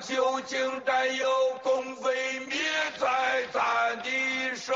究竟，但有功，未灭在咱的手。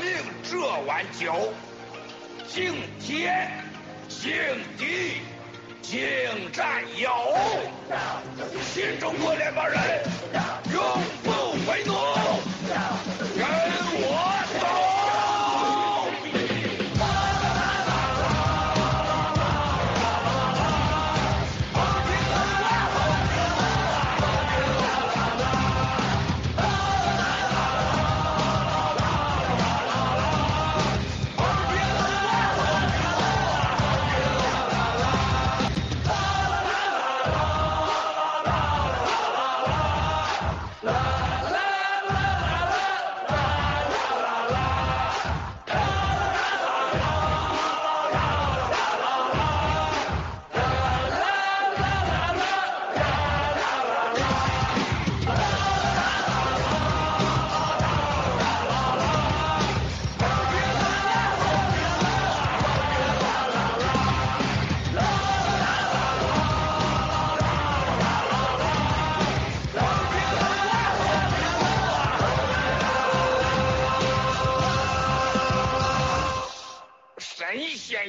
敬这碗酒敬天敬地敬战友新中国联邦人永不为奴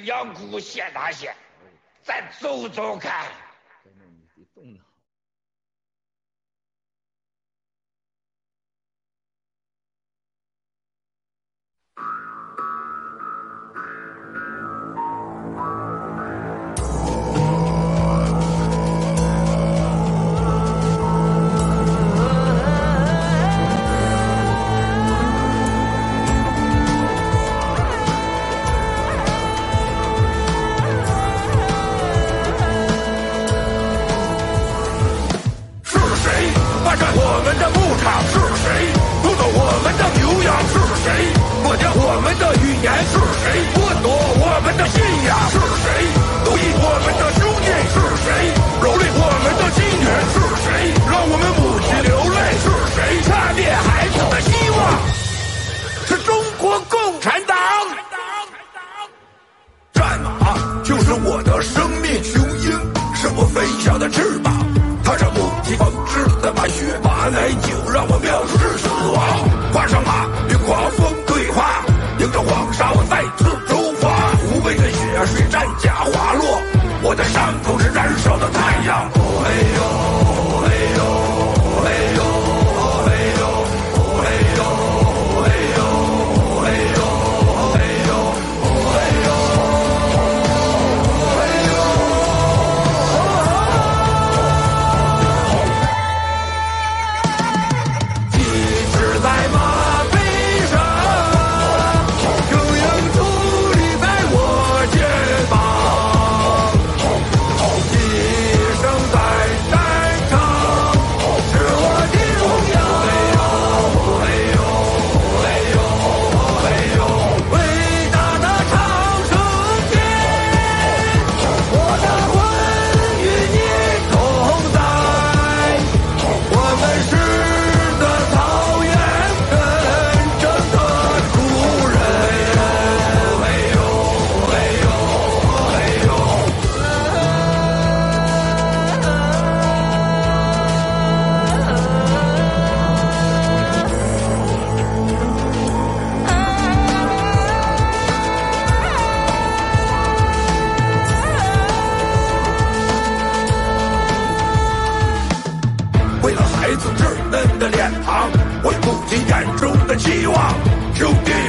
阳谷县那些，咱走走看。是谁剥夺我们的信仰？是谁奴役我们的兄弟？是谁蹂躏我们的亲人？是谁让我们母亲流泪？是谁掐灭孩子的希望？是中国共产党！战马就是我的生命，雄鹰是我飞翔的翅膀，踏着母亲纺织的马靴，马奶酒让我藐视死亡，跨上马，与狂风。燃烧的太阳，嘿哟。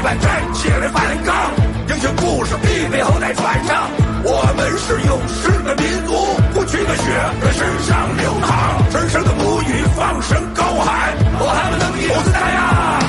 万战起来反抗英雄故事必被后代传唱我们是勇士的民族不屈的血在身上流淌神圣的母语放声高喊我还能比五四大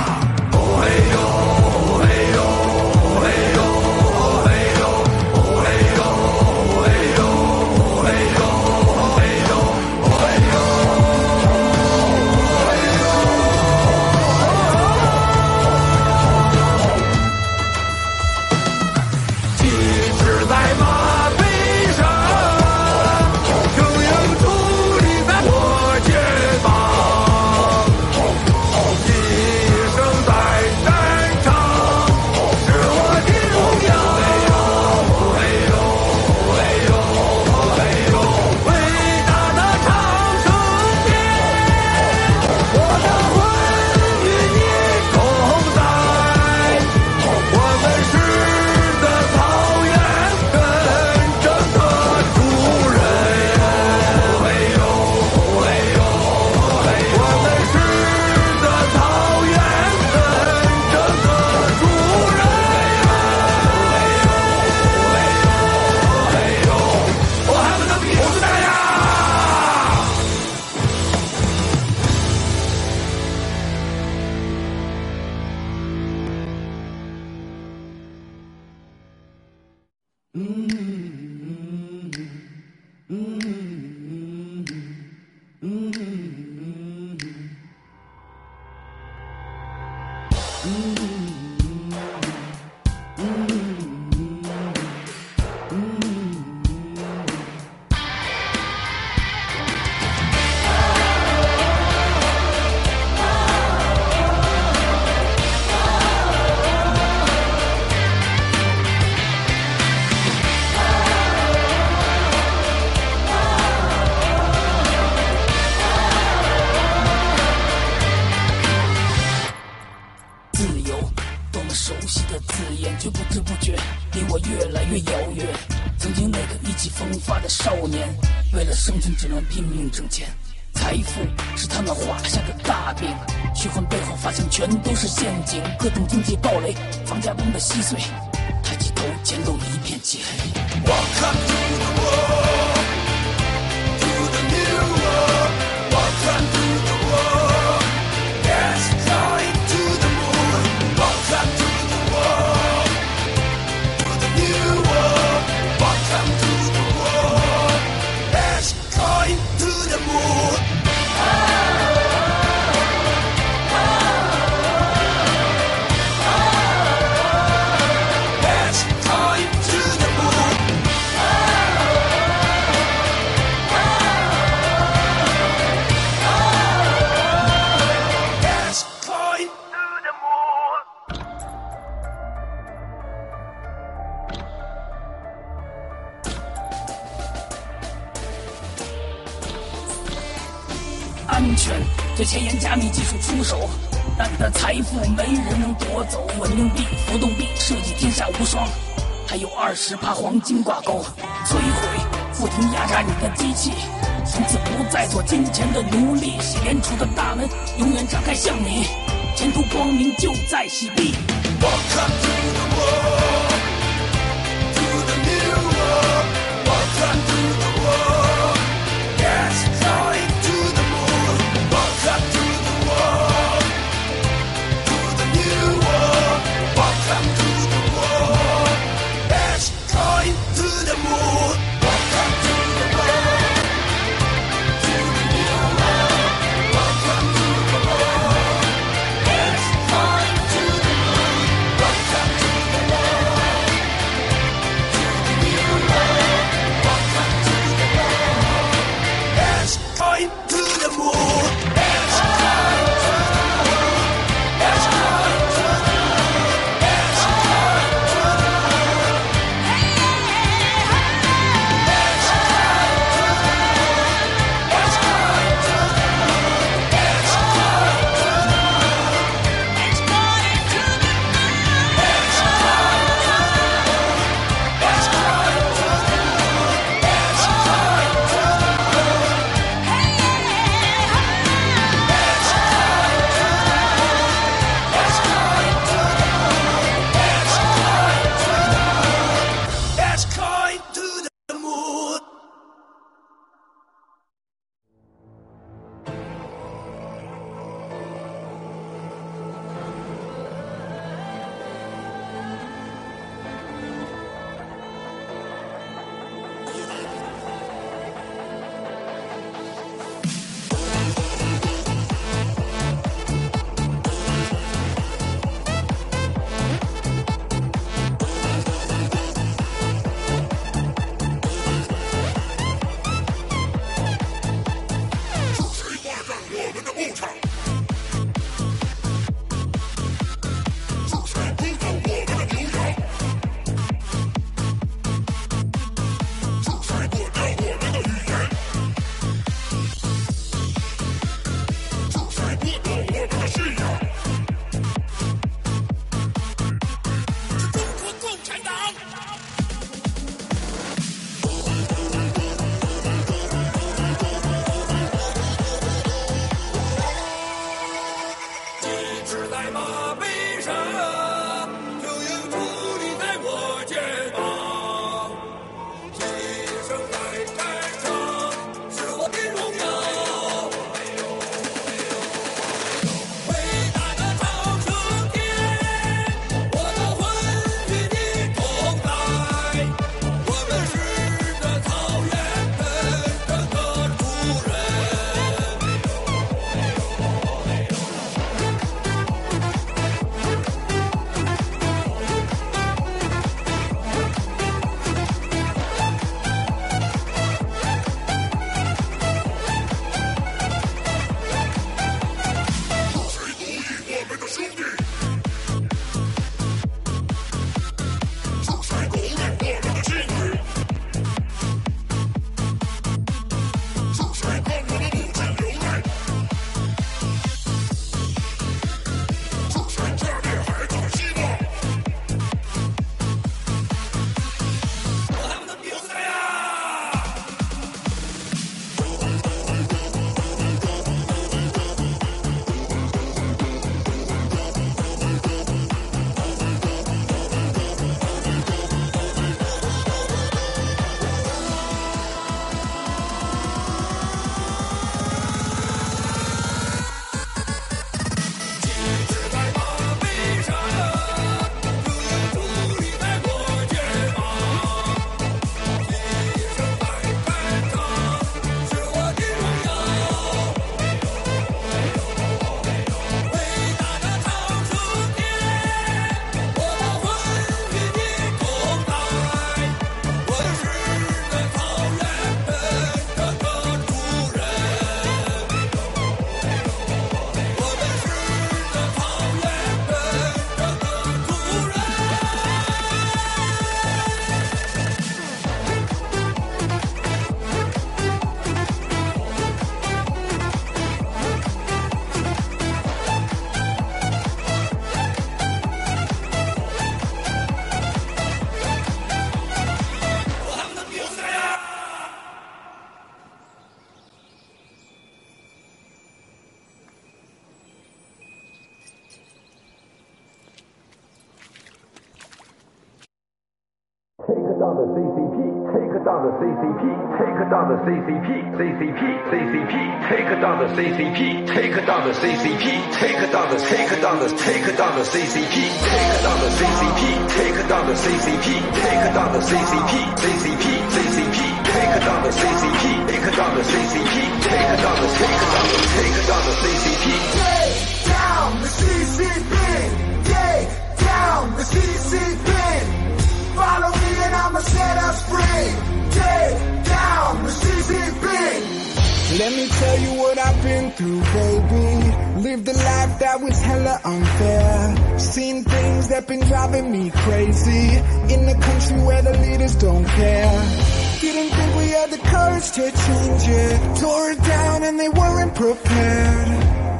明就在 down the CCP, take down the CCP, CCP, CCP, take down the CCP, take down the CCP, take down the take down the take down the CCP, take down the CCP, take down the CCP, take down the CCP, CCP, CCP, take down the CCP, take down the CCP, take down the take down the take down the CCP. Take down the CCP. Take down the CCP. Follow me and I'ma set us free. Take down the CCP. Let me tell you what I've been through, baby. Lived a life that was hella unfair. Seen things that been driving me crazy. In a country where the leaders don't care. Didn't think we had the courage to change it. Tore it down and they weren't prepared.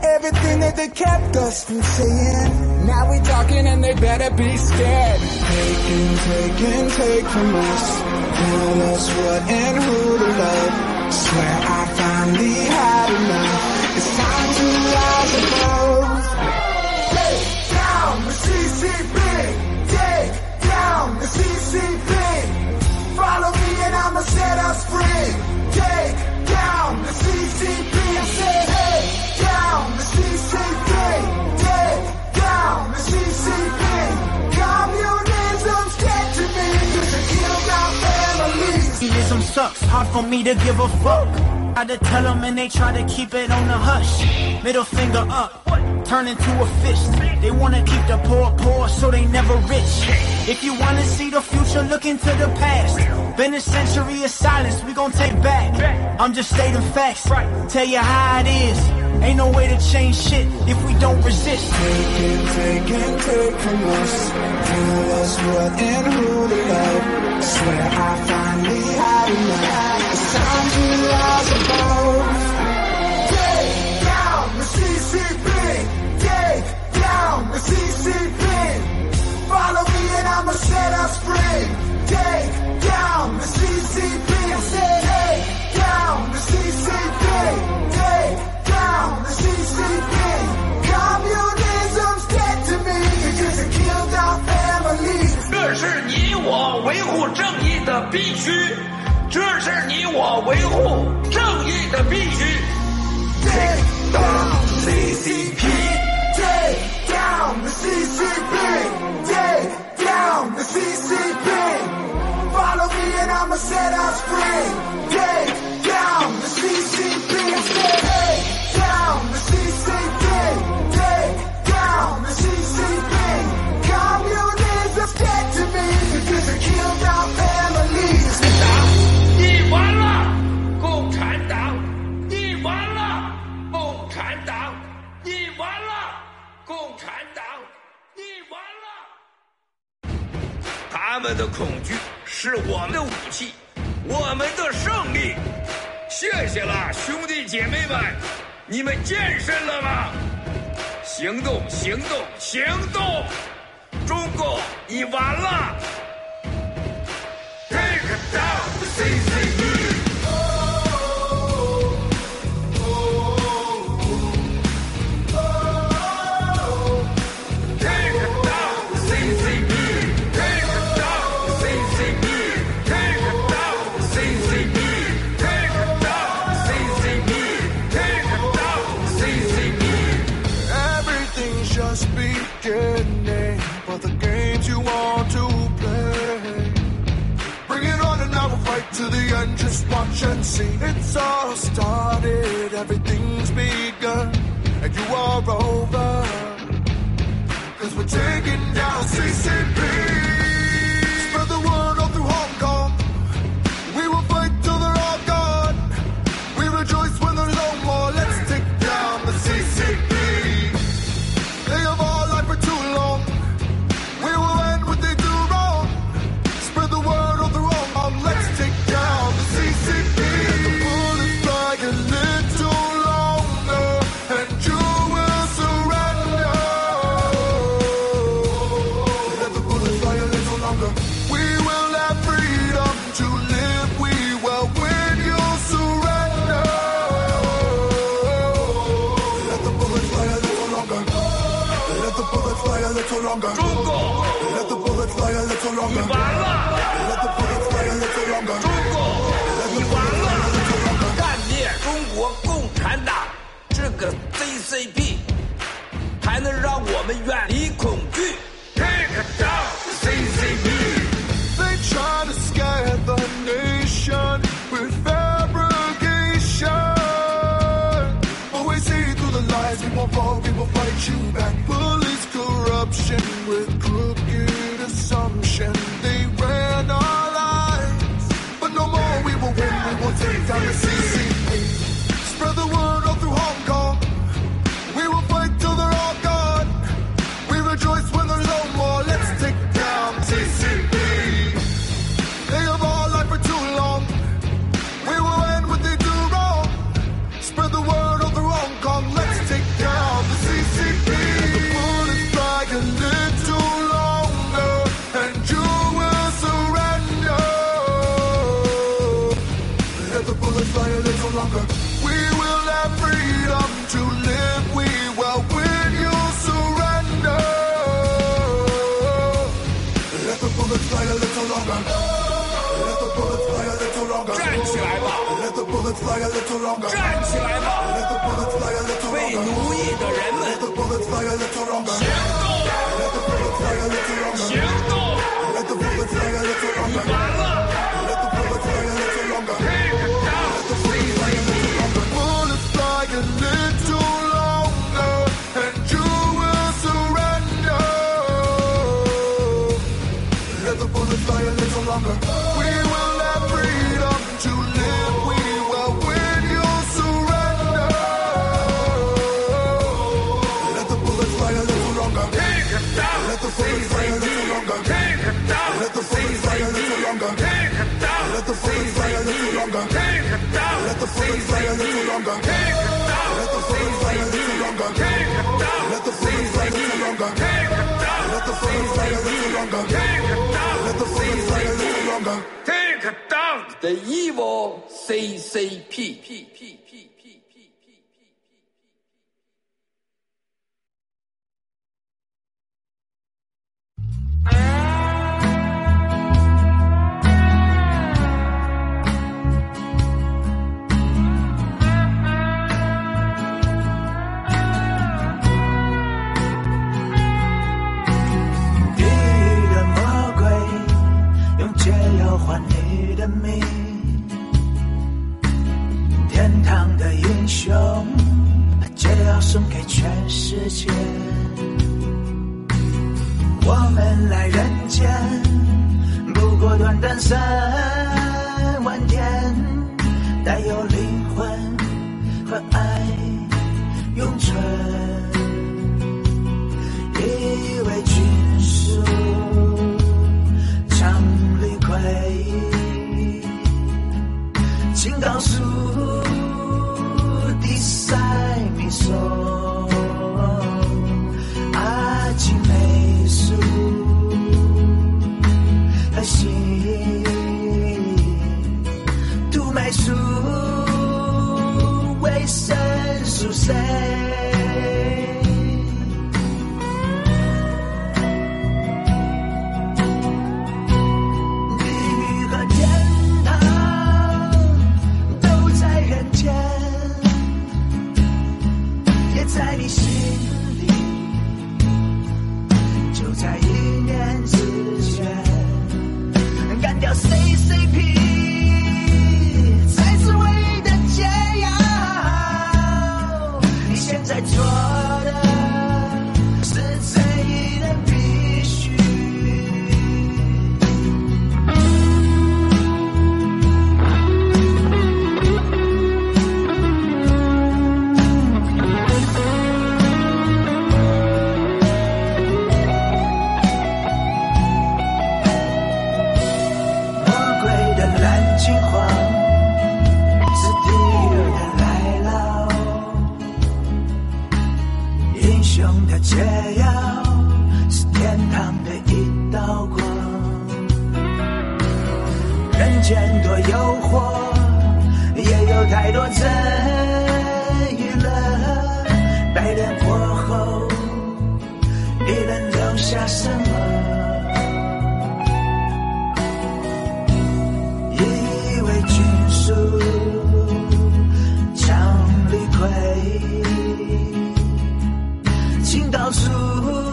Everything that they kept us from saying. Now we talking and they better be scared. Take and take and take from us. Tell us what and who to love. Swear I finally had enough. It's time to rise above. Take down the CCP. Take down the CCP. Follow me and I'ma set us free. Take down the CCP. CCP. Communism's dead to me. Cause sucks, hard for me to give a fuck. I to tell them and they try to keep it on the hush. Middle finger up, turn into a fist. They wanna keep the poor poor so they never rich. If you wanna see the future, look into the past. Been a century of silence, we gon' take back. I'm just stating facts, tell you how it is. Ain't no way to change shit if we don't resist. Take and take and take from us. Tell us what and who to love. Swear I finally had enough. It's time to rise above. Take down the CCP. Take down the CCP. Follow me and I'ma set us free. Take down the CCP. 我维护正义的必须，这是你我维护正义的必须。Take down the CCP. Take down the CCP，down the CCP. Follow me and I'ma set us free. Take down the CCP. 他们的恐惧是我们的武器，我们的胜利。谢谢啦，兄弟姐妹们，你们健身了吗？行动，行动，行动！中国，你完了！Take down the CCP。See. It's all started, everything's begun, and you are over. Cause we're taking down CCP. CP，还能让我们远离苦。站起来吧，被奴役的人们！行动！行动！你完了！Take the evil CCP. 天堂的英雄，把解药送给全世界。我们来人间，不过短短三万天，带有灵魂和爱永存。一位君属常理亏，请告诉。送爱情霉素和锌、杜霉素、维生素 C。太多真与乐，百年过后，你能留下什么？以为军书将绿盔，情到处。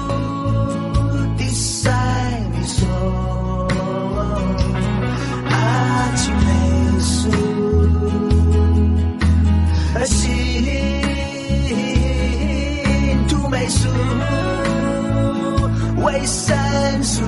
为生疏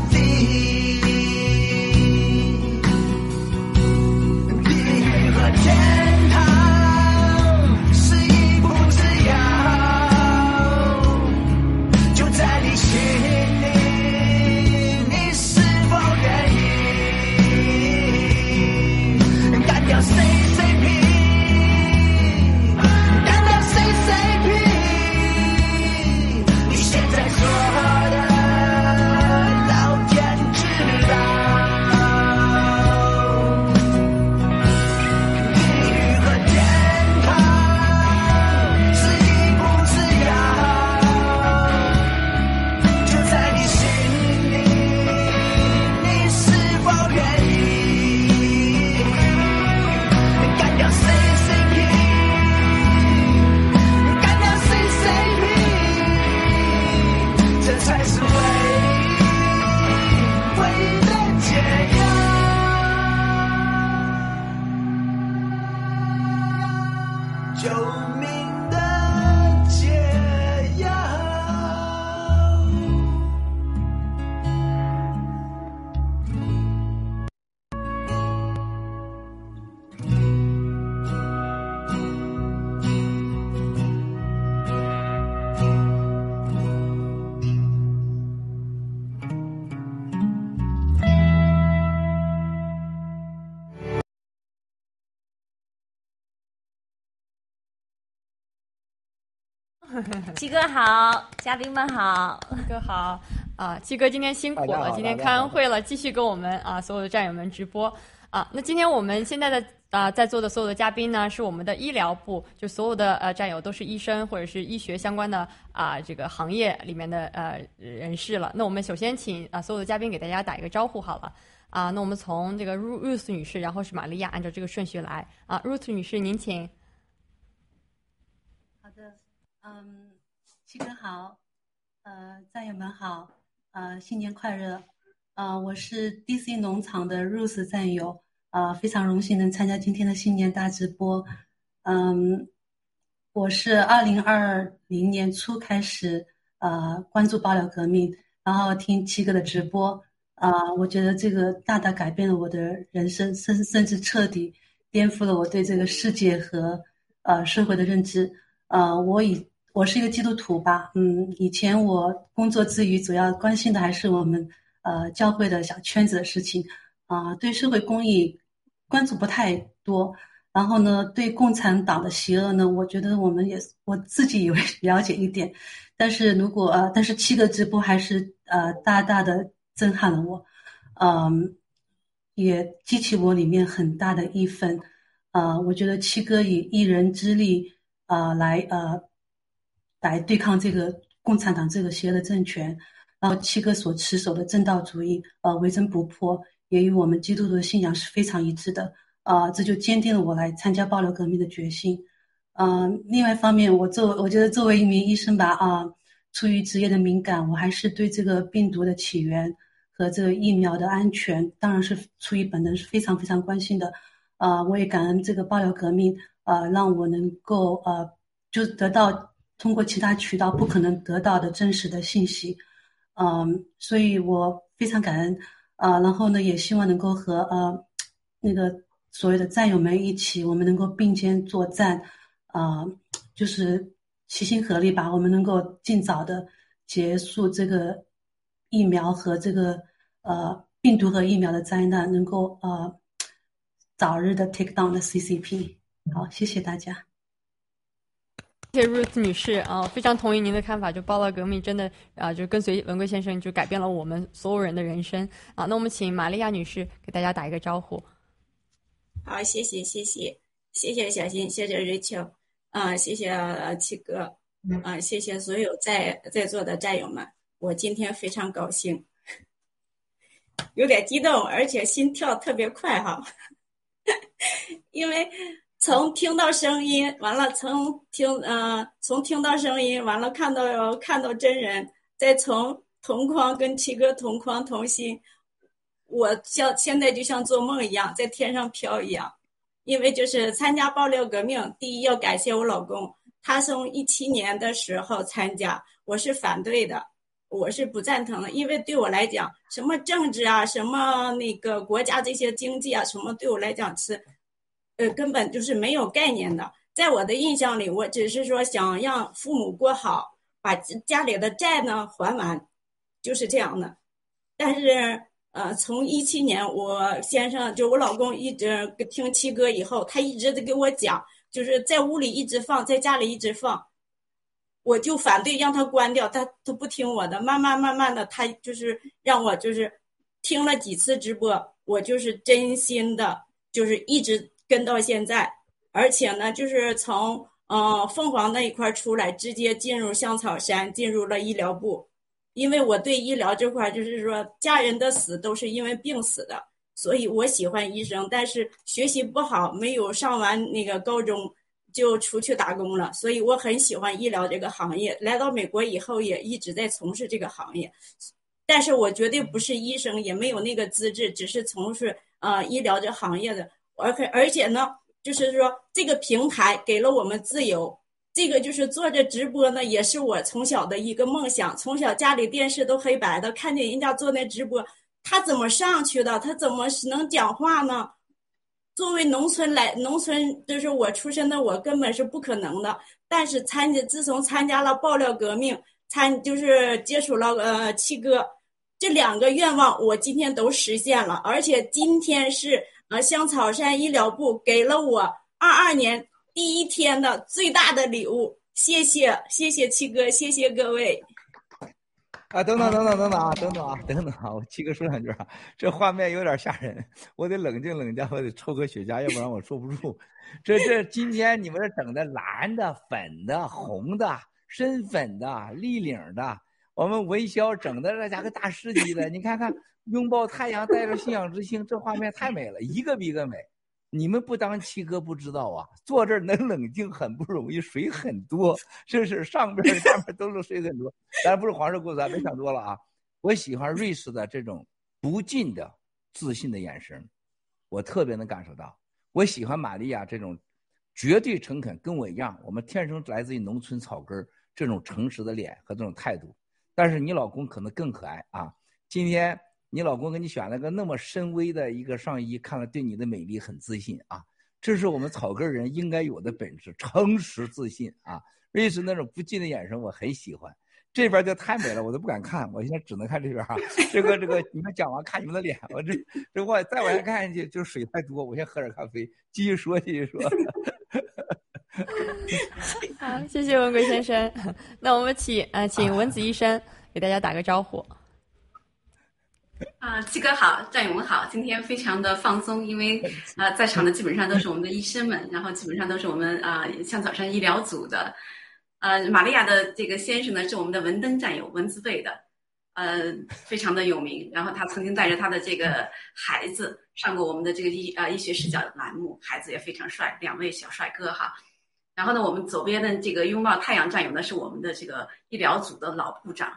七哥好，嘉宾们好，哥好啊，七哥今天辛苦了，今天开完会了，继续跟我们啊所有的战友们直播啊。那今天我们现在的啊在座的所有的嘉宾呢，是我们的医疗部，就所有的呃战友都是医生或者是医学相关的啊这个行业里面的呃人士了。那我们首先请啊所有的嘉宾给大家打一个招呼好了。啊，那我们从这个 Ru- Ruth 女士，然后是玛利亚，按照这个顺序来啊。Ruth 女士，您请。嗯，七哥好，呃，战友们好，呃，新年快乐，呃，我是 DC 农场的 Rose 战友，呃，非常荣幸能参加今天的新年大直播，嗯，我是二零二零年初开始呃关注爆料革命，然后听七哥的直播，啊、我觉得这个大大改变了我的人生，甚甚至彻底颠覆了我对这个世界和呃社会的认知。呃，我以我是一个基督徒吧，嗯，以前我工作之余主要关心的还是我们呃教会的小圈子的事情，啊、对社会公益关注不太多。然后呢，对共产党的邪恶呢，我觉得我们也我自己也 了解一点，但是如果呃，但是七个直播还是呃大大的震撼了我，嗯、也激起我里面很大的一份，呃，我觉得七哥以一人之力，呃，来呃，来对抗这个共产党这个邪恶的政权，然后七哥所持守的正道主义，呃，为真不破，也与我们基督徒的信仰是非常一致的，呃，这就坚定了我来参加爆料革命的决心。嗯、另外一方面，我作我觉得作为一名医生吧，啊、出于职业的敏感，我还是对这个病毒的起源和这个疫苗的安全，当然是出于本能是非常非常关心的。呃，我也感恩这个爆料革命，呃，让我能够呃，就得到通过其他渠道不可能得到的真实的信息。嗯，所以我非常感恩。呃，然后呢，也希望能够和呃那个所谓的战友们一起，我们能够并肩作战，啊、就是齐心合力吧，我们能够尽早的结束这个疫苗和这个呃病毒和疫苗的灾难，能够呃早日的 take down 的 CCP。好，谢谢大家。谢谢 Ruth 女士啊，非常同意您的看法，就爆料革命真的啊，就跟随文贵先生，就改变了我们所有人的人生啊。那我们请玛利亚女士给大家打一个招呼。好，谢谢谢谢谢谢小新，谢谢瑞秋，啊、谢谢七哥，啊、谢谢所有在在座的战友们，我今天非常高兴，有点激动，而且心跳特别快哈，因为从听到声音，完了从听呃从听到声音，完了看到看到真人，再从同框跟七哥同框同心，我像现在就像做梦一样，在天上飘一样。因为就是参加爆料革命，第一要感谢我老公，他从一七年的时候参加，我是反对的，我是不赞成的，因为对我来讲，什么政治啊，什么那个国家这些经济啊，什么对我来讲是，呃，根本就是没有概念的。在我的印象里，我只是说想让父母过好，把家里的债呢还完，就是这样的。但是。呃，从一七年，我先生就我老公一直听七哥以后，他一直在给我讲，就是在屋里一直放，在家里一直放，我就反对让他关掉，他他不听我的，慢慢慢慢的，他就是让我就是听了几次直播，我就是真心的，就是一直跟到现在，而且呢，就是从嗯凤凰那一块出来，直接进入香草山，进入了医疗部。因为我对医疗这块就是说，家人的死都是因为病死的，所以我喜欢医生。但是学习不好，没有上完那个高中就出去打工了，所以我很喜欢医疗这个行业。来到美国以后，也一直在从事这个行业，但是我绝对不是医生，也没有那个资质，只是从事呃医疗这行业的。而且而且呢，就是说这个平台给了我们自由。这个就是做着直播呢，也是我从小的一个梦想。从小家里电视都黑白的，看见人家做那直播，他怎么上去的？他怎么能讲话呢？作为农村来，农村就是我出身的，我根本是不可能的。但是参加，自从参加了爆料革命，参就是接触了呃七哥，这两个愿望我今天都实现了。而且今天是呃香草山医疗部给了我二二年。第一天的最大的礼物，谢谢谢谢七哥，谢谢各位。啊，等等等等等等啊，等等啊，等等啊，我七哥说两句啊，这画面有点吓人，我得冷静冷静，我得抽个雪茄，要不然我坐不住。这这今天你们这整的蓝的、粉的、红的、深粉的、立领的，我们文潇整的这家伙大师级的，你看看拥抱太阳，带着信仰之星，这画面太美了，一个比一个美。你们不当七哥不知道啊，坐这儿能冷静很不容易，水很多，这是上边 下边都是水很多。咱不是黄色故事，咱别想多了啊。我喜欢瑞士的这种不尽的自信的眼神，我特别能感受到。我喜欢玛利亚这种绝对诚恳，跟我一样，我们天生来自于农村草根这种诚实的脸和这种态度。但是你老公可能更可爱啊，今天。你老公给你选了个那么深 V 的一个上衣，看了对你的美丽很自信啊！这是我们草根人应该有的本质，诚实自信啊！瑞士那种不羁的眼神我很喜欢。这边就太美了，我都不敢看，我现在只能看这边哈。这个这个，你们讲完看你们的脸，我这这我再往下看下去就水太多，我先喝点咖啡，继续说，继续说。好，谢谢文贵先生。那我们请呃，请文子医生给大家打个招呼。啊，七哥好，战友们好，今天非常的放松，因为啊，在场的基本上都是我们的医生们，然后基本上都是我们啊像早上医疗组的，呃，玛利亚的这个先生呢是我们的文登战友，文字辈的，呃，非常的有名，然后他曾经带着他的这个孩子上过我们的这个医啊医学视角的栏目，孩子也非常帅，两位小帅哥哈，然后呢，我们左边的这个拥抱太阳战友呢是我们的这个医疗组的老部长。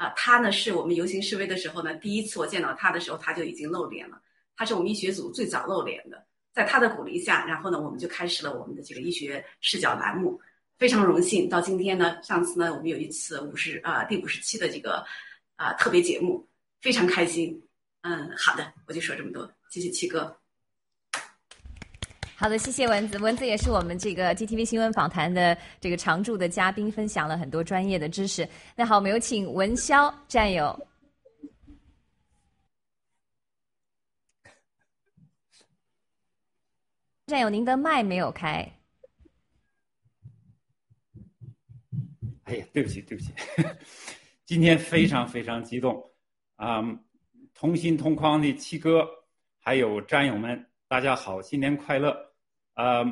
啊，他呢是我们游行示威的时候呢，第一次我见到他的时候，他就已经露脸了。他是我们医学组最早露脸的，在他的鼓励下，然后呢，我们就开始了我们的这个医学视角栏目。非常荣幸，到今天呢，上次呢，我们有一次五十啊第五十期的这个啊特别节目，非常开心。嗯，好的，我就说这么多，谢谢七哥。好的，谢谢蚊子。蚊子也是我们这个 GTV 新闻访谈的这个常驻的嘉宾，分享了很多专业的知识。那好，我们有请文潇战友。战友，您的麦没有开。哎呀，对不起，对不起，今天非常非常激动啊！同心同框的七哥，还有战友们，大家好，新年快乐！呃，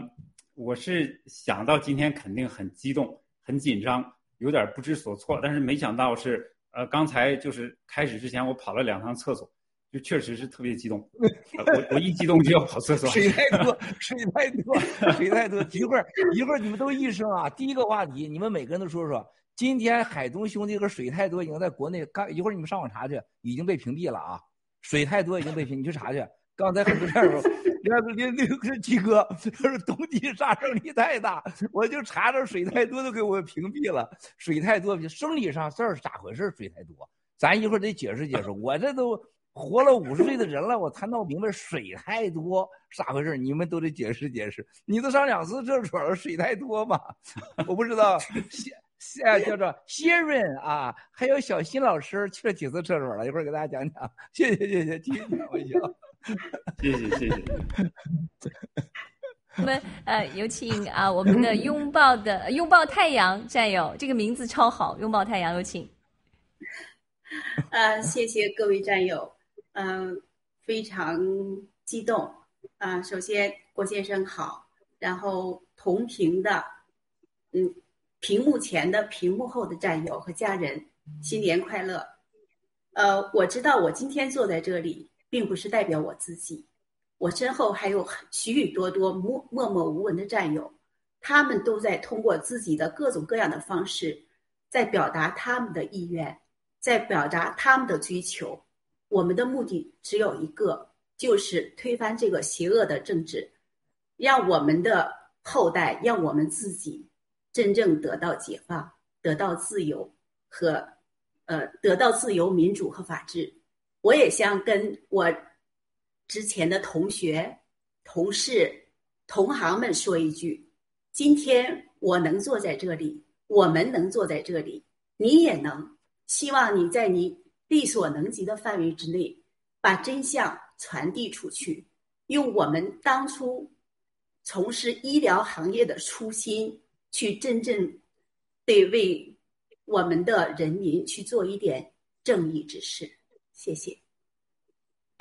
我是想到今天肯定很激动、很紧张，有点不知所措。但是没想到是，呃，刚才就是开始之前，我跑了两趟厕所，就确实是特别激动。呃我我一激动就要跑厕所。水太多，水太多，水太多。一会儿一会儿你们都一声啊！第一个话题，你们每个人都说说。今天海东兄弟和水太多已经在国内，刚一会儿你们上网查去，已经被屏蔽了啊！水太多已经被屏，你去查去。刚才很多战友，那个那那个是鸡哥，他说冬季杀伤力太大，我就查着水太多都给我屏蔽了。水太多，生理上事儿是咋回事？水太多，咱一会儿得解释解释。我这都活了五十岁的人了，我才闹明白水太多是咋回事，你们都得解释解释。你都上两次厕所了，水太多嘛？我不知道。现叫做 Sharon 啊，还有小新老师去了几次厕所了，一会儿给大家讲讲。谢谢谢谢，继续讲微笑。谢 谢谢谢。我们呃有请啊我们的拥抱的拥抱太阳战友，这个名字超好，拥抱太阳有请。呃，谢谢各位战友，嗯、非常激动啊、首先郭先生好，然后同屏的，嗯，屏幕前的、屏幕后的战友和家人，新年快乐。呃，我知道我今天坐在这里，并不是代表我自己，我身后还有许许多多默默默无闻的战友，他们都在通过自己的各种各样的方式，在表达他们的意愿，在表达他们的追求。我们的目的只有一个，就是推翻这个邪恶的政治，让我们的后代，让我们自己真正得到解放，得到自由和呃得到自由、民主和法治。我也想跟我之前的同学、同事、同行们说一句：今天我能坐在这里，我们能坐在这里，你也能。希望你在你力所能及的范围之内，把真相传递出去，用我们当初从事医疗行业的初心，去真正对为我们的人民去做一点正义之事。谢谢。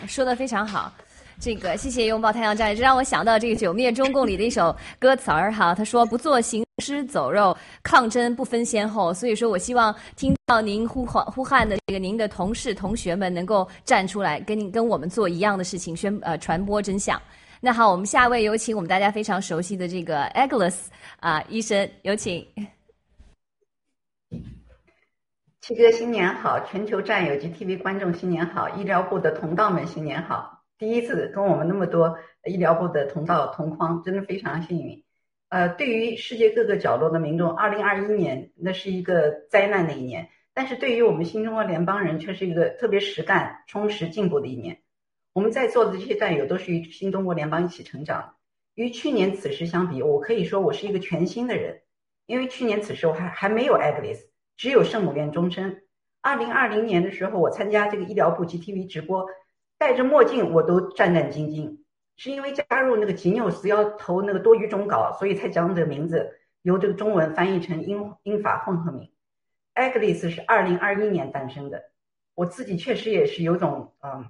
说的非常好。这个谢谢拥抱太阳战友，这让我想到这个《九灭中共》里的一首歌词儿哈，他说不做行尸走肉，抗争不分先后。所以说我希望听到您呼唤呼喊的这个您的同事同学们能够站出来，跟您跟我们做一样的事情，宣呃传播真相。那好，我们下一位有请我们大家非常熟悉的这个 Agnes 啊、医生，有请。七哥新年好，全球战友及 TV 观众新年好，医疗部的同道们新年好。第一次跟我们那么多医疗部的同道同框，真的非常幸运。呃，对于世界各个角落的民众，二零二一年那是一个灾难的一年，但是对于我们新中国联邦人却是一个特别实干、充实、进步的一年。我们在座的这些战友都是与新中国联邦一起成长。与去年此时相比，我可以说我是一个全新的人，因为去年此时我还还没有 Agnes，只有圣母院终身。二零二零年的时候，我参加这个医疗部 GTV 直播，戴着墨镜我都战战兢兢，是因为加入那个吉纽斯要投那个多语种稿，所以才将这个名字由这个中文翻译成英英法混合名。Agnes 是二零二一年诞生的，我自己确实也是有种嗯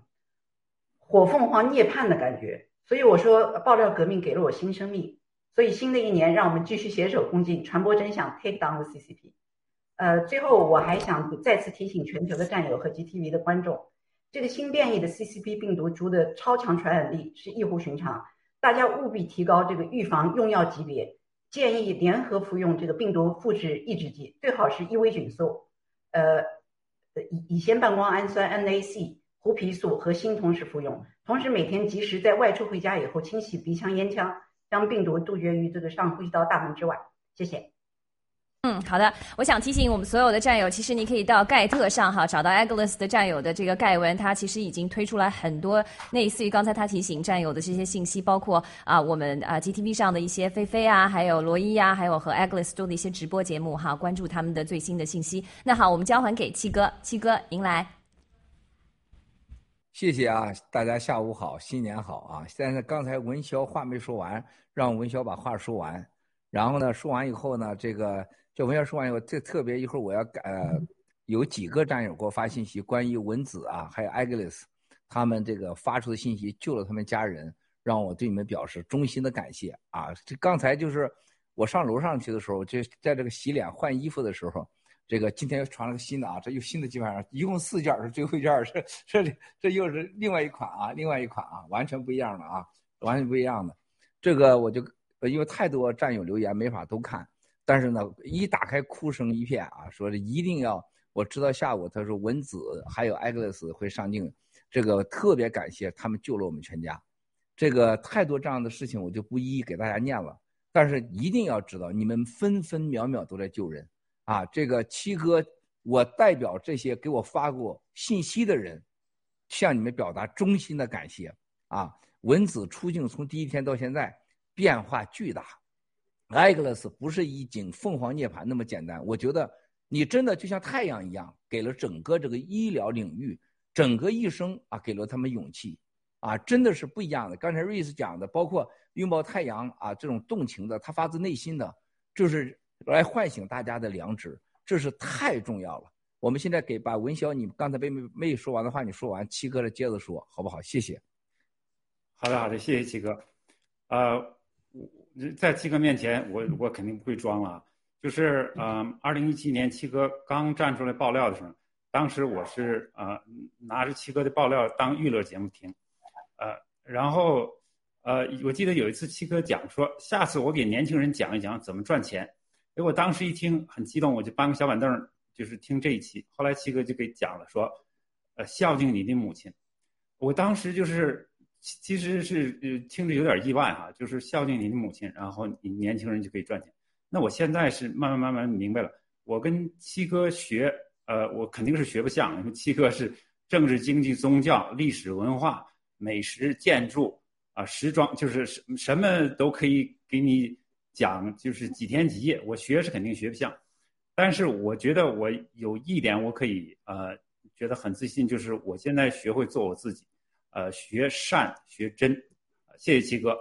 火凤凰涅槃的感觉，所以我说爆料革命给了我新生命，所以新的一年让我们继续携手共进，传播真相，take down the CCP。呃，最后我还想再次提醒全球的战友和 GTV 的观众，这个新变异的 CCP 病毒株的超强传染力是异乎寻常，大家务必提高这个预防用药级别，建议联合服用这个病毒复制抑制剂，最好是伊维菌素，呃，乙乙酰半胱氨酸 NAC、胡皮素和锌同时服用，同时每天及时在外出回家以后清洗鼻腔、咽腔，将病毒杜绝于这个上呼吸道大门之外。谢谢。嗯，好的。我想提醒我们所有的战友，其实你可以到盖特上哈找到 Agnes 的战友的这个盖文，他其实已经推出来很多类似于刚才他提醒战友的这些信息，包括啊我们啊 GTV 上的一些菲菲啊，还有罗伊啊，还有和 Agnes 做的一些直播节目哈，关注他们的最新的信息。那好，我们交还给七哥，七哥您来。谢谢啊，大家下午好，新年好啊！现在刚才文潇话没说完，让文潇把话说完。然后呢，说完以后呢，这个这文潇说完以后，这特别一会儿我要呃，有几个战友给我发信息，关于文子啊，还有 Agnes 他们这个发出的信息救了他们家人，让我对你们表示衷心的感谢啊！这刚才就是我上楼上去的时候，就在这个洗脸换衣服的时候，这个今天又传了个新的啊，这又新的基本上一共四件儿，是最后一件儿，这这这又是另外一款啊，另外一款啊，完全不一样的啊，完全不一样的。这个我就呃因为太多战友留言没法都看，但是呢，一打开哭声一片啊，说是一定要，我知道下午他说文子还有艾格勒斯会上镜，这个特别感谢他们救了我们全家。这个太多这样的事情，我就不一一给大家念了。但是一定要知道，你们分分秒秒都在救人啊！这个七哥，我代表这些给我发过信息的人，向你们表达衷心的感谢啊！文子出镜从第一天到现在变化巨大，埃格勒斯不是一景凤凰涅槃那么简单。我觉得你真的就像太阳一样，给了整个这个医疗领域整个一生啊，给了他们勇气。啊，真的是不一样的。刚才瑞斯讲的，包括拥抱太阳啊，这种动情的，他发自内心的，就是来唤醒大家的良知，这是太重要了。我们现在给把文潇，你刚才没没没说完的话，你说完，七哥来接着说，好不好？谢谢。好的，好的，谢谢七哥。呃，在七哥面前，我我肯定不会装了啊。就是呃，二零一七年七哥刚站出来爆料的时候，当时我是呃拿着七哥的爆料当娱乐节目听。呃，然后，呃，我记得有一次七哥讲说，下次我给年轻人讲一讲怎么赚钱。哎，我当时一听很激动，我就搬个小板凳，就是听这一期。后来七哥就给讲了说，呃，孝敬你的母亲。我当时就是，其实是听着有点意外哈，就是孝敬你的母亲，然后你年轻人就可以赚钱。那我现在是慢慢慢慢明白了，我跟七哥学，呃，我肯定是学不像，因为七哥是政治、经济、宗教、历史文化。美食、建筑啊，时装就是什什么都可以给你讲，就是几天几夜。我学是肯定学不像，但是我觉得我有一点我可以呃觉得很自信，就是我现在学会做我自己，呃，学善学真。谢谢七哥。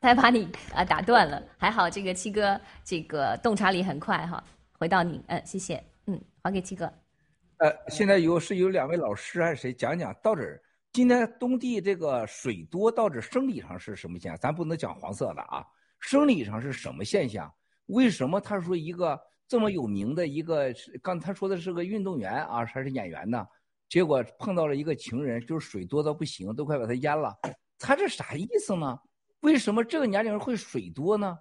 才把你啊打断了，还好这个七哥这个洞察力很快哈。回到你，嗯，谢谢，嗯，还给七哥。呃，现在有是有两位老师还是谁讲讲到这儿？今天东地这个水多到这生理上是什么现象？咱不能讲黄色的啊，生理上是什么现象？为什么他说一个这么有名的一个，刚他说的是个运动员啊，还是演员呢？结果碰到了一个情人，就是水多到不行，都快把他淹了。他这啥意思呢？为什么这个年龄会水多呢？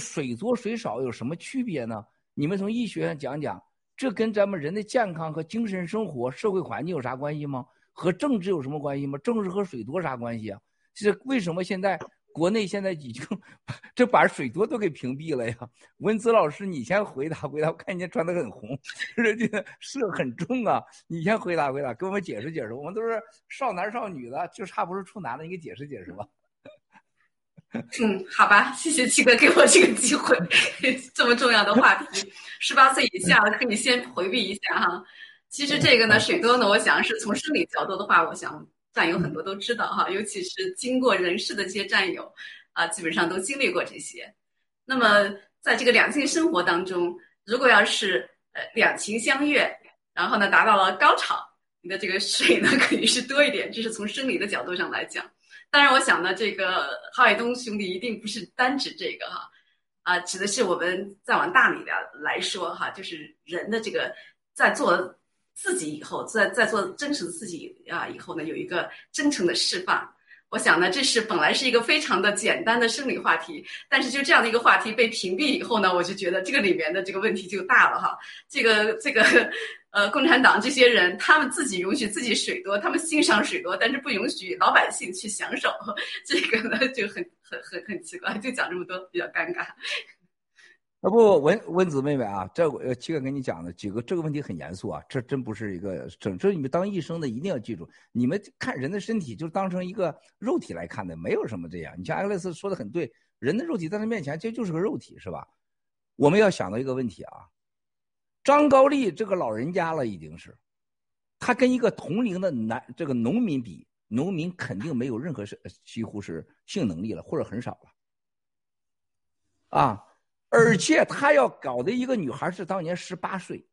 水多水少有什么区别呢？你们从医学上讲讲。这跟咱们人的健康和精神生活、社会环境有啥关系吗？和政治有什么关系吗？政治和水多啥关系啊？这为什么现在国内现在已经 这把水多都给屏蔽了呀？文子老师，你先回答回答。我看你穿的很红，这个色很重啊。你先回答回答，给我们解释解释。我们都是少男少女的，就差不是处男了，你给解释解释吧。嗯，好吧，谢谢七哥给我这个机会，这么重要的话题，十八岁以下的可以先回避一下哈。其实这个呢，水多呢，我想是从生理角度的话，我想战友很多都知道哈，尤其是经过人事的这些战友啊，基本上都经历过这些。那么在这个两性生活当中，如果要是呃两情相悦，然后呢达到了高潮，你的这个水呢肯定是多一点，这是从生理的角度上来讲。当然，我想呢，这个郝海东兄弟一定不是单指这个哈，啊，指的是我们再往大里边来说哈，就是人的这个在做自己以后，在在做真实的自己啊以后呢，有一个真诚的释放。我想呢，这是本来是一个非常的简单的生理话题，但是就这样的一个话题被屏蔽以后呢，我就觉得这个里面的这个问题就大了哈。这个这个。呃，共产党这些人，他们自己允许自己水多，他们欣赏水多，但是不允许老百姓去享受，这个呢就很很很很奇怪，就讲这么多，比较尴尬。啊不，文文子妹妹啊，这我七哥跟你讲的几个这个问题很严肃啊，这真不是一个整这你们当医生的一定要记住，你们看人的身体就当成一个肉体来看的，没有什么这样。你像艾格雷斯说的很对，人的肉体在他面前这就是个肉体，是吧？我们要想到一个问题啊。张高丽这个老人家了，已经是，他跟一个同龄的男这个农民比，农民肯定没有任何是几乎是性能力了，或者很少了，啊，而且他要搞的一个女孩是当年十八岁，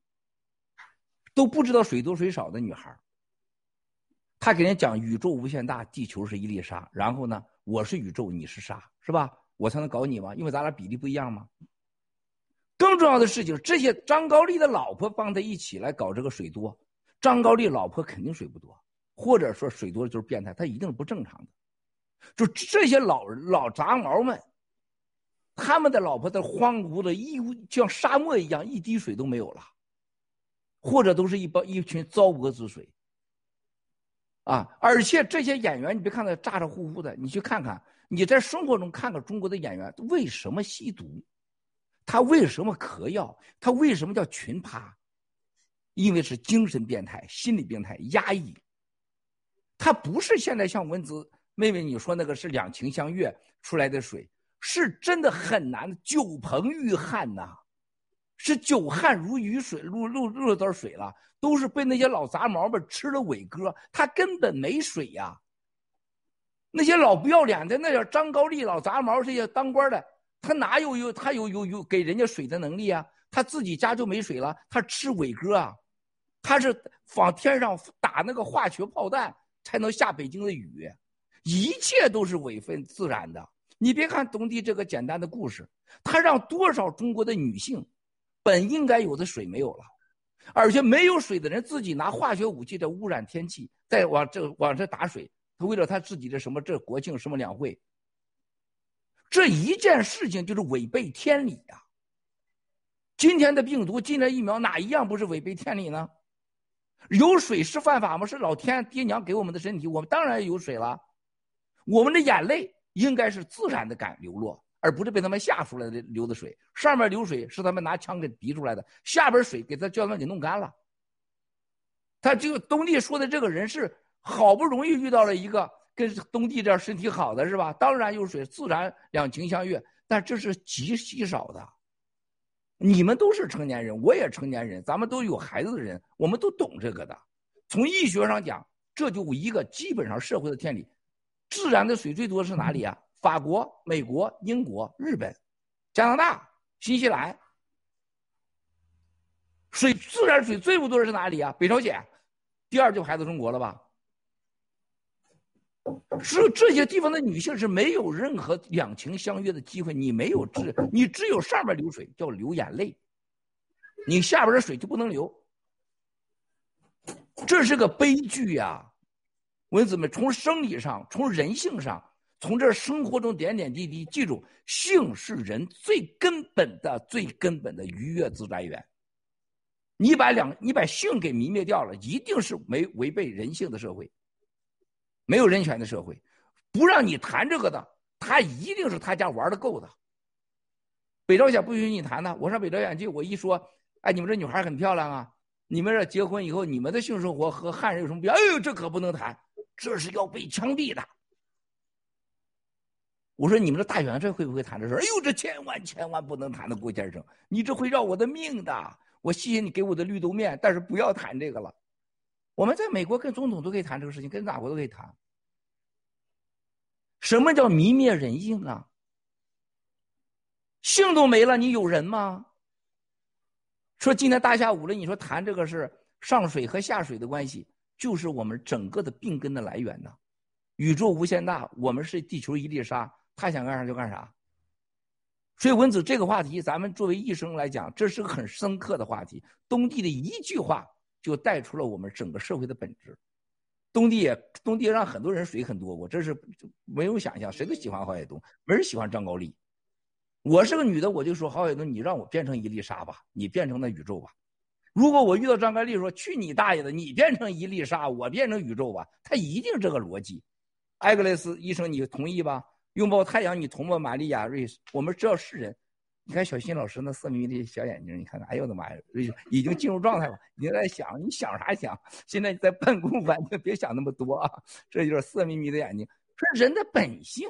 都不知道水多水少的女孩，他给人讲宇宙无限大，地球是一粒沙，然后呢，我是宇宙，你是沙，是吧？我才能搞你吗？因为咱俩比例不一样吗？更重要的事情，这些张高丽的老婆帮他一起来搞这个水多，张高丽老婆肯定水不多，或者说水多了就是变态，他一定是不正常的。就这些老老杂毛们，他们的老婆在荒芜的一像沙漠一样，一滴水都没有了，或者都是一帮一群糟粕之水。啊！而且这些演员，你别看他咋咋呼呼的，你去看看，你在生活中看看中国的演员为什么吸毒，他为什么嗑药，他为什么叫群趴？因为是精神变态、心理变态、压抑。他不是现在像文子妹妹你说那个是两情相悦出来的水，是真的很难，酒澎欲汉呐，是酒汗如雨水，入入入了点水了。都是被那些老杂毛们吃了伟哥，他根本没水呀。那些老不要脸的，那叫张高丽老杂毛，这些当官的，他哪有有他有有有给人家水的能力啊？他自己家就没水了，他吃伟哥啊，他是往天上打那个化学炮弹才能下北京的雨，一切都是伪分自然的。你别看东帝这个简单的故事，他让多少中国的女性本应该有的水没有了。而且没有水的人自己拿化学武器在污染天气，再往这往这打水，他为了他自己的什么这国庆什么两会，这一件事情就是违背天理呀。今天的病毒，今天疫苗哪一样不是违背天理呢？有水是犯法吗？是老天爹娘给我们的身体，我们当然有水了。我们的眼泪应该是自然的感流落。而不是被他们吓出来的流的水，上面流水是他们拿枪给滴出来的，下边水给他叫他们给弄干了。他这个东帝说的这个人是好不容易遇到了一个跟东帝这样身体好的是吧？当然有水，自然两情相悦，但这是极稀少的。你们都是成年人，我也成年人，咱们都有孩子的人，我们都懂这个的。从医学上讲，这就一个基本上社会的天理。自然的水最多是哪里啊？法国、美国、英国、日本、加拿大、新西兰，水自然水最不多的是哪里啊？北朝鲜，第二就排到中国了吧？是这些地方的女性是没有任何两情相悦的机会，你没有治你只有上面流水叫流眼泪，你下边的水就不能流，这是个悲剧呀！文子们，从生理上，从人性上。从这生活中点点滴滴，记住，性是人最根本的、最根本的愉悦自来源。你把两，你把性给泯灭掉了，一定是没违背人性的社会，没有人权的社会。不让你谈这个的，他一定是他家玩的够的。北朝鲜不允许你谈的。我上北朝鲜去，我一说，哎，你们这女孩很漂亮啊，你们这结婚以后，你们的性生活和汉人有什么不一样？哎呦，这可不能谈，这是要被枪毙的。我说你们这大元帅会不会谈这事哎呦，这千万千万不能谈的，郭先生，你这会要我的命的。我谢谢你给我的绿豆面，但是不要谈这个了。我们在美国跟总统都可以谈这个事情，跟哪国都可以谈。什么叫泯灭人性啊？性都没了，你有人吗？说今天大下午了，你说谈这个是上水和下水的关系，就是我们整个的病根的来源呢。宇宙无限大，我们是地球一粒沙。他想干啥就干啥，所以文子这个话题，咱们作为医生来讲，这是个很深刻的话题。东帝的一句话就带出了我们整个社会的本质。东帝也，东帝让很多人水很多，我这是没有想象，谁都喜欢郝海东，没人喜欢张高丽。我是个女的，我就说郝海东，你让我变成一粒沙吧，你变成那宇宙吧。如果我遇到张开丽说去你大爷的，你变成一粒沙，我变成宇宙吧，他一定这个逻辑。艾格雷斯医生，你同意吧？拥抱太阳，你同吗？玛丽亚·瑞斯，我们知道是人。你看小新老师那色眯眯的小眼睛，你看看，哎呦我的妈呀，瑞已经进入状态了，已经在想，你想啥想？现在在办公，完全别想那么多啊！这就是色眯眯的眼睛，是人的本性。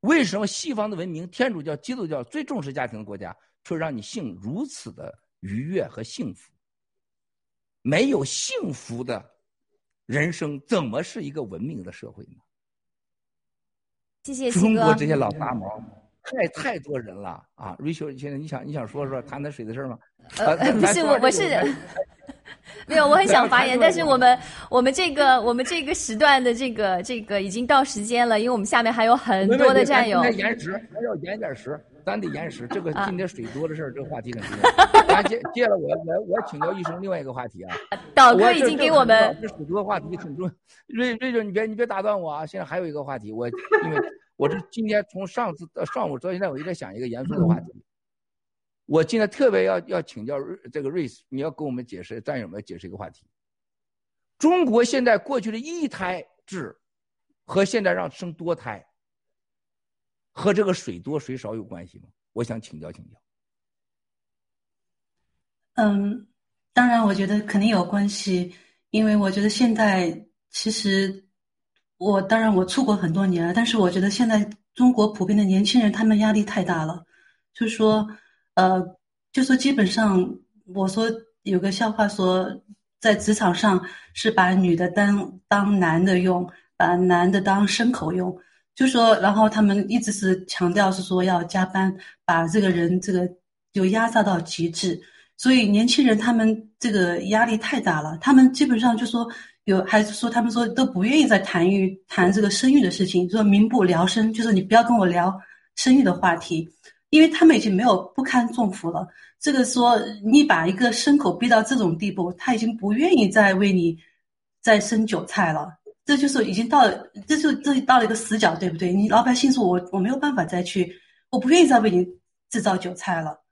为什么西方的文明，天主教、基督教最重视家庭的国家，却让你性如此的愉悦和幸福？没有幸福的人生，怎么是一个文明的社会呢？谢谢中国这些老杂毛，太太多人了啊！瑞秋，现在你想你想说说谈谈水的事吗？呃，不是我，我是 没有，我很想发言，但是我们我们这个我们这个时段的这个这个已经到时间了，因为我们下面还有很多的战友咱。今天延时，还要延点时，咱得延时。这个今天水多的事儿，这个话题很重要。咱接接了我我我请教医生另外一个话题啊。导哥已经给我们这水多话题挺重要。瑞瑞瑞，你别你别打断我啊！现在还有一个话题，我因为我这今天从上次到上午到现在，我一直在想一个严肃的话题。我今天特别要要请教瑞这个瑞斯，你要给我们解释战友们解释一个话题。中国现在过去的一胎制和现在让生多胎，和这个水多水少有关系吗？我想请教请教。嗯，当然，我觉得肯定有关系，因为我觉得现在其实我当然我出国很多年了，但是我觉得现在中国普遍的年轻人他们压力太大了，就说，呃，就说基本上我说有个笑话说，在职场上是把女的当当男的用，把男的当牲口用，就说，然后他们一直是强调是说要加班，把这个人这个就压榨到极致。所以年轻人他们这个压力太大了，他们基本上就说有，还是说他们说都不愿意再谈育谈这个生育的事情，说民不聊生，就是你不要跟我聊生育的话题，因为他们已经没有不堪重负了。这个说你把一个牲口逼到这种地步，他已经不愿意再为你再生韭菜了。这就是已经到，这就这到了一个死角，对不对？你老百姓说我我没有办法再去，我不愿意再为你制造韭菜了。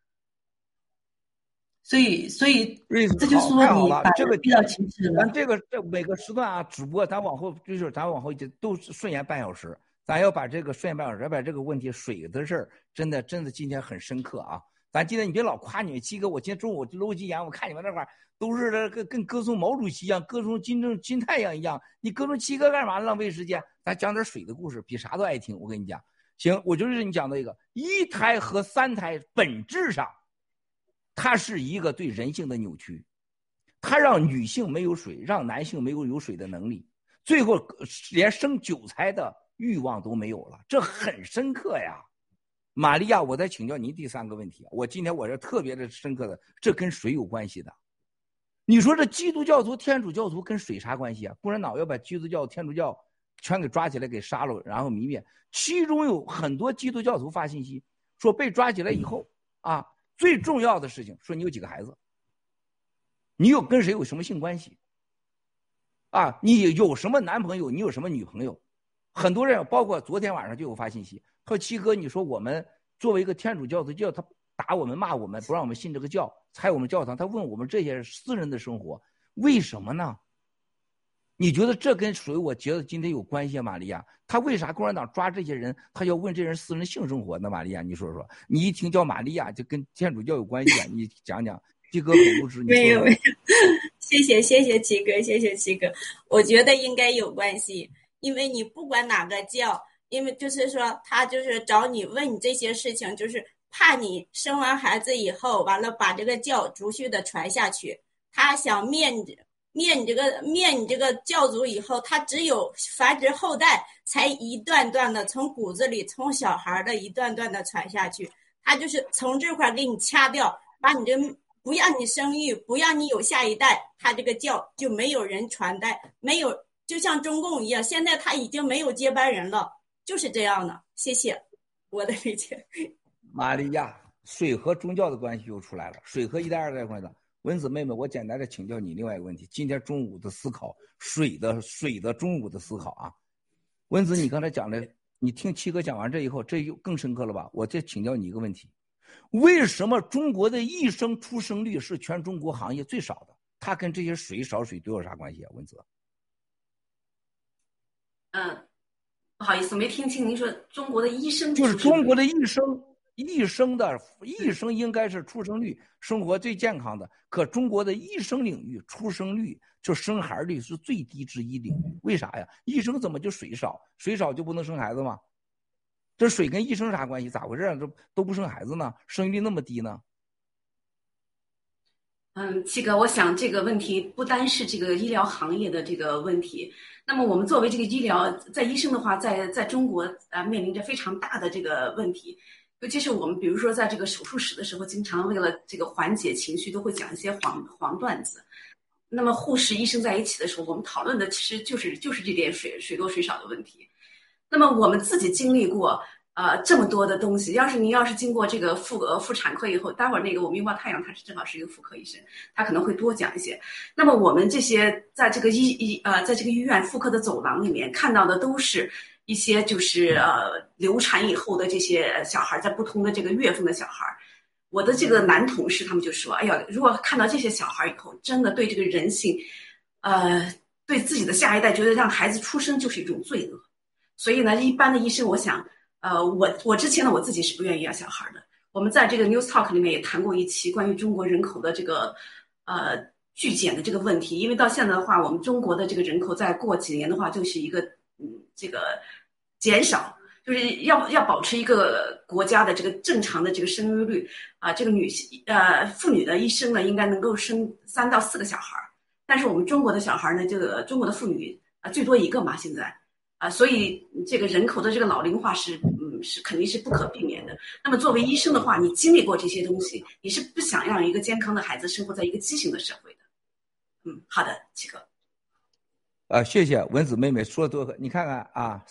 所以，所以这就是说你把这个逼到极致了。咱这个这每个时段啊，主播咱往后就是咱往后就都是顺延半小时，咱要把这个顺延半小时，把这个问题水的事儿，真的真的今天很深刻啊。咱今天你别老夸你们七哥，我今天中午搂几眼，我看你们那块儿都是跟跟歌颂毛主席一样，歌颂金正金太阳一样，你歌颂七哥干嘛？浪费时间。咱讲点水的故事，比啥都爱听。我跟你讲，行，我就是你讲的一个一胎和三胎本质上。它是一个对人性的扭曲，它让女性没有水，让男性没有有水的能力，最后连生韭菜的欲望都没有了，这很深刻呀。玛利亚，我再请教您第三个问题，我今天我这特别的深刻的，这跟水有关系的。你说这基督教徒、天主教徒跟水啥关系啊？共产党要把基督教、天主教全给抓起来给杀了，然后泯灭。其中有很多基督教徒发信息说被抓起来以后啊。最重要的事情，说你有几个孩子，你有跟谁有什么性关系，啊，你有什么男朋友，你有什么女朋友，很多人，包括昨天晚上就有发信息，说七哥，你说我们作为一个天主教的教他打我们骂我们，不让我们信这个教，拆我们教堂，他问我们这些私人的生活，为什么呢？你觉得这跟谁，我觉得今天有关系啊，玛利亚。他为啥共产党抓这些人，他要问这人私人性生活呢？玛利亚，你说说。你一听叫玛利亚，就跟天主教有关系啊？你讲讲。七哥很不知，没有没有，谢谢谢谢七哥，谢谢七哥。我觉得应该有关系，因为你不管哪个教，因为就是说他就是找你问你这些事情，就是怕你生完孩子以后，完了把这个教逐续的传下去，他想灭你。灭你这个灭你这个教族以后，他只有繁殖后代，才一段段的从骨子里，从小孩的一段段的传下去。他就是从这块给你掐掉，把你这不让你生育，不让你有下一代，他这个教就没有人传代，没有就像中共一样，现在他已经没有接班人了，就是这样的。谢谢我的理解。玛利亚，水和宗教的关系又出来了，水和一代二代关系。文子妹妹，我简单的请教你另外一个问题。今天中午的思考，水的水的中午的思考啊。文子，你刚才讲的，你听七哥讲完这以后，这又更深刻了吧？我再请教你一个问题：为什么中国的一生出生率是全中国行业最少的？它跟这些水少水多有啥关系啊？文子？嗯，不好意思，没听清您说中国的医生就是中国的一生。一生的一生应该是出生率生活最健康的，可中国的一生领域出生率就生孩率是最低之一领域。为啥呀？一生怎么就水少？水少就不能生孩子吗？这水跟一生啥关系？咋回事啊？这都不生孩子呢？生育率那么低呢？嗯，七哥，我想这个问题不单是这个医疗行业的这个问题。那么我们作为这个医疗在医生的话，在在中国啊面临着非常大的这个问题。尤其是我们，比如说在这个手术室的时候，经常为了这个缓解情绪，都会讲一些黄黄段子。那么护士、医生在一起的时候，我们讨论的其实就是就是这点水水多水少的问题。那么我们自己经历过呃这么多的东西，要是您要是经过这个妇呃妇产科以后，待会儿那个我们拥抱太阳他是正好是一个妇科医生，他可能会多讲一些。那么我们这些在这个医医呃在这个医院妇科的走廊里面看到的都是。一些就是呃流产以后的这些小孩，在不同的这个月份的小孩，我的这个男同事他们就说：“哎呀，如果看到这些小孩以后，真的对这个人性，呃，对自己的下一代，觉得让孩子出生就是一种罪恶。所以呢，一般的医生，我想，呃，我我之前呢，我自己是不愿意要小孩的。我们在这个 News Talk 里面也谈过一期关于中国人口的这个呃巨减的这个问题，因为到现在的话，我们中国的这个人口再过几年的话，就是一个。这个减少就是要要保持一个国家的这个正常的这个生育率啊，这个女性呃妇女的一生呢，应该能够生三到四个小孩儿。但是我们中国的小孩儿呢，这个中国的妇女啊最多一个嘛，现在啊，所以这个人口的这个老龄化是嗯是肯定是不可避免的。那么作为医生的话，你经历过这些东西，你是不想让一个健康的孩子生活在一个畸形的社会的。嗯，好的，七哥。啊，谢谢文子妹妹说的多，你看看啊，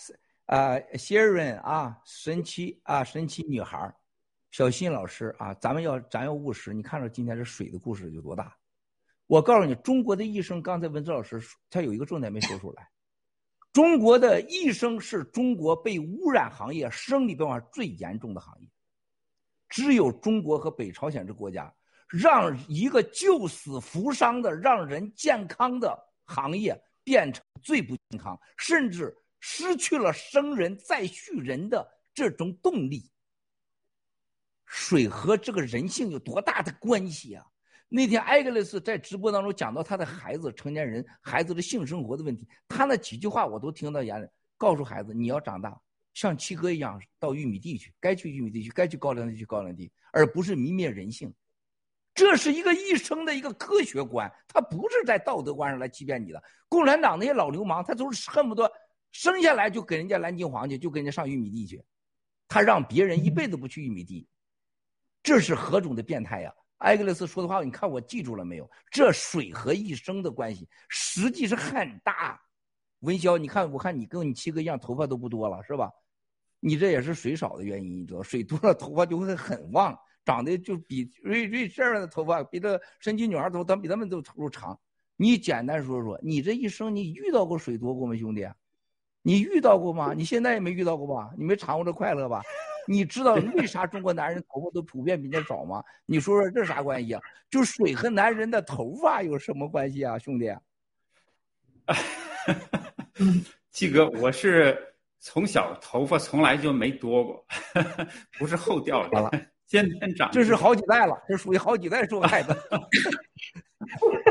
啊，Sharon 啊，神奇啊，神奇女孩小新老师啊，咱们要咱要务实。你看着今天这水的故事有多大？我告诉你，中国的医生，刚才文子老师他有一个重点没说出来，中国的医生是中国被污染行业生理变化最严重的行业，只有中国和北朝鲜这国家，让一个救死扶伤的、让人健康的行业。变成最不健康，甚至失去了生人再续人的这种动力。水和这个人性有多大的关系啊？那天艾格雷斯在直播当中讲到他的孩子成年人孩子的性生活的问题，他那几句话我都听到眼里。告诉孩子，你要长大像七哥一样到玉米地去，该去玉米地去，该去高粱地去高粱地，而不是泯灭人性。这是一个一生的一个科学观，他不是在道德观上来欺骗你的。共产党那些老流氓，他都是恨不得生下来就给人家蓝金黄去，就给人家上玉米地去，他让别人一辈子不去玉米地，这是何种的变态呀？埃格勒斯说的话，你看我记住了没有？这水和一生的关系实际是很大。文潇，你看，我看你跟你七哥一样，头发都不多了，是吧？你这也是水少的原因，你知道，水多了头发就会很旺。长得就比瑞瑞这样的头发，比这神奇女孩头，她比他们都头长。你简单说说，你这一生你遇到过水多过吗，兄弟？你遇到过吗？你现在也没遇到过吧？你没尝过这快乐吧？你知道为啥中国男人头发都普遍比较少吗？你说说这啥关系啊？就水和男人的头发有什么关系啊，兄弟？季哥，我是从小头发从来就没多过，不是后掉的。天天长，这是好几代了，这属于好几代受害的。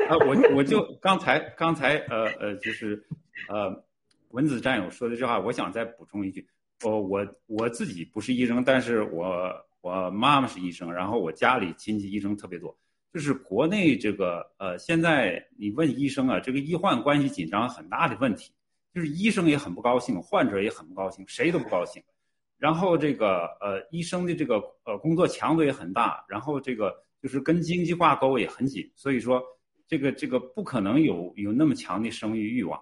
啊，我我就刚才刚才呃呃，就是呃，文子战友说的这话，我想再补充一句。我，我我自己不是医生，但是我我妈妈是医生，然后我家里亲戚医生特别多。就是国内这个呃，现在你问医生啊，这个医患关系紧张很大的问题，就是医生也很不高兴，患者也很不高兴，谁都不高兴。然后这个呃，医生的这个呃工作强度也很大，然后这个就是跟经济挂钩也很紧，所以说这个这个不可能有有那么强的生育欲望。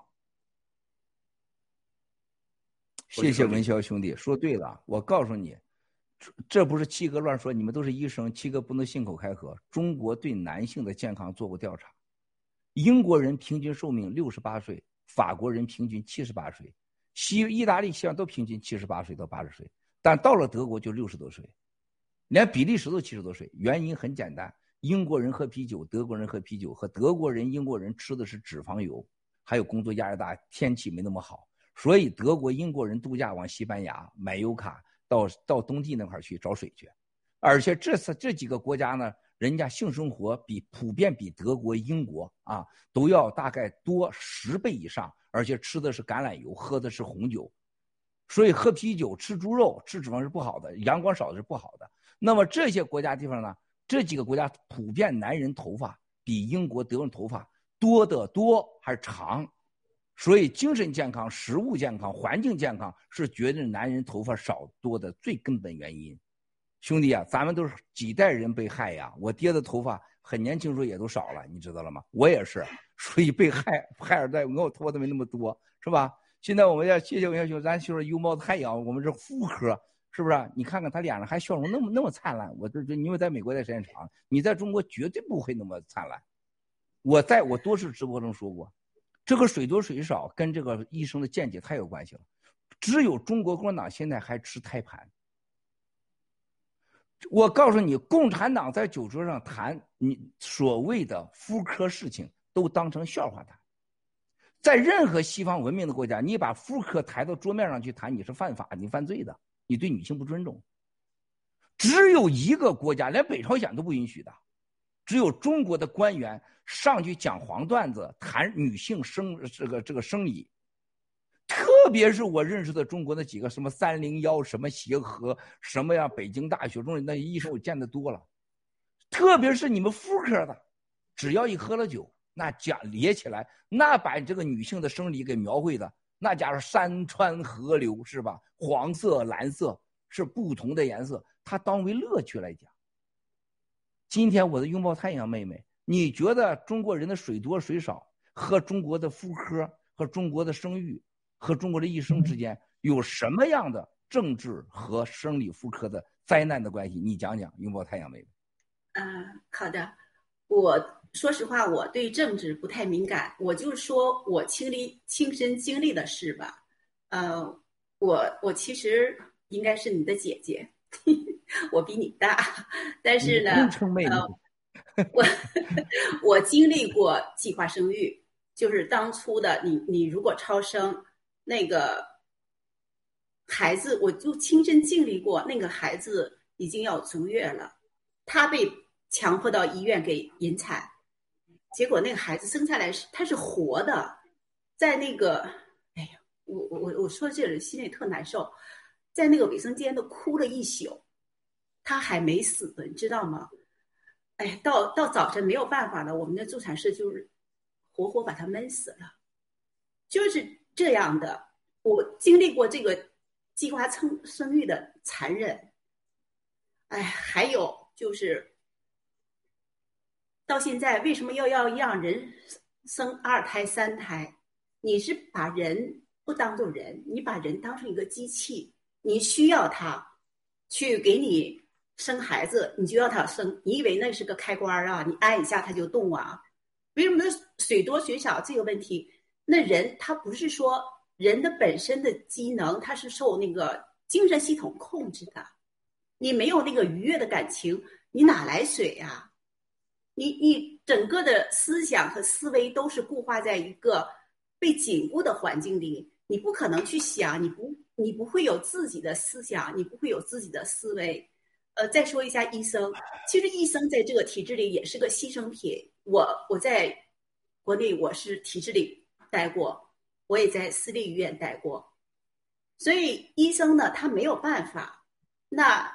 谢谢文潇兄弟说对了，我告诉你，这不是七哥乱说，你们都是医生，七哥不能信口开河。中国对男性的健康做过调查，英国人平均寿命六十八岁，法国人平均七十八岁。西意大利、希望都平均七十八岁到八十岁，但到了德国就六十多岁，连比利时都七十多岁。原因很简单：英国人喝啤酒，德国人喝啤酒，和德国人、英国人吃的是脂肪油，还有工作压力大，天气没那么好，所以德国、英国人度假往西班牙买油卡，到到冬季那块去找水去。而且这次这几个国家呢，人家性生活比普遍比德国、英国啊都要大概多十倍以上。而且吃的是橄榄油，喝的是红酒，所以喝啤酒、吃猪肉、吃脂肪是不好的，阳光少的是不好的。那么这些国家地方呢？这几个国家普遍男人头发比英国、德国头发多得多，还长，所以精神健康、食物健康、环境健康是决定男人头发少多的最根本原因。兄弟啊，咱们都是几代人被害呀！我爹的头发。很年轻时候也都少了，你知道了吗？我也是所以被害害二代，我头发都没那么多，是吧？现在我们要谢谢我要求，咱就是拥抱太阳，我们是妇科，是不是？你看看他脸上还笑容那么那么灿烂，我这这因为在美国待时间长，你在中国绝对不会那么灿烂。我在我多次直播中说过，这个水多水少跟这个医生的见解太有关系了。只有中国共产党现在还吃胎盘。我告诉你，共产党在酒桌上谈你所谓的妇科事情，都当成笑话谈。在任何西方文明的国家，你把妇科抬到桌面上去谈，你是犯法，你犯罪的，你对女性不尊重。只有一个国家，连北朝鲜都不允许的，只有中国的官员上去讲黄段子，谈女性生这个这个生理。特别是我认识的中国那几个什么三零幺什么协和什么呀，北京大学中那医生我见得多了，特别是你们妇科的，只要一喝了酒，那讲咧起来，那把这个女性的生理给描绘的，那家伙山川河流是吧？黄色、蓝色是不同的颜色，他当为乐趣来讲。今天我的拥抱太阳妹妹，你觉得中国人的水多水少和中国的妇科和中国的生育？和中国的医生之间有什么样的政治和生理妇科的灾难的关系？你讲讲，拥抱太阳妹妹。嗯，好的。我说实话，我对政治不太敏感，我就说我亲历亲身经历的事吧。呃，我我其实应该是你的姐姐，我比你大，但是呢，呃，我 我经历过计划生育，就是当初的你，你如果超生。那个孩子，我就亲身经历过。那个孩子已经要足月了，他被强迫到医院给引产，结果那个孩子生下来是他是活的，在那个，哎呀，我我我我说这人心里特难受，在那个卫生间都哭了一宿，他还没死你知道吗？哎，到到早晨没有办法了，我们的助产士就是活活把他闷死了，就是。这样的，我经历过这个计划生育的残忍，哎，还有就是到现在为什么要要让人生二胎三胎？你是把人不当做人，你把人当成一个机器，你需要他去给你生孩子，你就要他生，你以为那是个开关啊？你按一下它就动啊？为什么水多水少这个问题？那人他不是说人的本身的机能，他是受那个精神系统控制的。你没有那个愉悦的感情，你哪来水呀？你你整个的思想和思维都是固化在一个被紧固的环境里，你不可能去想，你不你不会有自己的思想，你不会有自己的思维。呃，再说一下医生，其实医生在这个体制里也是个牺牲品。我我在国内我是体制里。待过，我也在私立医院待过，所以医生呢，他没有办法。那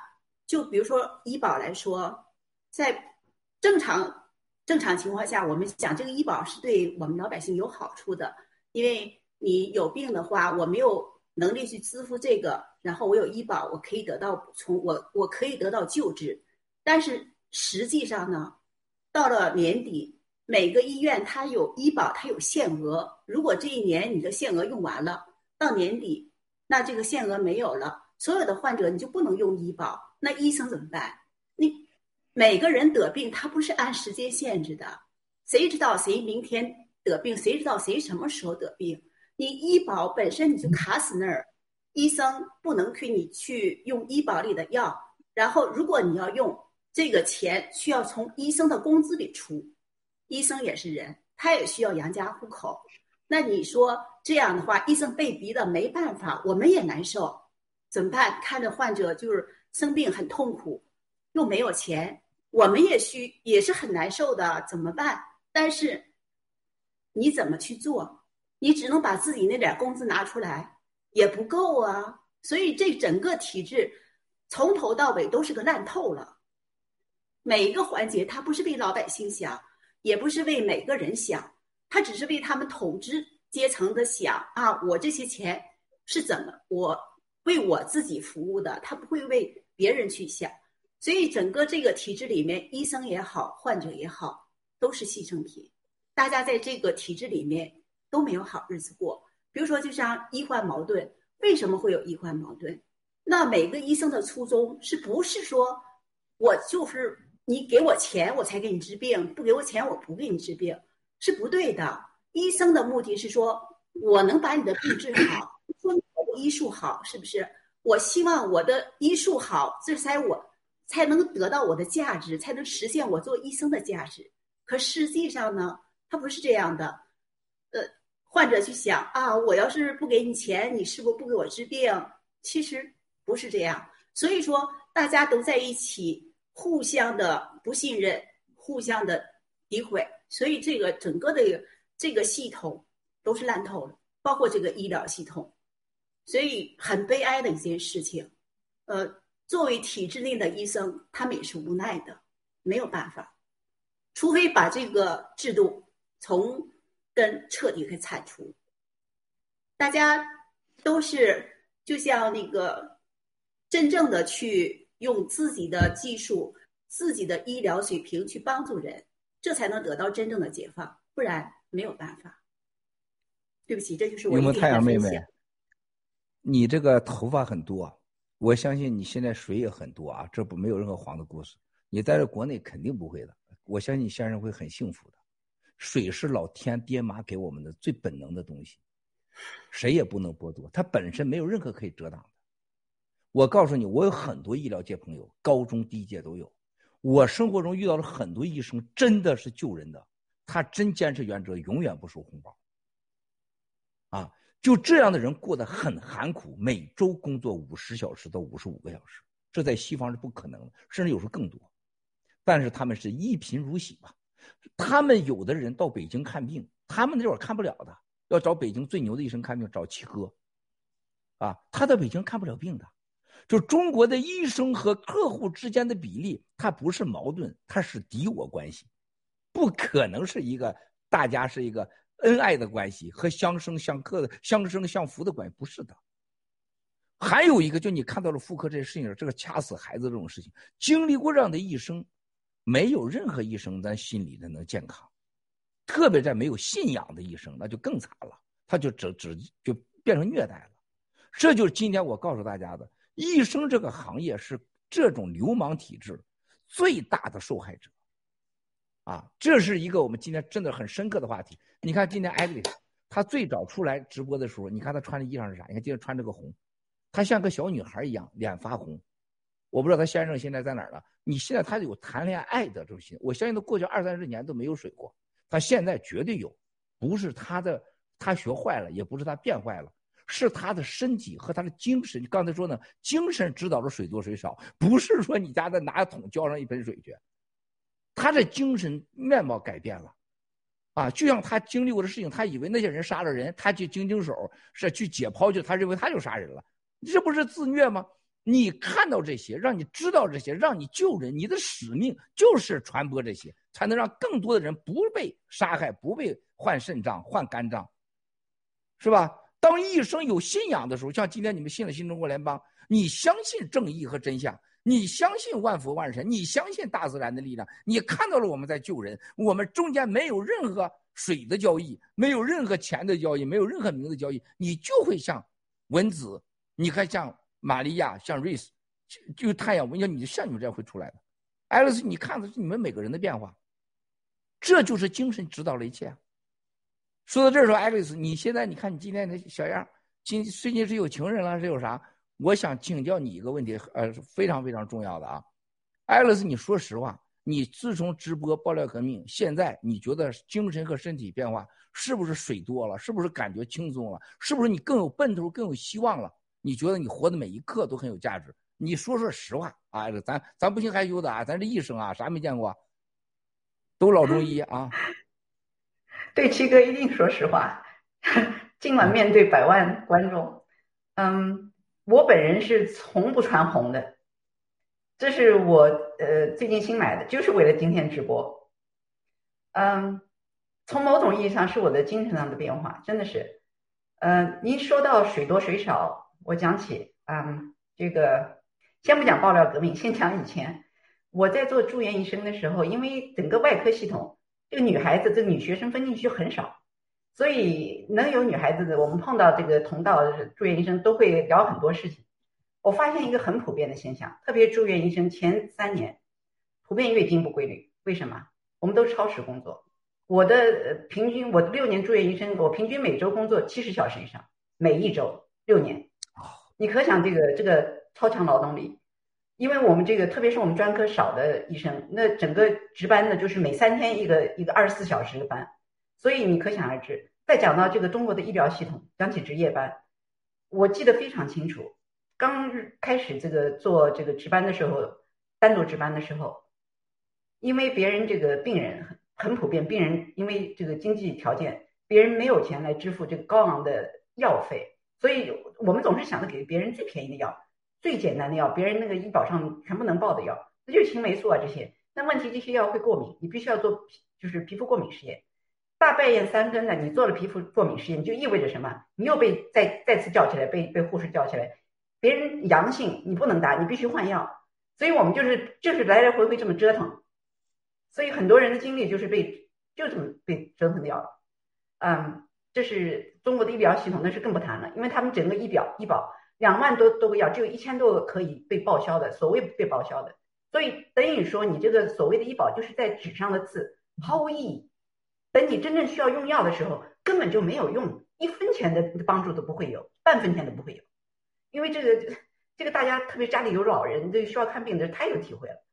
就比如说医保来说，在正常正常情况下，我们讲这个医保是对我们老百姓有好处的，因为你有病的话，我没有能力去支付这个，然后我有医保，我可以得到补充，我我可以得到救治。但是实际上呢，到了年底。每个医院它有医保，它有限额。如果这一年你的限额用完了，到年底，那这个限额没有了，所有的患者你就不能用医保。那医生怎么办？你每个人得病，他不是按时间限制的，谁知道谁明天得病？谁知道谁什么时候得病？你医保本身你就卡死那儿，医生不能给你去用医保里的药。然后，如果你要用这个钱，需要从医生的工资里出。医生也是人，他也需要养家糊口。那你说这样的话，医生被逼的没办法，我们也难受，怎么办？看着患者就是生病很痛苦，又没有钱，我们也需也是很难受的，怎么办？但是你怎么去做？你只能把自己那点工资拿出来，也不够啊。所以这整个体制从头到尾都是个烂透了，每一个环节它不是为老百姓想。也不是为每个人想，他只是为他们统治阶层的想啊！我这些钱是怎么我为我自己服务的？他不会为别人去想，所以整个这个体制里面，医生也好，患者也好，都是牺牲品。大家在这个体制里面都没有好日子过。比如说，就像医患矛盾，为什么会有医患矛盾？那每个医生的初衷是不是说，我就是你给我钱我才给你治病，不给我钱我不给你治病，是不对的。医生的目的是说，我能把你的病治好，说我的医术好，是不是？我希望我的医术好，这才我才能得到我的价值，才能实现我做医生的价值。可实际上呢，他不是这样的。呃，患者去想啊，我要是不给你钱，你是不是不给我治病？其实不是这样。所以说，大家都在一起，互相的不信任，互相的诋毁，所以这个整个的这个系统都是烂透了，包括这个医疗系统。所以很悲哀的一件事情，呃，作为体制内的医生，他们也是无奈的，没有办法，除非把这个制度从根彻底给铲除。大家都是就像那个真正的去用自己的技术、自己的医疗水平去帮助人，这才能得到真正的解放，不然没有办法。对不起，这就是我有没有太阳妹妹？你这个头发很多，我相信你现在水也很多啊，这不没有任何黄的故事。你在这国内肯定不会的，我相信先生会很幸福的。水是老天爹妈给我们的最本能的东西，谁也不能剥夺，它本身没有任何可以遮挡的。我告诉你，我有很多医疗界朋友，高中低阶都有。我生活中遇到了很多医生，真的是救人的，他真坚持原则，永远不收红包。啊，就这样的人过得很寒苦，每周工作五十小时到五十五个小时，这在西方是不可能的，甚至有时候更多。但是他们是一贫如洗吧？他们有的人到北京看病，他们那会儿看不了的，要找北京最牛的医生看病，找七哥。啊，他在北京看不了病的。就中国的医生和客户之间的比例，它不是矛盾，它是敌我关系，不可能是一个大家是一个恩爱的关系和相生相克的相生相扶的关系，不是的。还有一个，就你看到了妇科这些事情，这个掐死孩子这种事情，经历过这样的医生，没有任何医生咱心里的能健康，特别在没有信仰的医生，那就更惨了，他就只只就变成虐待了。这就是今天我告诉大家的。医生这个行业是这种流氓体制最大的受害者，啊，这是一个我们今天真的很深刻的话题。你看今天艾丽，她最早出来直播的时候，你看她穿的衣裳是啥？你看今天穿这个红，她像个小女孩一样，脸发红。我不知道她先生现在在哪儿了。你现在她有谈恋爱的这种心，我相信她过去二三十年都没有水过，她现在绝对有，不是她的她学坏了，也不是她变坏了。是他的身体和他的精神，你刚才说呢，精神指导着水多水少，不是说你家的拿桶浇上一盆水去，他的精神面貌改变了，啊，就像他经历过的事情，他以为那些人杀了人，他去经经手是去解剖去，他认为他就杀人了，这不是自虐吗？你看到这些，让你知道这些，让你救人，你的使命就是传播这些，才能让更多的人不被杀害，不被换肾脏、换肝脏，是吧？当一生有信仰的时候，像今天你们信了新中国联邦，你相信正义和真相，你相信万佛万神，你相信大自然的力量，你看到了我们在救人，我们中间没有任何水的交易，没有任何钱的交易，没有任何名的交易，你就会像文子，你看像玛利亚，像瑞斯，就太阳，我讲你就像你们这样会出来的。爱丽丝，你看的是你们每个人的变化，这就是精神指导了一切。说到这儿说，爱丽丝，你现在你看你今天的小样，今最近是有情人了，是有啥？我想请教你一个问题，呃，非常非常重要的啊，爱丽丝，你说实话，你自从直播爆料革命，现在你觉得精神和身体变化是不是水多了？是不是感觉轻松了？是不是你更有奔头、更有希望了？你觉得你活的每一刻都很有价值？你说说实话啊，咱咱不行害羞的啊，咱是医生啊，啥没见过，都老中医啊。对七哥一定说实话。今晚面对百万观众，嗯，我本人是从不穿红的，这是我呃最近新买的，就是为了今天直播。嗯，从某种意义上是我的精神上的变化，真的是。嗯，您说到水多水少，我讲起，嗯，这个先不讲爆料革命，先讲以前。我在做住院医生的时候，因为整个外科系统，这个女孩子，这个女学生分进去很少，所以能有女孩子的，我们碰到这个同道住院医生都会聊很多事情。我发现一个很普遍的现象，特别住院医生前三年，普遍月经不规律。为什么？我们都超时工作。我的呃平均，我六年住院医生，我平均每周工作七十小时以上，每一周六年。你可想这个这个超强劳动力，因为我们这个特别是我们专科少的医生，那整个值班呢就是每三天一个一个二十四小时的班，所以你可想而知。再讲到这个中国的医疗系统，讲起值夜班，我记得非常清楚。刚开始这个做这个值班的时候，单独值班的时候，因为别人这个病人很很普遍，病人因为这个经济条件，别人没有钱来支付这个高昂的药费，所以我们总是想着给别人最便宜的药、最简单的药，别人那个医保上全部能报的药，那就是青霉素啊这些。那问题这些药会过敏，你必须要做皮就是皮肤过敏实验。大半夜三更的，你做了皮肤过敏实验，就意味着什么？你又被再再次叫起来，被被护士叫起来。别人阳性，你不能打，你必须换药，所以我们就是就是来来回回这么折腾，所以很多人的精力就是被就这么被折腾掉了，嗯，这是中国的医疗系统，那是更不谈了，因为他们整个医表医保两万多多个药，只有一千多个可以被报销的，所谓被报销的，所以等于说你这个所谓的医保就是在纸上的字，毫无意义，等你真正需要用药的时候，根本就没有用，一分钱的帮助都不会有，半分钱都不会有。因为这个，这个大家特别家里有老人，这需要看病的太有体会了。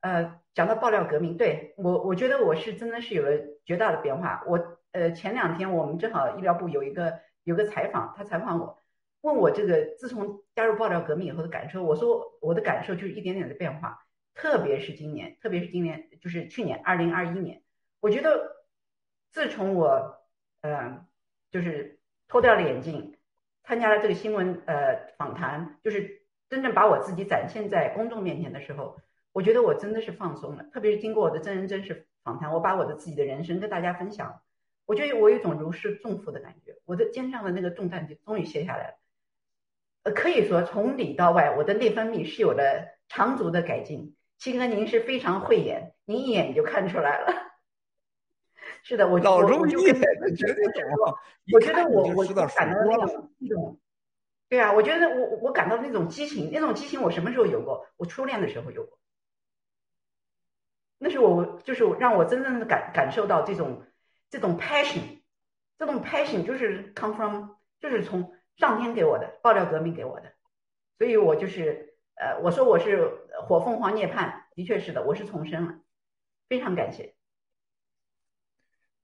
呃，讲到爆料革命，对我，我觉得我是真的是有了绝大的变化。我呃，前两天我们正好医疗部有一个有个采访，他采访我，问我这个自从加入爆料革命以后的感受。我说我的感受就是一点点的变化，特别是今年，特别是今年，就是去年二零二一年，我觉得自从我呃，就是脱掉了眼镜。参加了这个新闻呃访谈，就是真正把我自己展现在公众面前的时候，我觉得我真的是放松了。特别是经过我的真人真事访谈，我把我的自己的人生跟大家分享，我觉得我有一种如释重负的感觉，我的肩上的那个重担就终于卸下来了。呃，可以说从里到外，我的内分泌是有了长足的改进。七哥，您是非常慧眼，您一眼就看出来了。是的，我老中医绝对懂。我觉得我我感到那种那种，对啊，我觉得我我感到那种激情，那种激情我什么时候有过？我初恋的时候有过。那是我就是让我真正的感感受到这种这种 passion，这种 passion 就是 come from 就是从上天给我的爆料革命给我的，所以我就是呃我说我是火凤凰涅槃，的确是的，我是重生了，非常感谢。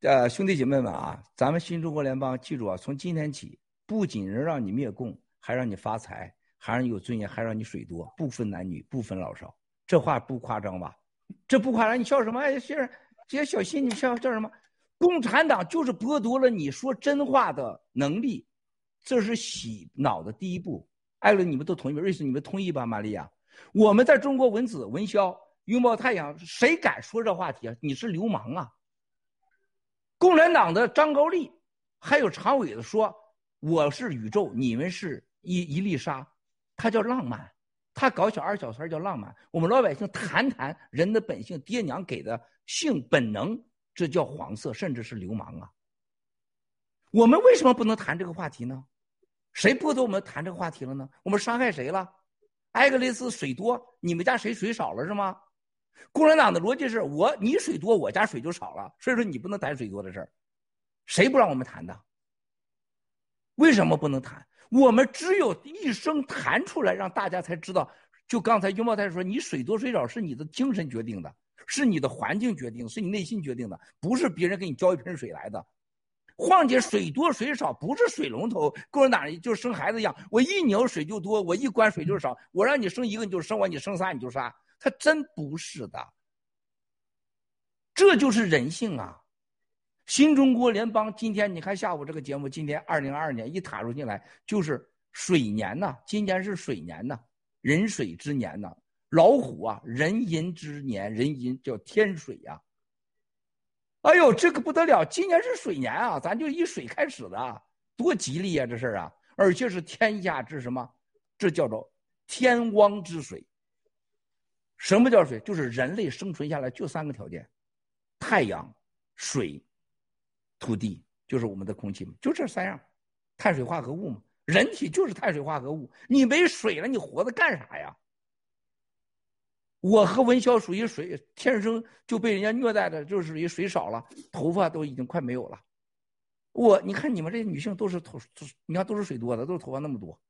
呃，兄弟姐妹们啊，咱们新中国联邦记住啊，从今天起，不仅能让你灭共，还让你发财，还让你有尊严，还让你水多，不分男女，不分老少。这话不夸张吧？这不夸张，你笑什么？哎，先生，这些小心，你笑叫什么？共产党就是剥夺了你说真话的能力，这是洗脑的第一步。艾伦，你们都同意吗？瑞斯，你们同意吧？玛利亚，我们在中国文子、文潇、拥抱太阳，谁敢说这话题啊？你是流氓啊！共产党的张高丽，还有常委的说：“我是宇宙，你们是一一粒沙。”他叫浪漫，他搞小二小三叫浪漫。我们老百姓谈谈人的本性，爹娘给的性本能，这叫黄色，甚至是流氓啊！我们为什么不能谈这个话题呢？谁剥夺我们谈这个话题了呢？我们伤害谁了？艾格雷斯水多，你们家谁水少了是吗？共产党的逻辑是我你水多，我家水就少了，所以说你不能谈水多的事儿。谁不让我们谈的？为什么不能谈？我们只有一声谈出来，让大家才知道。就刚才拥抱太说，你水多水少是你的精神决定的，是你的环境决定，是你内心决定的，不是别人给你浇一盆水来的。况且水多水少不是水龙头，共产党就生孩子一样，我一拧水就多，我一关水就少。我让你生一个你就生，我你生仨你就仨。他真不是的，这就是人性啊！新中国联邦今天你看下午这个节目，今天二零二二年一踏入进来就是水年呐，今年是水年呐，人水之年呐，老虎啊，人寅之年，人寅叫天水呀。哎呦，这个不得了，今年是水年啊，咱就以水开始的，多吉利呀，这事儿啊，而且是天下之什么？这叫做天汪之水。什么叫水？就是人类生存下来就三个条件：太阳、水、土地，就是我们的空气嘛，就这三样，碳水化合物嘛。人体就是碳水化合物，你没水了，你活着干啥呀？我和文潇属于水，天生就被人家虐待的，就属于水少了，头发都已经快没有了。我，你看你们这些女性都是头，你看都是水多的，都是头发那么多，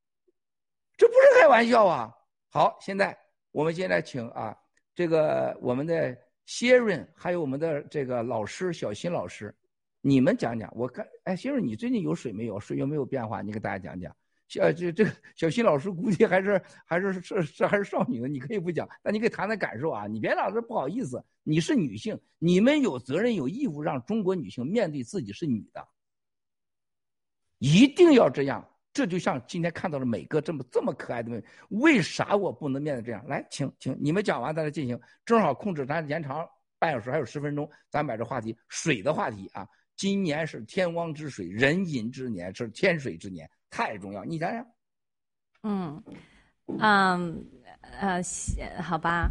这不是开玩笑啊！好，现在我们现在请啊，这个我们的谢润，还有我们的这个老师小新老师，你们讲讲。我看，哎，谢润，你最近有水没有？水有没有变化？你给大家讲讲。小这这个小新老师估计还是还是是是还是少女的，你可以不讲，那你可以谈谈感受啊。你别老是不好意思，你是女性，你们有责任有义务让中国女性面对自己是女的。一定要这样，这就像今天看到了每个这么这么可爱的妹妹，为啥我不能面对这样？来，请请你们讲完，再来进行，正好控制咱延长半小时，还有十分钟，咱把这话题水的话题啊，今年是天汪之水，人饮之年，是天水之年，太重要。你想想，嗯，嗯，呃，好吧，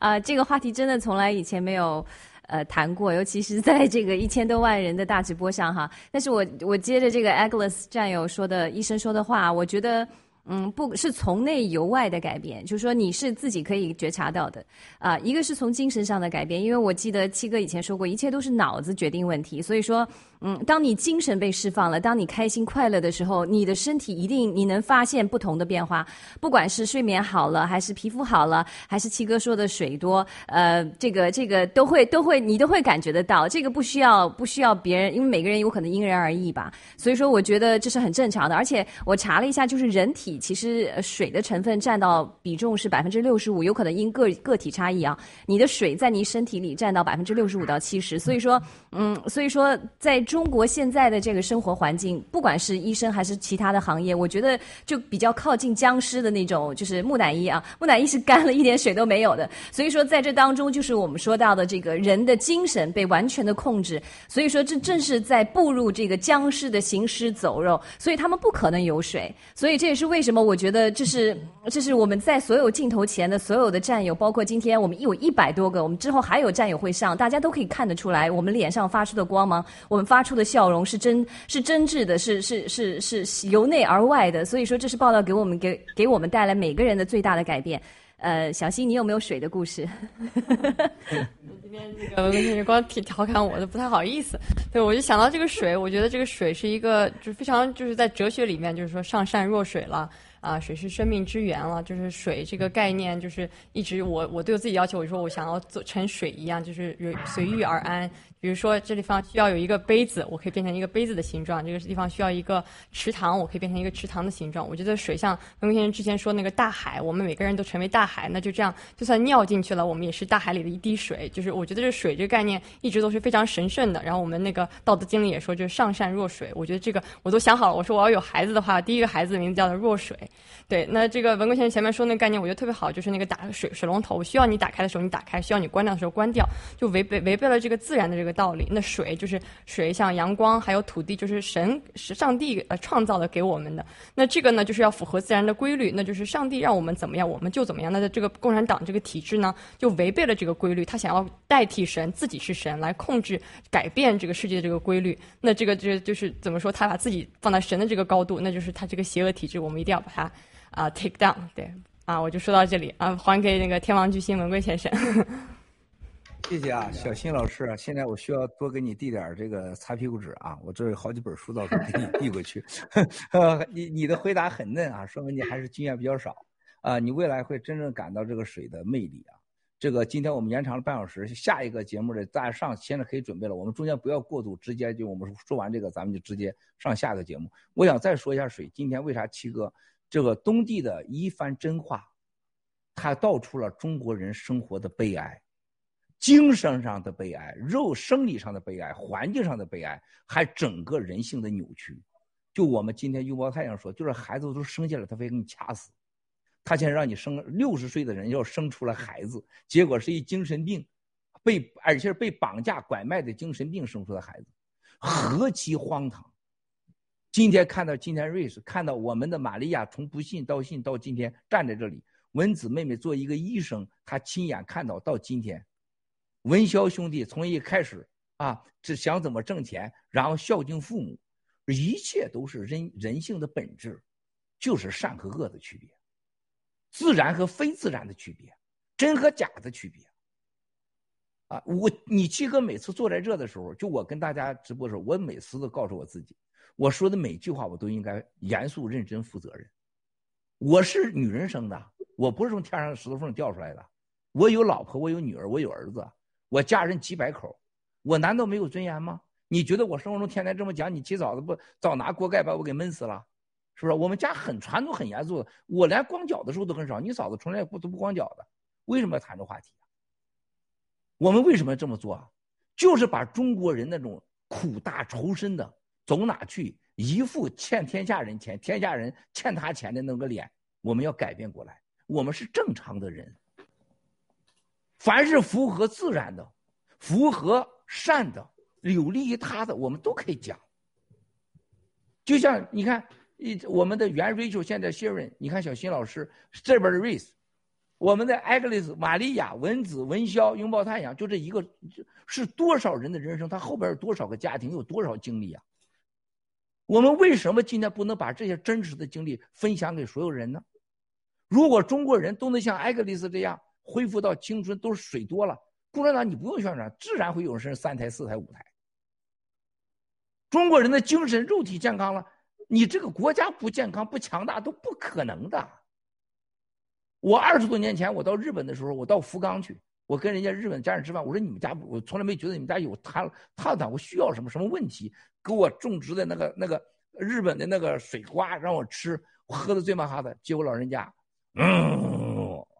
啊，这个话题真的从来以前没有。呃，谈过，尤其是在这个一千多万人的大直播上哈。但是我我接着这个 Agnes 战友说的医生说的话，我觉得。嗯，不是从内由外的改变，就是说你是自己可以觉察到的啊。一个是从精神上的改变，因为我记得七哥以前说过，一切都是脑子决定问题。所以说，嗯，当你精神被释放了，当你开心快乐的时候，你的身体一定你能发现不同的变化。不管是睡眠好了，还是皮肤好了，还是七哥说的水多，呃，这个这个都会都会你都会感觉得到。这个不需要不需要别人，因为每个人有可能因人而异吧。所以说，我觉得这是很正常的。而且我查了一下，就是人体。其实水的成分占到比重是百分之六十五，有可能因个个体差异啊，你的水在你身体里占到百分之六十五到七十。所以说，嗯，所以说在中国现在的这个生活环境，不管是医生还是其他的行业，我觉得就比较靠近僵尸的那种，就是木乃伊啊，木乃伊是干了一点水都没有的。所以说在这当中，就是我们说到的这个人的精神被完全的控制。所以说这正是在步入这个僵尸的行尸走肉，所以他们不可能有水。所以这也是为什么我觉得这是这是我们在所有镜头前的所有的战友，包括今天我们有一百多个，我们之后还有战友会上，大家都可以看得出来，我们脸上发出的光芒，我们发出的笑容是真是真挚的，是是是是由内而外的。所以说，这是报道给我们给给我们带来每个人的最大的改变。呃，小新，你有没有水的故事？今天这个光挺调侃我，都不太好意思。对，我就想到这个水，我觉得这个水是一个，就非常就是在哲学里面，就是说上善若水了。啊，水是生命之源了，就是水这个概念，就是一直我我对我自己要求，我说我想要做成水一样，就是随遇而安。比如说，这地方需要有一个杯子，我可以变成一个杯子的形状；这个地方需要一个池塘，我可以变成一个池塘的形状。我觉得水像文先生之前说那个大海，我们每个人都成为大海，那就这样，就算尿进去了，我们也是大海里的一滴水。就是我觉得这水这个概念一直都是非常神圣的。然后我们那个《道德经》里也说，就是上善若水。我觉得这个我都想好了，我说我要有孩子的话，第一个孩子的名字叫做若水。对，那这个文贵先生前面说那个概念，我觉得特别好，就是那个打水水龙头，需要你打开的时候你打开，需要你关掉的时候关掉，就违背违背了这个自然的这个道理。那水就是水，像阳光还有土地，就是神是上帝呃创造的给我们的。那这个呢，就是要符合自然的规律，那就是上帝让我们怎么样，我们就怎么样。那这个共产党这个体制呢，就违背了这个规律，他想要代替神，自己是神来控制改变这个世界的这个规律。那这个就就是怎么说，他把自己放在神的这个高度，那就是他这个邪恶体制，我们一定要把它啊 take down。对啊，我就说到这里啊，还给那个天王巨星文贵先生。谢谢啊，小新老师，现在我需要多给你递点这个擦屁股纸啊，我这有好几本书，到时候给你递过去。你你的回答很嫩啊，说明你还是经验比较少啊，你未来会真正感到这个水的魅力啊。这个今天我们延长了半小时，下一个节目的大家上现在可以准备了，我们中间不要过渡，直接就我们说完这个，咱们就直接上下个节目。我想再说一下水，今天为啥七哥这个东帝的一番真话，他道出了中国人生活的悲哀。精神上的悲哀，肉生理上的悲哀，环境上的悲哀，还整个人性的扭曲。就我们今天拥抱太阳说，就是孩子都生下来，他非给你掐死。他现在让你生六十岁的人要生出来孩子，结果是一精神病，被而且是被绑架拐卖的精神病生出的孩子，何其荒唐！今天看到今天瑞士，看到我们的玛利亚从不信到信到今天站在这里。文子妹妹做一个医生，她亲眼看到到今天，文潇兄弟从一开始啊，只想怎么挣钱，然后孝敬父母，一切都是人人性的本质，就是善和恶的区别，自然和非自然的区别，真和假的区别。啊，我你七哥每次坐在这的时候，就我跟大家直播的时候，我每次都告诉我自己，我说的每句话我都应该严肃、认真、负责任。我是女人生的，我不是从天上的石头缝掉出来的。我有老婆，我有女儿，我有儿子，我家人几百口，我难道没有尊严吗？你觉得我生活中天天这么讲，你起早的不早拿锅盖把我给闷死了，是不是？我们家很传统、很严肃的，我连光脚的时候都很少。你嫂子从来不都不光脚的，为什么要谈这话题？我们为什么要这么做啊？就是把中国人那种苦大仇深的，走哪去一副欠天下人钱，天下人欠他钱的那个脸，我们要改变过来。我们是正常的人，凡是符合自然的、符合善的、有利于他的，我们都可以讲。就像你看，一我们的原 Rachel 现在 Sharon，你看小新老师这边的 Race。我们的艾格丽斯、玛利亚、文子、文潇、拥抱太阳，就这一个，是多少人的人生？他后边有多少个家庭？有多少经历啊？我们为什么今天不能把这些真实的经历分享给所有人呢？如果中国人都能像艾格丽斯这样恢复到青春，都是水多了，共产党你不用宣传，自然会有人生三胎、四胎、五胎。中国人的精神、肉体健康了，你这个国家不健康、不强大都不可能的。我二十多年前，我到日本的时候，我到福冈去，我跟人家日本家人吃饭，我说你们家，我从来没觉得你们家有探探探，我需要什么什么问题，给我种植的那个那个日本的那个水瓜让我吃，喝的醉麻哈的，结果老人家，嗯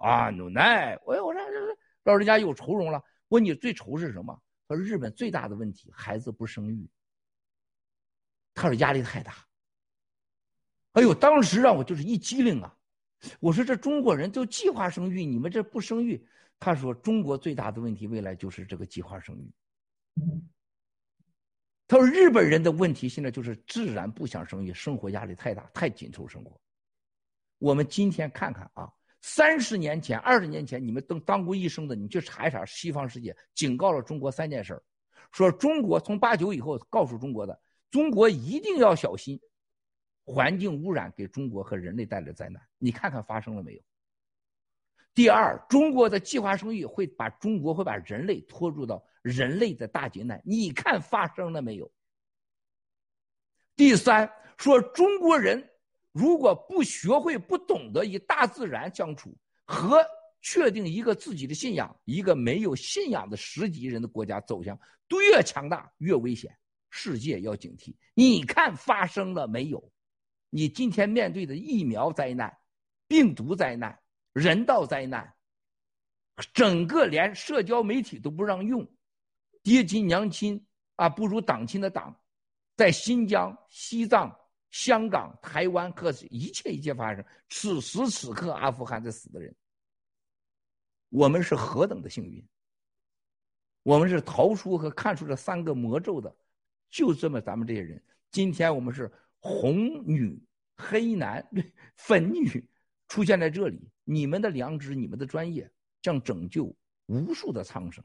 啊，牛奶，我我说这老人家有愁容了，问你最愁是什么？他说日本最大的问题，孩子不生育。他说压力太大。哎呦，当时让我就是一激灵啊。我说这中国人都计划生育，你们这不生育？他说中国最大的问题未来就是这个计划生育。他说日本人的问题现在就是自然不想生育，生活压力太大，太紧凑生活。我们今天看看啊，三十年前、二十年前，你们都当过医生的，你去查一查西方世界警告了中国三件事说中国从八九以后告诉中国的，中国一定要小心。环境污染给中国和人类带来灾难，你看看发生了没有？第二，中国的计划生育会把中国会把人类拖入到人类的大劫难，你看发生了没有？第三，说中国人如果不学会、不懂得与大自然相处，和确定一个自己的信仰，一个没有信仰的十几亿人的国家走向越强大越危险，世界要警惕。你看发生了没有？你今天面对的疫苗灾难、病毒灾难、人道灾难，整个连社交媒体都不让用，爹亲娘亲啊不如党亲的党，在新疆、西藏、香港、台湾和一切一切发生。此时此刻，阿富汗在死的人，我们是何等的幸运！我们是逃出和看出这三个魔咒的，就这么咱们这些人，今天我们是。红女、黑男、粉女出现在这里，你们的良知、你们的专业将拯救无数的苍生，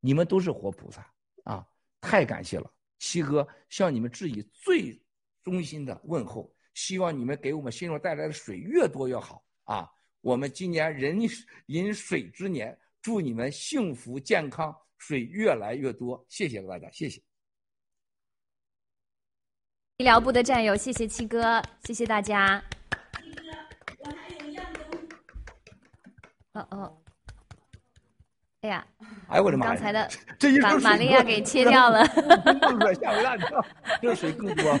你们都是活菩萨啊！太感谢了，七哥向你们致以最衷心的问候，希望你们给我们心中带来的水越多越好啊！我们今年人饮水之年，祝你们幸福健康，水越来越多，谢谢大家，谢谢。医疗部的战友，谢谢七哥，谢谢大家。七哥，我还有样东哦哦，哎呀，哎我的妈呀！刚才的这一把玛利亚给切掉了，吓我一大跳，这水更多。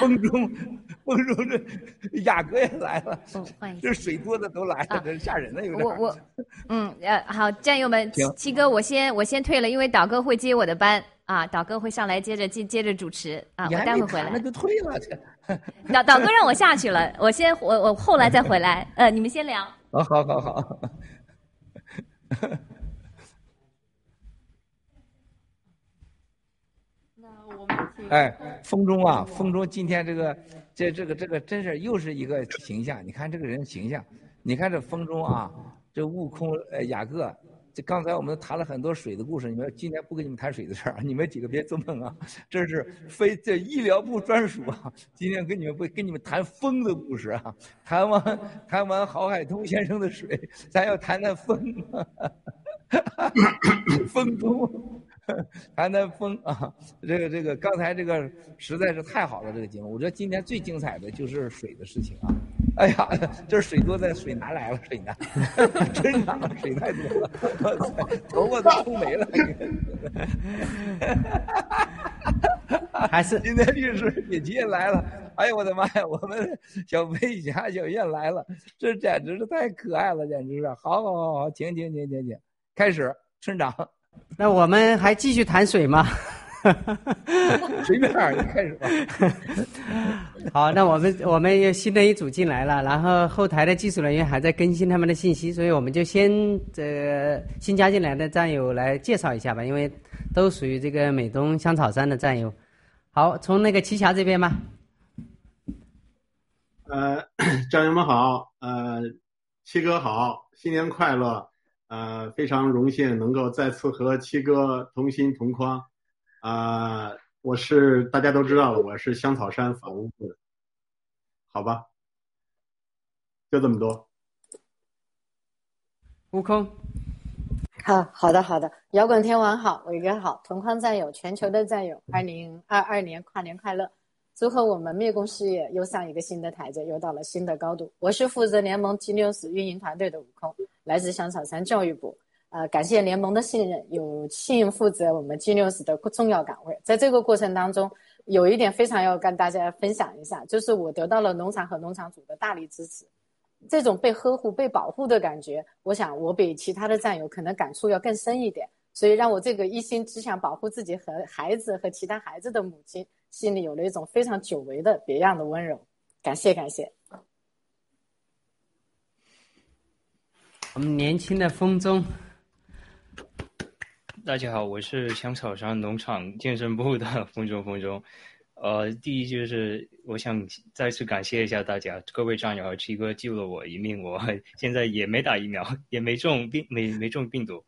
风中，风中这雅阁也来了，这水多的都来了，这吓人了，有点。我我，嗯呃，好，战友们，七哥，我先我先退了，因为导哥会接我的班。啊，导哥会上来接着接接着主持啊，我待会回来。那就退了，导导哥让我下去了，我先我我后来再回来。呃，你们先聊。好好好好。那我们哎，风中啊，风中今天这个这这个这个真是又是一个形象。你看这个人形象，你看这风中啊，这悟空、呃雅各，这刚才我们谈了很多水的故事，你们今天不跟你们谈水的事儿，你们几个别做梦啊，这是非这医疗部专属啊。今天跟你们不跟你们谈风的故事啊，谈完谈完郝海东先生的水，咱要谈谈风，风中。谈谈风啊，这个这个，刚才这个实在是太好了，这个节目，我觉得今天最精彩的就是水的事情啊。哎呀，这水多在水南来了，水南，真的水太多了，头发都冲没了。还是今天律师也也来了，哎呦我的妈呀，我们小飞侠小燕来了，这简直是太可爱了，简直是。好好好好，请请请请请，开始，村长。那我们还继续谈水吗？随便，开始吧。好，那我们我们又新的一组进来了，然后后台的技术人员还在更新他们的信息，所以我们就先这新加进来的战友来介绍一下吧，因为都属于这个美东香草山的战友。好，从那个奇侠这边吧。呃，战友们好，呃，七哥好，新年快乐。呃，非常荣幸能够再次和七哥同心同框。啊，我是大家都知道了，我是香草山法务部的，好吧？就这么多。悟空，好好的好的，摇滚天王好，伟哥好，同框战友，全球的战友，二零二二年跨年快乐！祝贺我们灭共事业又上一个新的台阶，又到了新的高度。我是负责联盟 G News 运营团队的悟空。来自香草山教育部，呃，感谢联盟的信任，有幸负责我们 G News 的重要岗位。在这个过程当中，有一点非常要跟大家分享一下，就是我得到了农场和农场主的大力支持，这种被呵护、被保护的感觉，我想我比其他的战友可能感触要更深一点。所以让我这个一心只想保护自己和孩子和其他孩子的母亲，心里有了一种非常久违的别样的温柔。感谢感谢。我们年轻的风中，大家好，我是香草山农场健身部的风中风中。呃，第一就是我想再次感谢一下大家，各位战友七哥救了我一命，我现在也没打疫苗，也没中病，没没中病毒，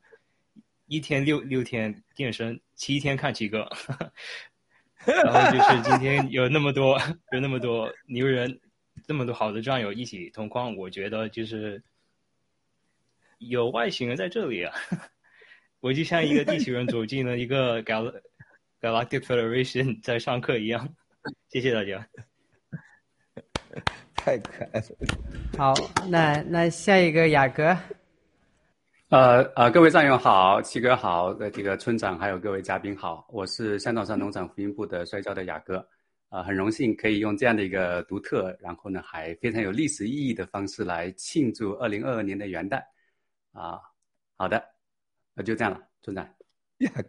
一天六六天健身，七天看七哥，然后就是今天有那么多有那么多牛人，这么多好的战友一起同框，我觉得就是。有外星人在这里啊！我就像一个地球人走进了一个 gal galactic federation 在上课一样。谢谢大家。太可爱了。好，那那下一个雅阁。呃呃，各位战友好，七哥好，的这个村长还有各位嘉宾好，我是香港山农场福音部的摔跤的雅哥。啊，很荣幸可以用这样的一个独特，然后呢还非常有历史意义的方式来庆祝二零二二年的元旦。啊，好的，那就这样了，村长。雅哥，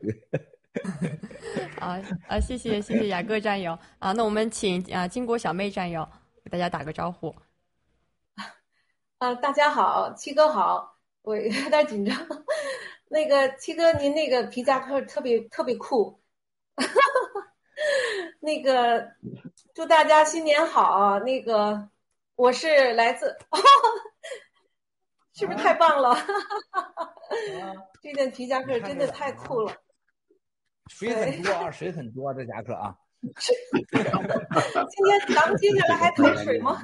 啊啊，谢谢谢谢雅哥战友啊，那我们请啊金国小妹战友给大家打个招呼。啊，大家好，七哥好，我有点紧张。那个七哥，您那个皮夹克特别特别酷。那个，祝大家新年好。那个，我是来自。是不是太棒了？这件皮夹克真的太酷了。水很多啊，水很多，这夹克啊。今天咱们接下来还谈水吗？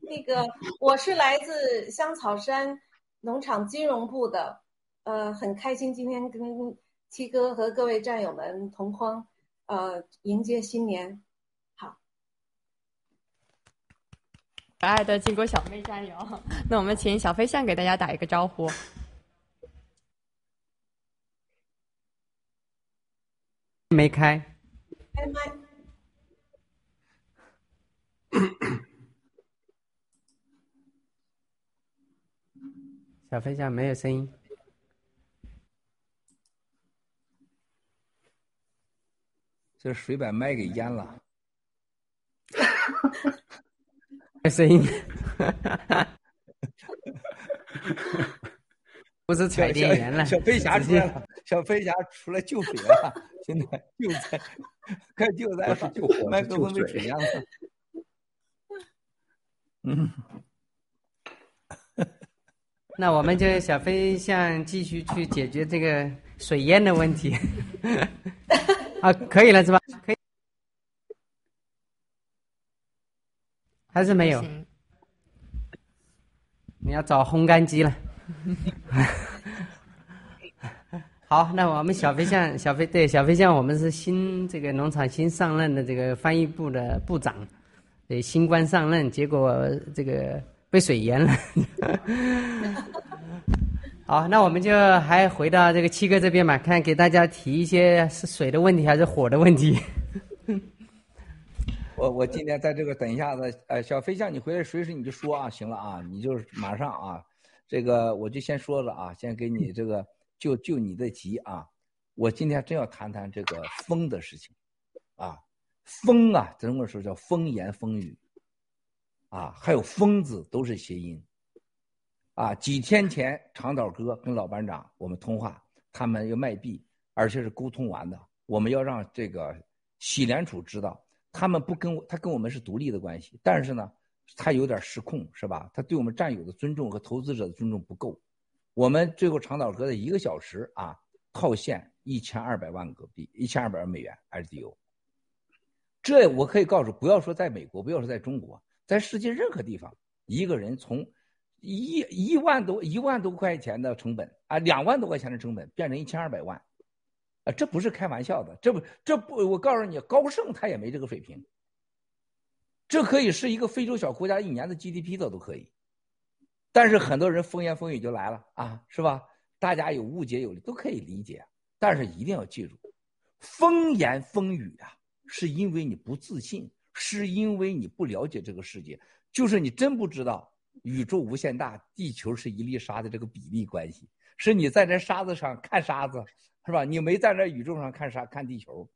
那个，我是来自香草山农场金融部的，呃，很开心今天跟七哥和各位战友们同框，呃，迎接新年。可爱的金国小妹加油，那我们请小飞象给大家打一个招呼。没开。开麦。小飞象没有声音。这水把麦给淹了。声音，不是彩电员了，小飞侠出来了，小飞侠出来救水了，现在 救灾，快救灾吧！麦克风被水淹了。嗯，那我们就小飞象继续去解决这个水淹的问题。啊，可以了是吧？可以，还是没有？你要找烘干机了。好，那我们小飞象，小飞对小飞象，我们是新这个农场新上任的这个翻译部的部长，对，新官上任，结果这个被水淹了。好，那我们就还回到这个七哥这边嘛，看给大家提一些是水的问题还是火的问题。我我今天在这个等一下子，呃，小飞象，你回来随时你就说啊，行了啊，你就马上啊，这个我就先说了啊，先给你这个就就你的急啊，我今天真要谈谈这个风的事情，啊，风啊，怎么说叫风言风语，啊，还有疯子都是谐音。啊，几天前长岛哥跟老班长我们通话，他们要卖币，而且是沟通完的。我们要让这个喜联储知道，他们不跟我，他跟我们是独立的关系，但是呢，他有点失控，是吧？他对我们战友的尊重和投资者的尊重不够。我们最后长岛哥的一个小时啊，套现一千二百万个币，一千二百万美元 SDO。这我可以告诉，不要说在美国，不要说在中国，在世界任何地方，一个人从。一一万多一万多块钱的成本啊，两万多块钱的成本变成一千二百万，这不是开玩笑的，这不这不，我告诉你，高盛他也没这个水平。这可以是一个非洲小国家一年的 GDP 的都可以，但是很多人风言风语就来了啊，是吧？大家有误解有都可以理解，但是一定要记住，风言风语啊，是因为你不自信，是因为你不了解这个世界，就是你真不知道。宇宙无限大，地球是一粒沙的这个比例关系，是你在这沙子上看沙子，是吧？你没在这宇宙上看啥看地球。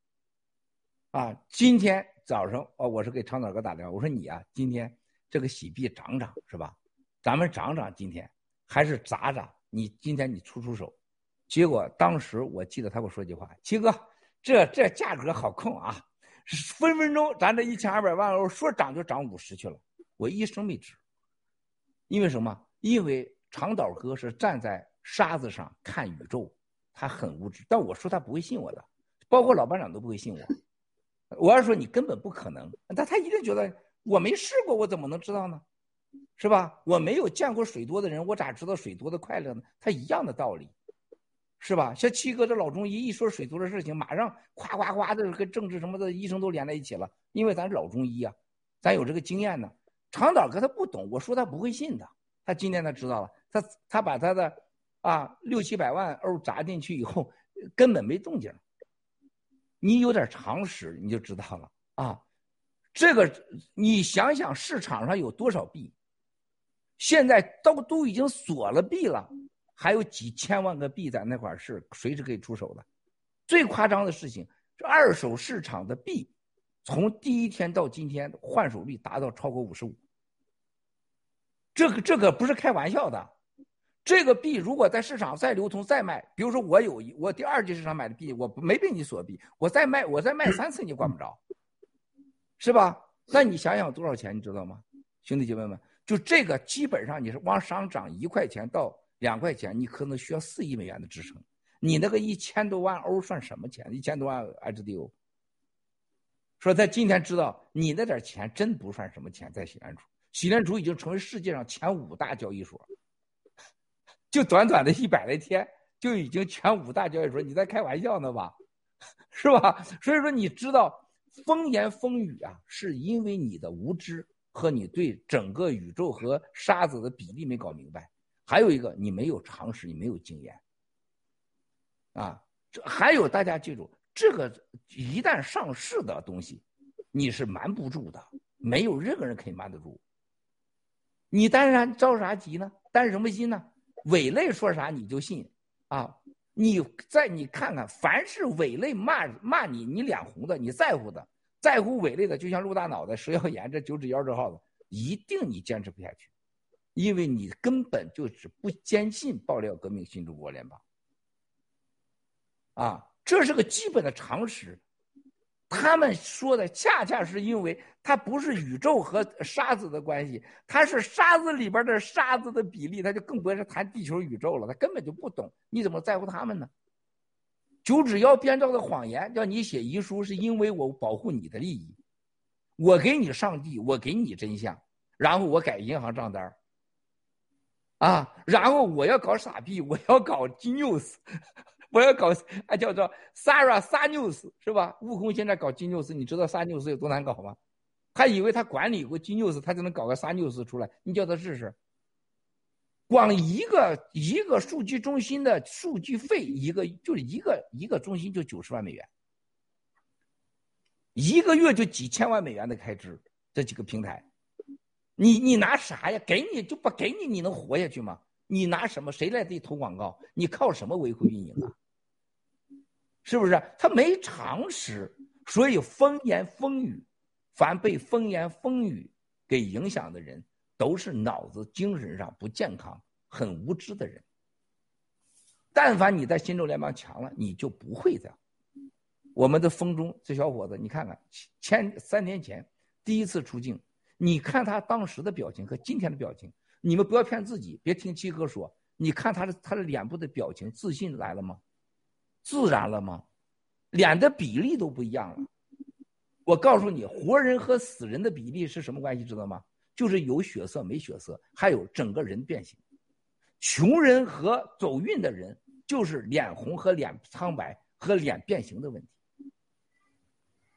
啊，今天早上哦，我是给长岛哥打电话，我说你啊，今天这个喜币涨涨是吧？咱们涨涨今天，还是砸砸？你今天你出出手。结果当时我记得他给我说句话：七哥，这这价格好控啊，分分钟咱这一千二百万欧说涨就涨五十去了，我一声没吱。因为什么？因为长岛哥是站在沙子上看宇宙，他很无知。但我说他不会信我的，包括老班长都不会信我。我要说你根本不可能，但他一定觉得我没试过，我怎么能知道呢？是吧？我没有见过水多的人，我咋知道水多的快乐呢？他一样的道理，是吧？像七哥这老中医一说水多的事情，马上夸夸夸的跟政治什么的医生都连在一起了，因为咱是老中医啊，咱有这个经验呢。长岛哥他不懂，我说他不会信的。他今天他知道了，他他把他的啊六七百万欧砸进去以后，根本没动静。你有点常识，你就知道了啊。这个你想想，市场上有多少币？现在都都已经锁了币了，还有几千万个币在那块是随时可以出手的。最夸张的事情，这二手市场的币，从第一天到今天换手率达到超过五十五。这个这个不是开玩笑的，这个币如果在市场再流通再卖，比如说我有一我第二级市场买的币，我没被你锁币，我再卖我再卖三次你管不着，是吧？那你想想多少钱，你知道吗？兄弟姐妹们，就这个基本上你是往上涨一块钱到两块钱，你可能需要四亿美元的支撑。你那个一千多万欧算什么钱？一千多万 HDO，说在今天知道你那点钱真不算什么钱，在西安处。喜联储已经成为世界上前五大交易所，就短短的一百来天，就已经全五大交易所，你在开玩笑呢吧？是吧？所以说，你知道风言风语啊，是因为你的无知和你对整个宇宙和沙子的比例没搞明白，还有一个你没有常识，你没有经验。啊，这还有大家记住，这个一旦上市的东西，你是瞒不住的，没有任何人可以瞒得住。你当然着啥急呢？担什么心呢？伪类说啥你就信啊？你再你看看，凡是伪类骂骂你，你脸红的，你在乎的，在乎伪类的，就像陆大脑袋、蛇妖眼这九指妖这号子，一定你坚持不下去，因为你根本就是不坚信爆料革命新中国联邦啊，这是个基本的常识。他们说的恰恰是因为它不是宇宙和沙子的关系，它是沙子里边的沙子的比例，他就更不是谈地球宇宙了，他根本就不懂，你怎么在乎他们呢？九指妖编造的谎言，叫你写遗书，是因为我保护你的利益，我给你上帝，我给你真相，然后我改银行账单啊，然后我要搞傻逼，我要搞 genius，我要搞啊叫做 Sarah 撒 news 是吧？悟空现在搞 genius，你知道撒 news 有多难搞吗？他以为他管理过 genius，他就能搞个撒 news 出来，你叫他试试。光一个一个数据中心的数据费，一个就是一个一个中心就九十万美元，一个月就几千万美元的开支。这几个平台，你你拿啥呀？给你就不给你，你能活下去吗？你拿什么？谁来给你投广告？你靠什么维护运营啊？是不是？他没常识，所以风言风语，凡被风言风语给影响的人。都是脑子精神上不健康、很无知的人。但凡你在新州联邦强了，你就不会这样。我们的风中这小伙子，你看看前三年前第一次出镜，你看他当时的表情和今天的表情，你们不要骗自己，别听七哥说。你看他的他的脸部的表情，自信来了吗？自然了吗？脸的比例都不一样了。我告诉你，活人和死人的比例是什么关系？知道吗？就是有血色没血色，还有整个人变形。穷人和走运的人，就是脸红和脸苍白和脸变形的问题。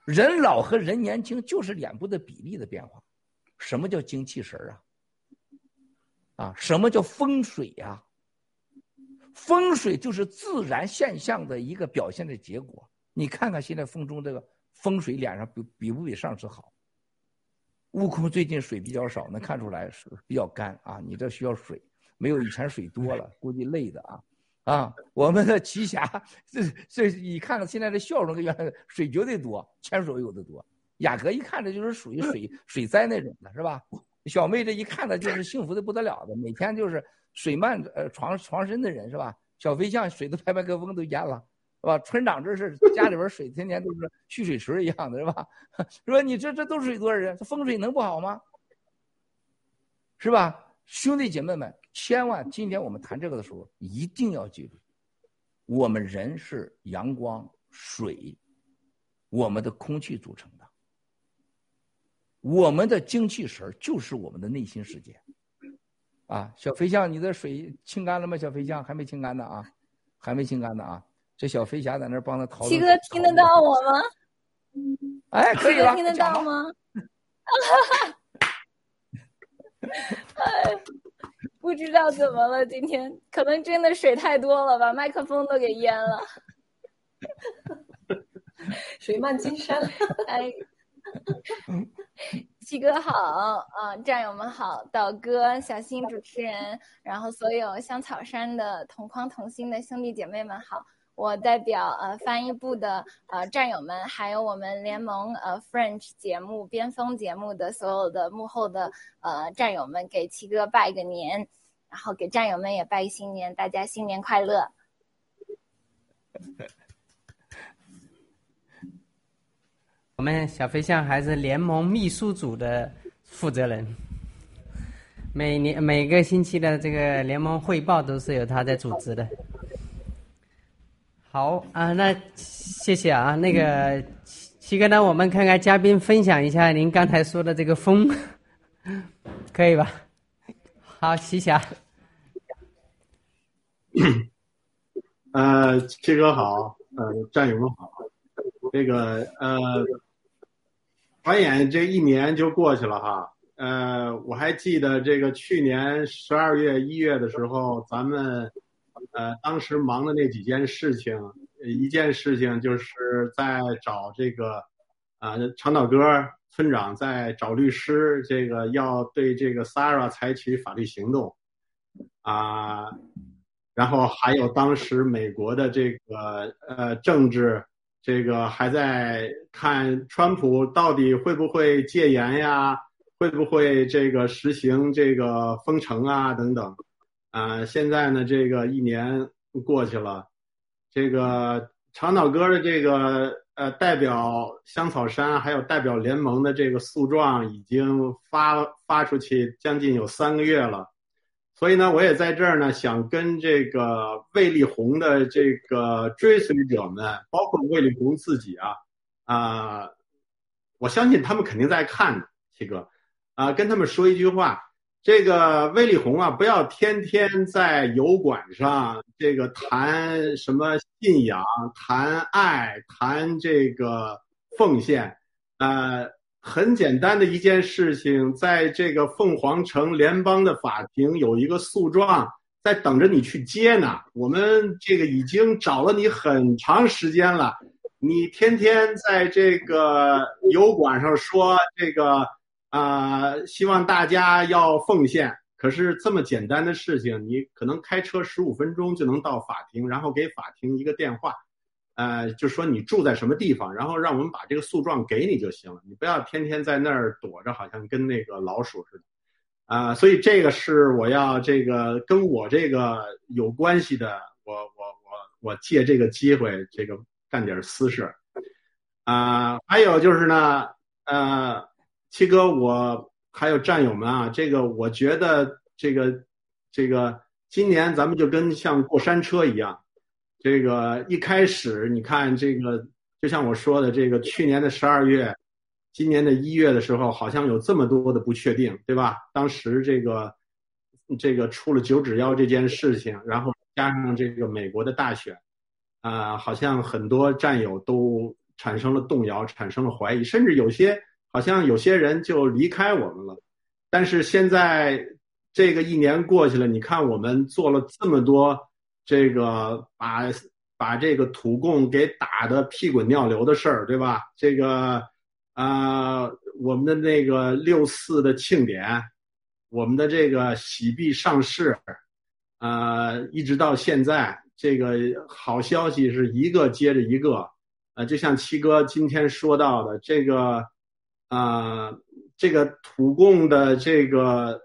人老和人年轻，就是脸部的比例的变化。什么叫精气神啊？啊，什么叫风水呀？风水就是自然现象的一个表现的结果。你看看现在风中这个风水，脸上比比不比上次好？悟空最近水比较少，能看出来是比较干啊。你这需要水，没有以前水多了，估计累的啊。啊，我们的奇侠，这这你看看现在的笑容跟原来水绝对多，前所未有的多。雅阁一看这就是属于水 水灾那种的，是吧？小妹这一看呢就是幸福的不得了的，每天就是水漫呃床床身的人是吧？小飞象水都拍拍个风都淹了。是吧？村长这是家里边水天天都是蓄水池一样的，是吧？说你这这都是多少人？这风水能不好吗？是吧？兄弟姐妹们，千万今天我们谈这个的时候，一定要记住，我们人是阳光、水，我们的空气组成的，我们的精气神就是我们的内心世界。啊，小飞象，你的水清干了吗？小飞象还没清干呢啊，还没清干呢啊。这小飞侠在那帮他讨论。七哥听得到我吗？哎，可以了。听得到吗？哎，不知道怎么了，今天可能真的水太多了，把麦克风都给淹了。水漫金山。哎，七哥好啊，战友们好，导哥、小新主持人，然后所有香草山的同框同心的兄弟姐妹们好。我代表呃翻译部的呃战友们，还有我们联盟呃 French 节目边锋节目的所有的幕后的呃战友们，给七哥拜个年，然后给战友们也拜新年，大家新年快乐。我们小飞象还是联盟秘书组的负责人，每年每个星期的这个联盟汇报都是由他在组织的。好啊，那谢谢啊。那个七哥，呢，我们看看嘉宾分享一下您刚才说的这个风，可以吧？好，奇侠。呃，七哥好，呃，战友们好。这个呃，转眼这一年就过去了哈。呃，我还记得这个去年十二月一月的时候，咱们。呃，当时忙的那几件事情，一件事情就是在找这个，啊，长岛哥村长在找律师，这个要对这个 Sarah 采取法律行动，啊，然后还有当时美国的这个呃政治，这个还在看川普到底会不会戒严呀，会不会这个实行这个封城啊等等。啊，现在呢，这个一年过去了，这个长岛哥的这个呃代表香草山还有代表联盟的这个诉状已经发发出去将近有三个月了，所以呢，我也在这儿呢想跟这个魏丽红的这个追随者们，包括魏丽红自己啊啊、我相信他们肯定在看的，七哥啊、跟他们说一句话。这个魏丽红啊，不要天天在油管上这个谈什么信仰、谈爱、谈这个奉献，呃，很简单的一件事情，在这个凤凰城联邦的法庭有一个诉状在等着你去接呢。我们这个已经找了你很长时间了，你天天在这个油管上说这个。啊、希望大家要奉献。可是这么简单的事情，你可能开车十五分钟就能到法庭，然后给法庭一个电话，呃，就说你住在什么地方，然后让我们把这个诉状给你就行了。你不要天天在那儿躲着，好像跟那个老鼠似的。啊、所以这个是我要这个跟我这个有关系的，我我我我借这个机会这个干点私事。啊、还有就是呢，呃，七哥，我还有战友们啊，这个我觉得这个这个今年咱们就跟像过山车一样，这个一开始你看这个，就像我说的，这个去年的十二月，今年的一月的时候，好像有这么多的不确定，对吧？当时这个这个出了九指妖这件事情，然后加上这个美国的大选，啊、好像很多战友都产生了动摇，产生了怀疑，甚至有些好像有些人就离开我们了。但是现在这个一年过去了，你看我们做了这么多，这个把把这个土共给打得屁滚尿流的事儿，对吧？这个啊、我们的那个六四的庆典，我们的这个喜币上市，呃，一直到现在，这个好消息是一个接着一个，呃，就像七哥今天说到的，这个，呃，这个土共的这个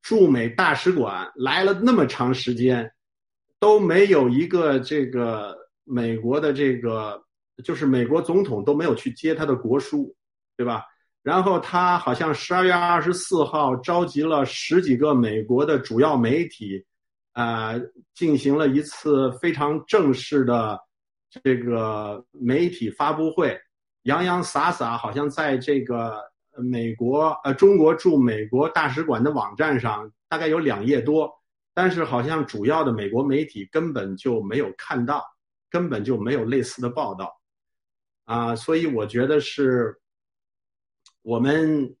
驻美大使馆来了那么长时间，都没有一个这个美国的这个，就是美国总统都没有去接他的国书，对吧？然后他好像十二月二十四号召集了十几个美国的主要媒体，呃，进行了一次非常正式的这个媒体发布会，洋洋洒洒，好像在这个美国呃中国驻美国大使馆的网站上大概有两页多，但是好像主要的美国媒体根本就没有看到，根本就没有类似的报道，啊，所以我觉得是。我们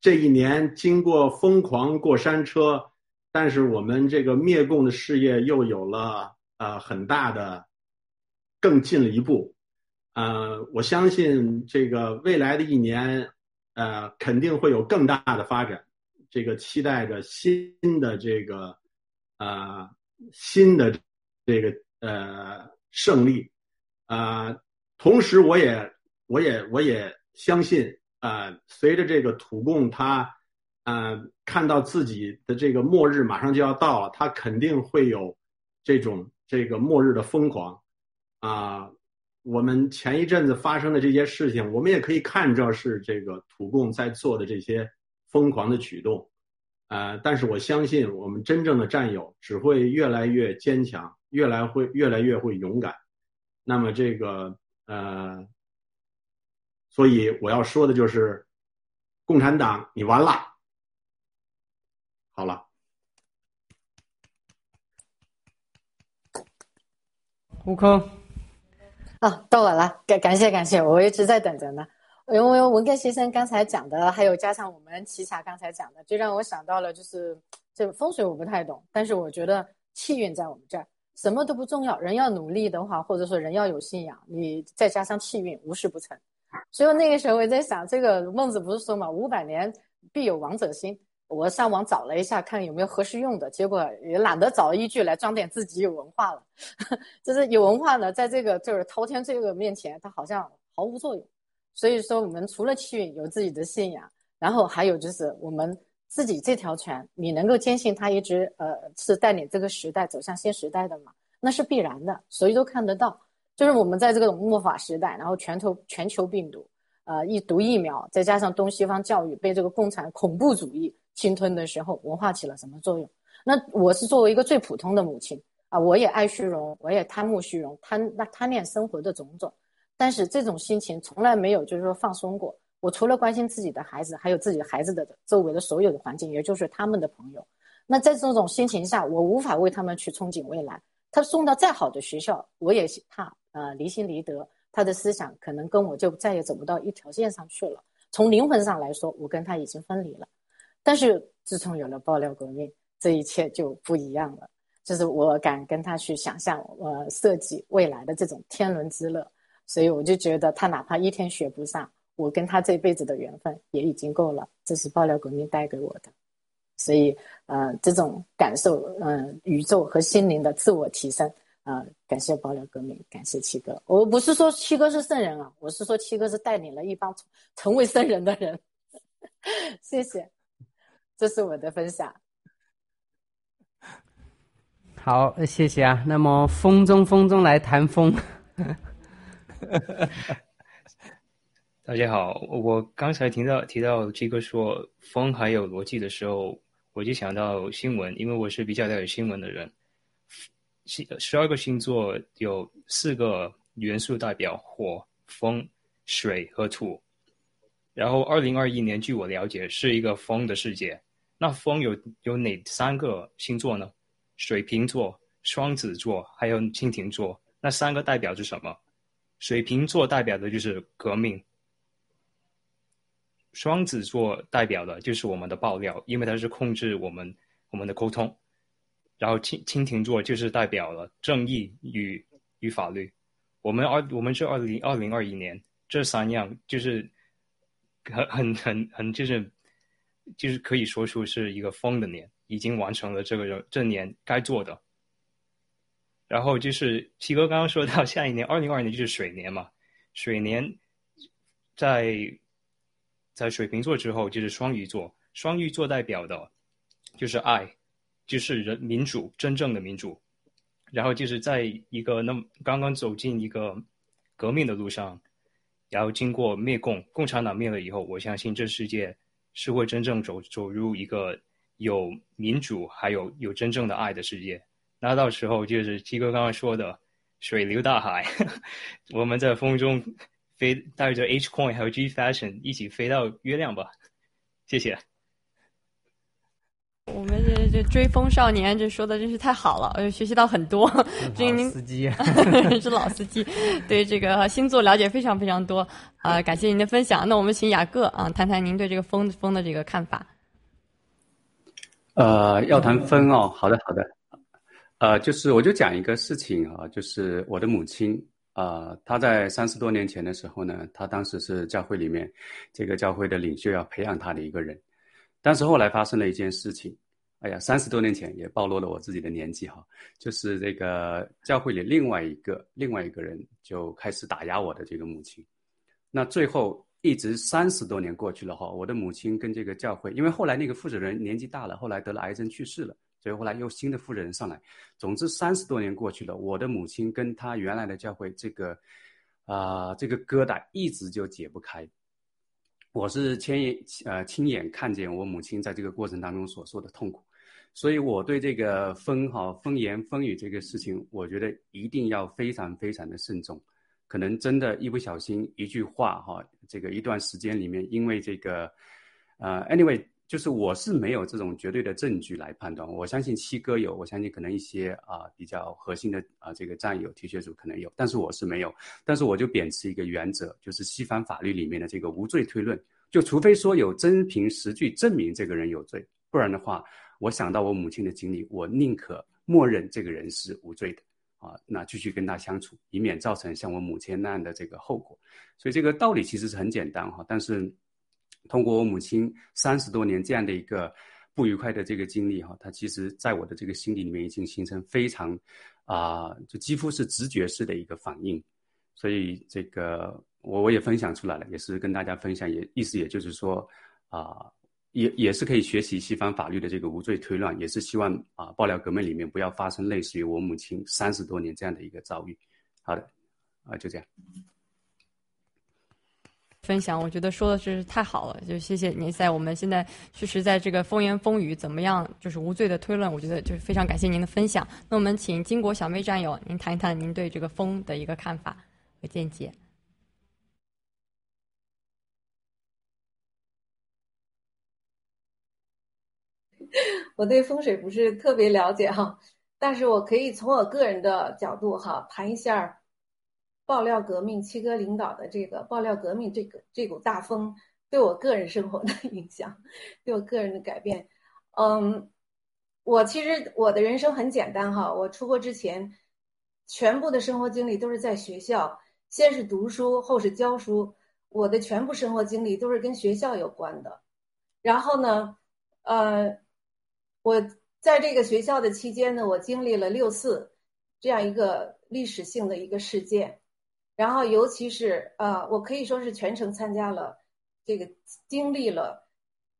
这一年经过疯狂过山车，但是我们这个灭共的事业又有了呃很大的更进了一步。呃，我相信这个未来的一年，呃，肯定会有更大的发展。这个期待着新的这个呃新的这个呃胜利。啊，同时我也我也我也相信。呃，随着这个土共他，呃，看到自己的这个末日马上就要到了，他肯定会有这种这个末日的疯狂啊、我们前一阵子发生的这些事情，我们也可以看着是这个土共在做的这些疯狂的举动，呃，但是我相信我们真正的战友只会越来越坚强，越来会越来越会勇敢。那么这个呃。所以我要说的就是，共产党，你完了。好了，悟空，啊，到我了，感感谢感谢，我一直在等着呢。因为文根先生刚才讲的，还有加上我们奇侠刚才讲的，就让我想到了，就是这风水我不太懂，但是我觉得气运在我们这儿，什么都不重要，人要努力的话，或者说人要有信仰，你再加上气运，无事不成。所以那个时候我在想，这个孟子不是说嘛，五百年必有王者兴。我上网找了一下，看有没有合适用的，结果也懒得找依据来装点自己有文化了。就是有文化呢，在这个就是滔天罪恶面前，它好像毫无作用。所以说，我们除了气运有自己的信仰，然后还有就是我们自己这条船，你能够坚信它一直呃是带领这个时代走向新时代的嘛？那是必然的，谁都看得到。就是我们在这个末法时代，然后全球全球病毒，呃，一毒疫苗，再加上东西方教育被这个共产恐怖主义侵吞的时候，文化起了什么作用？那我是作为一个最普通的母亲啊，我也爱虚荣，我也贪慕虚荣，贪那贪恋生活的种种，但是这种心情从来没有就是说放松过。我除了关心自己的孩子，还有自己孩子的周围的所有的环境，也就是他们的朋友。那在这种心情下，我无法为他们去憧憬未来。他送到再好的学校，我也怕呃离心离德，他的思想可能跟我就再也走不到一条线上去了。从灵魂上来说，我跟他已经分离了。但是自从有了爆料革命，这一切就不一样了。就是我敢跟他去想象，呃，设计未来的这种天伦之乐。所以我就觉得，他哪怕一天学不上，我跟他这辈子的缘分也已经够了。这是爆料革命带给我的。所以，呃，这种感受，嗯，宇宙和心灵的自我提升，啊，感谢爆料革命，感谢七哥。我不是说七哥是圣人啊，我是说七哥是带领了一帮成为圣人的人。谢谢，这是我的分享。好，谢谢啊。那么风中风中来谈风。大家好，我刚才听到提到七哥说风还有逻辑的时候。我就想到新闻，因为我是比较了解新闻的人。十十二个星座有四个元素代表：火、风、水和土。然后，二零二一年，据我了解，是一个风的世界。那风有有哪三个星座呢？水瓶座、双子座还有蜻蜓座。那三个代表着什么？水瓶座代表的就是革命。双子座代表的就是我们的爆料，因为它是控制我们我们的沟通。然后蜻蜻蜓座就是代表了正义与与法律。我们二我们是二零二零二一年，这三样就是很很很很就是就是可以说出是一个疯的年，已经完成了这个这年该做的。然后就是七哥刚刚说到下一年二零二二年就是水年嘛，水年在。在水瓶座之后就是双鱼座，双鱼座代表的，就是爱，就是人民主真正的民主，然后就是在一个那么刚刚走进一个革命的路上，然后经过灭共，共产党灭了以后，我相信这世界是会真正走走入一个有民主还有有真正的爱的世界。那到时候就是七哥刚刚说的水流大海，我们在风中。飞带着 H Coin 还有 G Fashion 一起飞到月亮吧，谢谢。我们这这追风少年这说的真是太好了，呃，学习到很多。这您司机 是老司机，对这个星座了解非常非常多啊！感谢您的分享。那我们请雅各啊谈谈您对这个风风的这个看法。呃，要谈风哦，好的好的。呃，就是我就讲一个事情啊，就是我的母亲。啊，她在三十多年前的时候呢，她当时是教会里面这个教会的领袖要培养她的一个人，但是后来发生了一件事情，哎呀，三十多年前也暴露了我自己的年纪哈，就是这个教会里另外一个另外一个人就开始打压我的这个母亲，那最后一直三十多年过去了哈，我的母亲跟这个教会，因为后来那个负责人年纪大了，后来得了癌症去世了。所以后来又新的负责人上来，总之三十多年过去了，我的母亲跟她原来的教会这个，啊这个疙瘩一直就解不开。我是亲眼呃亲眼看见我母亲在这个过程当中所受的痛苦，所以我对这个风哈风言风语这个事情，我觉得一定要非常非常的慎重，可能真的一不小心一句话哈，这个一段时间里面，因为这个，呃，anyway。就是我是没有这种绝对的证据来判断，我相信七哥有，我相信可能一些啊比较核心的啊这个战友、T 恤组可能有，但是我是没有。但是我就秉持一个原则，就是西方法律里面的这个无罪推论，就除非说有真凭实据证明这个人有罪，不然的话，我想到我母亲的经历，我宁可默认这个人是无罪的啊，那继续跟他相处，以免造成像我母亲那样的这个后果。所以这个道理其实是很简单哈，但是。通过我母亲三十多年这样的一个不愉快的这个经历哈，她其实在我的这个心里里面已经形成非常啊，就几乎是直觉式的一个反应，所以这个我我也分享出来了，也是跟大家分享，也意思也就是说啊，也也是可以学习西方法律的这个无罪推论，也是希望啊爆料革命里面不要发生类似于我母亲三十多年这样的一个遭遇。好的，啊、就这样。分享，我觉得说的是太好了，就谢谢您在我们现在确实在这个风言风语怎么样，就是无罪的推论，我觉得就是非常感谢您的分享。那我们请金国小妹战友，您谈一谈您对这个风的一个看法和见解。我对风水不是特别了解哈，但是我可以从我个人的角度哈谈一下爆料革命七哥领导的这个爆料革命这个这股大风对我个人生活的影响，对我个人的改变。嗯，我其实我的人生很简单哈，我出国之前全部的生活经历都是在学校，先是读书，后是教书，我的全部生活经历都是跟学校有关的。然后呢，呃。我在这个学校的期间呢，我经历了六四这样一个历史性的一个事件，然后尤其是呃，我可以说是全程参加了这个，经历了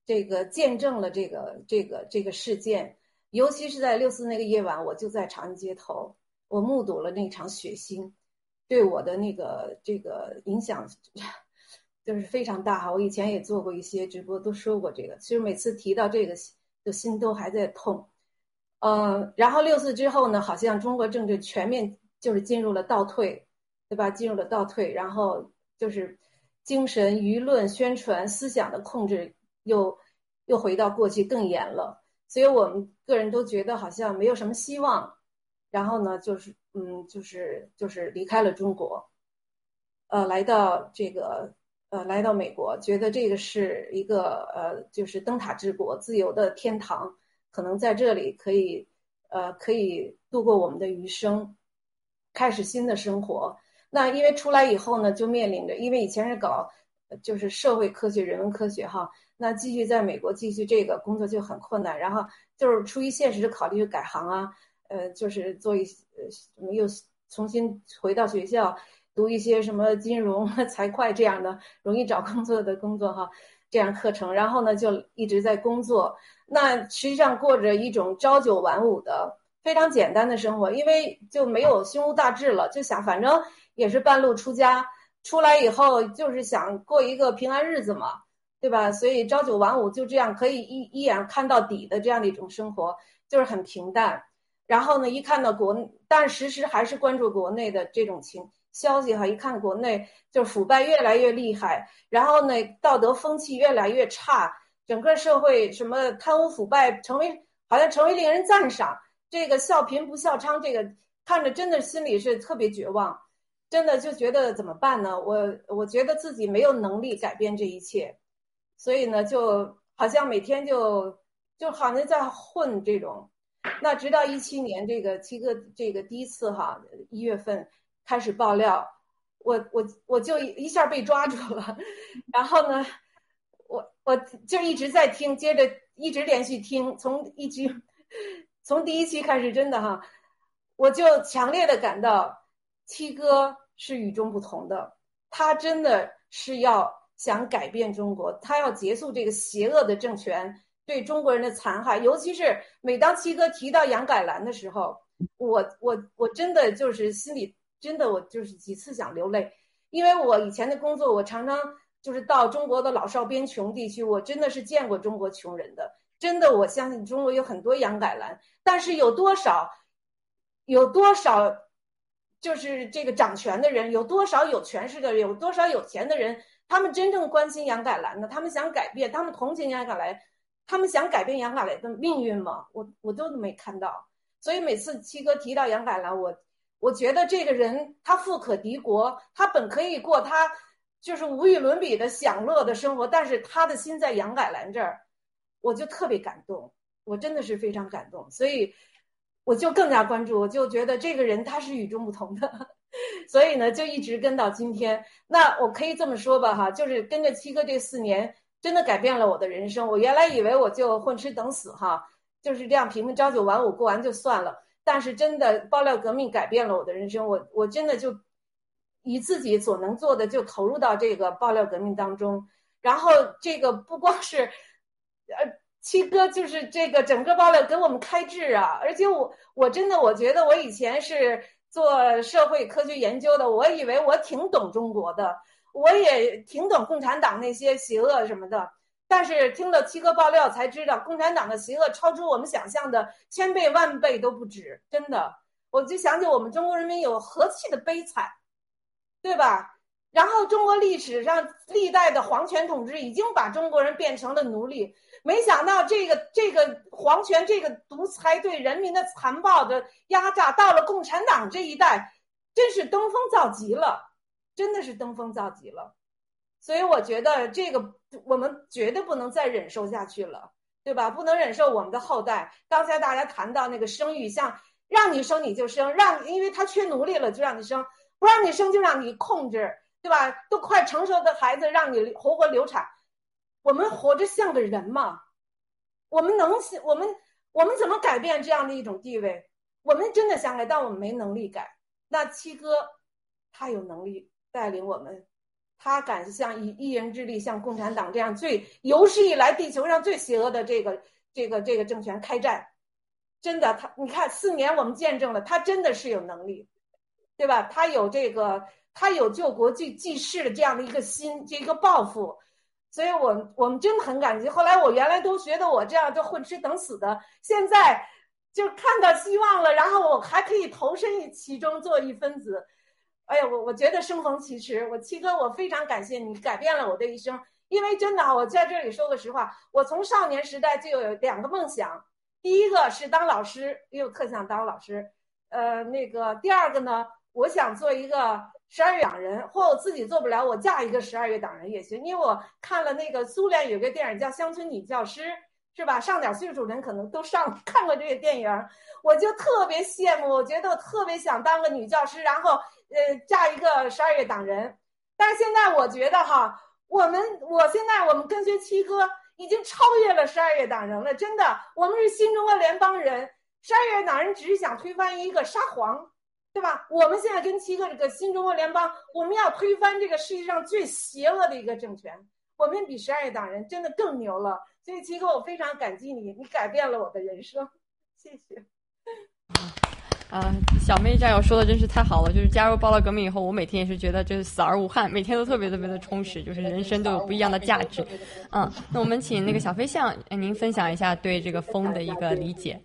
这个，见证了这个这个这个事件，尤其是在六四那个夜晚，我就在长安街头，我目睹了那场血腥，对我的那个这个影响 就是非常大哈。我以前也做过一些直播，都说过这个，其实每次提到这个。的心都还在痛，嗯，然后六四之后呢，好像中国政治全面就是进入了倒退，对吧？进入了倒退，然后就是精神、舆论、宣传、思想的控制又又回到过去更严了，所以我们个人都觉得好像没有什么希望，然后呢，就是嗯，就是就是离开了中国，呃，来到这个。呃，来到美国，觉得这个是一个呃，就是灯塔之国，自由的天堂，可能在这里可以，呃，可以度过我们的余生，开始新的生活。那因为出来以后呢，就面临着，因为以前是搞就是社会科学、人文科学哈，那继续在美国继续这个工作就很困难。然后就是出于现实的考虑，就改行啊，呃，就是做一呃又重新回到学校。读一些什么金融、财会这样的容易找工作的工作哈，这样课程，然后呢就一直在工作。那实际上过着一种朝九晚五的非常简单的生活，因为就没有胸无大志了，就想反正也是半路出家，出来以后就是想过一个平安日子嘛，对吧？所以朝九晚五就这样可以一一眼看到底的这样的一种生活，就是很平淡。然后呢，一看到国，但时时还是关注国内的这种情。消息哈，一看国内就是腐败越来越厉害，然后呢，道德风气越来越差，整个社会什么贪污腐败成为好像成为令人赞赏，这个笑贫不笑娼，这个看着真的心里是特别绝望，真的就觉得怎么办呢？我我觉得自己没有能力改变这一切，所以呢，就好像每天就就好像在混这种，那直到一七年这个七哥这个第一次哈一月份。开始爆料，我我我就一下被抓住了，然后呢，我我就一直在听，接着一直连续听，从一集从第一期开始，真的哈，我就强烈的感到七哥是与众不同的，他真的是要想改变中国，他要结束这个邪恶的政权对中国人的残害，尤其是每当七哥提到杨改兰的时候，我我我真的就是心里。真的，我就是几次想流泪，因为我以前的工作，我常常就是到中国的老少边穷地区，我真的是见过中国穷人的。真的，我相信中国有很多杨改兰，但是有多少，有多少，就是这个掌权的人，有多少有权势的人，有多少有钱的人，他们真正关心杨改兰的，他们想改变，他们同情杨改兰，他们想改变杨改兰的命运吗？我我都没看到。所以每次七哥提到杨改兰，我。我觉得这个人他富可敌国，他本可以过他就是无与伦比的享乐的生活，但是他的心在杨改兰这儿，我就特别感动，我真的是非常感动，所以我就更加关注，我就觉得这个人他是与众不同的，所以呢就一直跟到今天。那我可以这么说吧，哈，就是跟着七哥这四年，真的改变了我的人生。我原来以为我就混吃等死，哈，就是这样平平朝九晚五过完就算了。但是真的爆料革命改变了我的人生，我我真的就以自己所能做的就投入到这个爆料革命当中，然后这个不光是，呃，七哥就是这个整个爆料给我们开智啊，而且我我真的我觉得我以前是做社会科学研究的，我以为我挺懂中国的，我也挺懂共产党那些邪恶什么的。但是听了七哥爆料才知道，共产党的邪恶超出我们想象的千倍万倍都不止，真的。我就想起我们中国人民有何其的悲惨，对吧？然后中国历史上历代的皇权统治已经把中国人变成了奴隶，没想到这个这个皇权这个独裁对人民的残暴的压榨，到了共产党这一代，真是登峰造极了，真的是登峰造极了。所以我觉得这个我们绝对不能再忍受下去了，对吧？不能忍受我们的后代。刚才大家谈到那个生育，像让你生你就生，让因为他缺奴隶了就让你生，不让你生就让你控制，对吧？都快成熟的孩子让你活活流产，我们活着像个人吗？我们能我们我们怎么改变这样的一种地位？我们真的想改，但我们没能力改。那七哥他有能力带领我们。他敢像以一人之力像共产党这样最有史以来地球上最邪恶的这个这个这个政权开战，真的，他你看四年我们见证了，他真的是有能力，对吧？他有这个，他有救国济济世的这样的一个心，这个抱负，所以我我们真的很感激。后来我原来都觉得我这样就混吃等死的，现在就看到希望了，然后我还可以投身于其中做一分子。哎呀，我我觉得生逢其时，我七哥，我非常感谢你改变了我的一生。因为真的，我在这里说个实话，我从少年时代就有两个梦想，第一个是当老师，因为我特想当老师。呃，那个第二个呢，我想做一个十二月党人，或我自己做不了，我嫁一个十二月党人也行。因为我看了那个苏联有个电影叫《乡村女教师》，是吧？上点岁数人可能都上看过这个电影，我就特别羡慕，我觉得我特别想当个女教师，然后。呃，嫁一个十二月党人，但是现在我觉得哈，我们我现在我们跟随七哥已经超越了十二月党人了，真的，我们是新中国联邦人，十二月党人只是想推翻一个沙皇，对吧？我们现在跟七哥这个新中国联邦，我们要推翻这个世界上最邪恶的一个政权，我们比十二月党人真的更牛了，所以七哥我非常感激你，你改变了我的人生，谢谢。啊，小妹战友说的真是太好了！就是加入暴乱革命以后，我每天也是觉得就是死而无憾，每天都特别特别的充实，就是人生都有不一样的价值。嗯，那我们请那个小飞象，您分享一下对这个风的一个理解。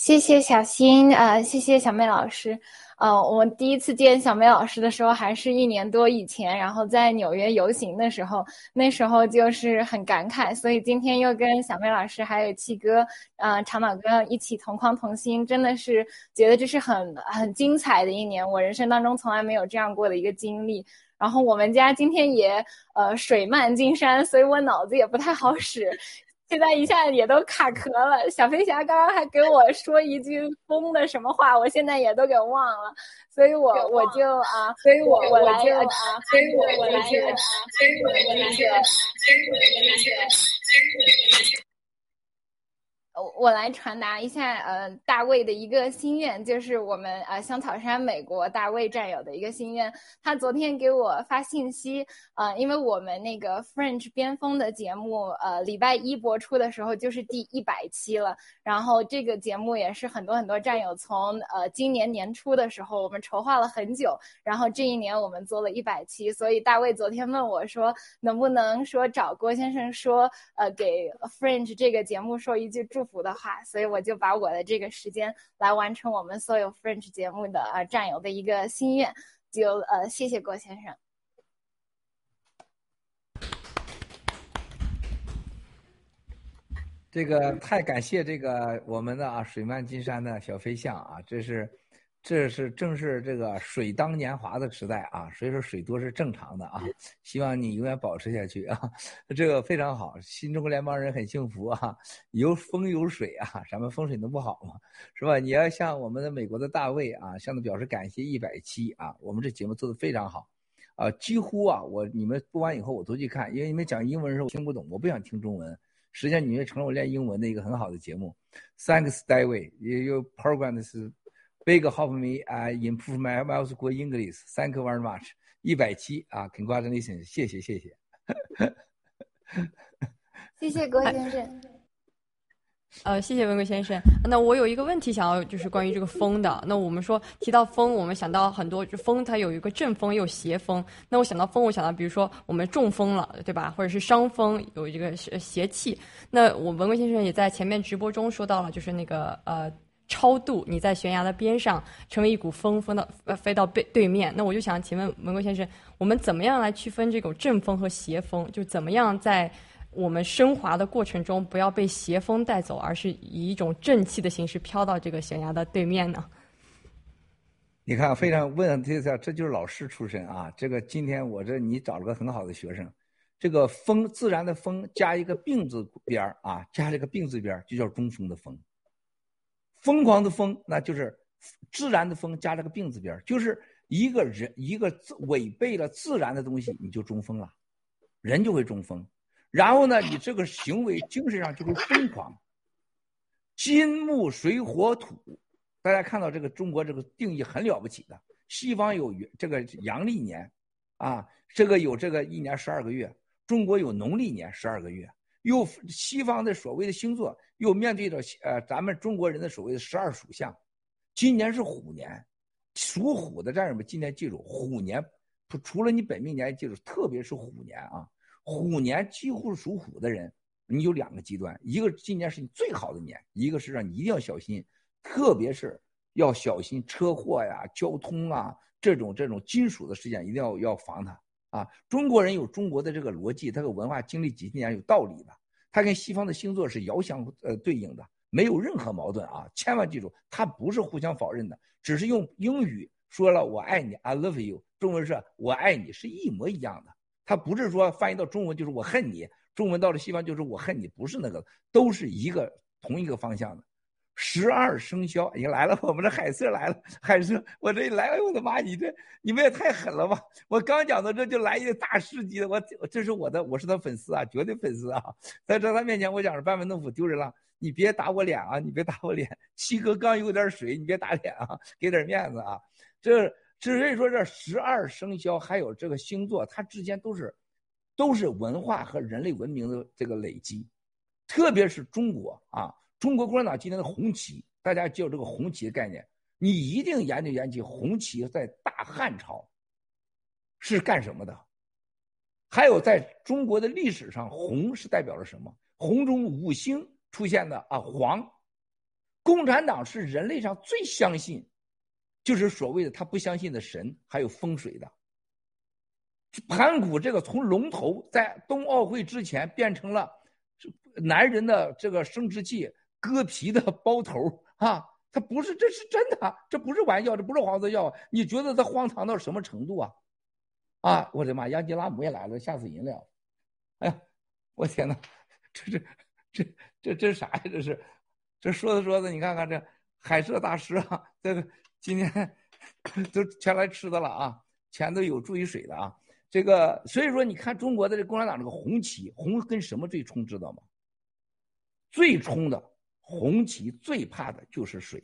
谢谢小新，呃，谢谢小妹老师。呃，我第一次见小梅老师的时候，还是一年多以前，然后在纽约游行的时候，那时候就是很感慨，所以今天又跟小梅老师还有七哥，呃，长马哥一起同框同心，真的是觉得这是很很精彩的一年，我人生当中从来没有这样过的一个经历。然后我们家今天也呃水漫金山，所以我脑子也不太好使。现在一下也都卡壳了。小飞侠刚刚还给我说一句疯的什么话，我现在也都给忘了，所以我我就啊，所以我我来啊，所以我我来啊，所以我我来啊，所以我我来啊，所以我我来啊。我来传达一下，呃，大卫的一个心愿，就是我们呃香草山美国大卫战友的一个心愿。他昨天给我发信息，呃，因为我们那个 French 边锋的节目，呃，礼拜一播出的时候就是第一百期了。然后这个节目也是很多很多战友从呃今年年初的时候我们筹划了很久，然后这一年我们做了一百期。所以大卫昨天问我说，能不能说找郭先生说，呃，给 French 这个节目说一句祝祝福。的话，所以我就把我的这个时间来完成我们所有 French 节目的呃战友的一个心愿，就呃谢谢郭先生。这个太感谢这个我们的啊水漫金山的小飞象啊，这是。这是正是这个水当年华的时代啊，所以说水多是正常的啊。希望你永远保持下去啊，这个非常好。新中国联邦人很幸福啊，有风有水啊，咱们风水能不好吗？是吧？你要向我们的美国的大卫啊，向他表示感谢一百期啊，我们这节目做的非常好啊，几乎啊，我你们播完以后我都去看，因为你们讲英文的时候我听不懂，我不想听中文。实际上你们成了我练英文的一个很好的节目。Thanks, David. Your program is Big help me, I improve my my school English. Thank you very much. 一百七啊，Congratulations，谢谢谢谢。谢谢郭先生。呃，谢谢文贵先生。那我有一个问题想要，就是关于这个风的。那我们说提到风，我们想到很多，就风它有一个正风，也有邪风。那我想到风，我想到比如说我们中风了，对吧？或者是伤风，有这个邪邪气。那我文贵先生也在前面直播中说到了，就是那个呃超度，你在悬崖的边上成为一股风，风到呃飞到背对面。那我就想请问文贵先生，我们怎么样来区分这种正风和邪风？就怎么样在我们升华的过程中，不要被邪风带走，而是以一种正气的形式飘到这个悬崖的对面呢？你看，非常问这下，这就是老师出身啊。这个今天我这你找了个很好的学生，这个风自然的风加一个病字边儿啊，加这个病字边儿就叫中风的风。疯狂的疯，那就是自然的风加了个病字边，就是一个人一个违背了自然的东西，你就中风了，人就会中风。然后呢，你这个行为精神上就会疯狂。金木水火土，大家看到这个中国这个定义很了不起的。西方有这个阳历年，啊，这个有这个一年十二个月，中国有农历年十二个月，又西方的所谓的星座又面对着呃咱们中国人的所谓的十二属相，今年是虎年，属虎的战友们今年记住，虎年除除了你本命年记住，特别是虎年啊。虎年几乎是属虎的人，你有两个极端，一个今年是你最好的年，一个是让你一定要小心，特别是要小心车祸呀、交通啊这种这种金属的事件，一定要要防它啊。中国人有中国的这个逻辑，他的文化经历几千年有道理的，它跟西方的星座是遥相呃对应的，没有任何矛盾啊。千万记住，它不是互相否认的，只是用英语说了“我爱你 ”，I love you，中文是我爱你，是一模一样的。它不是说翻译到中文就是我恨你，中文到了西方就是我恨你，不是那个，都是一个同一个方向的。十二生肖，你来了，我们这海瑟来了，海瑟，我这一来，我的妈，你这你们也太狠了吧！我刚讲到这就来一个大师级的，我这是我的，我是他粉丝啊，绝对粉丝啊，在在他面前我讲是班门弄斧，丢人了，你别打我脸啊，你别打我脸，七哥刚有点水，你别打脸啊，给点面子啊，这。所以说，这十二生肖还有这个星座，它之间都是，都是文化和人类文明的这个累积。特别是中国啊，中国共产党今天的红旗，大家记住这个红旗的概念，你一定研究研究红旗在大汉朝是干什么的。还有在中国的历史上，红是代表了什么？红中五星出现的啊，黄。共产党是人类上最相信。就是所谓的他不相信的神，还有风水的。盘古这个从龙头在冬奥会之前变成了男人的这个生殖器割皮的包头啊，他不是，这是真的，这不是玩笑，这不是黄色笑话。你觉得他荒唐到什么程度啊？啊，我的妈，杨吉拉姆也来了，吓死人了！哎呀，我天哪，这这这这这啥呀？这是这说着说着，你看看这海社大师啊，这个。今天都全来吃的了啊，全都有注意水的啊。这个所以说，你看中国的这共产党这个红旗，红跟什么最冲，知道吗？最冲的红旗最怕的就是水，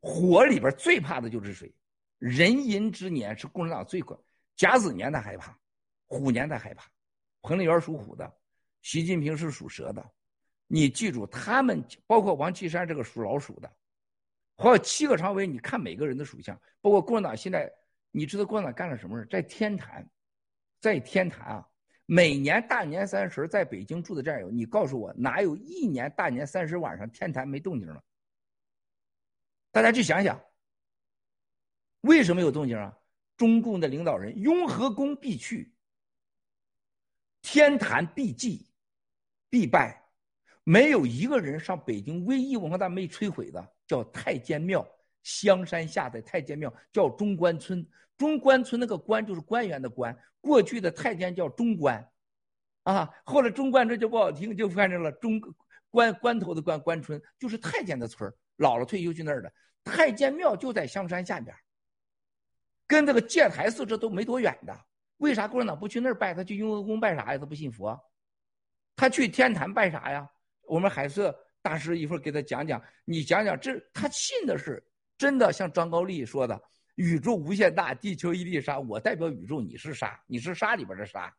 火里边最怕的就是水。壬寅之年是共产党最关，甲子年他害怕，虎年他害怕。彭丽媛属虎的，习近平是属蛇的。你记住，他们包括王岐山这个属老鼠的。还有七个常委，你看每个人的属相，包括共产党现在，你知道共产党干了什么事在天坛，在天坛啊，每年大年三十在北京住的战友，你告诉我哪有一年大年三十晚上天坛没动静了？大家去想想，为什么有动静啊？中共的领导人雍和宫必去，天坛必祭，必拜，没有一个人上北京唯一文化大没摧毁的。叫太监庙，香山下的太监庙叫中关村。中关村那个官就是官员的官，过去的太监叫中官，啊，后来中关村就不好听，就变成了中关关头的关关村，就是太监的村老了退休去那儿的太监庙就在香山下边，跟这个戒台寺这都没多远的。为啥共产党不去那儿拜？他去雍和宫拜啥呀？他不信佛，他去天坛拜啥呀？我们海社。大师一会儿给他讲讲，你讲讲这他信的是真的，像张高丽说的，宇宙无限大，地球一粒沙，我代表宇宙，你是沙，你是沙里边的沙。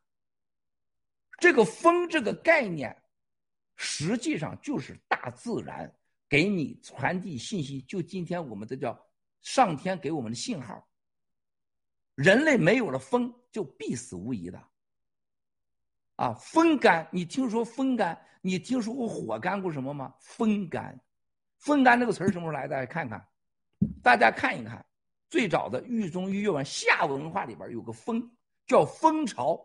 这个风这个概念，实际上就是大自然给你传递信息。就今天我们的叫上天给我们的信号。人类没有了风，就必死无疑的。啊，风干，你听说风干？你听说过火干过什么吗？风干，风干这个词儿什么时候来的？看看，大家看一看，最早的豫中豫越文夏文化里边有个风，叫风潮。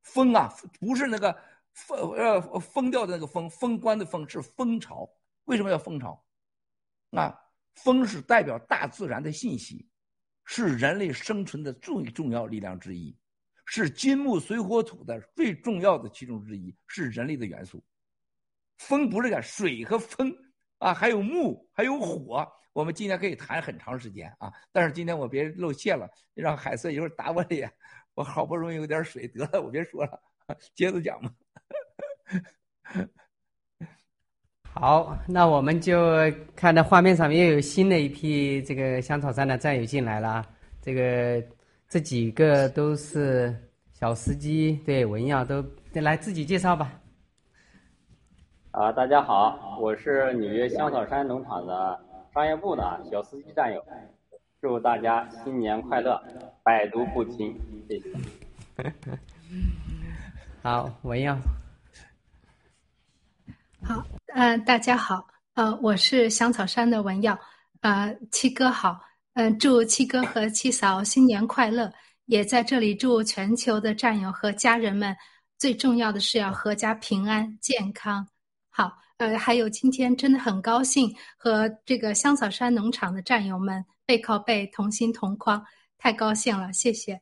风啊，不是那个蜂呃封掉的那个封，封关的封是风潮。为什么要风潮？啊，风是代表大自然的信息，是人类生存的最重要力量之一。是金木水火土的最重要的其中之一，是人类的元素。风不是个水和风啊，还有木，还有火。我们今天可以谈很长时间啊，但是今天我别露怯了，让海瑟一会儿打我脸。我好不容易有点水，得了，我别说了，接着讲吧。好，那我们就看到画面上面又有新的一批这个香草山的战友进来了，这个。这几个都是小司机，对文耀都来自己介绍吧。啊，大家好，我是纽约香草山农场的商业部的小司机战友，祝大家新年快乐，百毒不侵，谢谢。好，文耀。好，呃，大家好，呃，我是香草山的文耀，呃，七哥好。嗯，祝七哥和七嫂新年快乐！也在这里祝全球的战友和家人们，最重要的是要阖家平安健康。好，呃，还有今天真的很高兴和这个香草山农场的战友们背靠背同心同框，太高兴了，谢谢。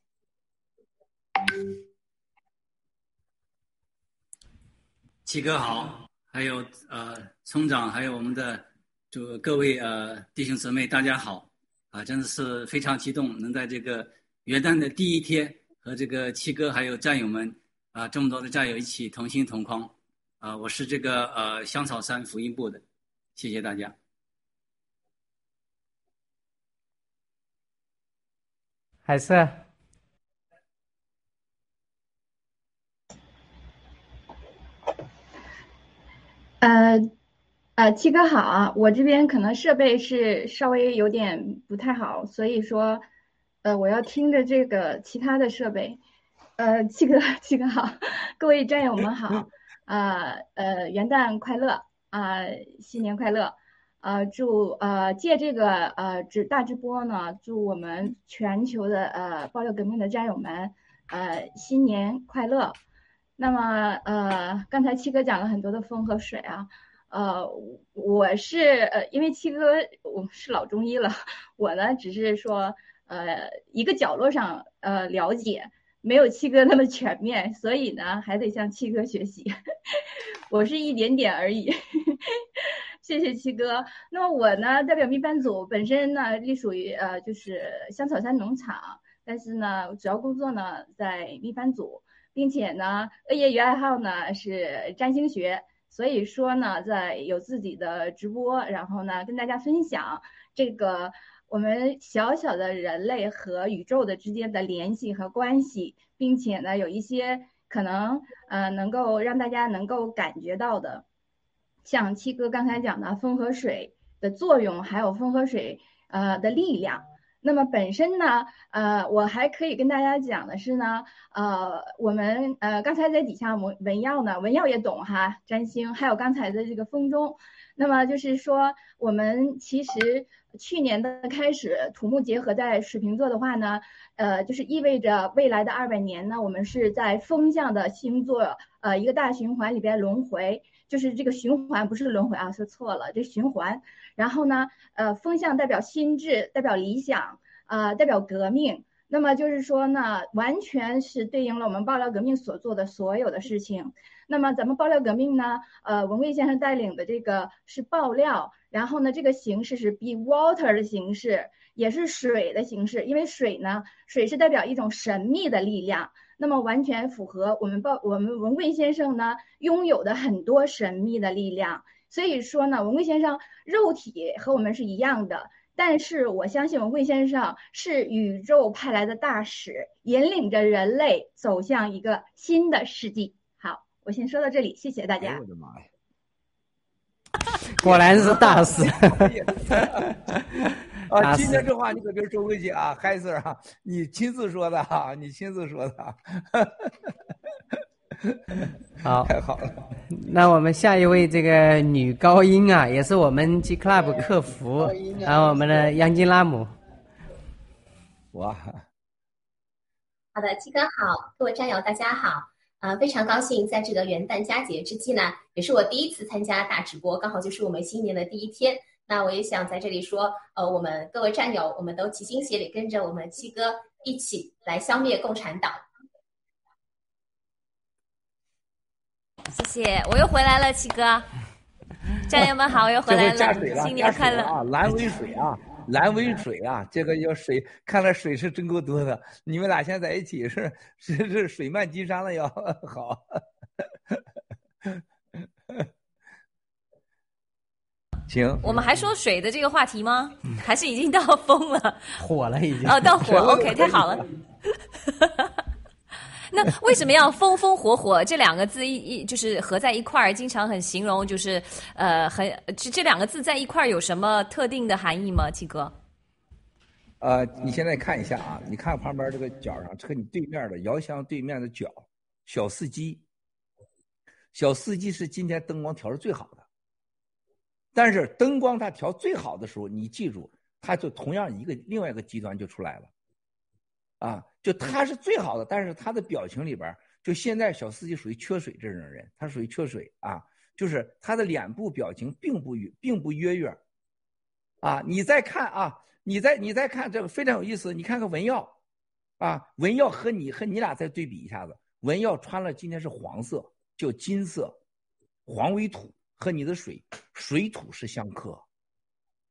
七哥好，还有呃村长，还有我们的就各位呃弟兄姊妹，大家好。啊，真的是非常激动，能在这个元旦的第一天和这个七哥还有战友们啊，这么多的战友一起同心同框。啊，我是这个呃香草山福音部的，谢谢大家。海瑟？呃。呃，七哥好，我这边可能设备是稍微有点不太好，所以说，呃，我要听着这个其他的设备。呃，七哥，七哥好，各位战友们好，啊，呃，元旦快乐啊，新年快乐，呃，祝呃借这个呃直大直播呢，祝我们全球的呃爆料革命的战友们呃新年快乐。那么呃，刚才七哥讲了很多的风和水啊。呃，我是呃，因为七哥我是老中医了，我呢只是说呃一个角落上呃了解，没有七哥那么全面，所以呢还得向七哥学习，我是一点点而已，谢谢七哥。那么我呢代表蜜班组，本身呢隶属于呃就是香草山农场，但是呢主要工作呢在蜜班组，并且呢业余爱好呢是占星学。所以说呢，在有自己的直播，然后呢，跟大家分享这个我们小小的人类和宇宙的之间的联系和关系，并且呢，有一些可能呃能够让大家能够感觉到的，像七哥刚才讲的风和水的作用，还有风和水呃的力量。那么本身呢，呃，我还可以跟大家讲的是呢，呃，我们呃刚才在底下文文耀呢，文耀也懂哈占星，还有刚才的这个风中，那么就是说我们其实去年的开始土木结合在水瓶座的话呢，呃，就是意味着未来的二百年呢，我们是在风象的星座呃一个大循环里边轮回，就是这个循环不是轮回啊，说错了，这循环。然后呢，呃，风向代表心智，代表理想，啊，代表革命。那么就是说呢，完全是对应了我们爆料革命所做的所有的事情。那么咱们爆料革命呢，呃，文贵先生带领的这个是爆料，然后呢，这个形式是 be water 的形式，也是水的形式，因为水呢，水是代表一种神秘的力量。那么完全符合我们报我们文贵先生呢拥有的很多神秘的力量。所以说呢，文贵先生肉体和我们是一样的，但是我相信文贵先生是宇宙派来的大使，引领着人类走向一个新的世纪。好，我先说到这里，谢谢大哎家。呦我的妈呀！果然是大师。啊，今天这话你可别说回去啊，嗨 Sir 啊，你亲自说的啊，你亲自说的啊。好，太好了。那我们下一位这个女高音啊，也是我们 G Club 客服，然后我们的央金拉姆。哇，好的，七哥好，各位战友大家好，啊、非常高兴在这个元旦佳节之际呢，也是我第一次参加大直播，刚好就是我们新年的第一天。那我也想在这里说，呃，我们各位战友，我们都齐心协力，跟着我们七哥一起来消灭共产党。谢谢，我又回来了，七哥。战友们好，我又回来了，新年快乐！啊！蓝尾水啊，蓝尾水啊，这个要水，看来水是真够多的。你们俩现在在一起是 是是水漫金山了要 好。行，我们还说水的这个话题吗？还是已经到疯了？火了已经。哦，到火，OK，太好了。那为什么要风风火火这两个字一一就是合在一块儿？经常很形容，就是呃，很这这两个字在一块儿有什么特定的含义吗？七哥？呃，你现在看一下啊，你看旁边这个角上，和你对面的遥相对面的角，小司机，小司机是今天灯光调的最好的。但是灯光它调最好的时候，你记住，它就同样一个另外一个极端就出来了，啊，就他是最好的，但是他的表情里边，就现在小司机属于缺水这种人，他属于缺水啊，就是他的脸部表情并不并不约约，啊，你再看啊，你再你再看这个非常有意思，你看看文耀，啊，文耀和你和你俩再对比一下子，文耀穿了今天是黄色，就金色，黄为土。和你的水水土是相克，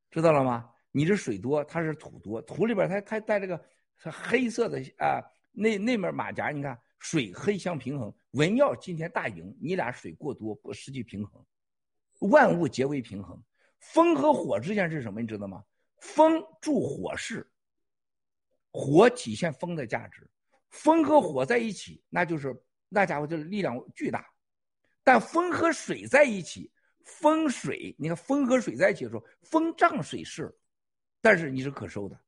知道了吗？你这水多，他是土多，土里边他他带这个黑色的啊，那那面马甲，你看水黑相平衡。文耀今天大赢，你俩水过多不失去平衡，万物皆为平衡。风和火之间是什么？你知道吗？风助火势，火体现风的价值。风和火在一起，那就是那家伙就是力量巨大。但风和水在一起。风水，你看风和水在一起的时候，风胀水势，但是你是可收的，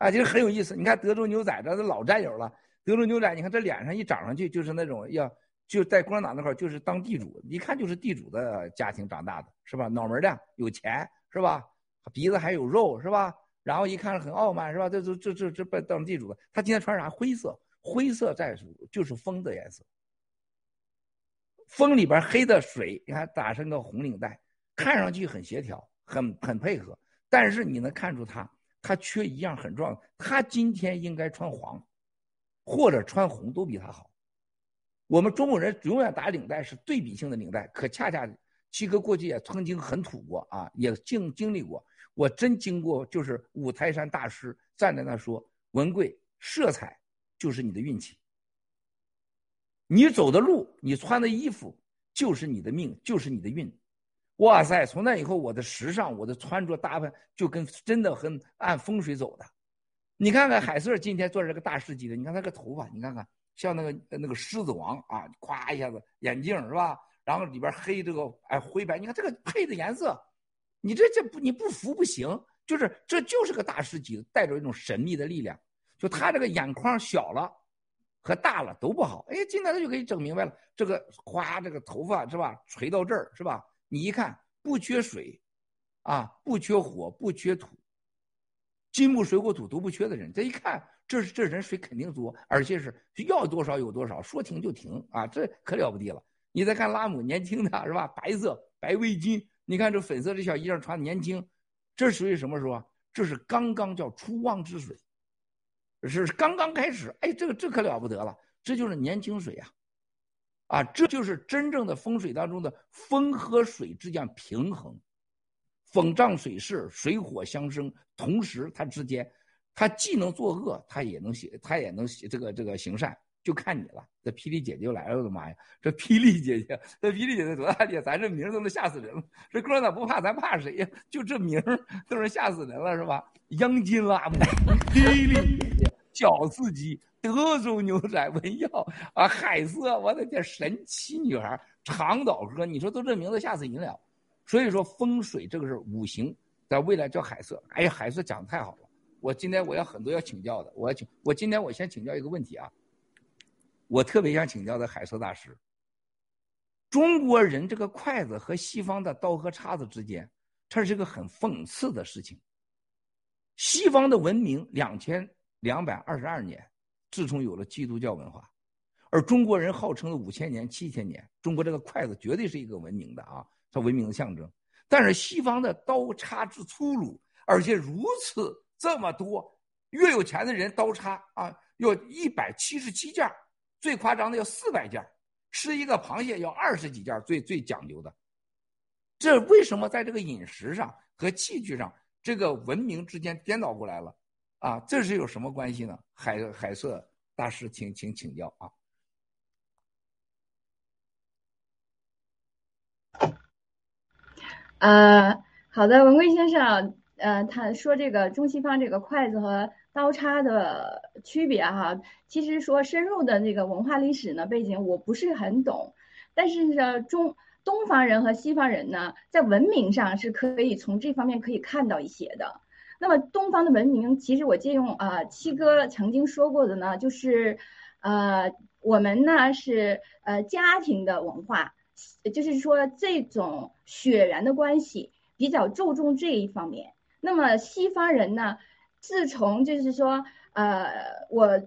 啊，就是很有意思。你看德州牛仔这是老战友了，德州牛仔，你看这脸上一长上去就是那种要就在共产党那块就是当地主，一看就是地主的家庭长大的，是吧？脑门亮，有钱，是吧？鼻子还有肉，是吧？然后一看很傲慢，是吧？这这这这这当地主的，他今天穿啥？灰色，灰色在就是风的颜色。风里边黑的水，你看打上个红领带，看上去很协调，很很配合。但是你能看出他，他缺一样很重要，他今天应该穿黄，或者穿红都比他好。我们中国人永远打领带是对比性的领带，可恰恰七哥过去也曾经很土过啊，也经经历过。我真经过，就是五台山大师站在那说：“文贵，色彩就是你的运气。”你走的路，你穿的衣服，就是你的命，就是你的运。哇塞！从那以后，我的时尚，我的穿着打扮，就跟真的很按风水走的。你看看海瑟今天做这个大师级的，你看他个头发，你看看像那个那个狮子王啊，咵一下子眼镜是吧？然后里边黑这个哎灰白，你看这个配的颜色，你这这不你不服不行，就是这就是个大师级的，带着一种神秘的力量。就他这个眼眶小了。和大了都不好，哎，今天他就给你整明白了，这个夸，这个头发是吧，垂到这儿是吧？你一看不缺水，啊，不缺火，不缺土，金木水火土都不缺的人，这一看，这这人水肯定多，而且是要多少有多少，说停就停啊，这可了不地了。你再看拉姆，年轻的是吧？白色白围巾，你看这粉色这小衣裳穿的年轻，这属于什么时候？这是刚刚叫初旺之水。是刚刚开始，哎，这个这可了不得了，这就是年轻水呀，啊，这就是真正的风水当中的风和水之间平衡，风胀水势，水火相生，同时它之间，它既能作恶，它也能行，它也能这个这个行善，就看你了。这霹雳姐姐又来了，我的妈呀，这霹雳姐姐，这霹雳姐姐多大姐，咱这名都能吓死人了。这共产党不怕，咱怕谁呀？就这名都能吓死人了，是吧？央金拉姆，霹雳姐姐。饺子鸡、德州牛仔文耀啊，海瑟，我的天，神奇女孩，长岛哥，你说都这名字吓死人了。所以说风水这个是五行，在未来叫海瑟。哎呀，海瑟讲的太好了，我今天我要很多要请教的，我要请我今天我先请教一个问题啊，我特别想请教的海瑟大师。中国人这个筷子和西方的刀和叉子之间，这是个很讽刺的事情。西方的文明两千两百二十二年，自从有了基督教文化，而中国人号称的五千年、七千年，中国这个筷子绝对是一个文明的啊，它文明的象征。但是西方的刀叉之粗鲁，而且如此这么多，越有钱的人刀叉啊，要一百七十七件，最夸张的要四百件。吃一个螃蟹要二十几件，最最讲究的。这为什么在这个饮食上和器具上，这个文明之间颠倒过来了？啊，这是有什么关系呢？海海瑟大师，请请请教啊。呃，好的，文贵先生，呃，他说这个中西方这个筷子和。刀叉的区别哈，其实说深入的那个文化历史呢背景我不是很懂，但是呢中东方人和西方人呢在文明上是可以从这方面可以看到一些的。那么东方的文明，其实我借用啊七哥曾经说过的呢，就是呃我们呢是呃家庭的文化，就是说这种血缘的关系比较注重这一方面。那么西方人呢？自从就是说，呃，我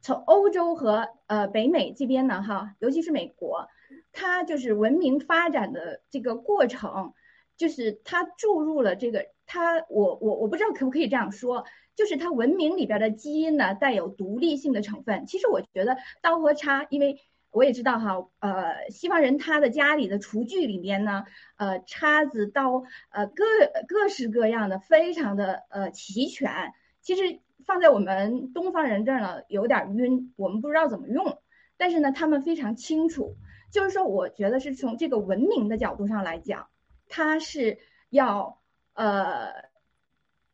从欧洲和呃北美这边呢，哈，尤其是美国，它就是文明发展的这个过程，就是它注入了这个，它我我我不知道可不可以这样说，就是它文明里边的基因呢带有独立性的成分。其实我觉得刀和叉，因为我也知道哈，呃，西方人他的家里的厨具里面呢，呃，叉子、刀，呃，各各式各样的，非常的呃齐全。其实放在我们东方人这儿呢，有点晕，我们不知道怎么用。但是呢，他们非常清楚。就是说，我觉得是从这个文明的角度上来讲，它是要呃，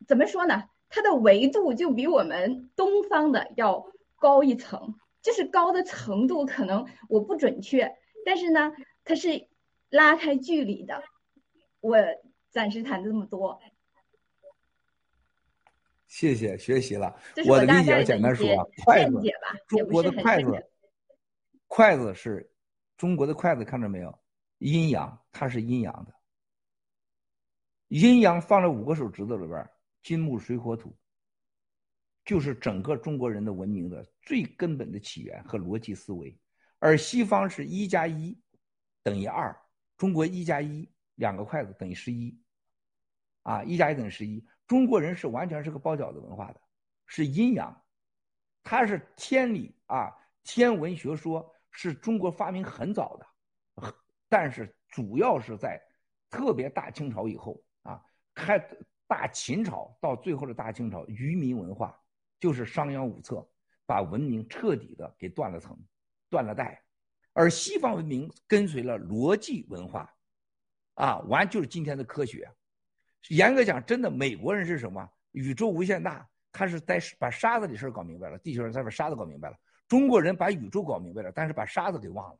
怎么说呢？它的维度就比我们东方的要高一层。就是高的程度可能我不准确，但是呢，它是拉开距离的。我暂时谈这么多。谢谢学习了，我的理解简单说，筷子，中国的筷子，筷子是中国的筷子，看着没有？阴阳，它是阴阳的。阴阳放在五个手指头里边，金木水火土。就是整个中国人的文明的最根本的起源和逻辑思维，而西方是一加一等于二，中国一加一两个筷子等于十一，啊，一加一等于十一。中国人是完全是个包饺子文化的，是阴阳，它是天理啊，天文学说是中国发明很早的，但是主要是在特别大清朝以后，开大秦朝到最后的大清朝，愚民文化。就是商鞅五策，把文明彻底的给断了层、断了代，而西方文明跟随了逻辑文化，啊，完就是今天的科学。严格讲，真的美国人是什么？宇宙无限大，他是在把沙子的事搞明白了，地球人在把沙子搞明白了。中国人把宇宙搞明白了，但是把沙子给忘了。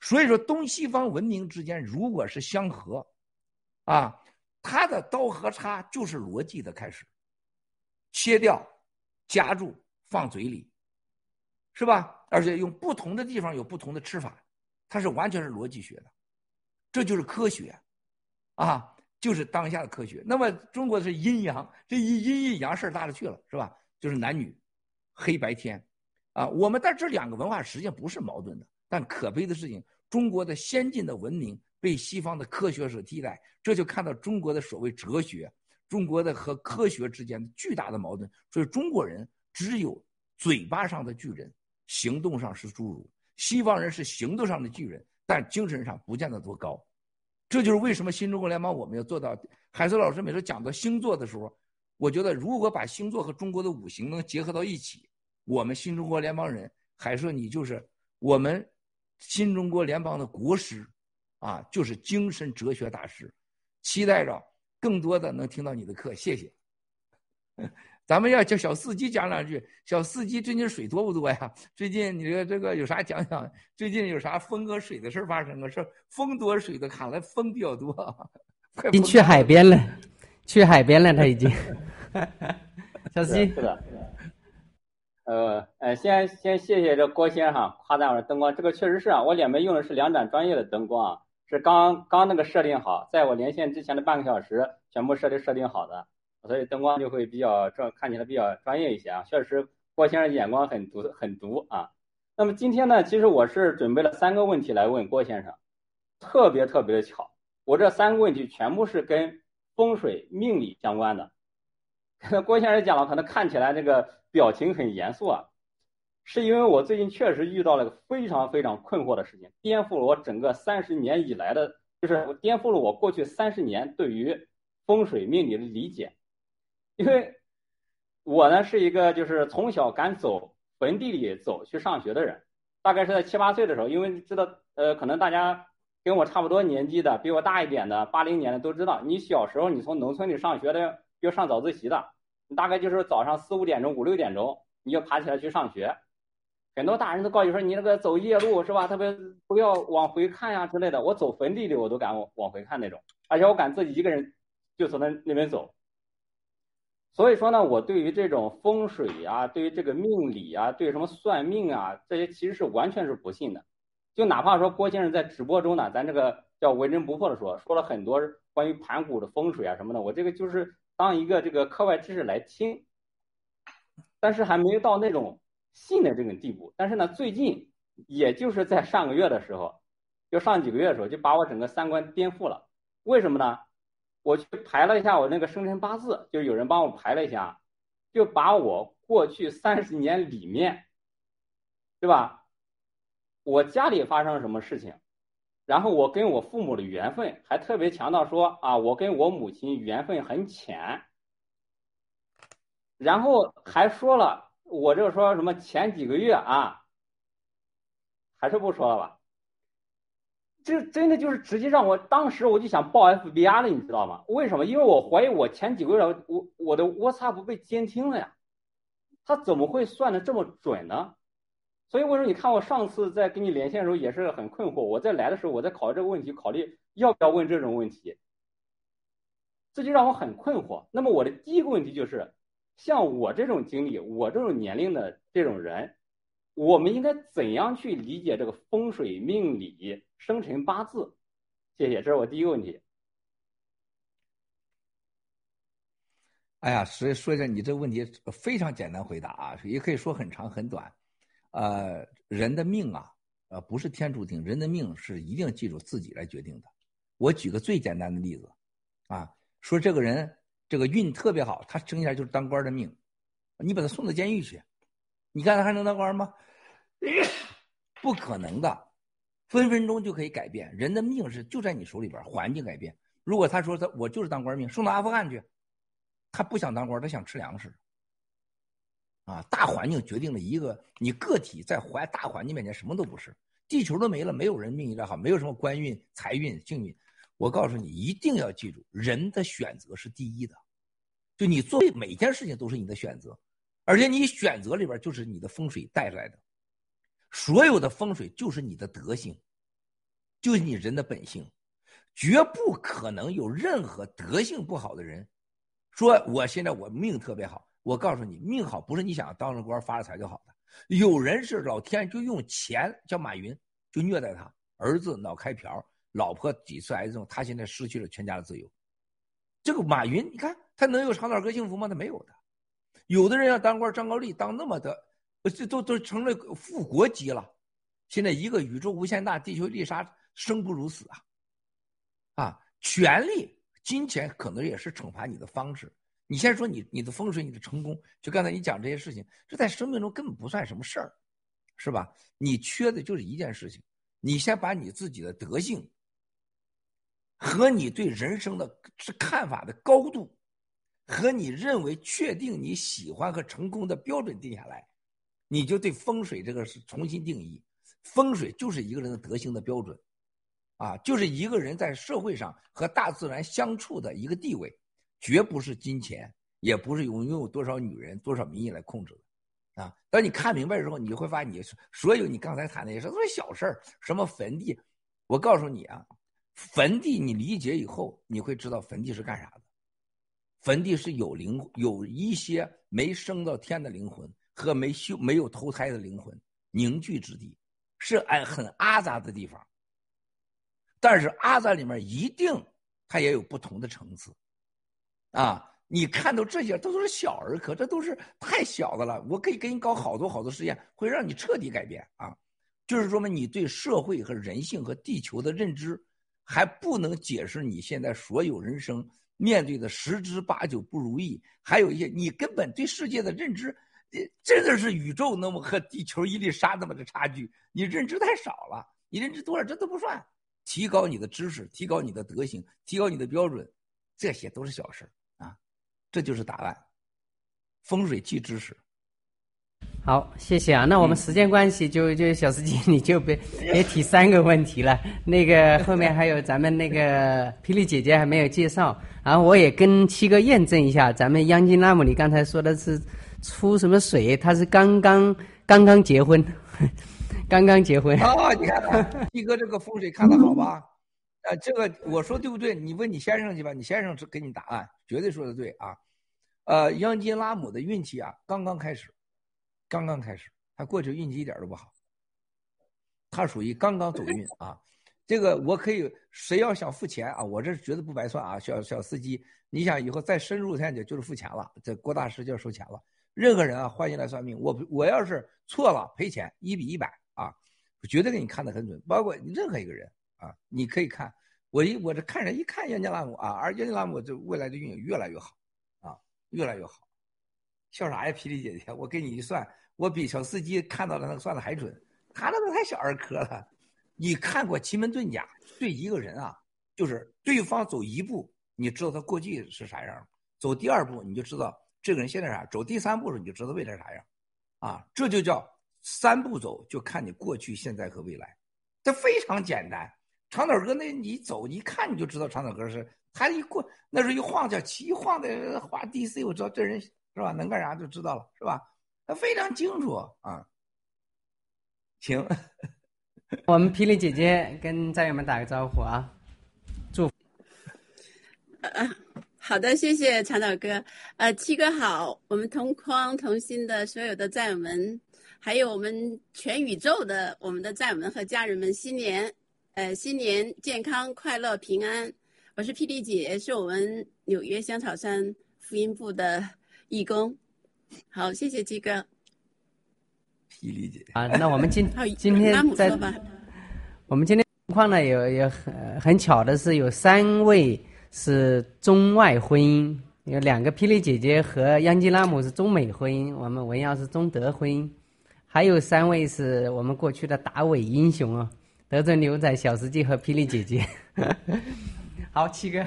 所以说，东西方文明之间如果是相合，啊，他的刀和叉就是逻辑的开始，切掉。夹住放嘴里，是吧？而且用不同的地方有不同的吃法，它是完全是逻辑学的，这就是科学，啊，就是当下的科学。那么中国是阴阳，这一阴一阳事儿大了去了，是吧？就是男女，黑白天，啊，我们但这两个文化实际上不是矛盾的，但可悲的事情，中国的先进的文明被西方的科学所替代，这就看到中国的所谓哲学。中国的和科学之间的巨大的矛盾，所以中国人只有嘴巴上的巨人，行动上是侏儒；西方人是行动上的巨人，但精神上不见得多高。这就是为什么新中国联邦我们要做到。海瑟老师每次讲到星座的时候，我觉得如果把星座和中国的五行能结合到一起，我们新中国联邦人，海瑟你就是我们新中国联邦的国师，啊，就是精神哲学大师，期待着。更多的能听到你的课，谢谢。咱们要叫小司机讲两句。小司机最近水多不多呀？最近你这个这个有啥讲讲？最近有啥风和水的事发生啊？是风多水的，看来风比较多。已经去海边了，去海边了，他已经。小司机是的。呃呃，先先谢谢这郭先生夸赞我的灯光，这个确实是啊，我两边用的是两盏专业的灯光啊，是刚刚那个设定好，在我连线之前的半个小时全部设定设定好的。所以灯光就会比较专，看起来比较专业一些啊。确实，郭先生眼光很毒，很毒啊。那么今天呢，其实我是准备了三个问题来问郭先生，特别特别的巧，我这三个问题全部是跟风水命理相关的。郭先生讲了，可能看起来这个表情很严肃啊，是因为我最近确实遇到了个非常非常困惑的事情，颠覆了我整个三十年以来的，就是颠覆了我过去三十年对于风水命理的理解。因为我呢是一个就是从小敢走坟地里走去上学的人，大概是在七八岁的时候，因为知道呃可能大家跟我差不多年纪的，比我大一点的八零年的都知道，你小时候你从农村里上学的要上早自习的，你大概就是早上四五点钟五六点钟你就爬起来去上学，很多大人都告诉你说你那个走夜路是吧？特别不要往回看呀之类的，我走坟地里我都敢往往回看那种，而且我敢自己一个人就从那那边走。所以说呢，我对于这种风水啊，对于这个命理啊，对什么算命啊，这些其实是完全是不信的。就哪怕说郭先生在直播中呢，咱这个叫为人不破的说，说了很多关于盘古的风水啊什么的，我这个就是当一个这个课外知识来听，但是还没有到那种信的这种地步。但是呢，最近也就是在上个月的时候，就上几个月的时候，就把我整个三观颠覆了。为什么呢？我去排了一下我那个生辰八字，就有人帮我排了一下，就把我过去三十年里面，对吧？我家里发生了什么事情，然后我跟我父母的缘分，还特别强调说啊，我跟我母亲缘分很浅，然后还说了，我这说什么前几个月啊，还是不说了吧？这真的就是直接让我当时我就想报 FBI 了，你知道吗？为什么？因为我怀疑我前几个月我我的 WhatsApp 被监听了呀，他怎么会算的这么准呢？所以我说你看我上次在跟你连线的时候也是很困惑？我在来的时候我在考虑这个问题，考虑要不要问这种问题，这就让我很困惑。那么我的第一个问题就是，像我这种经历，我这种年龄的这种人。我们应该怎样去理解这个风水命理、生辰八字？谢谢，这是我第一个问题。哎呀，所以说一下，你这个问题非常简单回答啊，也可以说很长很短。呃，人的命啊，呃，不是天注定，人的命是一定记住自己来决定的。我举个最简单的例子，啊，说这个人这个运特别好，他生下来就是当官的命，你把他送到监狱去，你看他还能当官吗？不可能的，分分钟就可以改变。人的命是就在你手里边，环境改变。如果他说他我就是当官命，送到阿富汗去，他不想当官，他想吃粮食。啊，大环境决定了一个你个体在环大环境面前什么都不是，地球都没了，没有人命运再好，没有什么官运、财运、幸运。我告诉你，一定要记住，人的选择是第一的，就你做每件事情都是你的选择。而且你选择里边就是你的风水带出来的，所有的风水就是你的德行，就是你人的本性，绝不可能有任何德性不好的人说我现在我命特别好。我告诉你，命好不是你想当上官发了财就好的。有人是老天就用钱，叫马云就虐待他儿子脑开瓢，老婆几次癌症，他现在失去了全家的自由。这个马云，你看他能有长岛哥幸福吗？他没有的。有的人要当官，张高丽当那么的，这都都成了副国级了。现在一个宇宙无限大，地球丽莎生不如死啊！啊，权力、金钱可能也是惩罚你的方式。你先说你你的风水、你的成功，就刚才你讲这些事情，这在生命中根本不算什么事儿，是吧？你缺的就是一件事情，你先把你自己的德性和你对人生的是看法的高度。和你认为确定你喜欢和成功的标准定下来，你就对风水这个是重新定义。风水就是一个人的德行的标准，啊，就是一个人在社会上和大自然相处的一个地位，绝不是金钱，也不是拥拥有多少女人、多少民意来控制的，啊！当你看明白之后，你会发现，你所有你刚才谈那些事都是小事儿，什么坟地，我告诉你啊，坟地你理解以后，你会知道坟地是干啥的。坟地是有灵，有一些没升到天的灵魂和没修、没有投胎的灵魂凝聚之地，是哎很阿杂的地方。但是阿杂里面一定它也有不同的层次，啊，你看到这些都都是小儿科，这都是太小的了。我可以给你搞好多好多实验，会让你彻底改变啊。就是说明你对社会和人性和地球的认知还不能解释你现在所有人生。面对的十之八九不如意，还有一些你根本对世界的认知，真的是宇宙那么和地球一粒沙那么的差距，你认知太少了，你认知多少这都不算。提高你的知识，提高你的德行，提高你的标准，这些都是小事儿，这就是答案。风水即知识。好，谢谢啊。那我们时间关系，就就小司机你就别别提三个问题了。那个 后面还有咱们那个霹雳姐姐还没有介绍，然后我也跟七哥验证一下，咱们央金拉姆，你刚才说的是出什么水？他是刚刚刚刚结婚，刚刚结婚。啊，你看七哥这个风水看的好吧？啊，这个我说对不对？你问你先生去吧，你先生是给你答案，绝对说的对啊。呃，央金拉姆的运气啊，刚刚开始。刚刚开始，他过去运气一点都不好。他属于刚刚走运啊，这个我可以，谁要想付钱啊，我这绝对不白算啊，小小司机，你想以后再深入探究就是付钱了，这郭大师就要收钱了。任何人啊，欢迎来算命，我我要是错了赔钱一比一百啊，绝对给你看得很准，包括任何一个人啊，你可以看我一我这看人一看杨金拉姆啊，而杨金拉姆这未来的运营越来越好，越来越好。笑啥呀，霹雳姐姐？我给你一算，我比小司机看到的那个算的还准。他那个太小儿科了。你看过奇门遁甲，对一个人啊，就是对方走一步，你知道他过去是啥样；走第二步，你就知道这个人现在啥；走第三步时，你就知道未来啥样。啊，这就叫三步走，就看你过去、现在和未来。这非常简单。长岛哥那，你走一看你就知道长岛哥是他一过那时候一晃叫旗，一晃的画 DC，我知道这人。是吧？能干啥就知道了，是吧？他非常清楚啊。行，我们霹雳姐姐跟战友们打个招呼啊，祝。呃，好的，谢谢长岛哥。呃，七哥好，我们同框同心的所有的战友们，还有我们全宇宙的我们的战友们和家人们，新年，呃，新年健康快乐平安。我是霹雳姐，是我们纽约香草山福音部的。义工，好，谢谢鸡哥。霹雳姐啊，那我们今今天在我们今天情况呢，有有很很巧的是，有三位是中外婚姻，有两个霹雳姐姐和央吉拉姆是中美婚姻，我们文耀是中德婚姻，还有三位是我们过去的打伪英雄哦，德州牛仔、小司机和霹雳姐姐。好，七哥。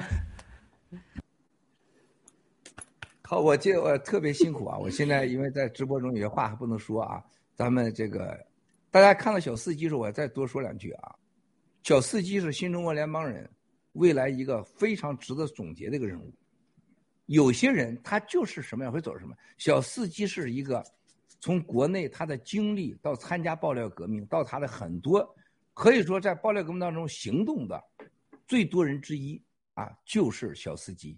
好，我这我特别辛苦啊！我现在因为在直播中有些话还不能说啊。咱们这个大家看到小司机时候，我再多说两句啊。小司机是新中国联邦人未来一个非常值得总结的一个人物。有些人他就是什么样会走什么。小司机是一个从国内他的经历到参加爆料革命，到他的很多可以说在爆料革命当中行动的最多人之一啊，就是小司机，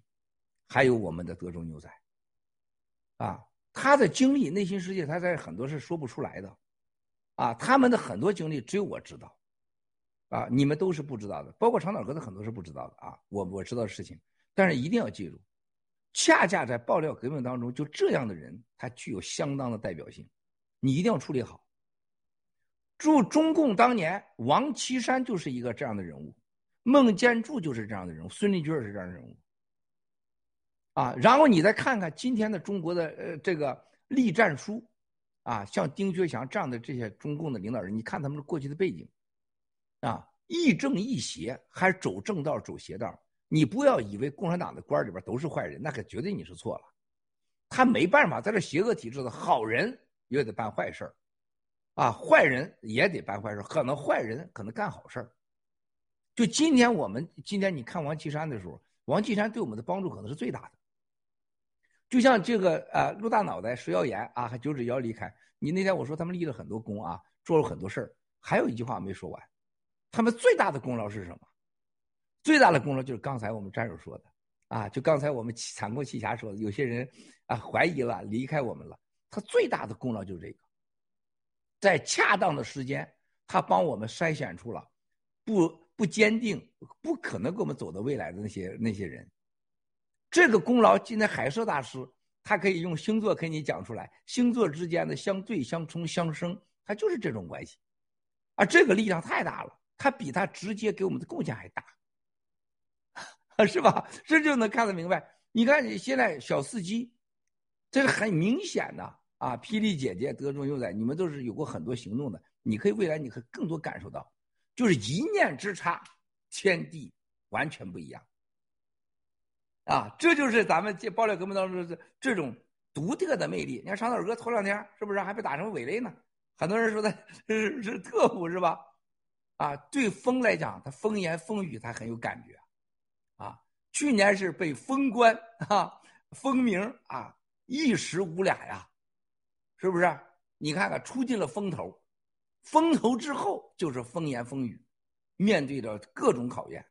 还有我们的德州牛仔。啊，他的经历、内心世界，他在很多是说不出来的，啊，他们的很多经历只有我知道，啊，你们都是不知道的，包括长岛哥的很多是不知道的啊，我我知道的事情，但是一定要记住，恰恰在爆料革命当中，就这样的人，他具有相当的代表性，你一定要处理好。祝中共当年，王岐山就是一个这样的人物，孟建柱就是这样的人物，孙立军是这样的人物。啊，然后你再看看今天的中国的呃这个栗战书，啊，像丁薛祥这样的这些中共的领导人，你看他们过去的背景，啊，亦正亦邪，还走正道走邪道。你不要以为共产党的官里边都是坏人，那可绝对你是错了。他没办法，在这邪恶体制的好人也得办坏事啊，坏人也得办坏事可能坏人可能干好事就今天我们今天你看王岐山的时候，王岐山对我们的帮助可能是最大的。就像这个啊，陆大脑袋石耀岩啊，还九指要离开。你那天我说他们立了很多功啊，做了很多事儿，还有一句话没说完，他们最大的功劳是什么？最大的功劳就是刚才我们战友说的啊，就刚才我们残酷奇侠说的，有些人啊怀疑了，离开我们了，他最大的功劳就是这个，在恰当的时间，他帮我们筛选出了不不坚定、不可能跟我们走到未来的那些那些人。这个功劳，今天海社大师他可以用星座给你讲出来，星座之间的相对、相冲、相生，它就是这种关系，啊，这个力量太大了，它比他直接给我们的贡献还大。是吧？这就能看得明白。你看，你现在小司机，这是很明显的啊！霹雳姐姐、德中幼崽，你们都是有过很多行动的。你可以未来，你可以更多感受到，就是一念之差，天地完全不一样。啊，这就是咱们这爆料革命当中的这种独特的魅力。你看长岛哥头两天是不是还被打成伪类呢？很多人说他是是特务是吧？啊，对风来讲，他风言风语他很有感觉。啊去年是被封官啊，封名啊，一时无俩呀，是不是？你看看，出尽了风头，风头之后就是风言风语，面对着各种考验，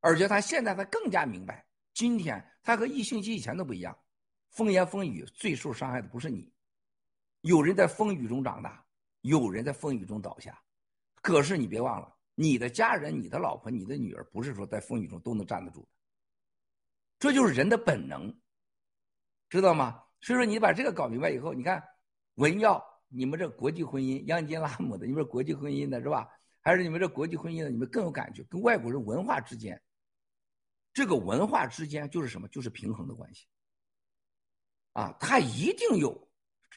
而且他现在他更加明白，今天他和一星期以前都不一样，风言风语最受伤害的不是你，有人在风雨中长大，有人在风雨中倒下，可是你别忘了，你的家人、你的老婆、你的女儿，不是说在风雨中都能站得住的。这就是人的本能，知道吗？所以说，你把这个搞明白以后，你看文耀，你们这国际婚姻，央金拉姆的，你们这国际婚姻的是吧？还是你们这国际婚姻的，你们更有感觉，跟外国人文化之间，这个文化之间就是什么？就是平衡的关系。啊，他一定有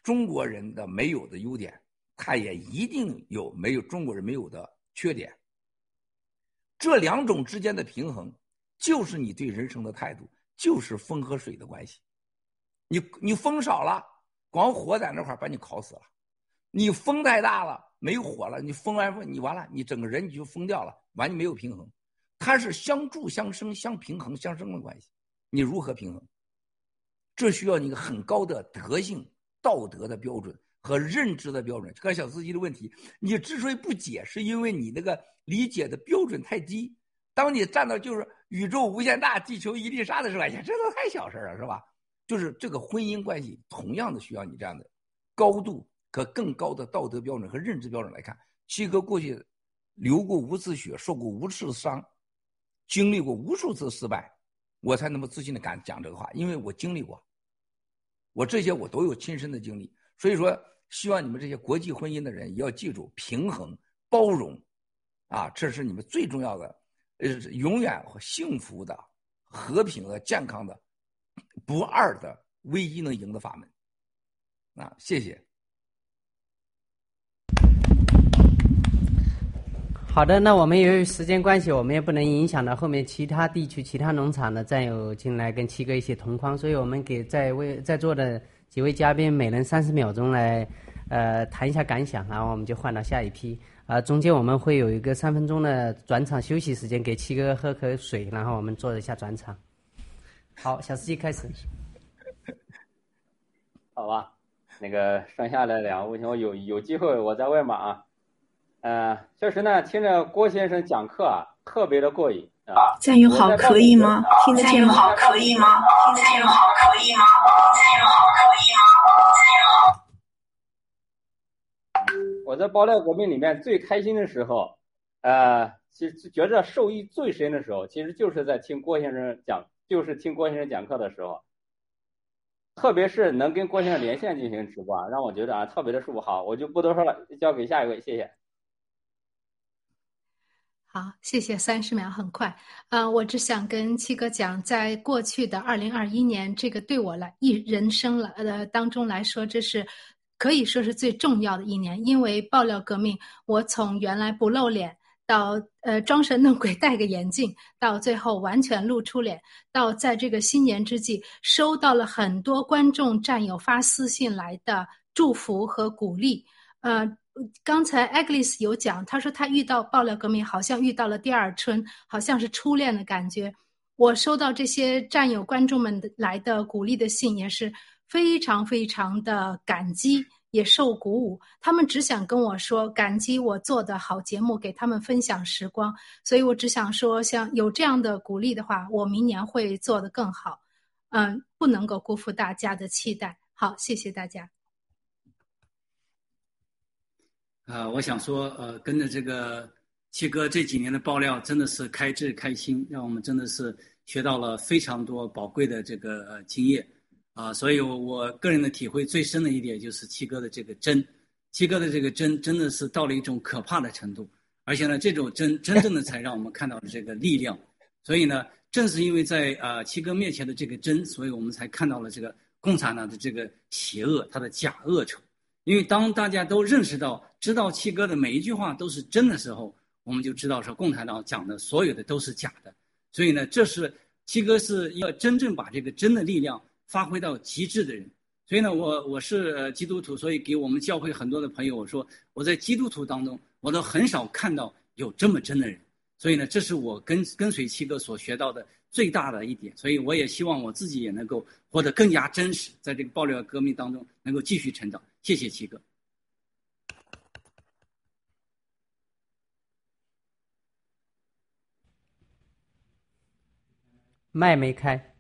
中国人的没有的优点，他也一定有没有中国人没有的缺点。这两种之间的平衡。就是你对人生的态度，就是风和水的关系。你你风少了，光火在那块把你烤死了；你风太大了，没火了，你风完风你完了，你整个人你就疯掉了，完你没有平衡。它是相助相生、相平衡、相生的关系。你如何平衡？这需要你很高的德性、道德的标准和认知的标准。看小司机的问题，你之所以不解，是因为你那个理解的标准太低。当你站到就是宇宙无限大，地球一粒沙的时候，哎呀，这都太小事了，是吧？就是这个婚姻关系，同样的需要你这样的高度和更高的道德标准和认知标准来看。七哥过去流过无次血，受过无数伤，经历过无数次失败，我才那么自信的敢讲这个话，因为我经历过，我这些我都有亲身的经历。所以说，希望你们这些国际婚姻的人也要记住平衡、包容，啊，这是你们最重要的。呃，永远幸福的、和平的、健康的、不二的唯一能赢的法门，啊，谢谢。好的，那我们由于时间关系，我们也不能影响到后面其他地区、其他农场的战友进来跟七哥一起同框，所以我们给在位在座的几位嘉宾每人三十秒钟来，呃，谈一下感想，然后我们就换到下一批。啊，中间我们会有一个三分钟的转场休息时间，给七哥喝口水，然后我们做一下转场。好，小司机开始。好吧，那个剩下的两位，我有有机会我再问吧啊。嗯，确实呢，听着郭先生讲课啊，特别的过瘾啊。战友好，可以吗？听得见吗？好，可以吗？听得见吗？好，可以吗？战友好，可以吗？战友好。我在爆料革命里面最开心的时候，呃，其实觉着受益最深的时候，其实就是在听郭先生讲，就是听郭先生讲课的时候，特别是能跟郭先生连线进行直播，让我觉得啊特别的舒服。好，我就不多说了，交给下一位，谢谢。好，谢谢。三十秒很快，呃，我只想跟七哥讲，在过去的二零二一年，这个对我来一人生了呃当中来说，这是。可以说是最重要的一年，因为爆料革命，我从原来不露脸到呃装神弄鬼戴个眼镜，到最后完全露出脸，到在这个新年之际收到了很多观众战友发私信来的祝福和鼓励。呃，刚才 Agnes 有讲，他说他遇到爆料革命，好像遇到了第二春，好像是初恋的感觉。我收到这些战友观众们来的鼓励的信，也是非常非常的感激，也受鼓舞。他们只想跟我说感激我做的好节目，给他们分享时光。所以我只想说，像有这样的鼓励的话，我明年会做得更好。嗯，不能够辜负大家的期待。好，谢谢大家。呃，我想说，呃，跟着这个七哥这几年的爆料，真的是开智开心，让我们真的是学到了非常多宝贵的这个呃经验，啊，所以我我个人的体会最深的一点就是七哥的这个真，七哥的这个真真的是到了一种可怕的程度，而且呢，这种真真正的才让我们看到了这个力量，所以呢，正是因为在啊七哥面前的这个真，所以我们才看到了这个共产党的这个邪恶，它的假恶丑。因为当大家都认识到、知道七哥的每一句话都是真的时候，我们就知道说共产党讲的所有的都是假的。所以呢，这是七哥是一个真正把这个真的力量发挥到极致的人。所以呢，我我是基督徒，所以给我们教会很多的朋友我说，我在基督徒当中，我都很少看到有这么真的人。所以呢，这是我跟跟随七哥所学到的最大的一点。所以我也希望我自己也能够活得更加真实，在这个爆料革命当中能够继续成长。谢谢七哥。麦没开。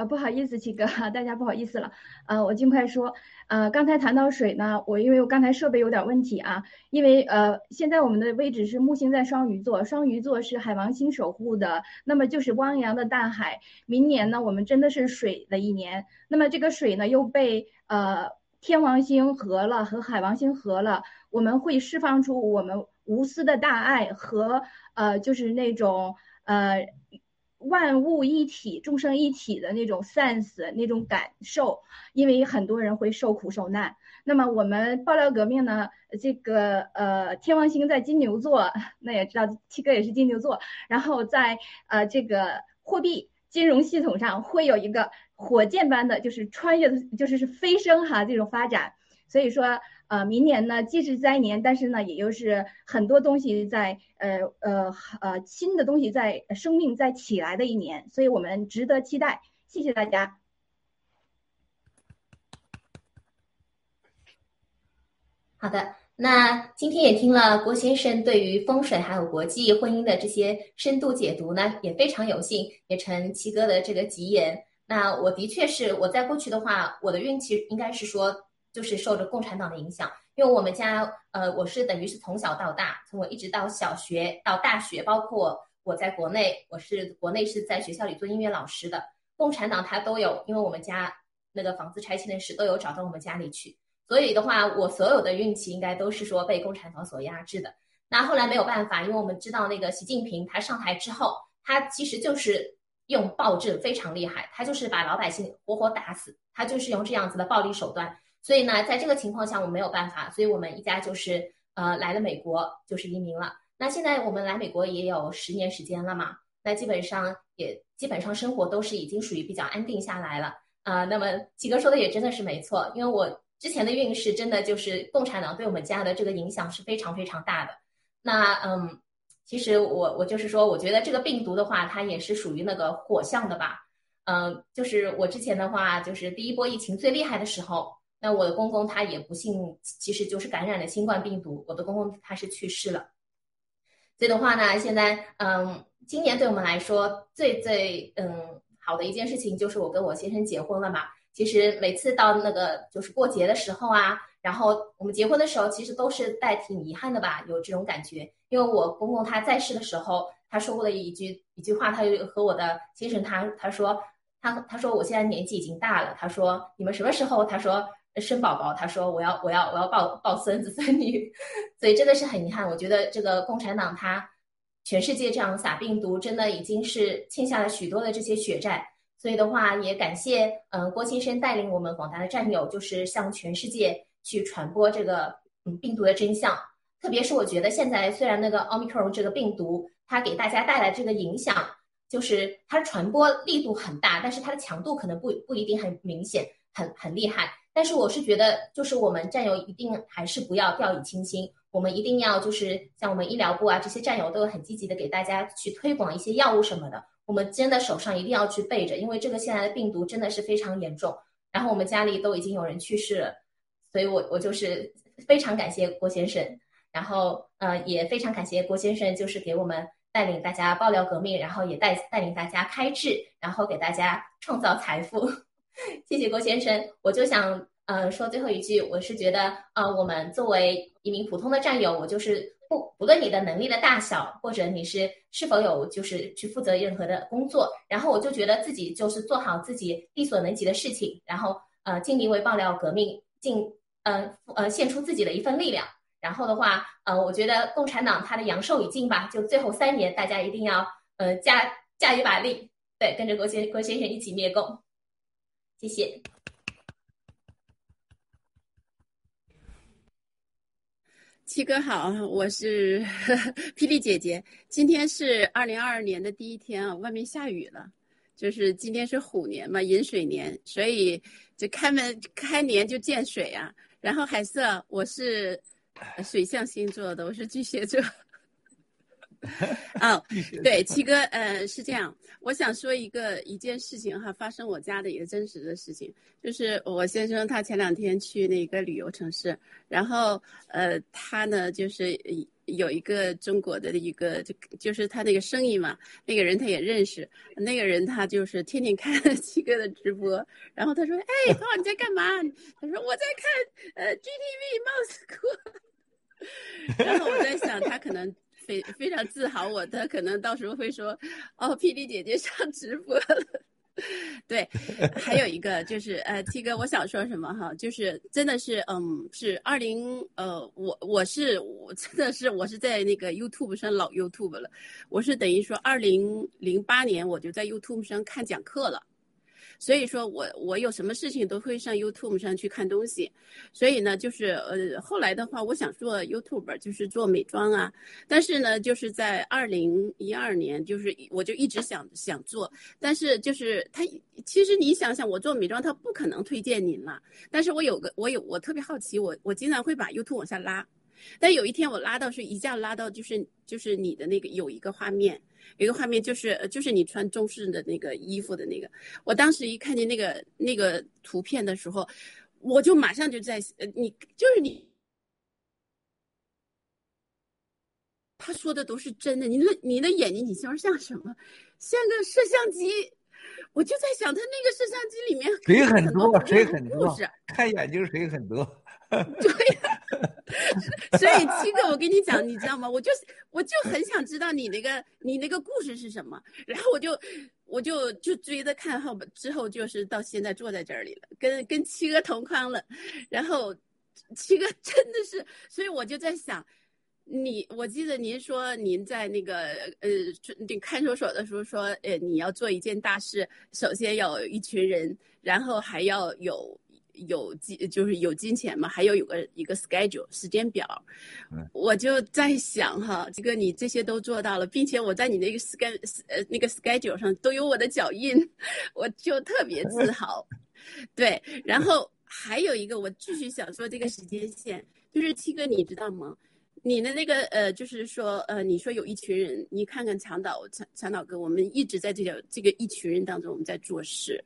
啊，不好意思，七哥，大家不好意思了。呃，我尽快说。呃，刚才谈到水呢，我因为我刚才设备有点问题啊，因为呃，现在我们的位置是木星在双鱼座，双鱼座是海王星守护的，那么就是汪洋的大海。明年呢，我们真的是水的一年。那么这个水呢，又被呃天王星合了，和海王星合了，我们会释放出我们无私的大爱和呃，就是那种呃。万物一体、众生一体的那种 sense、那种感受，因为很多人会受苦受难。那么我们爆料革命呢？这个呃，天王星在金牛座，那也知道七哥也是金牛座。然后在呃这个货币金融系统上会有一个火箭般的，就是穿越的，就是是飞升哈这种发展。所以说。呃，明年呢，既是灾年，但是呢，也就是很多东西在呃呃呃新的东西在生命在起来的一年，所以我们值得期待。谢谢大家。好的，那今天也听了郭先生对于风水还有国际婚姻的这些深度解读呢，也非常有幸也承七哥的这个吉言。那我的确是我在过去的话，我的运气应该是说。就是受着共产党的影响，因为我们家，呃，我是等于是从小到大，从我一直到小学到大学，包括我在国内，我是国内是在学校里做音乐老师的，共产党他都有，因为我们家那个房子拆迁的事都有找到我们家里去，所以的话，我所有的运气应该都是说被共产党所压制的。那后来没有办法，因为我们知道那个习近平他上台之后，他其实就是用暴政非常厉害，他就是把老百姓活活打死，他就是用这样子的暴力手段。所以呢，在这个情况下，我没有办法，所以我们一家就是呃来了美国，就是移民了。那现在我们来美国也有十年时间了嘛，那基本上也基本上生活都是已经属于比较安定下来了啊。那么七哥说的也真的是没错，因为我之前的运势真的就是共产党对我们家的这个影响是非常非常大的。那嗯，其实我我就是说，我觉得这个病毒的话，它也是属于那个火象的吧。嗯，就是我之前的话，就是第一波疫情最厉害的时候。那我的公公他也不幸，其实就是感染了新冠病毒。我的公公他是去世了，所以的话呢，现在嗯，今年对我们来说最最嗯好的一件事情就是我跟我先生结婚了嘛。其实每次到那个就是过节的时候啊，然后我们结婚的时候，其实都是带挺遗憾的吧，有这种感觉。因为我公公他在世的时候，他说过的一句一句话，他就和我的先生他他说他他说我现在年纪已经大了，他说你们什么时候他说。生宝宝，他说我要我要我要抱抱孙子 孙女，所以真的是很遗憾。我觉得这个共产党他全世界这样撒病毒，真的已经是欠下了许多的这些血债。所以的话，也感谢嗯郭先生带领我们广大的战友，就是向全世界去传播这个嗯病毒的真相。特别是我觉得现在虽然那个奥密克戎这个病毒它给大家带来这个影响，就是它传播力度很大，但是它的强度可能不不一定很明显，很很厉害。但是我是觉得，就是我们战友一定还是不要掉以轻心。我们一定要就是像我们医疗部啊这些战友都有很积极的给大家去推广一些药物什么的，我们真的手上一定要去备着，因为这个现在的病毒真的是非常严重。然后我们家里都已经有人去世了，所以我我就是非常感谢郭先生，然后呃也非常感谢郭先生，就是给我们带领大家爆料革命，然后也带带领大家开智，然后给大家创造财富。谢谢郭先生，我就想呃说最后一句，我是觉得呃我们作为一名普通的战友，我就是不不论你的能力的大小，或者你是是否有就是去负责任何的工作，然后我就觉得自己就是做好自己力所能及的事情，然后呃尽力为爆料革命尽呃呃献出自己的一份力量。然后的话，呃，我觉得共产党它的阳寿已尽吧，就最后三年，大家一定要呃加加一把力，对，跟着郭先郭先生一起灭共。谢谢。七哥好，我是 霹雳姐姐。今天是二零二二年的第一天啊，外面下雨了，就是今天是虎年嘛，寅水年，所以就开门开年就见水啊。然后海瑟，我是水象星座的，我是巨蟹座。哦，对，七哥，呃，是这样，我想说一个一件事情哈，发生我家的一个真实的事情，就是我先生他前两天去那个旅游城市，然后呃，他呢就是有一个中国的一个就就是他那个生意嘛，那个人他也认识，那个人他就是天天看 七哥的直播，然后他说，哎，涛你在干嘛？他说我在看呃 GTV Mouse 然后我在想他可能。非 非常自豪，我的可能到时候会说，哦，霹雳姐姐上直播了。对，还有一个就是呃，T 哥，我想说什么哈，就是真的是嗯，是二零呃，我我是我真的是我是在那个 YouTube 上老 YouTube 了，我是等于说二零零八年我就在 YouTube 上看讲课了。所以说我我有什么事情都会上 YouTube 上去看东西，所以呢，就是呃后来的话，我想做 YouTube，就是做美妆啊，但是呢，就是在二零一二年，就是我就一直想想做，但是就是他其实你想想，我做美妆，他不可能推荐您了，但是我有个我有我特别好奇，我我经常会把 YouTube 往下拉。但有一天我拉到是一下拉到就是就是你的那个有一个画面，有一个画面就是就是你穿中式的那个衣服的那个，我当时一看见那个那个图片的时候，我就马上就在呃你就是你，他说的都是真的，你的你的眼睛你像像什么？像个摄像机，我就在想他那个摄像机里面水很多，水很多，看眼睛水很多。对呀，所以七哥，我跟你讲，你知道吗？我就我就很想知道你那个你那个故事是什么，然后我就我就就追着看后之后就是到现在坐在这里了，跟跟七哥同框了，然后七哥真的是，所以我就在想，你我记得您说您在那个呃看守所的时候说，呃你要做一件大事，首先要有一群人，然后还要有。有金就是有金钱嘛，还有有个一个 schedule 时间表，我就在想哈，这个你这些都做到了，并且我在你那个 schedule 呃那个 schedule 上都有我的脚印，我就特别自豪。对，然后还有一个我继续想说这个时间线，就是七哥你知道吗？你的那个呃就是说呃你说有一群人，你看看长岛长长岛哥，我们一直在这个这个一群人当中我们在做事，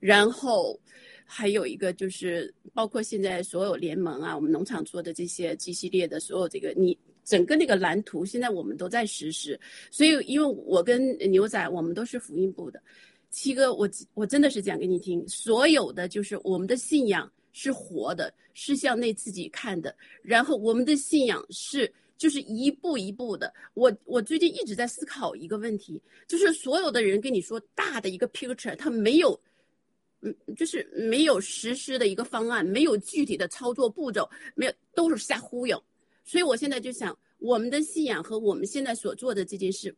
然后。还有一个就是，包括现在所有联盟啊，我们农场做的这些 G 系列的所有这个，你整个那个蓝图，现在我们都在实施。所以，因为我跟牛仔，我们都是福音部的。七哥，我我真的是讲给你听，所有的就是我们的信仰是活的，是向内自己看的。然后我们的信仰是就是一步一步的。我我最近一直在思考一个问题，就是所有的人跟你说大的一个 picture，他没有。嗯，就是没有实施的一个方案，没有具体的操作步骤，没有都是瞎忽悠。所以我现在就想，我们的信仰和我们现在所做的这件事，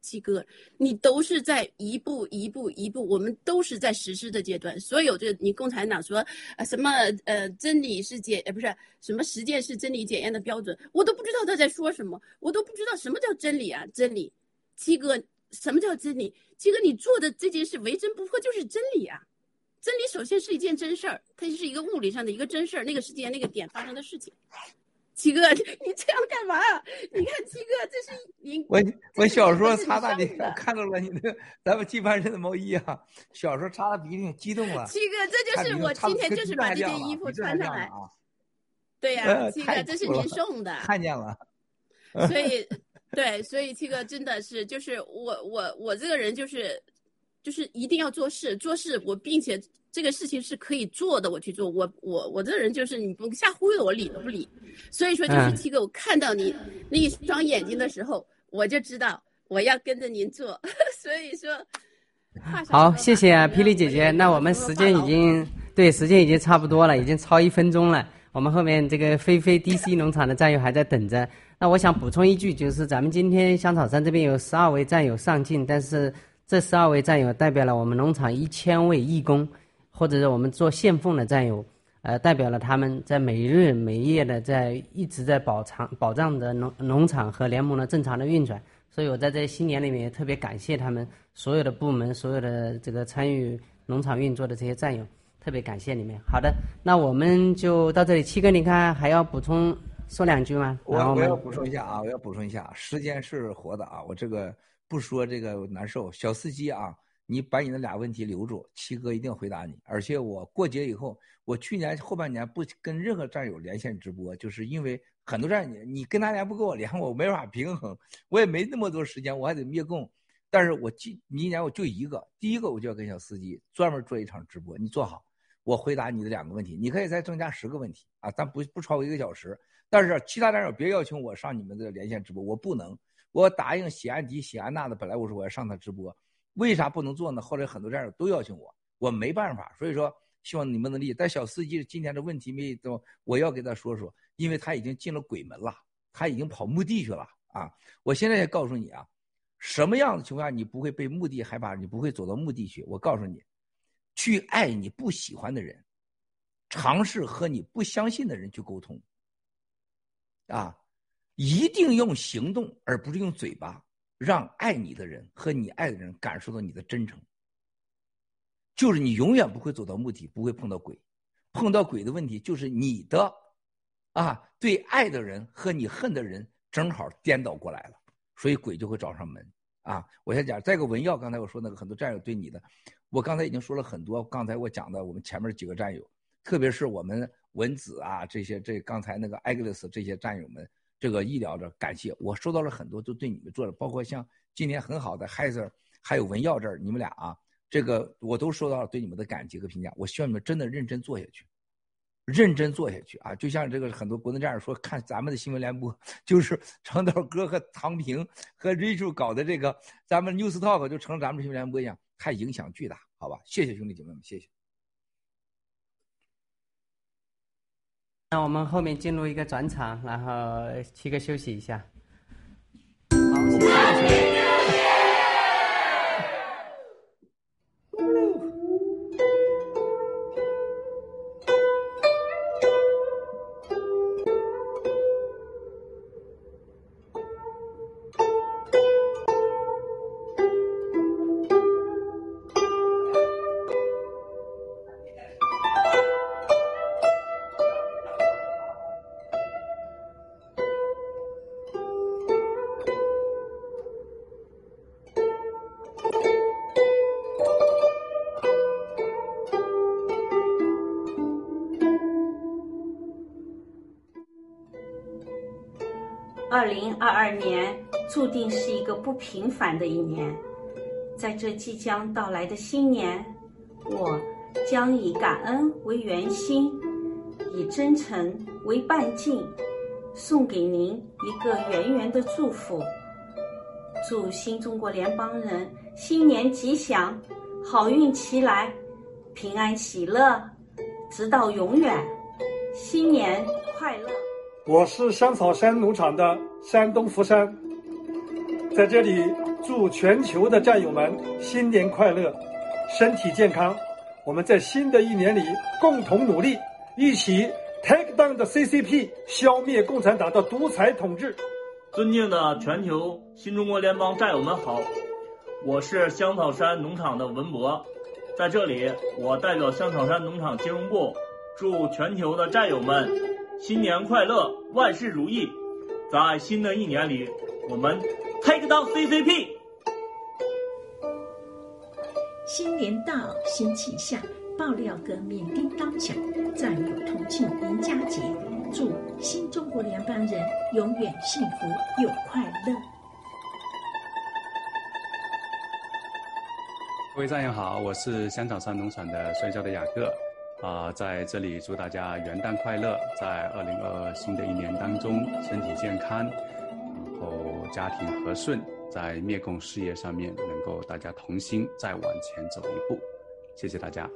七哥，你都是在一步一步一步，我们都是在实施的阶段。所有这你共产党说啊什么呃真理是检呃不是什么实践是真理检验的标准，我都不知道他在说什么，我都不知道什么叫真理啊真理，七哥什么叫真理？七哥你做的这件事为真不破就是真理啊。真理首先是一件真事儿，它就是一个物理上的一个真事儿，那个时间那个点发生的事情。七哥，你这样干嘛？你看七哥，这是您我我小时候擦大鼻看到了你的咱们金盘神的毛衣啊，小时候擦大鼻涕激动了。七哥，这就是我今天就是把这件衣服穿上来。啊。对呀、呃七哥，这是您送的。看见了。所以，对，所以七哥真的是，就是我我我这个人就是，就是一定要做事，做事我并且这个事情是可以做的，我去做。我我我这人就是你不瞎忽悠我理都不理。所以说，就是嗯七哥，我看到你那一双眼睛的时候，我就知道我要跟着您做。所以说，好，谢谢啊，霹雳姐姐。那我们时间已经对时间已经差不多了，已经超一分钟了。我们后面这个菲菲 DC 农场的战友还在等着。那我想补充一句，就是咱们今天香草山这边有十二位战友上镜，但是这十二位战友代表了我们农场一千位义工，或者是我们做献奉的战友，呃，代表了他们在每日每夜的在一直在保障保障着农农场和联盟的正常的运转。所以我在这新年里面也特别感谢他们所有的部门、所有的这个参与农场运作的这些战友，特别感谢你们。好的，那我们就到这里。七哥，你看还要补充说两句吗？我然后们我要补充一下啊，我要补充一下，时间是活的啊，我这个不说这个难受。小司机啊，你把你那俩问题留住，七哥一定回答你。而且我过节以后，我去年后半年不跟任何战友连线直播，就是因为很多战友你跟他连不跟我连，我没法平衡，我也没那么多时间，我还得灭供。但是我今明年我就一个，第一个我就要跟小司机专门做一场直播，你做好，我回答你的两个问题，你可以再增加十个问题啊，但不不超过一个小时。但是其他战友别邀请我上你们的连线直播，我不能。我答应喜安迪、喜安娜的，本来我说我要上他直播，为啥不能做呢？后来很多战友都邀请我，我没办法。所以说，希望你们能理解。但小司机今天的问题没都，我要给他说说，因为他已经进了鬼门了，他已经跑墓地去了啊！我现在也告诉你啊，什么样的情况下你不会被墓地害怕，你不会走到墓地去？我告诉你，去爱你不喜欢的人，尝试和你不相信的人去沟通。啊，一定用行动，而不是用嘴巴，让爱你的人和你爱的人感受到你的真诚。就是你永远不会走到墓地，不会碰到鬼。碰到鬼的问题就是你的，啊，对爱的人和你恨的人正好颠倒过来了，所以鬼就会找上门。啊，我先讲，再个文耀，刚才我说那个很多战友对你的，我刚才已经说了很多。刚才我讲的我们前面几个战友，特别是我们文子啊这些，这刚才那个艾格勒斯这些战友们，这个医疗的感谢，我收到了很多，都对你们做了，包括像今年很好的 Hazer，，还有文耀这儿，你们俩啊，这个我都收到了对你们的感激和评价。我希望你们真的认真做下去，认真做下去啊！就像这个很多国内战友说，看咱们的新闻联播，就是长岛哥和唐平和 Rachel 搞的这个咱们 News Talk 就成了咱们新闻联播一样，太影响巨大，好吧？谢谢兄弟姐妹们，谢谢。那我们后面进入一个转场，然后七哥休息一下。好，谢谢平凡的一年，在这即将到来的新年，我将以感恩为圆心，以真诚为半径，送给您一个圆圆的祝福。祝新中国联邦人新年吉祥，好运齐来，平安喜乐，直到永远。新年快乐！我是香草山农场的山东福山，在这里祝全球的战友们新年快乐，身体健康。我们在新的一年里共同努力，一起 take down 的 CCP，消灭共产党的独裁统治。尊敬的全球新中国联邦战友们好，我是香草山农场的文博，在这里我代表香草山农场金融部，祝全球的战友们新年快乐，万事如意。在新的一年里，我们 down CCP。新年到，新气象，爆料革命叮当响，战友同庆迎佳节，祝新中国联邦人永远幸福又快乐。各位战友好，我是香港山农场的摔跤的雅各，啊、在这里祝大家元旦快乐，在二零二二新的一年当中身体健康，家庭和顺，在灭共事业上面能够大家同心再往前走一步，谢谢大家。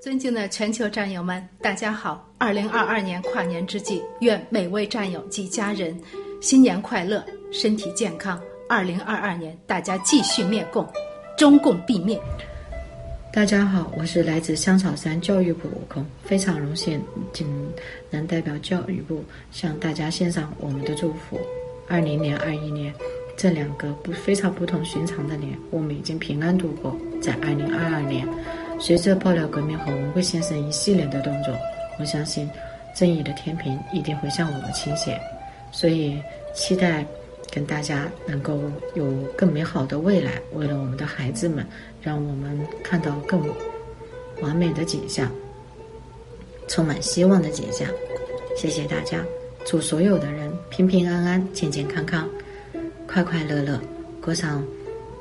尊敬的全球战友们，大家好！二零二二年跨年之际，愿每位战友及家人新年快乐，身体健康。二零二二年，大家继续灭共，中共必灭。大家好，我是来自香草山教育部悟空，非常荣幸仅能代表教育部向大家献上我们的祝福。二零年、二一年这两个不非常不同寻常的年，我们已经平安度过。在二零二二年，随着爆料革命和文慧先生一系列的动作，我相信正义的天平一定会向我们倾斜。所以期待跟大家能够有更美好的未来，为了我们的孩子们，让我们看到更完美的景象，充满希望的景象。谢谢大家，祝所有的人平平安安、健健康康、快快乐乐，过上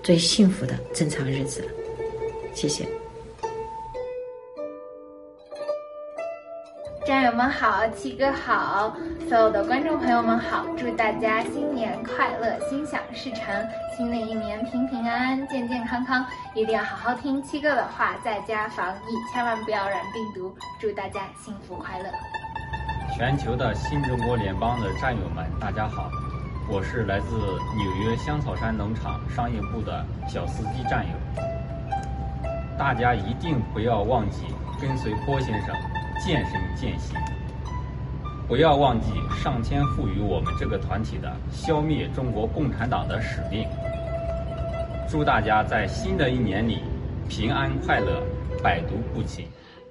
最幸福的正常日子。谢谢。战友们好，七哥好，所有的观众朋友们好，祝大家新年快乐，心想事成，新的一年平平安安、健健康康，一定要好好听七哥的话，在家防疫，千万不要染病毒，祝大家幸福快乐。全球的新中国联邦的战友们，大家好，我是来自纽约香草山农场商业部的小司机战友。大家一定不要忘记跟随郭先生渐身践行，不要忘记上天赋予我们这个团体的消灭中国共产党的使命。祝大家在新的一年里平安快乐，百毒不侵。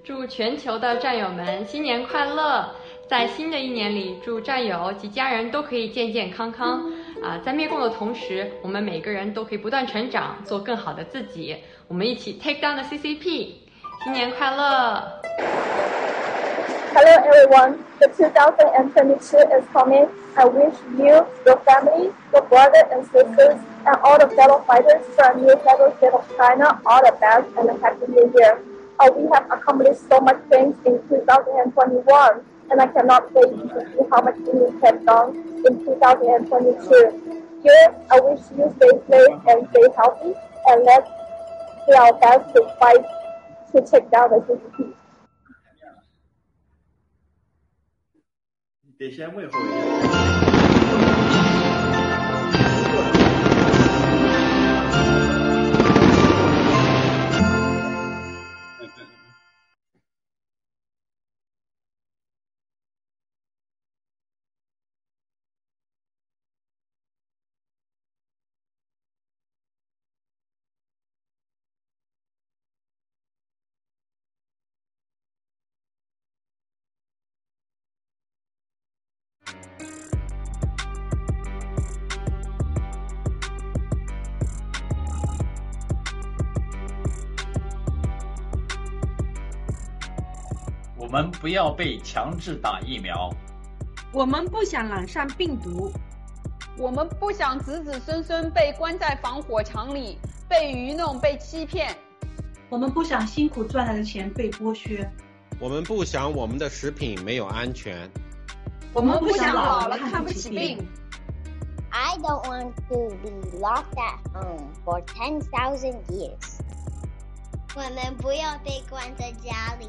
祝全球的战友们新年快乐！在新的一年里，祝战友及家人都可以健健康康。啊，在灭共的同时，我们每个人都可以不断成长，做更好的自己。我们一起 take down the CCP，新年快乐！ Hello everyone, the 2022 is coming. I wish you, your family, your brothers and sisters, and all the fellow fighters from New Federal State of China all the best and a happy new year. Uh, we have accomplished so much things in 2021, and I cannot wait to see how much we have done in 2022. Here, I wish you stay safe and stay healthy, and let's do our best to fight to take down the CCP. 得先问候一下。 我们不要被强制打疫苗，我们不想染上病毒，我们不想子子孙孙被关在防火墙里，被愚弄、被欺骗。我们不想辛苦赚来的钱被剥削，我们不想我们的食品没有安全，我们不想老了看不起病。I don't want to be locked at home for ten thousand years. 我们不要被关在家里。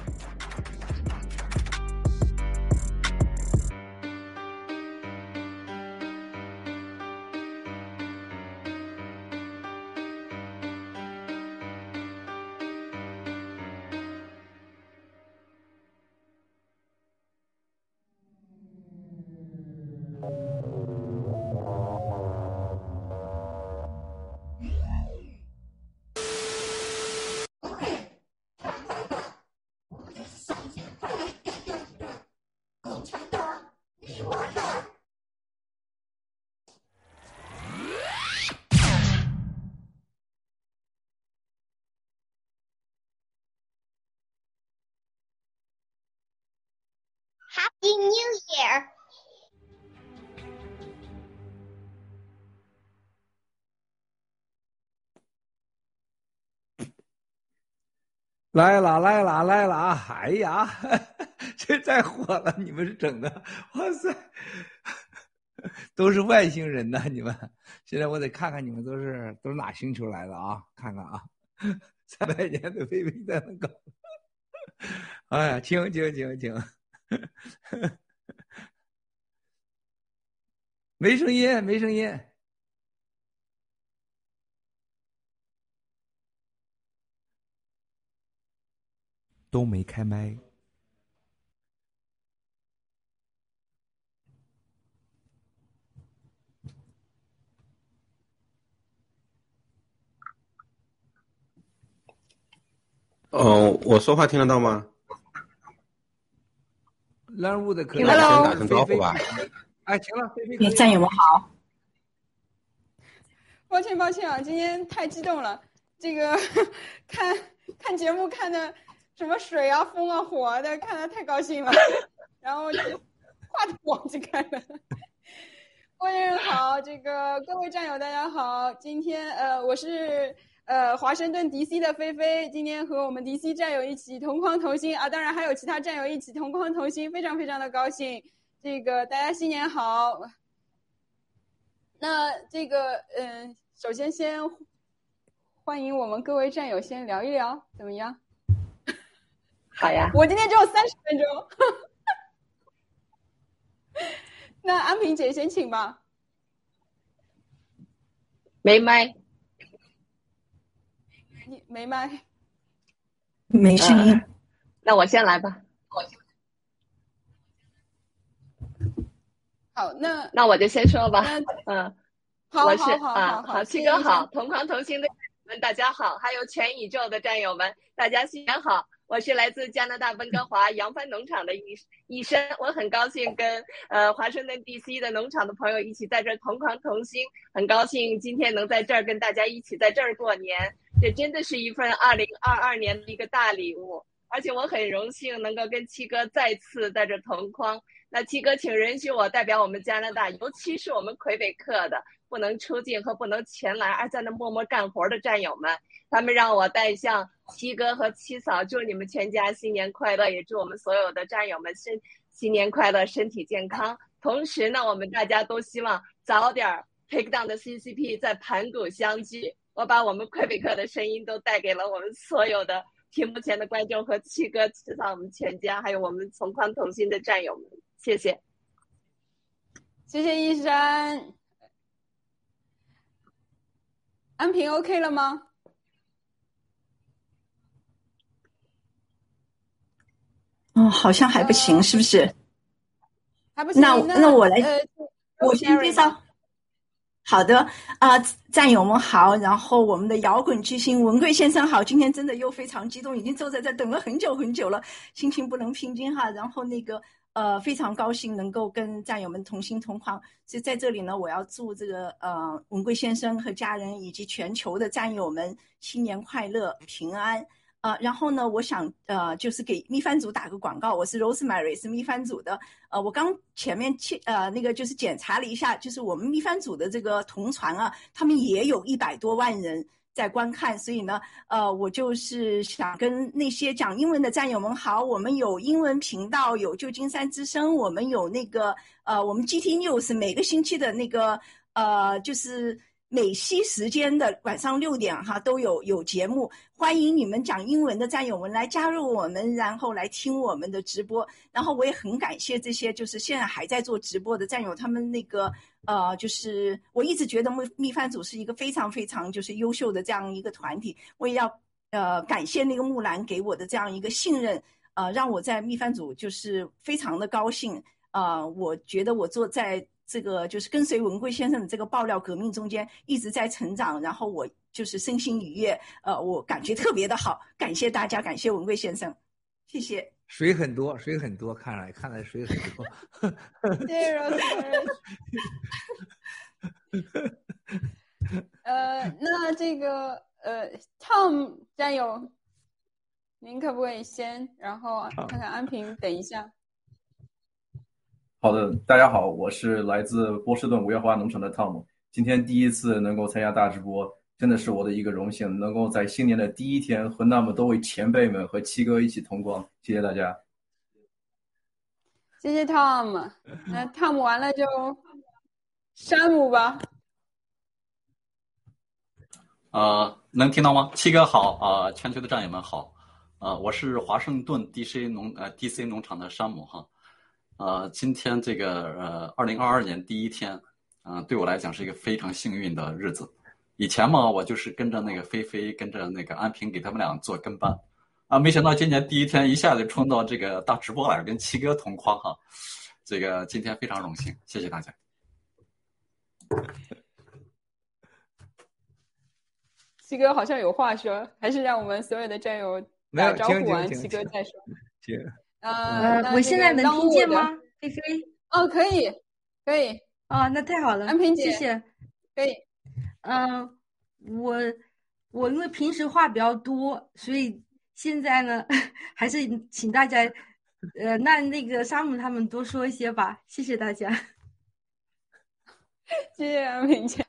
来啦来啦来啦！哎呀，这太火了！你们是整的，哇塞，都是外星人呐！你们现在我得看看你们都是都是哪星球来的啊？看看啊，三百年的飞飞在那搞。哎呀，停停停停，没声音，没声音。都没开麦。哦，我说话听得到吗？乱入的可以先打声招呼吧。哎，行了，菲菲，战友们好。抱歉抱歉啊，今天太激动了，这个 看看节目看的什么水啊、风啊、火啊的，看的太高兴了，然后就话筒忘记开了。观众好，这个各位战友大家好，今天呃我是。呃，华盛顿 DC 的菲菲今天和我们 DC 战友一起同框同心啊，当然还有其他战友一起同框同心，非常非常的高兴。这个大家新年好。那这个嗯，首先先欢迎我们各位战友先聊一聊，怎么样？好呀。我今天只有三十分钟。那安平姐先请吧。没麦。没麦，没声音。那我先来吧。好，那那我就先说吧。嗯，我是啊，好，七哥好，同框同心的们大家好，还有全宇宙的战友们，大家新年好。我是来自加拿大温哥华 扬帆农场的医医生，我很高兴跟呃华盛顿 DC 的农场的朋友一起在这同框同心，很高兴今天能在这儿跟大家一起在这儿过年。这真的是一份二零二二年的一个大礼物，而且我很荣幸能够跟七哥再次在这同框。那七哥，请允许我代表我们加拿大，尤其是我们魁北克的不能出境和不能前来而在那默默干活的战友们，他们让我代向七哥和七嫂祝你们全家新年快乐，也祝我们所有的战友们身新年快乐，身体健康。同时呢，我们大家都希望早点 take down 的 CCP 在盘古相聚。我把我们魁北克的声音都带给了我们所有的屏幕前的观众和七哥、七嫂，我们全家，还有我们同框同心的战友们，谢谢，谢谢一山。安平 OK 了吗？哦，好像还不行，是不是？还不行。那那我来，我先介绍。好的啊，战友们好，然后我们的摇滚巨星文贵先生好，今天真的又非常激动，已经坐在这等了很久很久了，心情不能平静哈。然后那个呃，非常高兴能够跟战友们同心同框，所以在这里呢，我要祝这个呃文贵先生和家人以及全球的战友们新年快乐平安。呃，然后呢，我想呃，就是给秘番组打个广告，我是 Rosemary，是秘番组的。呃，我刚前面去呃那个就是检查了一下，就是我们秘番组的这个同传啊，他们也有一百多万人在观看，所以呢，呃，我就是想跟那些讲英文的战友们好，我们有英文频道，有旧金山之声，我们有那个呃，我们 GT News 每个星期的那个呃就是。美西时间的晚上六点哈都有有节目，欢迎你们讲英文的战友们来加入我们，然后来听我们的直播。然后我也很感谢这些就是现在还在做直播的战友，他们那个呃，就是我一直觉得蜜蜜饭组是一个非常非常就是优秀的这样一个团体。我也要呃感谢那个木兰给我的这样一个信任，呃，让我在蜜饭组就是非常的高兴。呃，我觉得我做在。这个就是跟随文贵先生的这个爆料革命中间一直在成长，然后我就是身心愉悦，呃，我感觉特别的好，感谢大家，感谢文贵先生，谢谢。水很多，水很多，看来看来水很多。谢谢 Rose。呃，那这个呃，Tom 加友，您可不可以先，然后看看安平，等一下。好的，大家好，我是来自波士顿五月花农场的 Tom，。今天第一次能够参加大直播，真的是我的一个荣幸，能够在新年的第一天和那么多位前辈们和七哥一起同光。谢谢大家。谢谢 Tom。那 Tom 完了就山姆吧。呃，能听到吗？七哥好啊、呃，全球的战友们好，呃，我是华盛顿 DC 农呃 DC 农场的山姆哈，呃，今天这个呃二零二二年第一天，嗯、呃，对我来讲是一个非常幸运的日子。以前嘛，我就是跟着那个菲菲，跟着那个安平，给他们俩做跟班，啊，没想到今年第一天一下子冲到这个大直播来，跟七哥同框哈，这个今天非常荣幸，谢谢大家。七哥好像有话说，还是让我们所有的战友打招呼完，七哥再说。行。呃，我现在能听见吗？菲菲？哦，可以，可以。啊，那太好了，安平姐，谢谢。可以。嗯，我我因为平时话比较多，所以现在呢，还是请大家，呃，那那个沙姆他们多说一些吧，谢谢大家。谢谢明姐。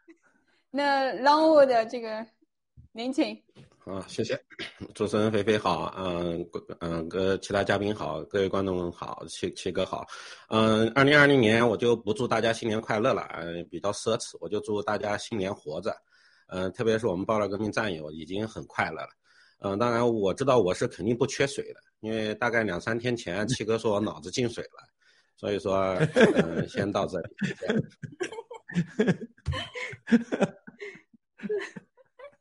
那 Longwood 的这个，您请。啊，谢谢，主持人菲菲好，嗯嗯，各其他嘉宾好，各位观众好，七七哥好，嗯，二零二零年我就不祝大家新年快乐了，嗯，比较奢侈，我就祝大家新年活着，嗯，特别是我们爆料革命战友已经很快乐了，嗯，当然我知道我是肯定不缺水的，因为大概两三天前七哥说我脑子进水了，所以说，嗯，先到这里。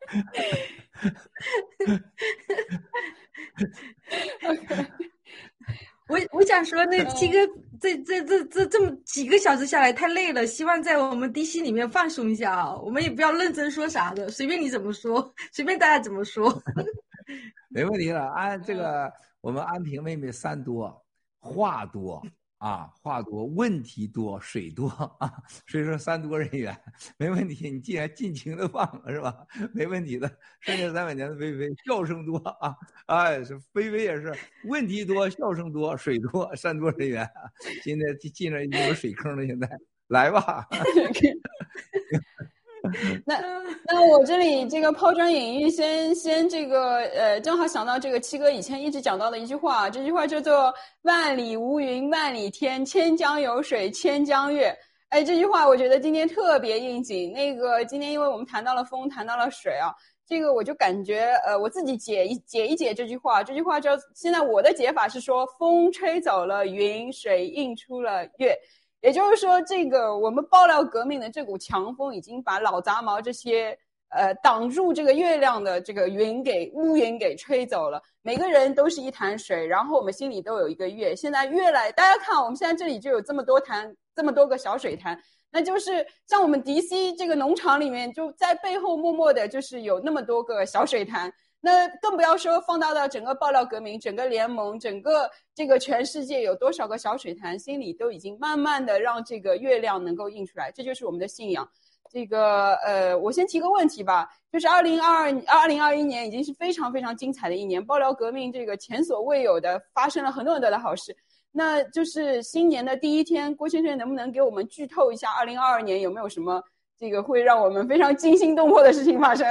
我我想说，那七哥这这这这这么几个小时下来太累了，希望在我们 DC 里面放松一下啊。我们也不要认真说啥的，随便你怎么说，随便大家怎么说。没问题了，安这个我们安平妹妹三多，话多。啊，话多，问题多，水多啊，所以说三多人员没问题。你既然尽情的放了是吧？没问题的。剩下三百年的菲菲，笑声多啊，哎，是菲菲也是问题多，笑声多，水多，三多人员。现在进了一个水坑了，现在来吧。那那我这里这个抛砖引玉，先先这个呃，正好想到这个七哥以前一直讲到的一句话，这句话叫做“万里无云万里天，千江有水千江月”。哎，这句话我觉得今天特别应景。那个今天因为我们谈到了风，谈到了水啊，这个我就感觉呃，我自己解一解一解这句话。这句话叫现在我的解法是说，风吹走了云，水映出了月。也就是说，这个我们爆料革命的这股强风已经把老杂毛这些呃挡住这个月亮的这个云给乌云给吹走了。每个人都是一潭水，然后我们心里都有一个月。现在越来，大家看我们现在这里就有这么多潭，这么多个小水潭，那就是像我们 DC 这个农场里面，就在背后默默的，就是有那么多个小水潭。那更不要说放大到整个爆料革命、整个联盟、整个这个全世界有多少个小水潭，心里都已经慢慢的让这个月亮能够映出来，这就是我们的信仰。这个呃，我先提个问题吧，就是二零二二、二零二一年已经是非常非常精彩的一年，爆料革命这个前所未有的发生了很多很多的好事。那就是新年的第一天，郭先生能不能给我们剧透一下，二零二二年有没有什么这个会让我们非常惊心动魄的事情发生？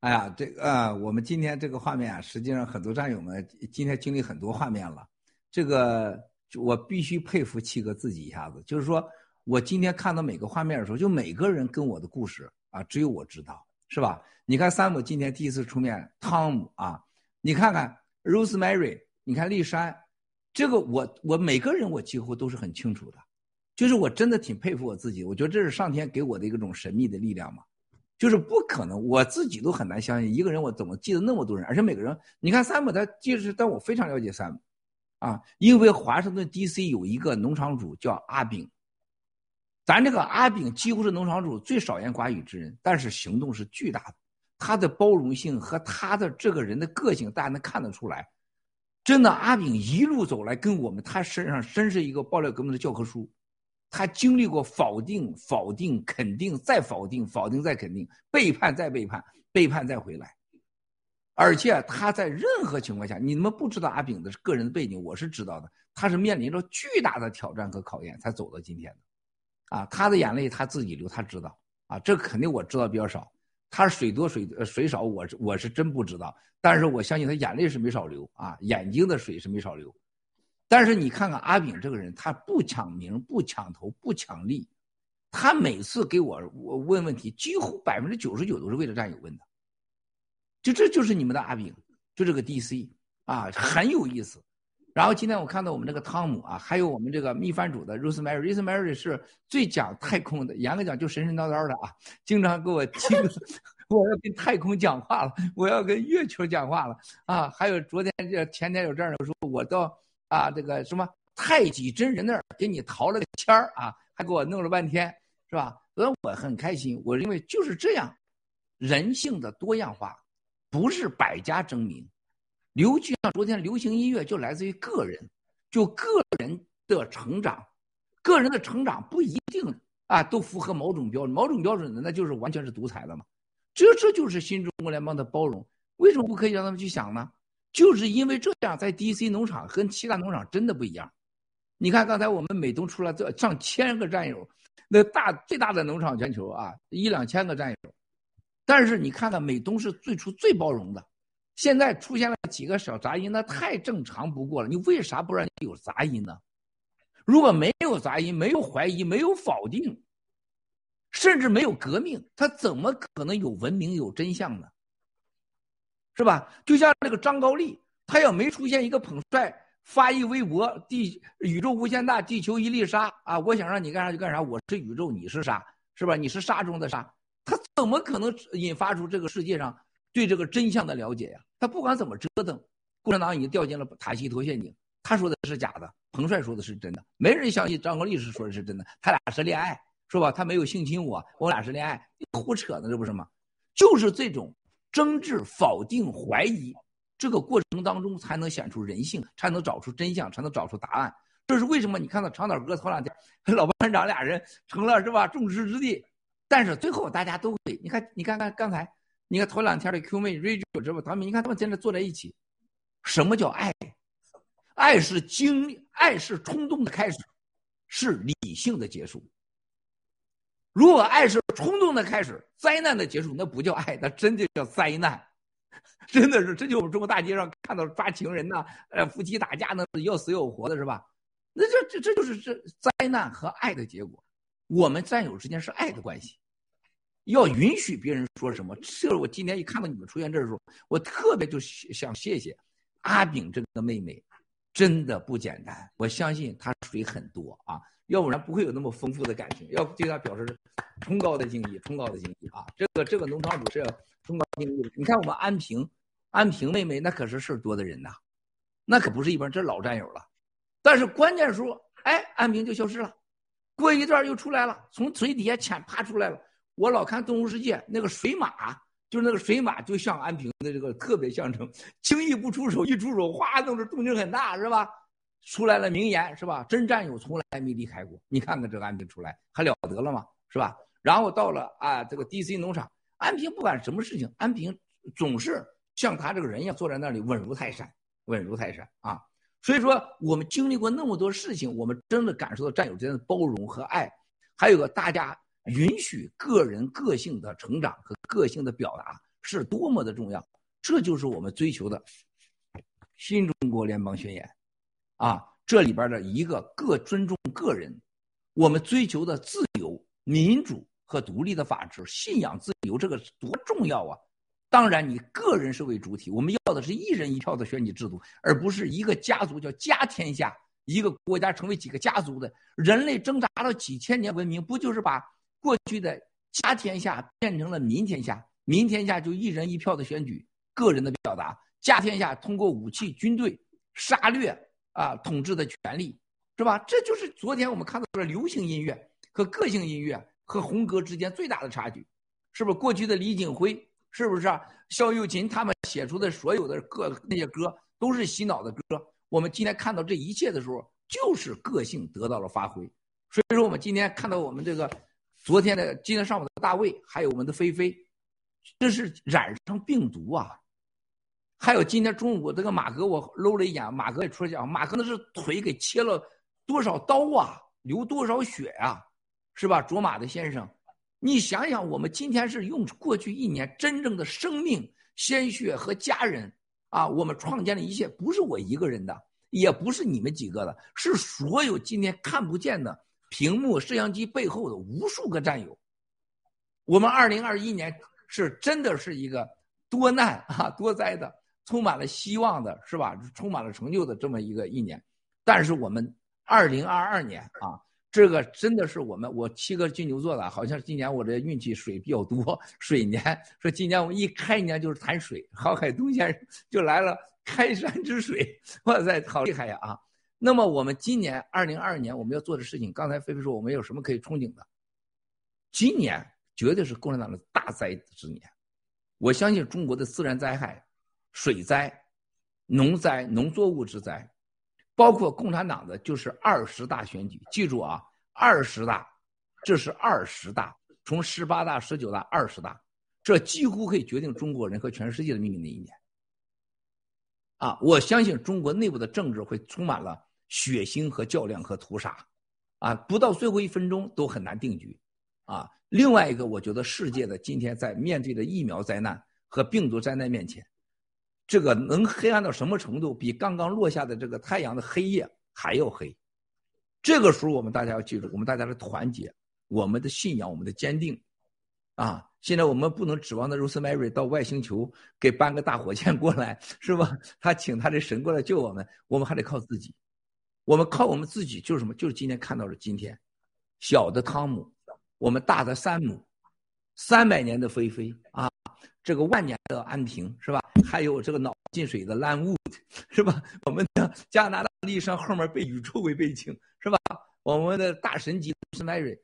哎呀，这个、呃，我们今天这个画面啊，实际上很多战友们今天经历很多画面了。这个我必须佩服七哥自己一下子，就是说我今天看到每个画面的时候，就每个人跟我的故事啊，只有我知道，是吧？你看山姆今天第一次出面，汤姆啊，你看看 Rosemary，你看丽珊，这个我我每个人我几乎都是很清楚的，就是我真的挺佩服我自己，我觉得这是上天给我的一种神秘的力量嘛。就是不可能，我自己都很难相信一个人我怎么记得那么多人，而且每个人，你看山姆他记是，但我非常了解山姆，啊，因为华盛顿 D.C. 有一个农场主叫阿炳，咱这个阿炳几乎是农场主最少言寡语之人，但是行动是巨大的，他的包容性和他的这个人的个性，大家能看得出来，真的阿炳一路走来跟我们，他身上真是一个爆料革命的教科书。他经历过否定、否定、肯定，再否定、否定再肯定，背叛再背叛，背叛再回来。而且他在任何情况下，你们不知道阿炳的个人背景，我是知道的。他是面临着巨大的挑战和考验才走到今天的，啊，他的眼泪他自己流，他知道啊，这肯定我知道比较少。他水多水水少，我我是真不知道。但是我相信他眼泪是没少流啊，眼睛的水是没少流。但是你看看阿炳这个人，他不抢名，不抢头，不抢利，他每次给我我问问题，几乎百分之九十九都是为了战友问的。就这就是你们的阿炳，就这个 DC 啊，很有意思。然后今天我看到我们这个汤姆啊，还有我们这个秘饭主的 Rosemary，Rosemary 是最讲太空的，严格讲就神神叨叨的啊，经常给我听，我要跟太空讲话了，我要跟月球讲话了啊。还有昨天这前天有这样的说，我到啊这个什么太极真人那儿给你淘了个签儿啊，还给我弄了半天，是吧？所以我很开心，我认为就是这样，人性的多样化。不是百家争鸣，流就像昨天流行音乐就来自于个人，就个人的成长，个人的成长不一定啊都符合某种标准，某种标准的那就是完全是独裁了嘛。这这就是新中国联邦的包容，为什么不可以让他们去想呢？就是因为这样，在 DC 农场跟其他农场真的不一样。你看刚才我们美东出了这上千个战友，那大最大的农场全球啊一两千个战友。但是你看看美东是最初最包容的，现在出现了几个小杂音，那太正常不过了。你为啥不让有杂音呢？如果没有杂音，没有怀疑，没有否定，甚至没有革命，他怎么可能有文明、有真相呢？是吧？就像这个张高丽，他要没出现一个捧帅发一微博，地宇宙无限大，地球一粒沙啊！我想让你干啥就干啥，我是宇宙，你是沙，是吧？你是沙中的沙。他怎么可能引发出这个世界上对这个真相的了解呀？他不管怎么折腾，共产党已经掉进了塔西佗陷阱。他说的是假的，彭帅说的是真的，没人相信张国立是说的是真的。他俩是恋爱，是吧？他没有性侵我，我俩是恋爱，胡扯呢，这不是吗？就是这种争执、否定、怀疑，这个过程当中才能显出人性，才能找出真相，才能找出答案。这是为什么？你看到长岛哥头两天老班长俩人成了是吧？众矢之的。但是最后大家都会，你看，你看看刚才，你看头两天的 Q 妹、Rachel 这不，他们你看他们现在坐在一起，什么叫爱？爱是经历，爱是冲动的开始，是理性的结束。如果爱是冲动的开始，灾难的结束，那不叫爱，那真的叫灾难。真的是，这就我们中国大街上看到抓情人呐，呃，夫妻打架那要死要活的是吧？那这这这就是这灾难和爱的结果。我们战友之间是爱的关系，要允许别人说什么。这我今天一看到你们出现这儿的时候，我特别就想谢谢阿炳这个妹妹，真的不简单。我相信他水很多啊，要不然不会有那么丰富的感情。要对他表示崇高的敬意，崇高的敬意啊！这个这个农场主是要崇高敬意。你看我们安平，安平妹妹那可是事儿多的人呐，那可不是一般，这老战友了。但是关键时候，哎，安平就消失了。过一段又出来了，从水底下潜爬出来了。我老看《动物世界》，那个水马，就是那个水马，就像安平的这个特别象征，轻易不出手，一出手哗，弄得动静很大，是吧？出来了名言，是吧？真战友从来没离开过。你看看这个安平出来，还了得了吗？是吧？然后到了啊，这个 DC 农场，安平不管什么事情，安平总是像他这个人一样坐在那里，稳如泰山，稳如泰山啊。所以说，我们经历过那么多事情，我们真的感受到战友之间的包容和爱，还有个大家允许个人个性的成长和个性的表达是多么的重要。这就是我们追求的新中国联邦宣言，啊，这里边的一个各尊重个人，我们追求的自由、民主和独立的法治、信仰自由，这个多重要啊！当然，你个人是为主体，我们要的是一人一票的选举制度，而不是一个家族叫家天下，一个国家成为几个家族的。人类挣扎了几千年文明，不就是把过去的家天下变成了民天下？民天下就一人一票的选举，个人的表达；家天下通过武器、军队、杀掠啊统治的权利，是吧？这就是昨天我们看到的流行音乐和个性音乐和红歌之间最大的差距，是不是？过去的李景辉。是不是？肖又琴他们写出的所有的歌，那些歌都是洗脑的歌。我们今天看到这一切的时候，就是个性得到了发挥。所以说，我们今天看到我们这个昨天的今天上午的大卫，还有我们的菲菲，这是染上病毒啊！还有今天中午这个马哥，我搂了一眼，马哥也出来讲，马哥那是腿给切了多少刀啊，流多少血啊，是吧？卓玛的先生，你想想，我们今天是用过去一年真正的生命、鲜血和家人啊，我们创建了一切，不是我一个人的，也不是你们几个的，是所有今天看不见的屏幕、摄像机背后的无数个战友。我们二零二一年是真的是一个多难啊、多灾的。充满了希望的是吧？充满了成就的这么一个一年，但是我们二零二二年啊，这个真的是我们我七个金牛座的，好像今年我这运气水比较多，水年说今年我们一开年就是谈水，郝海东先生就来了开山之水，哇塞，好厉害呀啊！那么我们今年二零二二年我们要做的事情，刚才菲菲说我们有什么可以憧憬的？今年绝对是共产党的大灾之年，我相信中国的自然灾害。水灾、农灾、农作物之灾，包括共产党的就是二十大选举。记住啊，二十大，这是二十大，从十八大、十九大、二十大，这几乎可以决定中国人和全世界的命运的一年。啊，我相信中国内部的政治会充满了血腥和较量和屠杀，啊，不到最后一分钟都很难定局。啊，另外一个，我觉得世界的今天在面对着疫苗灾难和病毒灾难面前。这个能黑暗到什么程度？比刚刚落下的这个太阳的黑夜还要黑。这个时候，我们大家要记住，我们大家的团结，我们的信仰，我们的坚定。啊，现在我们不能指望的 Rosemary 到外星球给搬个大火箭过来，是吧？他请他的神过来救我们，我们还得靠自己。我们靠我们自己，就是什么？就是今天看到了今天，小的汤姆，我们大的山姆，三百年的菲菲啊。这个万年的安平是吧？还有这个脑进水的 Landwood 是吧？我们的加拿大历山后面被宇宙为背景是吧？我们的大神级 Mary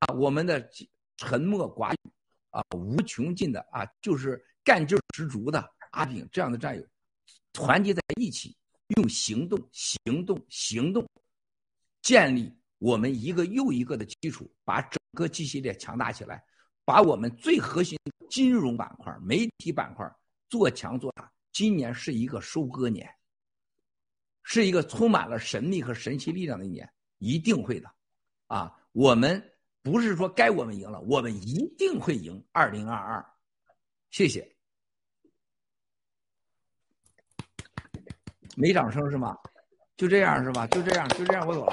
啊，我们的沉默寡语啊，无穷尽的啊，就是干劲十足的阿炳这样的战友，团结在一起，用行动、行动、行动，建立我们一个又一个的基础，把整个 G 系列强大起来。把我们最核心金融板块、媒体板块做强做大。今年是一个收割年，是一个充满了神秘和神奇力量的一年，一定会的。啊，我们不是说该我们赢了，我们一定会赢。二零二二，谢谢。没掌声是吗？就这样是吧？就这样，就这样，我走了。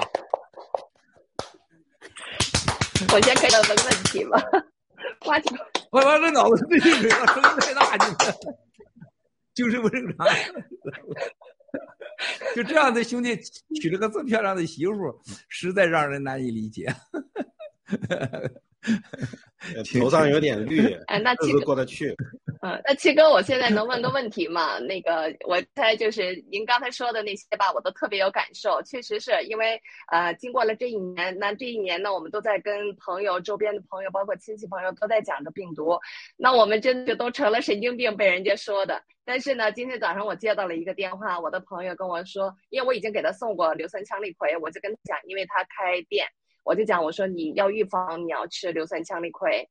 我先开始问问题吧。花球，我我这脑子没进水了，声音太大，你就是不正常。就这样的兄弟娶了个这么漂亮的媳妇，实在让人难以理解。头上有点绿，哎，那七哥过得去。嗯，那七哥，我现在能问个问题吗？那个，我猜就是您刚才说的那些吧，我都特别有感受。确实是因为呃，经过了这一年，那这一年呢，我们都在跟朋友、周边的朋友，包括亲戚朋友，都在讲着病毒。那我们真的都成了神经病，被人家说的。但是呢，今天早上我接到了一个电话，我的朋友跟我说，因为我已经给他送过硫酸羟氯喹，我就跟他讲，因为他开店。我就讲，我说你要预防，你要吃硫酸羟氯喹，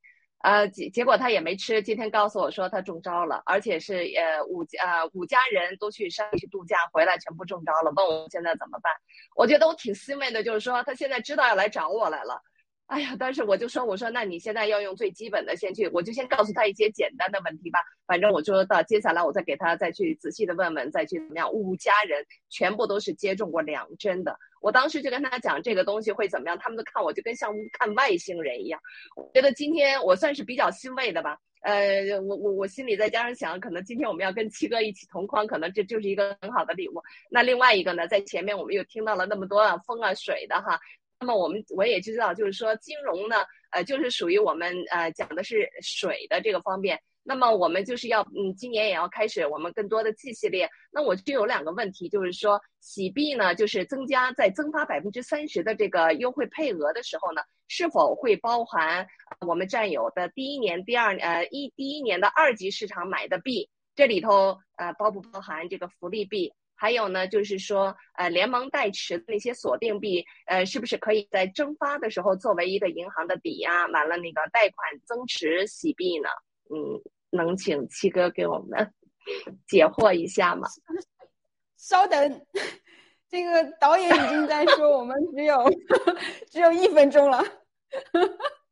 呃，结结果他也没吃。今天告诉我说他中招了，而且是呃五家五家人都去山里去度假，回来全部中招了。问我现在怎么办？我觉得我挺欣慰的，就是说他现在知道要来找我来了。哎呀，但是我就说，我说那你现在要用最基本的先去，我就先告诉他一些简单的问题吧。反正我说到接下来，我再给他再去仔细的问问，再去怎么样。五家人全部都是接种过两针的。我当时就跟他讲这个东西会怎么样，他们都看我就跟像看外星人一样。我觉得今天我算是比较欣慰的吧。呃，我我我心里再加上想，可能今天我们要跟七哥一起同框，可能这就是一个很好的礼物。那另外一个呢，在前面我们又听到了那么多啊风啊水的哈。那么我们我也知道，就是说金融呢，呃，就是属于我们呃讲的是水的这个方面。那么我们就是要嗯，今年也要开始我们更多的 G 系列。那我就有两个问题，就是说洗币呢，就是增加在增发百分之三十的这个优惠配额的时候呢，是否会包含我们占有的第一年、第二呃一第一年的二级市场买的币？这里头呃包不包含这个福利币？还有呢，就是说，呃，联盟代持的那些锁定币，呃，是不是可以在蒸发的时候作为一个银行的抵押，完了那个贷款增持洗币呢？嗯，能请七哥给我们 解惑一下吗？稍等，这个导演已经在说我们只有只有一分钟了。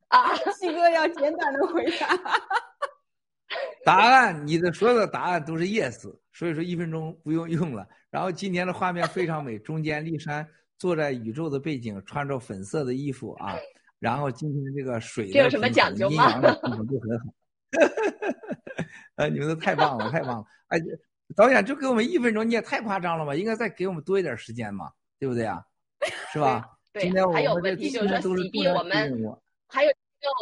啊，七哥要简短的回答。答案，你的所有的答案都是 yes，所以说一分钟不用用了。然后今天的画面非常美，中间丽珊坐在宇宙的背景，穿着粉色的衣服啊。然后今天这个水这有什么讲究吗？阴阳的平衡就很好。呃，你们都太棒了，太棒了！哎，导演就给我们一分钟，你也太夸张了吧？应该再给我们多一点时间嘛，对不对啊？是吧？对，还有问题就是说洗币，我们还有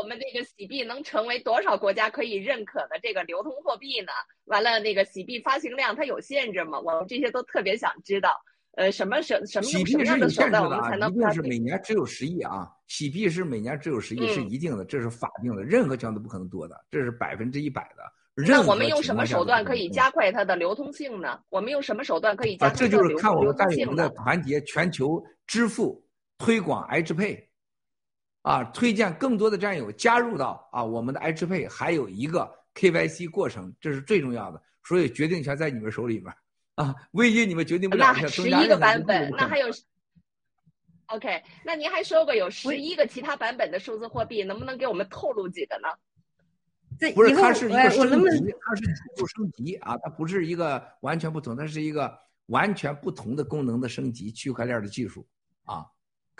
我们这个洗币能成为多少国家可以认可的这个流通货币呢？完了，那个洗币发行量它有限制吗？我们这些都特别想知道。呃，什么什什么洗币是有限制的啊？一定是每年只有十亿啊！洗币是每年只有十亿，是一定的，这是法定的，任何情况都不可能多的，这是百分之一百的。那我们用什么手段可以加快它的流通性呢？我们用什么手段可以加快它的流通性？啊，这就是看我们战友们的团结，全球支付推广 H Pay，啊，推荐更多的战友加入到啊我们的 H Pay，还有一个 KYC 过程，这是最重要的，所以决定权在你们手里边。啊，唯一你们决定不了那十一个版本，那还有，OK，那您还说过有十一个其他版本的数字货币，能不能给我们透露几个呢？不是，它是一个升级，它是技术升级啊，它不是一个完全不同，它是一个完全不同的功能的升级，区块链的技术啊。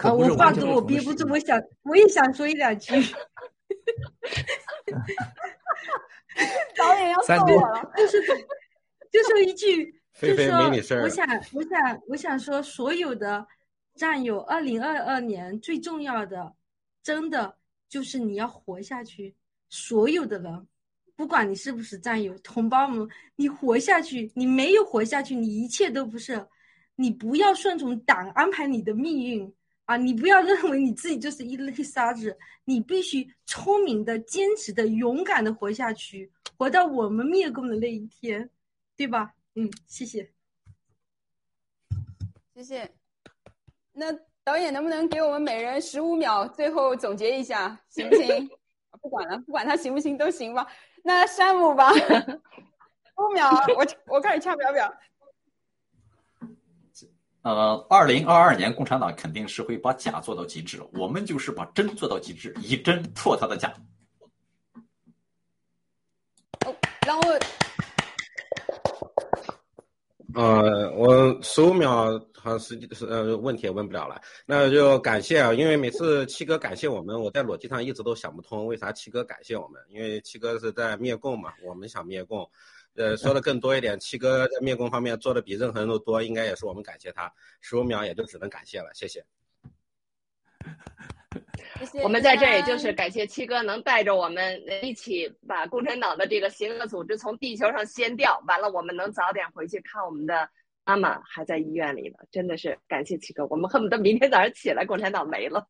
啊，我话多，我憋不住，我想我也想说一两句。导演要揍我了，就是 就说一句。菲菲没你事儿。我想，我想，我想说，所有的战友，二零二二年最重要的，真的就是你要活下去。所有的人，不管你是不是战友，同胞们，你活下去，你没有活下去，你一切都不是。你不要顺从党安排你的命运啊！你不要认为你自己就是一粒沙子，你必须聪明的、坚持的、勇敢的活下去，活到我们灭共的那一天，对吧？嗯，谢谢，谢谢。那导演能不能给我们每人十五秒，最后总结一下，行不行？不管了，不管他行不行都行吧。那山姆吧，五秒，我我开始掐表表。呃，二零二二年共产党肯定是会把假做到极致，我们就是把真做到极致，以真破他的假。哦，然后。呃，我十五秒好像是是呃问题也问不了了，那就感谢啊，因为每次七哥感谢我们，我在逻辑上一直都想不通为啥七哥感谢我们，因为七哥是在灭共嘛，我们想灭共，呃，说的更多一点，七哥在灭共方面做的比任何人都多，应该也是我们感谢他，十五秒也就只能感谢了，谢谢。我们在这也就是感谢七哥能带着我们一起把共产党的这个邪恶组织从地球上掀掉，完了我们能早点回去看我们的妈妈还在医院里呢，真的是感谢七哥，我们恨不得明天早上起来共产党没了。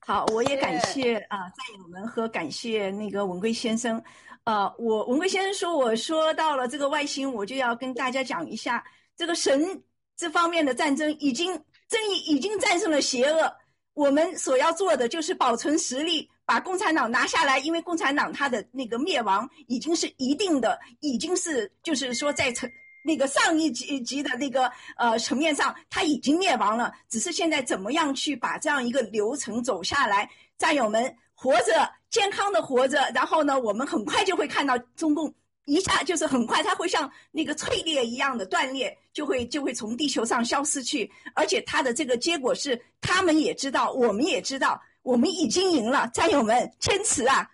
好，我也感谢啊战友们和感谢那个文贵先生，呃，我文贵先生说我说到了这个外星，我就要跟大家讲一下这个神这方面的战争已经。正义已经战胜了邪恶，我们所要做的就是保存实力，把共产党拿下来。因为共产党他的那个灭亡已经是一定的，已经是就是说在层那个上一级级的那个呃层面上，他已经灭亡了。只是现在怎么样去把这样一个流程走下来，战友们活着健康的活着，然后呢，我们很快就会看到中共。一下就是很快，它会像那个脆裂一样的断裂，就会就会从地球上消失去。而且它的这个结果是，他们也知道，我们也知道，我们已经赢了，战友们，坚持啊，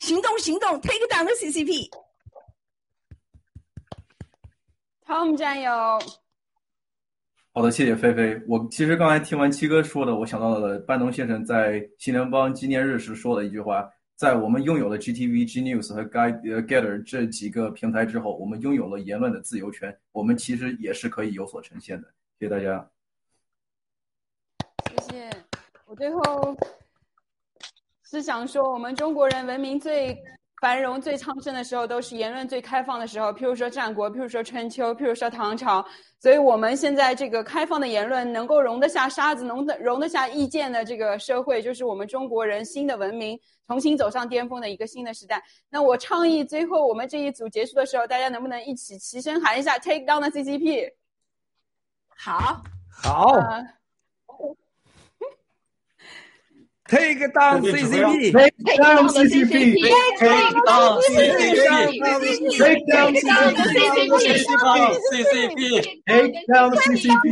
行动行动，take down the CCP。Tom 战友，好的，谢谢菲菲。我其实刚才听完七哥说的，我想到了班农先生在新联邦纪念日时说的一句话。在我们拥有了 GTV、G News 和 Guide、Gather 这几个平台之后，我们拥有了言论的自由权。我们其实也是可以有所呈现的。谢谢大家。谢谢。我最后是想说，我们中国人文明最繁荣最昌盛的时候都是言论最开放的时候，譬如说战国，譬如说春秋，譬如说唐朝。所以我们现在这个开放的言论能够容得下沙子，容得容得下意见的这个社会，就是我们中国人新的文明重新走上巅峰的一个新的时代。那我倡议最后我们这一组结束的时候，大家能不能一起齐声喊一下 take down the CCP 好。好。Take down CCP. Take down CCP. Take down CCP. Take down CCP. Take down CCP. Take down CCP.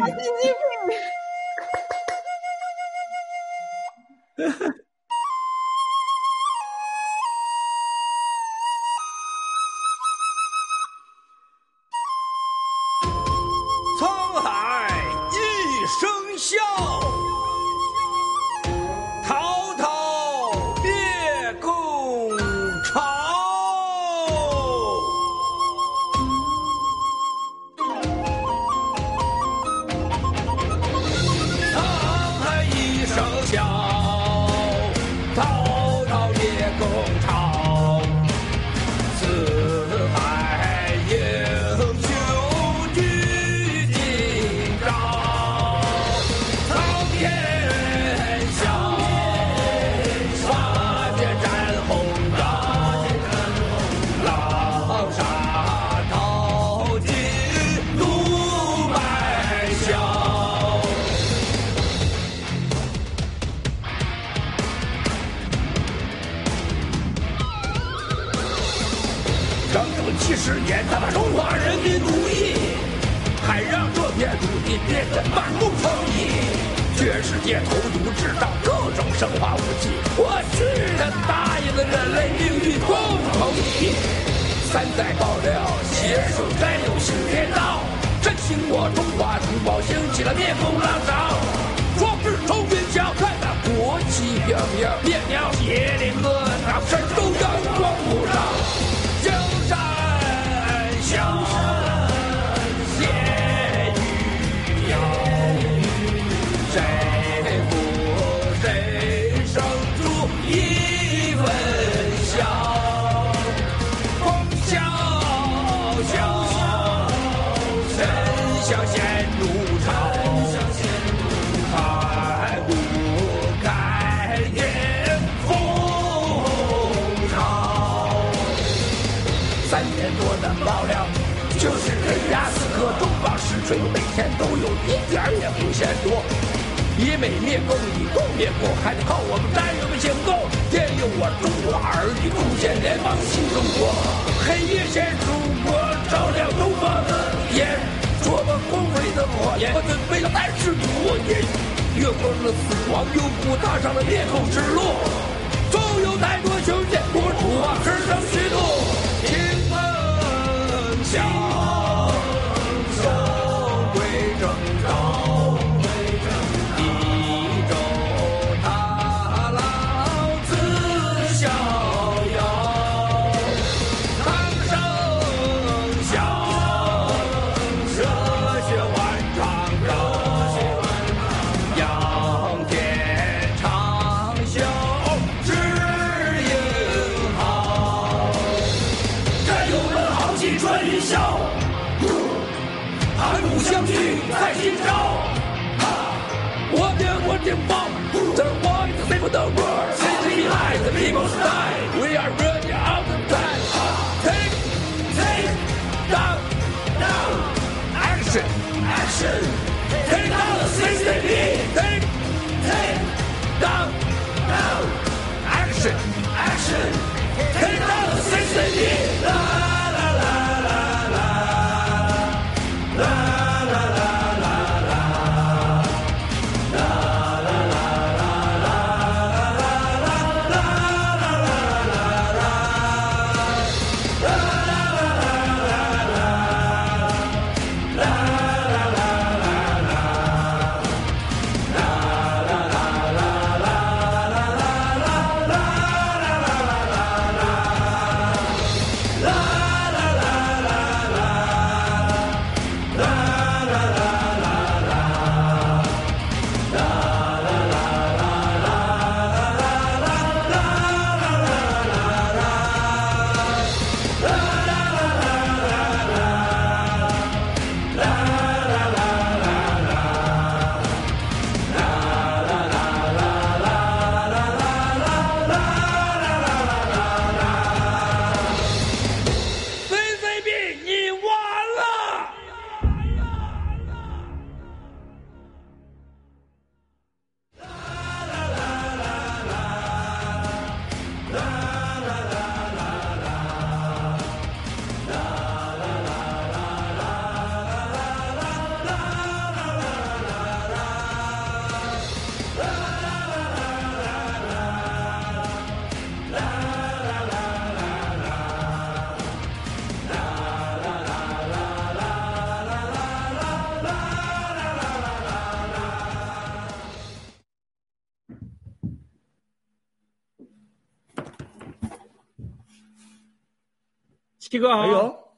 七哥好。哎呦，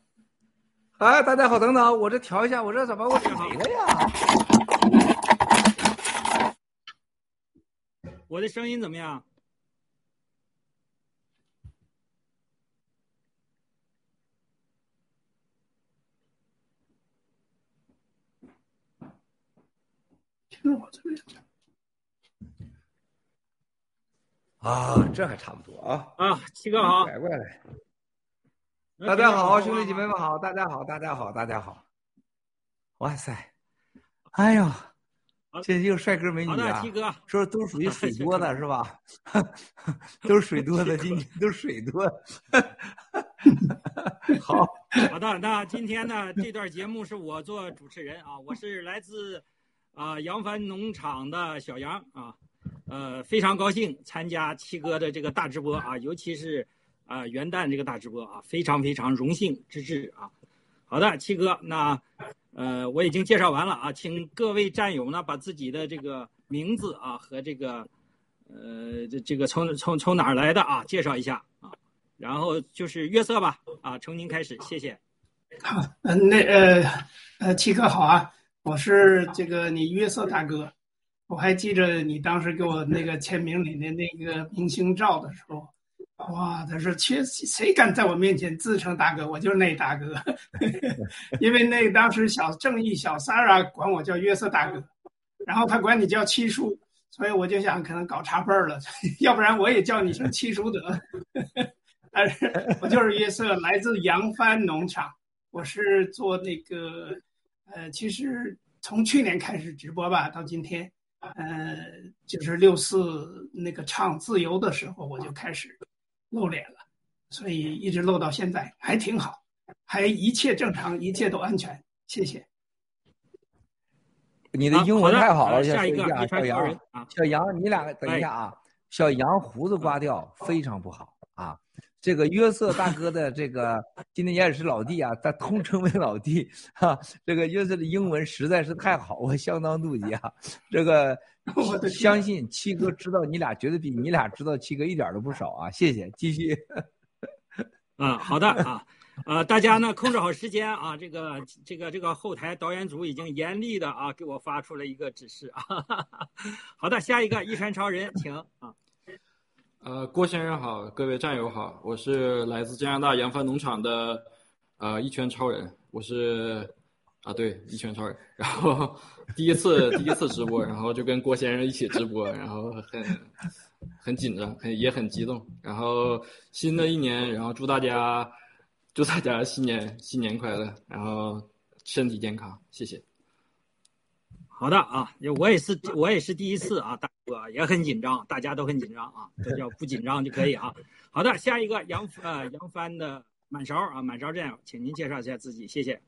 哎，大家好，等等，我这调一下，我这怎么我没了呀？我的声音怎么样？听我这边啊，这还差不多啊。啊，七哥好。改过来。大家好，兄弟姐妹们好，大家好，大家好，大家好。哇塞，哎呦，这又帅哥美女啊！七哥，说都属于水多的是吧？都是水多的，今天都是水多。好，好的，那今天呢，这段节目是我做主持人啊，我是来自啊扬帆农场的小杨啊，呃，非常高兴参加七哥的这个大直播啊，尤其是啊元旦这个大直播啊，非常非常荣幸之至啊。好的，七哥，那呃我已经介绍完了啊，请各位战友呢把自己的这个名字啊和这个呃这这个从从从哪儿来的啊介绍一下啊，然后就是约瑟吧啊，从您开始，谢谢。好，那呃呃七哥好啊，我是这个你约瑟大哥，我还记着你当时给我那个签名里的那个明星照的时候。哇！他说：“切，谁敢在我面前自称大哥？我就是那大哥。因为那当时小正义小三儿啊，管我叫约瑟大哥，然后他管你叫七叔，所以我就想可能搞差辈儿了，要不然我也叫你声七叔得。但是我就是约瑟，来自扬帆农场，我是做那个呃，其实从去年开始直播吧，到今天，呃，就是六四那个唱自由的时候，我就开始。”露脸了，所以一直露到现在还挺好，还一切正常，一切都安全。谢谢。你的英文太好了，下一个小杨，小杨，你俩等一下啊。小杨胡子刮掉非常不好啊。这个约瑟大哥的这个今天也是老弟啊，他通称为老弟哈。这个约瑟的英文实在是太好，我相当妒忌啊。这个。我相信七哥知道你俩绝对比你俩知道七哥一点都不少啊！谢谢，继续。嗯，好的啊，呃，大家呢控制好时间啊，这个这个这个后台导演组已经严厉的啊给我发出了一个指示啊。好的，下一个一拳超人，请啊。呃，郭先生好，各位战友好，我是来自加拿大扬帆农场的呃一拳超人，我是。啊，对，一拳超人，然后第一次第一次直播，然后就跟郭先生一起直播，然后很很紧张，很也很激动。然后新的一年，然后祝大家祝大家新年新年快乐，然后身体健康，谢谢。好的啊，我也是我也是第一次啊，大我也很紧张，大家都很紧张啊，这叫不紧张就可以啊。好的，下一个杨呃杨帆的满勺啊，满勺战友，请您介绍一下自己，谢谢。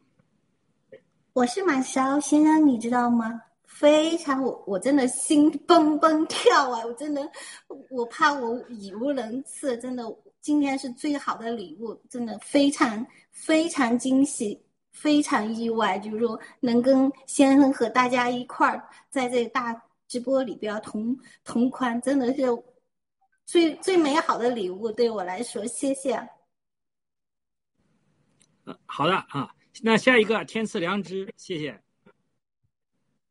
我是满勺先生，你知道吗？非常，我我真的心蹦蹦跳啊！我真的，我怕我语无伦次，真的，今天是最好的礼物，真的非常非常惊喜，非常意外，就是说能跟先生和大家一块儿在这个大直播里边同同款，真的是最最美好的礼物，对我来说，谢谢。嗯，好的啊。那下一个天赐良知，谢谢。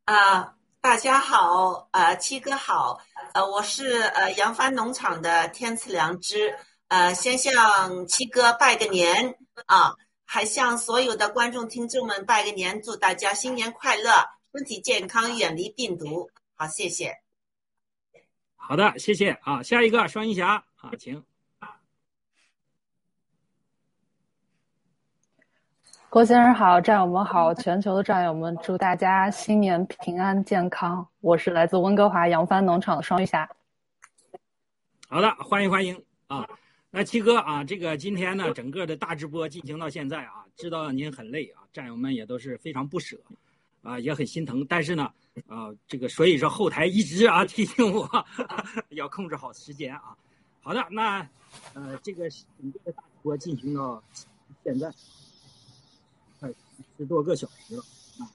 啊，大家好，呃，七哥好，呃，我是呃扬帆农场的天赐良知，呃，先向七哥拜个年啊，还向所有的观众听众们拜个年，祝大家新年快乐，身体健康，远离病毒。好，谢谢。好的，谢谢啊，下一个双银侠啊，请。郭先生好，战友们好，全球的战友们，祝大家新年平安健康。我是来自温哥华扬帆农场的双鱼侠。好的，欢迎欢迎啊！那七哥啊，这个今天呢，整个的大直播进行到现在啊，知道您很累啊，战友们也都是非常不舍啊，也很心疼。但是呢，啊，这个所以说后台一直啊提醒我 要控制好时间啊。好的，那呃，这个整个的大直播进行到现在快。十多个小时了啊！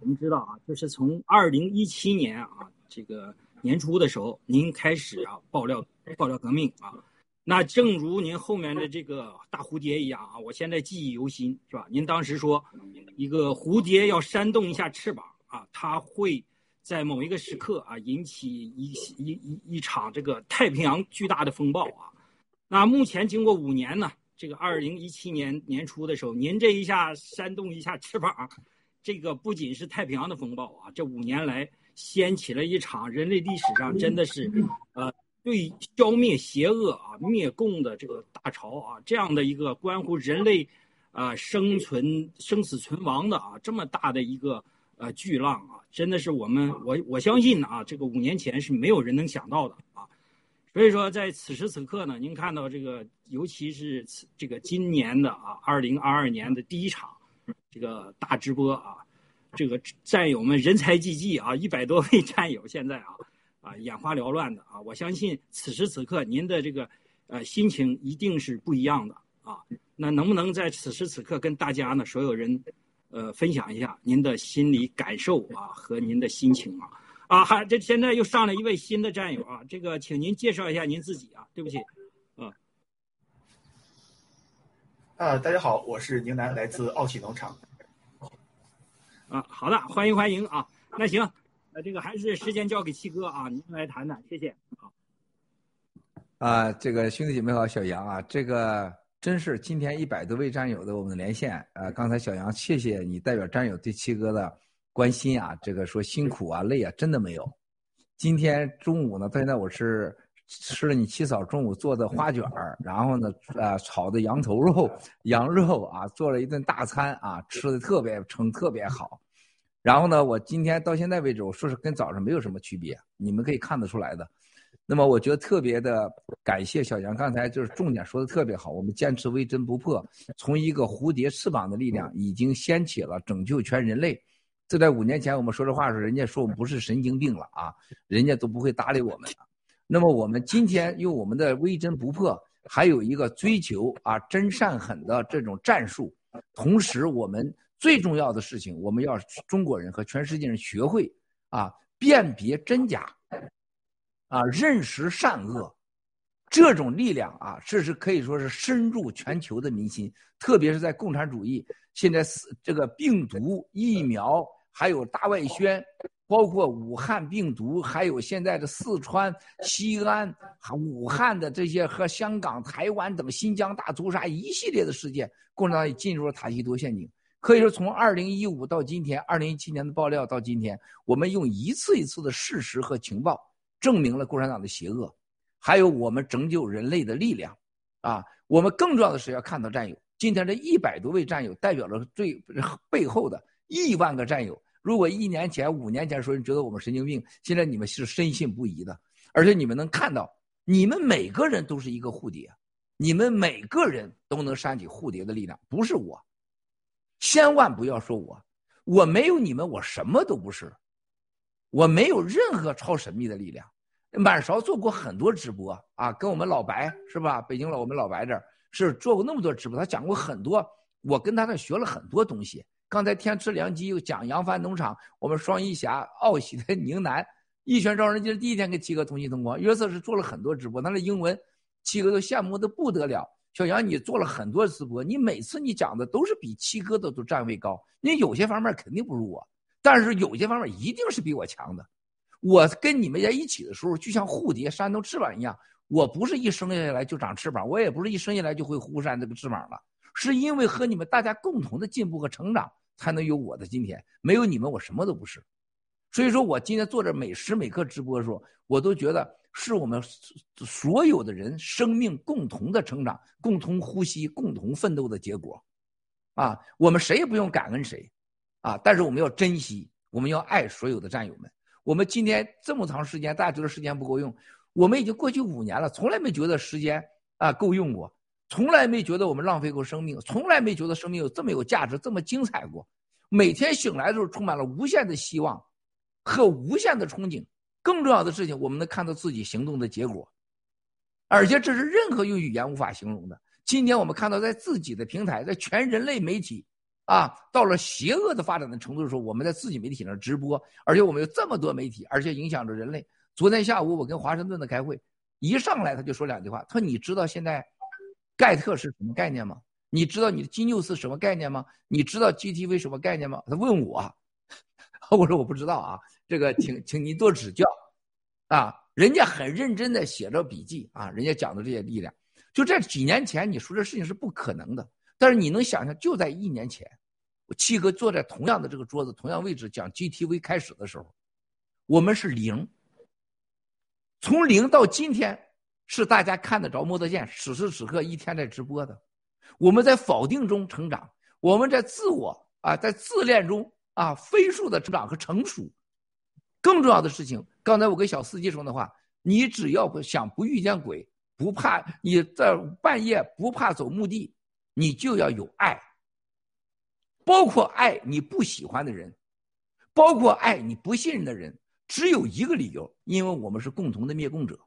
我们知道啊，就是从二零一七年啊，这个年初的时候，您开始啊爆料爆料革命啊，那正如您后面的这个大蝴蝶一样啊，我现在记忆犹新，是吧？您当时说，一个蝴蝶要扇动一下翅膀啊，它会在某一个时刻啊，引起一一一一场这个太平洋巨大的风暴啊。那目前经过五年呢，这个二零一七年年初的时候，您这一下扇动一下翅膀，这个不仅是太平洋的风暴啊，这五年来掀起了一场人类历史上真的是，呃。对消灭邪恶啊、灭共的这个大潮啊，这样的一个关乎人类啊生存、生死存亡的啊这么大的一个呃巨浪啊，真的是我们我我相信啊，这个五年前是没有人能想到的啊。所以说，在此时此刻呢，您看到这个，尤其是这个今年的啊，二零二二年的第一场这个大直播啊，这个战友们人才济济啊，一百多位战友现在啊。啊，眼花缭乱的啊！我相信此时此刻您的这个呃心情一定是不一样的啊。那能不能在此时此刻跟大家呢所有人呃分享一下您的心理感受啊和您的心情啊？啊，还这现在又上了一位新的战友啊，这个请您介绍一下您自己啊。对不起，啊啊，大家好，我是宁南，来自奥体农场。啊，好的，欢迎欢迎啊。那行。那这个还是时间交给七哥啊，您来谈谈，谢谢。好，啊，这个兄弟姐妹好，小杨啊，这个真是今天一百多位战友的我们的连线啊，刚才小杨，谢谢你代表战友对七哥的关心啊，这个说辛苦啊累啊，真的没有。今天中午呢，到现在我是吃了你七嫂中午做的花卷儿，然后呢，呃，炒的羊头肉、羊肉啊，做了一顿大餐啊，吃的特别撑，特别好。然后呢，我今天到现在为止，我说是跟早上没有什么区别，你们可以看得出来的。那么我觉得特别的感谢小杨，刚才就是重点说的特别好。我们坚持微针不破，从一个蝴蝶翅膀的力量，已经掀起了拯救全人类。这在五年前我们说这话的时候，人家说我们不是神经病了啊，人家都不会搭理我们。那么我们今天用我们的微针不破，还有一个追求啊真善狠的这种战术，同时我们。最重要的事情，我们要中国人和全世界人学会啊辨别真假，啊认识善恶，这种力量啊，这是可以说是深入全球的民心，特别是在共产主义现在四这个病毒疫苗，还有大外宣，包括武汉病毒，还有现在的四川、西安、武汉的这些和香港、台湾等新疆大屠杀一系列的事件，共产党也进入了塔西佗陷阱。可以说，从二零一五到今天，二零一七年的爆料到今天，我们用一次一次的事实和情报证明了共产党的邪恶，还有我们拯救人类的力量。啊，我们更重要的是要看到战友。今天这一百多位战友，代表了最背后的亿万个战友。如果一年前、五年前说你觉得我们神经病，现在你们是深信不疑的。而且你们能看到，你们每个人都是一个蝴蝶，你们每个人都能扇起蝴蝶的力量，不是我。千万不要说我，我没有你们，我什么都不是，我没有任何超神秘的力量。满勺做过很多直播啊，跟我们老白是吧？北京老我们老白这儿是做过那么多直播，他讲过很多，我跟他那学了很多东西。刚才天赐良机又讲扬帆农场，我们双翼侠奥喜的宁南一拳招人，就是第一天跟七哥同期同光，约瑟是做了很多直播，他的英文七哥都羡慕的不得了。小杨，你做了很多直播，你每次你讲的都是比七哥的都站位高。你有些方面肯定不如我，但是有些方面一定是比我强的。我跟你们在一起的时候，就像蝴蝶扇动翅膀一样。我不是一生下来就长翅膀，我也不是一生下来就会忽扇这个翅膀了，是因为和你们大家共同的进步和成长，才能有我的今天。没有你们，我什么都不是。所以说我今天做着每时每刻直播的时候，我都觉得。是我们所有的人生命共同的成长、共同呼吸、共同奋斗的结果，啊，我们谁也不用感恩谁，啊，但是我们要珍惜，我们要爱所有的战友们。我们今天这么长时间，大家觉得时间不够用，我们已经过去五年了，从来没觉得时间啊够用过，从来没觉得我们浪费过生命，从来没觉得生命有这么有价值、这么精彩过。每天醒来的时候，充满了无限的希望和无限的憧憬。更重要的事情，我们能看到自己行动的结果，而且这是任何用语言无法形容的。今天我们看到，在自己的平台，在全人类媒体，啊，到了邪恶的发展的程度的时候，我们在自己媒体上直播，而且我们有这么多媒体，而且影响着人类。昨天下午我跟华盛顿的开会，一上来他就说两句话，他说：“你知道现在盖特是什么概念吗？你知道你的金牛斯什么概念吗？你知道 GTV 什么概念吗？”他问我，我说我不知道啊，这个请请您多指教啊。人家很认真的写着笔记啊，人家讲的这些力量，就这几年前你说这事情是不可能的，但是你能想象，就在一年前，七哥坐在同样的这个桌子、同样位置讲 GTV 开始的时候，我们是零，从零到今天是大家看得着、摸得见，此时此刻一天在直播的，我们在否定中成长，我们在自我啊，在自恋中啊飞速的成长和成熟。更重要的事情，刚才我跟小司机说的话，你只要不想不遇见鬼，不怕你在半夜不怕走墓地，你就要有爱，包括爱你不喜欢的人，包括爱你不信任的人，只有一个理由，因为我们是共同的灭共者，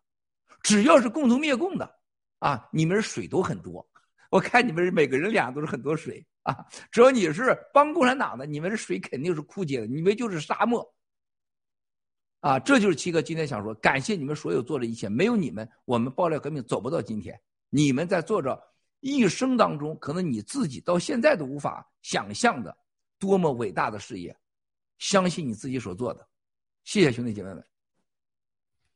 只要是共同灭共的，啊，你们水都很多，我看你们每个人脸上都是很多水啊，只要你是帮共产党的，你们的水肯定是枯竭的，你们就是沙漠。啊，这就是七哥今天想说，感谢你们所有做的一切，没有你们，我们爆料革命走不到今天。你们在做着一生当中，可能你自己到现在都无法想象的多么伟大的事业，相信你自己所做的。谢谢兄弟姐妹们。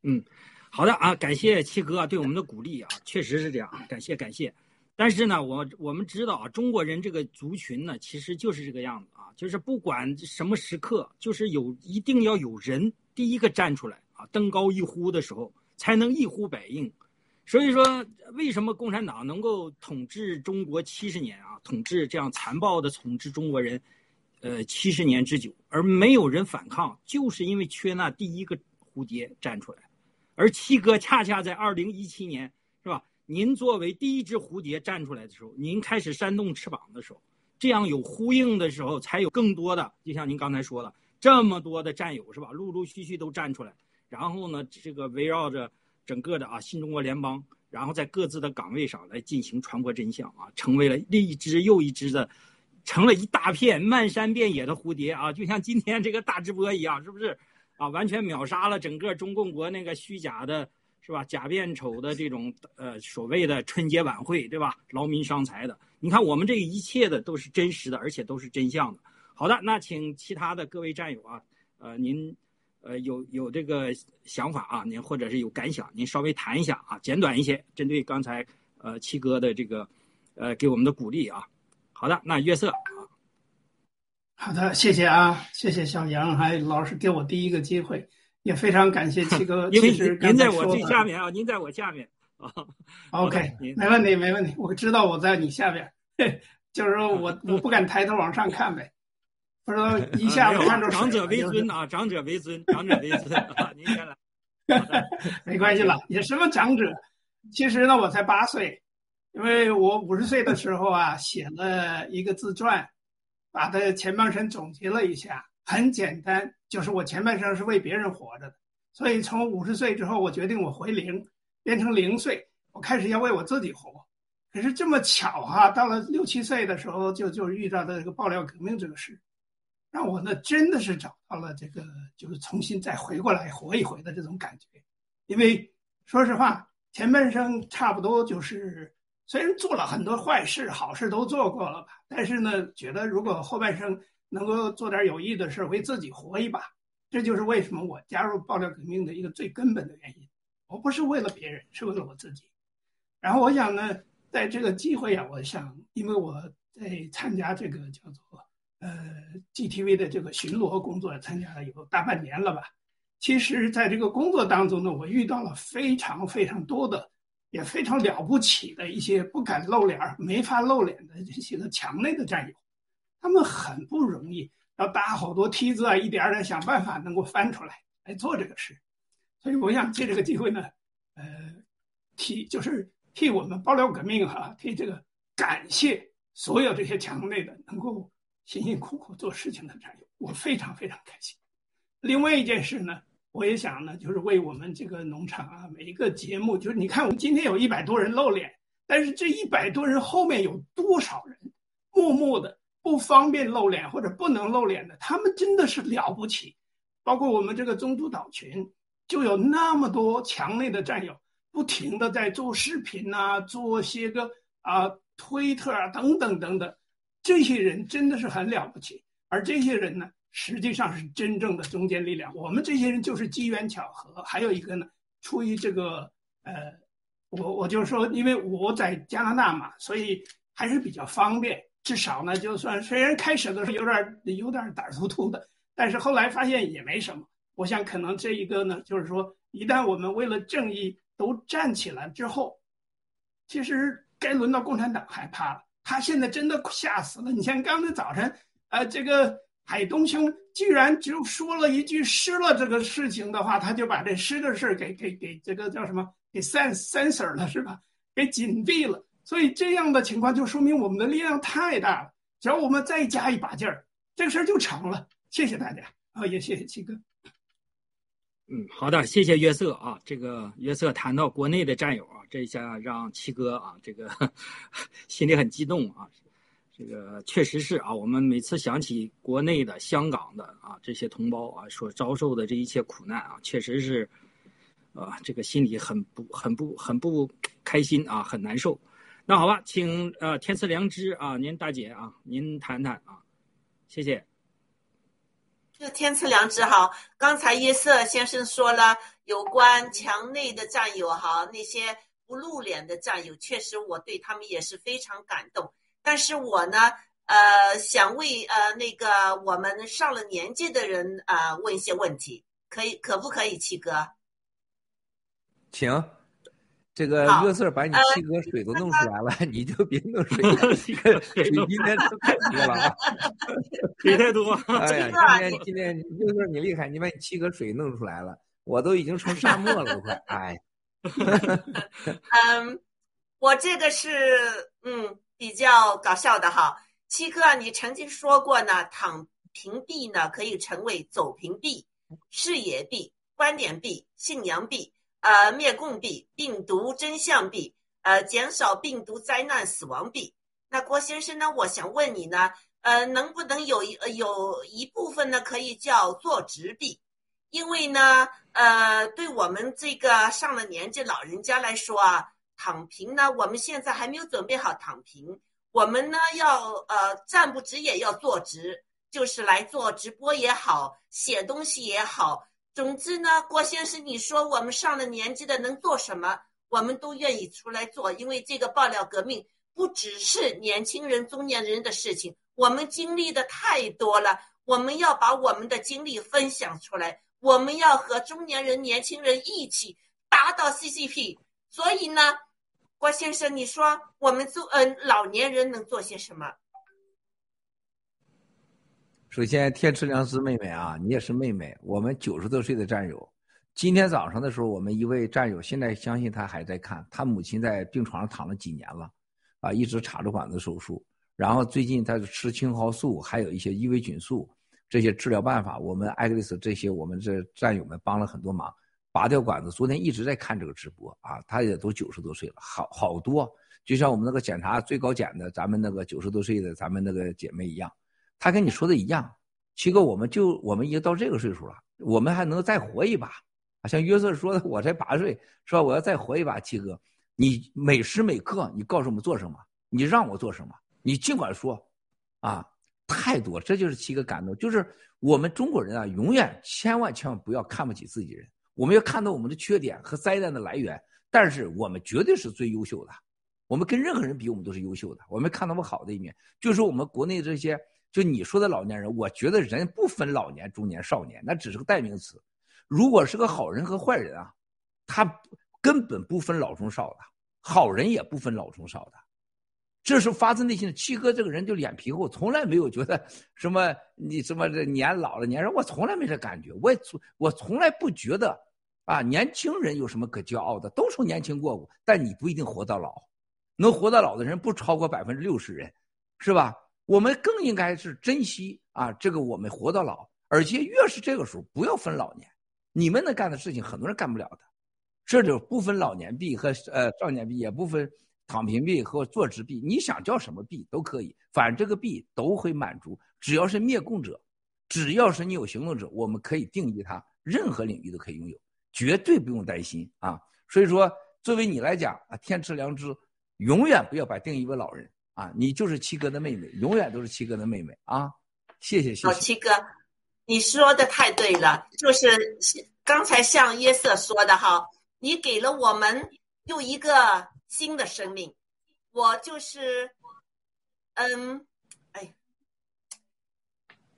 嗯，好的啊，感谢七哥对我们的鼓励啊，确实是这样，感谢感谢。但是呢，我我们知道啊，中国人这个族群呢，其实就是这个样子啊，就是不管什么时刻，就是有一定要有人。第一个站出来啊，登高一呼的时候，才能一呼百应。所以说，为什么共产党能够统治中国七十年啊，统治这样残暴的统治中国人，呃，七十年之久，而没有人反抗，就是因为缺那第一个蝴蝶站出来。而七哥恰恰在二零一七年，是吧？您作为第一只蝴蝶站出来的时候，您开始扇动翅膀的时候，这样有呼应的时候，才有更多的，就像您刚才说的。这么多的战友是吧？陆陆续续都站出来，然后呢，这个围绕着整个的啊新中国联邦，然后在各自的岗位上来进行传播真相啊，成为了一只又一只的，成了一大片漫山遍野的蝴蝶啊，就像今天这个大直播一样，是不是？啊，完全秒杀了整个中共国那个虚假的，是吧？假变丑的这种呃所谓的春节晚会，对吧？劳民伤财的，你看我们这一切的都是真实的，而且都是真相的。好的，那请其他的各位战友啊，呃，您，呃，有有这个想法啊，您或者是有感想，您稍微谈一下啊，简短一些，针对刚才呃七哥的这个，呃，给我们的鼓励啊。好的，那约瑟。好的，谢谢啊，谢谢小杨还老师给我第一个机会，也非常感谢七 哥。因为您在我最下面啊，您在我下面啊。OK，没问题，没问题，我知道我在你下边，就是说我我不敢抬头往上看呗。不知道 一下子看着长者为尊啊，长者为尊，长者为尊 啊！您先来，没关系了，也什么长者？其实呢，我才八岁，因为我五十岁的时候啊，写了一个自传，把它前半生总结了一下，很简单，就是我前半生是为别人活着的，所以从五十岁之后，我决定我回零，变成零岁，我开始要为我自己活。可是这么巧哈，到了六七岁的时候，就就遇到的这个爆料革命这个事。让我呢真的是找到了这个，就是重新再回过来活一回的这种感觉。因为说实话，前半生差不多就是虽然做了很多坏事，好事都做过了吧，但是呢，觉得如果后半生能够做点有益的事，为自己活一把，这就是为什么我加入爆料革命的一个最根本的原因。我不是为了别人，是为了我自己。然后我想呢，在这个机会啊，我想，因为我在参加这个叫做。呃，GTV 的这个巡逻工作参加了有大半年了吧？其实，在这个工作当中呢，我遇到了非常非常多的，也非常了不起的一些不敢露脸、没法露脸的这些个墙内的战友，他们很不容易，要搭好多梯子啊，一点点想办法能够翻出来来做这个事。所以，我想借这个机会呢，呃，替就是替我们爆料革命哈，替这个感谢所有这些墙内的能够。辛辛苦苦做事情的战友，我非常非常开心。另外一件事呢，我也想呢，就是为我们这个农场啊，每一个节目，就是你看，我们今天有一百多人露脸，但是这一百多人后面有多少人默默的不方便露脸或者不能露脸的，他们真的是了不起。包括我们这个中途岛群，就有那么多墙内的战友，不停的在做视频呐、做些个啊推特啊等等等等，这些人真的是很了不起。而这些人呢，实际上是真正的中坚力量。我们这些人就是机缘巧合，还有一个呢，出于这个呃，我我就说，因为我在加拿大嘛，所以还是比较方便。至少呢，就算虽然开始的时候有点有点胆儿突突的，但是后来发现也没什么。我想可能这一个呢，就是说，一旦我们为了正义都站起来之后，其实该轮到共产党害怕了。他现在真的吓死了。你像刚才早晨，呃，这个海东兄居然就说了一句失了这个事情的话，他就把这失的事儿给给给这个叫什么给 cen censor 了是吧？给紧闭了。所以这样的情况就说明我们的力量太大了。只要我们再加一把劲儿，这个事儿就成了。谢谢大家啊，也谢谢七哥。嗯，好的，谢谢约瑟啊。这个约瑟谈到国内的战友啊，这一下让七哥啊，这个 心里很激动啊。这个确实是啊，我们每次想起国内的、香港的啊这些同胞啊所遭受的这一切苦难啊，确实是啊，这个心里很不、很不、很不开心啊，很难受。那好吧，请呃天赐良知啊，您大姐啊，您谈谈啊，谢谢。这天赐良知哈，刚才约瑟先生说了有关墙内的战友哈，那些不露脸的战友，确实我对他们也是非常感动。但是我呢，呃，想为呃那个我们上了年纪的人啊、问一些问题，可以可不可以，七哥？请。这个乐瑟把你七哥水都弄出来了，你就别弄水了。水今天吃太多了啊，水太多。哎呀，今天今天乐瑟你厉害，你把你七哥水弄出来了，我都已经成沙漠了，快哎。嗯，我这个是嗯比较搞笑的哈，七哥，你曾经说过呢，躺平币呢可以成为走平币、视野币、观点币、信仰币。呃，灭共币、病毒真相币，呃，减少病毒灾难死亡币。那郭先生呢？我想问你呢，呃，能不能有一呃有一部分呢，可以叫做直币？因为呢，呃，对我们这个上了年纪老人家来说啊，躺平呢，我们现在还没有准备好躺平，我们呢要呃站不直也要坐直，就是来做直播也好，写东西也好。总之呢，郭先生，你说我们上了年纪的能做什么？我们都愿意出来做，因为这个爆料革命不只是年轻人、中年人的事情，我们经历的太多了。我们要把我们的经历分享出来，我们要和中年人、年轻人一起达到 CCP。所以呢，郭先生，你说我们做嗯、老年人能做些什么？首先，天赐良知妹妹啊，你也是妹妹。我们九十多岁的战友，今天早上的时候，我们一位战友，现在相信他还在看，他母亲在病床上躺了几年了，啊，一直插着管子手术。然后最近他吃青蒿素，还有一些伊维菌素这些治疗办法，我们艾格丽斯这些我们这战友们帮了很多忙，拔掉管子。昨天一直在看这个直播啊，他也都九十多岁了，好好多，就像我们那个检查最高检的，咱们那个九十多岁的咱们那个姐妹一样。他跟你说的一样，七哥，我们就我们已经到这个岁数了，我们还能再活一把。啊，像约瑟说的，我才八岁，是吧？我要再活一把，七哥，你每时每刻你告诉我们做什么，你让我做什么，你尽管说，啊，太多，这就是七哥感动，就是我们中国人啊，永远千万千万不要看不起自己人，我们要看到我们的缺点和灾难的来源，但是我们绝对是最优秀的，我们跟任何人比，我们都是优秀的，我们看到我们好的一面，就是我们国内这些。就你说的老年人，我觉得人不分老年、中年、少年，那只是个代名词。如果是个好人和坏人啊，他根本不分老中少的，好人也不分老中少的，这是发自内心的。七哥这个人就脸皮厚，从来没有觉得什么你什么这年老了年人，我从来没这感觉。我也从我从来不觉得啊，年轻人有什么可骄傲的，都说年轻过过，但你不一定活到老，能活到老的人不超过百分之六十人，是吧？我们更应该是珍惜啊，这个我们活到老，而且越是这个时候，不要分老年。你们能干的事情，很多人干不了的。这就不分老年币和呃少年币，也不分躺平币和坐直币。你想叫什么币都可以，反正这个币都会满足。只要是灭共者，只要是你有行动者，我们可以定义它，任何领域都可以拥有，绝对不用担心啊。所以说，作为你来讲啊，天赐良知，永远不要把定义为老人啊，你就是七哥的妹妹，永远都是七哥的妹妹啊！谢谢谢好，谢。七哥，你说的太对了，就是刚才像约瑟说的哈，你给了我们又一个新的生命。我就是，嗯，哎，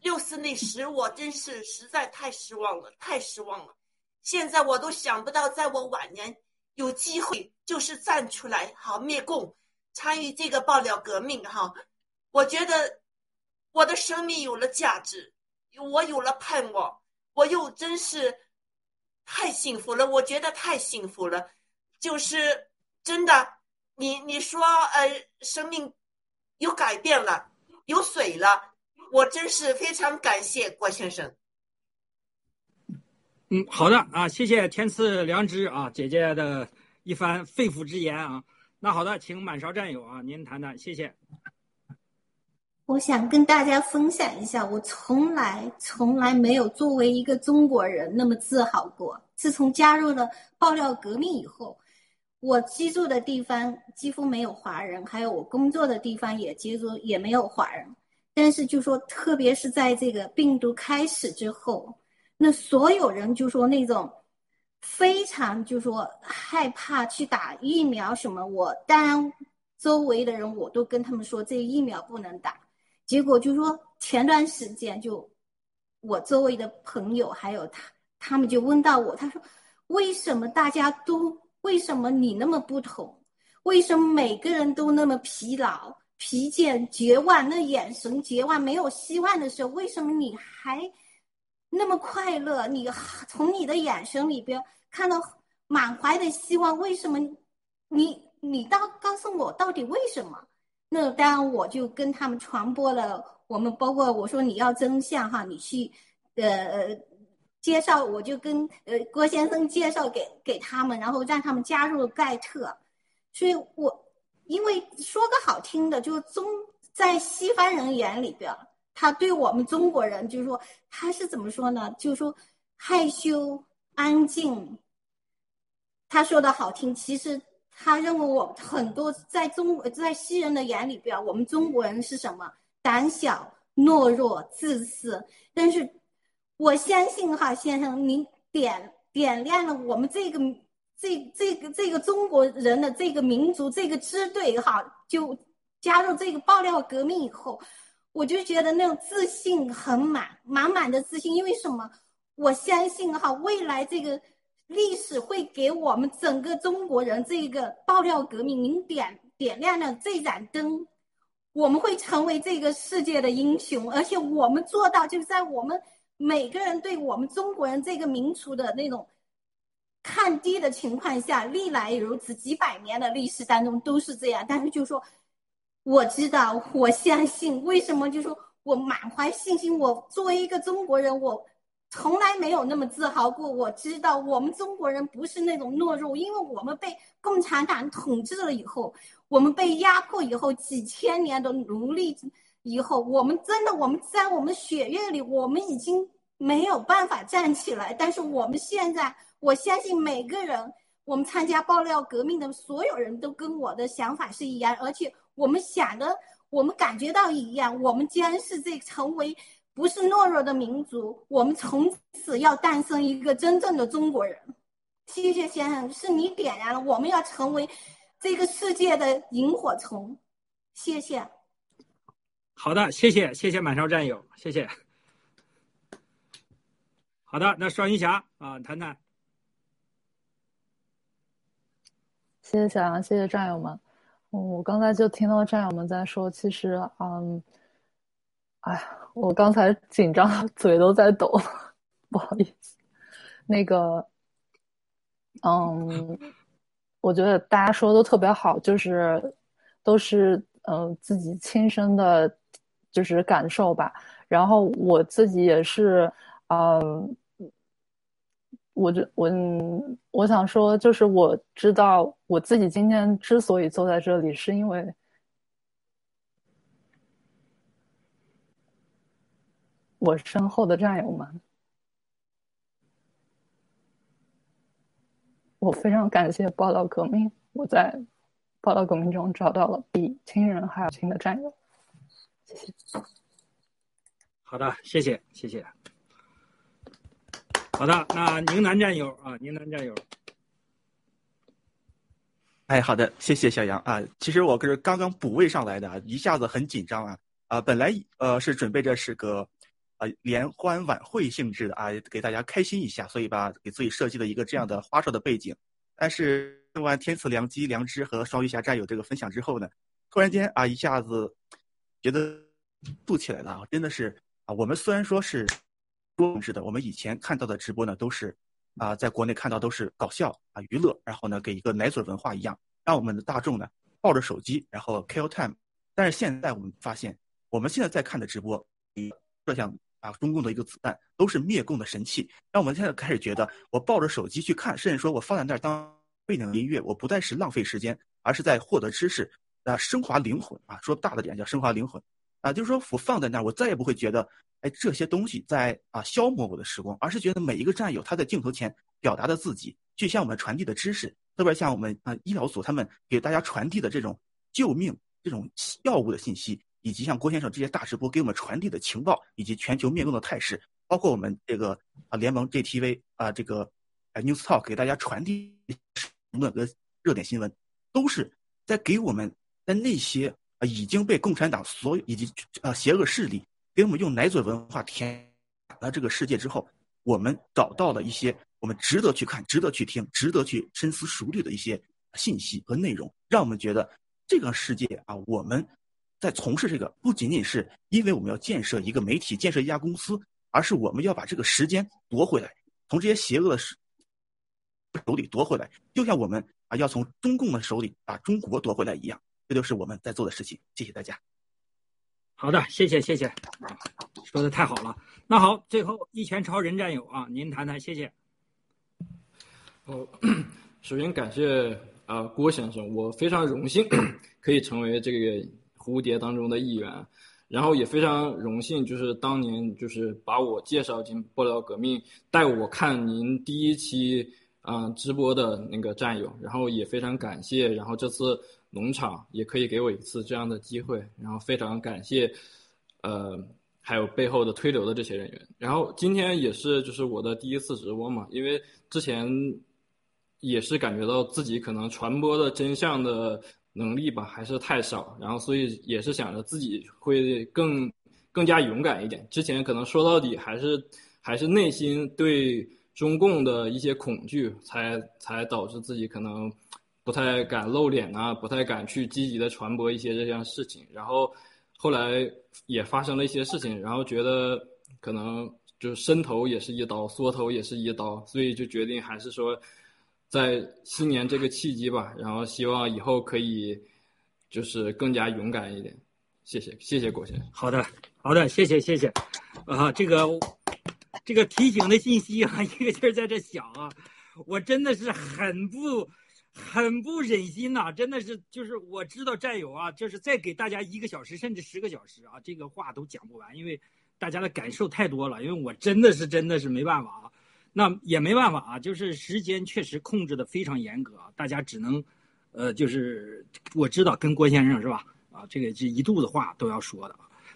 六四那时我真是实在太失望了，太失望了。现在我都想不到，在我晚年有机会，就是站出来好灭共，参与这个爆料革命哈。我觉得我的生命有了价值，我有了盼望，我又真是太幸福了，我觉得太幸福了，就是真的，你你说呃，生命有改变了，有水了，我真是非常感谢郭先生。嗯，好的啊，谢谢天赐良知啊，姐姐的一番肺腑之言啊。那好的，请满勺战友啊，您谈谈，谢谢。我想跟大家分享一下，我从来从来没有作为一个中国人那么自豪过。自从加入了爆料革命以后，我居住的地方几乎没有华人，还有我工作的地方也接触也没有华人。但是就说，特别是在这个病毒开始之后，那所有人就说那种非常就是说害怕去打疫苗什么，我当然周围的人我都跟他们说这疫苗不能打。结果就是说前段时间就我周围的朋友还有他，他们就问到我，他说为什么大家都为什么你那么不同？为什么每个人都那么疲劳、疲倦、绝望？那眼神绝望、没有希望的时候，为什么你还那么快乐？你从你的眼神里边看到满怀的希望，为什么你你到告诉我到底为什么？那当然，我就跟他们传播了我们，包括我说你要真相哈，你去呃介绍，我就跟呃郭先生介绍给给他们，然后让他们加入盖特。所以我因为说个好听的，就中在西方人眼里边，他对我们中国人就是说他是怎么说呢？就是说害羞、安静。他说的好听，其实。他认为我很多在中国在西人的眼里边，我们中国人是什么？胆小、懦弱、自私。但是我相信哈，先生，您点点亮了我们这个这这个这个中国人的这个民族这个支队哈，就加入这个爆料革命以后，我就觉得那种自信很满满满的自信。因为什么？我相信哈，未来这个。历史会给我们整个中国人这个爆料革命，您点点亮了这盏灯，我们会成为这个世界的英雄，而且我们做到，就是在我们每个人对我们中国人这个民族的那种看低的情况下，历来如此，几百年的历史当中都是这样。但是就说，我知道，我相信，为什么？就说我满怀信心，我作为一个中国人，我。从来没有那么自豪过。我知道我们中国人不是那种懦弱，因为我们被共产党统治了以后，我们被压迫以后，几千年的奴隶以后，我们真的我们在我们血液里，我们已经没有办法站起来。但是我们现在，我相信每个人，我们参加爆料革命的所有人都跟我的想法是一样，而且我们想的，我们感觉到一样，我们将是这成为。不是懦弱的民族，我们从此要诞生一个真正的中国人。谢谢先生，是你点燃了，我们要成为这个世界的萤火虫。谢谢。好的，谢谢，谢谢满少战友，谢谢。好的，那双云霞啊，谈谈。谢谢小杨，谢谢战友们。我刚才就听到战友们在说，其实，嗯，哎呀。我刚才紧张，嘴都在抖，不好意思。那个，嗯，我觉得大家说的都特别好，就是都是嗯、自己亲身的，就是感受吧。然后我自己也是，嗯，我就我我想说，就是我知道我自己今天之所以坐在这里，是因为。我身后的战友们，我非常感谢报道革命，我在报道革命中找到了比亲人还要亲的战友。谢谢。好的，谢谢，谢谢。好的，那宁南战友啊，宁南战友。哎，好的，谢谢小杨啊。其实我可是刚刚补位上来的啊，一下子很紧张啊啊！本来呃是准备着是个呃联欢晚会性质的啊，给大家开心一下，所以吧给自己设计了一个这样的花哨的背景。但是听完天赐良机、良知和双鱼侠战友这个分享之后呢，突然间啊一下子觉得怒起来了啊！真的是啊，我们虽然说是多制的，我们以前看到的直播呢都是。啊，在国内看到都是搞笑啊，娱乐，然后呢，给一个奶嘴文化一样，让我们的大众呢抱着手机，然后 kill time。但是现在我们发现，我们现在在看的直播，摄像啊，中共的一个子弹都是灭共的神器，让我们现在开始觉得，我抱着手机去看，甚至说我放在那儿当背景音乐，我不再是浪费时间，而是在获得知识，啊，升华灵魂啊，说大的点叫升华灵魂，啊，就是说我放在那儿，我再也不会觉得。哎，这些东西在啊消磨我的时光，而是觉得每一个战友他在镜头前表达的自己，去向我们传递的知识，特别像我们啊医疗组他们给大家传递的这种救命、这种药物的信息，以及像郭先生这些大直播给我们传递的情报，以及全球灭共的态势，包括我们这个啊联盟 GTV 啊这个啊 News Talk 给大家传递那个热点新闻，都是在给我们在那些啊已经被共产党所有以及啊邪恶势力。给我们用奶嘴文化填满了这个世界之后，我们找到了一些我们值得去看、值得去听、值得去深思熟虑的一些信息和内容，让我们觉得这个世界啊，我们在从事这个不仅仅是因为我们要建设一个媒体、建设一家公司，而是我们要把这个时间夺回来，从这些邪恶的手手里夺回来，就像我们啊要从中共的手里把中国夺回来一样，这就是我们在做的事情。谢谢大家。好的，谢谢谢谢，说的太好了。那好，最后一拳超人战友啊，您谈谈，谢谢。哦，首先感谢啊郭先生，我非常荣幸 可以成为这个蝴蝶当中的一员，然后也非常荣幸，就是当年就是把我介绍进爆料革命，带我看您第一期啊直播的那个战友，然后也非常感谢，然后这次。农场也可以给我一次这样的机会，然后非常感谢，呃，还有背后的推流的这些人员。然后今天也是就是我的第一次直播嘛，因为之前也是感觉到自己可能传播的真相的能力吧还是太少，然后所以也是想着自己会更更加勇敢一点。之前可能说到底还是还是内心对中共的一些恐惧，才才导致自己可能。不太敢露脸啊，不太敢去积极的传播一些这样事情。然后后来也发生了一些事情，然后觉得可能就伸头也是一刀，缩头也是一刀，所以就决定还是说，在新年这个契机吧，然后希望以后可以就是更加勇敢一点。谢谢，谢谢郭先生。好的，好的，谢谢，谢谢。啊，这个这个提醒的信息啊，一个劲儿在这响啊，我真的是很不。很不忍心呐，真的是，就是我知道战友啊，就是再给大家一个小时甚至十个小时啊，这个话都讲不完，因为大家的感受太多了。因为我真的是真的是没办法啊，那也没办法啊，就是时间确实控制的非常严格啊，大家只能，呃，就是我知道跟郭先生是吧？啊，这个这一肚子话都要说的，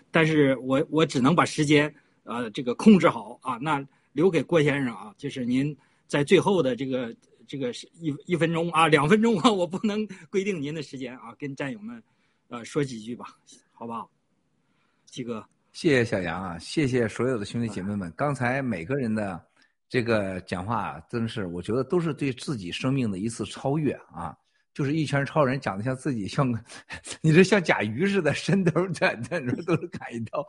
但是我我只能把时间呃这个控制好啊，那留给郭先生啊，就是您在最后的这个。这个是一一分钟啊，两分钟啊，我不能规定您的时间啊，跟战友们，呃，说几句吧，好不好？七哥，谢谢小杨啊，谢谢所有的兄弟姐妹们，刚才每个人的这个讲话，真是我觉得都是对自己生命的一次超越啊。就是一拳超人，讲得像自己像个，你这像甲鱼似的，伸头在在那都是砍一刀，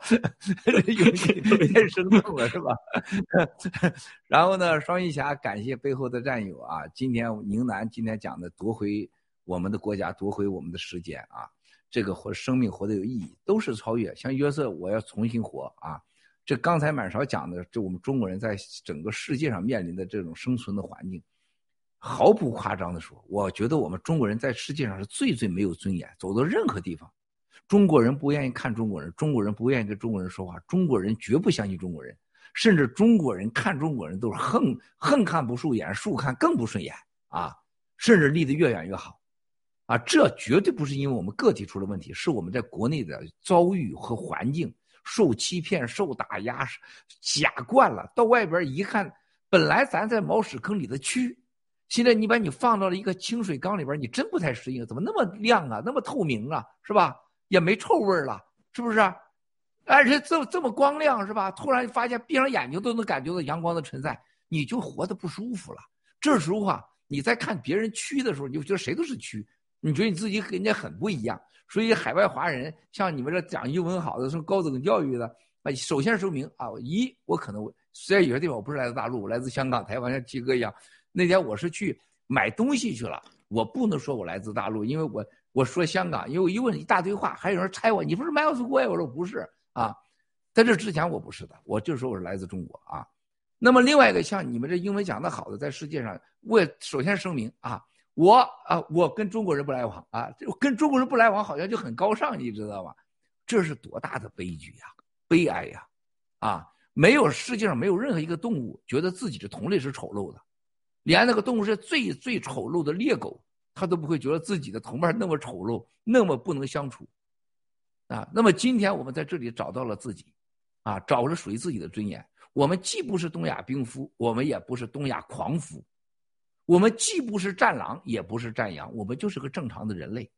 游戏太生动了是吧？然后呢，双鱼侠感谢背后的战友啊，今天宁南今天讲的夺回我们的国家，夺回我们的时间啊，这个活生命活得有意义，都是超越。像约瑟，我要重新活啊。这刚才满勺讲的，这我们中国人在整个世界上面临的这种生存的环境。毫不夸张的说，我觉得我们中国人在世界上是最最没有尊严。走到任何地方，中国人不愿意看中国人，中国人不愿意跟中国人说话，中国人绝不相信中国人，甚至中国人看中国人都是横横看不顺眼，竖看更不顺眼。啊，甚至离得越远越好，啊，这绝对不是因为我们个体出了问题，是我们在国内的遭遇和环境受欺骗、受打压、假惯了，到外边一看，本来咱在茅屎坑里的蛆，现在你把你放到了一个清水缸里边，你真不太适应，怎么那么亮啊，那么透明啊，是吧？也没臭味了，是不是？而且这这么光亮，是吧？突然发现闭上眼睛都能感觉到阳光的存在，你就活得不舒服了。这时候啊，你在看别人蛆的时候，你就觉得谁都是蛆，你觉得你自己跟人家很不一样。所以海外华人像你们这讲英文好的、是高等教育的啊，首先说明啊，一我可能虽然有些地方我不是来自大陆，我来自香港、台湾，像七哥一样。那天我是去买东西去了，我不能说我来自大陆，因为我我说香港，因为我一问一大堆话，还有人猜我，你不是 Miles 过呀？我说不是。啊，在这之前我不是的，我就说我是来自中国啊。那么另外一个像你们这英文讲的好的，在世界上，我首先声明啊，我啊我跟中国人不来往啊，跟中国人不来往好像就很高尚，你知道吗？这是多大的悲剧呀，悲哀呀！啊，没有世界上没有任何一个动物觉得自己的同类是丑陋的，连那个动物是最最丑陋的猎狗，它都不会觉得自己的同伴那么丑陋，那么不能相处。啊，那么今天我们在这里找到了自己，啊，找着属于自己的尊严。我们既不是东亚病夫，我们也不是东亚狂夫，我们既不是战狼，也不是战羊，我们就是个正常的人类。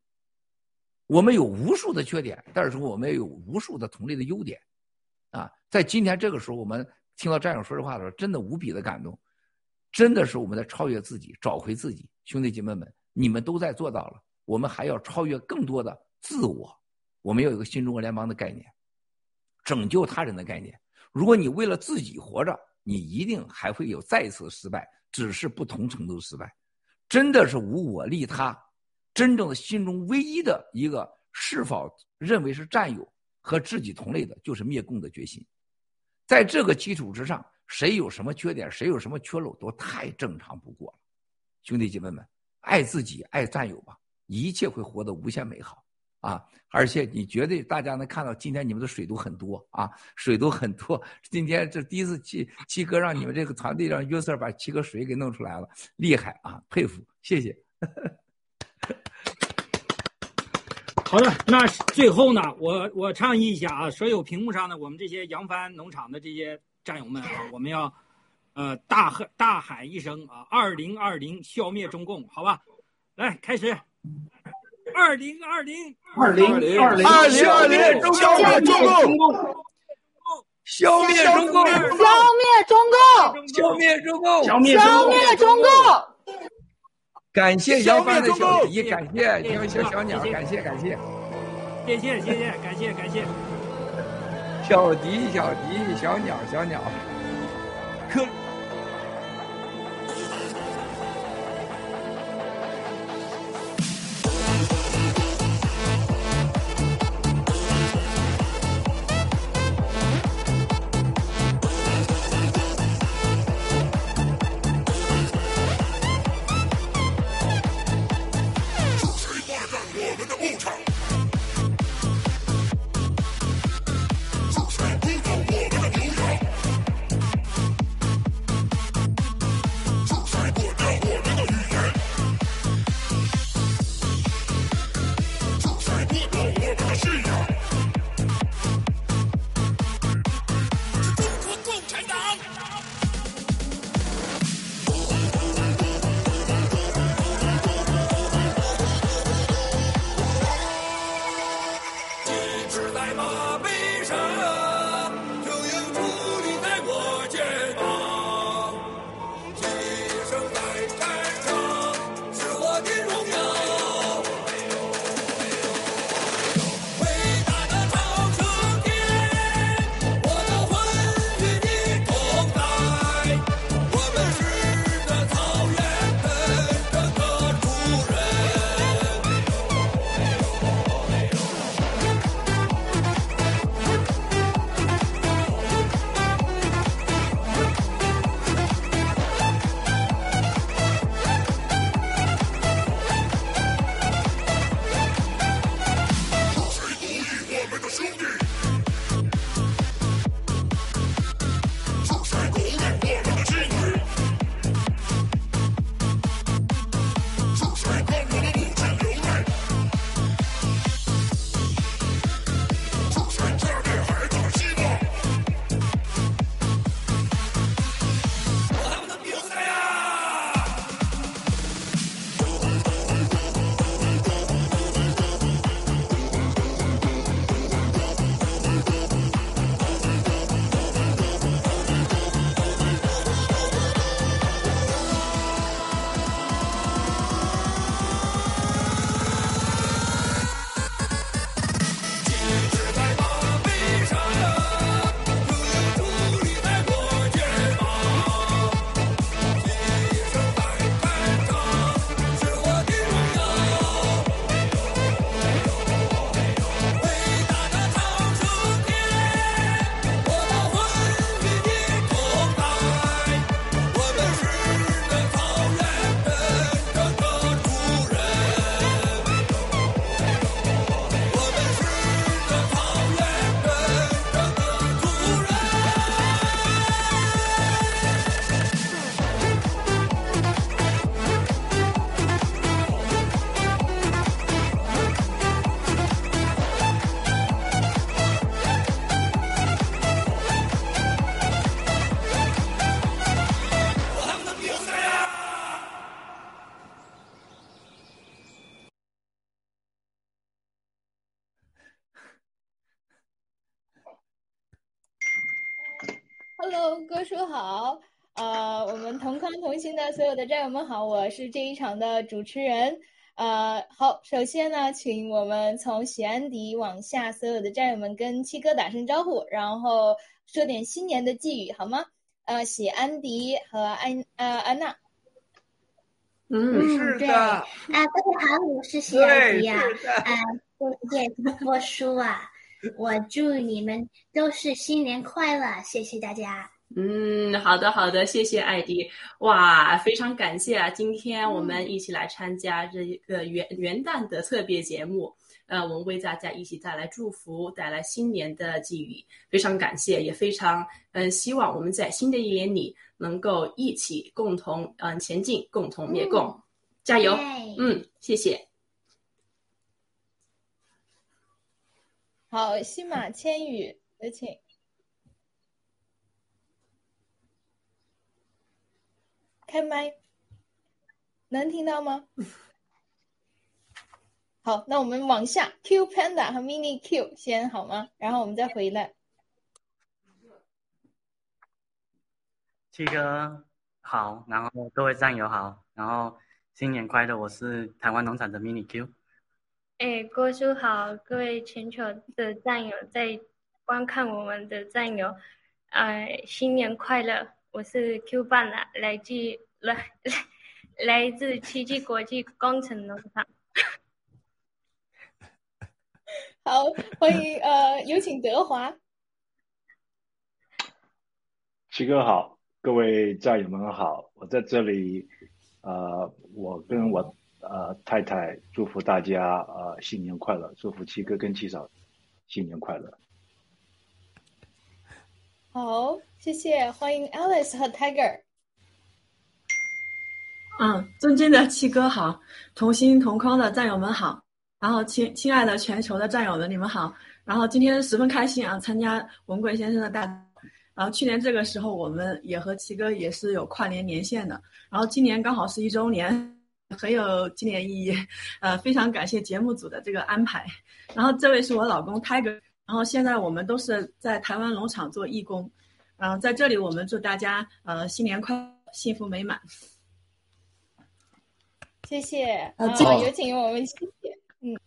我们有无数的缺点，但是我们也有无数的同类的优点。啊，在今天这个时候，我们听到战友说这话的时候，真的无比的感动，真的是我们在超越自己，找回自己。兄弟姐妹们，你们都在做到了，我们还要超越更多的自我。我们要有个新中国联邦的概念，拯救他人的概念。如果你为了自己活着，你一定还会有再次失败，只是不同程度的失败。真的是无我利他，真正的心中唯一的一个是否认为是战友和自己同类的，就是灭共的决心。在这个基础之上，谁有什么缺点，谁有什么缺漏，都太正常不过了。兄弟姐妹们，爱自己，爱战友吧，一切会活得无限美好。啊，而且你绝对大家能看到，今天你们的水都很多啊，水都很多。今天这第一次七七哥让你们这个团队让约瑟把七哥水给弄出来了，厉害啊，佩服，谢谢。好的，那最后呢，我我倡议一下啊，所有屏幕上的我们这些扬帆农场的这些战友们啊，我们要呃大喝大喊一声啊，二零二零消灭中共，好吧？来，开始。二零二零二零二零二零二零消灭中共，消灭中共，消灭中共，消灭中共，消灭消灭中共。感谢姚帆的小姨，感谢小小鸟，感谢感谢，谢谢谢谢，感谢感谢，小迪小迪小鸟小鸟，可。所有的战友们好，我是这一场的主持人。呃，好，首先呢，请我们从喜安迪往下，所有的战友们跟七哥打声招呼，然后说点新年的寄语，好吗？呃，喜安迪和安呃安娜。嗯，是对，的，啊，大家好，我是喜安迪啊，对是的啊，谢谢波叔啊，我祝你们都是新年快乐，谢谢大家。嗯，好的好的，谢谢艾迪。哇，非常感谢啊！今天我们一起来参加这一个元元旦的特别节目，呃，我们为大家一起带来祝福，带来新年的寄语，非常感谢，也非常嗯、呃希望我们在新的一年里能够一起共同嗯、呃前进，共同灭共，嗯加油！嗯，谢谢。好，西马千羽，有请。开麦，能听到吗？好，那我们往下，Q Panda 和 Mini Q 先好吗？然后我们再回来。七哥好，然后各位战友好，然后新年快乐！我是台湾农场的 Mini Q。哎，郭叔好，各位全球的战友，在观看我们的战友，呃，新年快乐！我是 Q 半啊，来自来来来自奇迹国际工程农场。好，欢迎呃，有请德华。七哥好，各位战友们好，我在这里，呃，我跟我呃太太祝福大家呃新年快乐，祝福七哥跟七嫂新年快乐。好，谢谢，欢迎 Alice 和 Tiger。嗯，尊敬的七哥好，同心同框的战友们好，然后亲亲爱的全球的战友们你们好，然后今天十分开心啊，参加文贵先生的大，然后去年这个时候我们也和七哥也是有跨年连线的，然后今年刚好是一周年，很有纪念意义，呃，非常感谢节目组的这个安排，然后这位是我老公 Tiger，然后现在我们都是在台湾农场做义工，嗯、在这里我们祝大家呃新年快乐，幸福美满。谢谢，啊，呃这有请我们谢谢，嗯，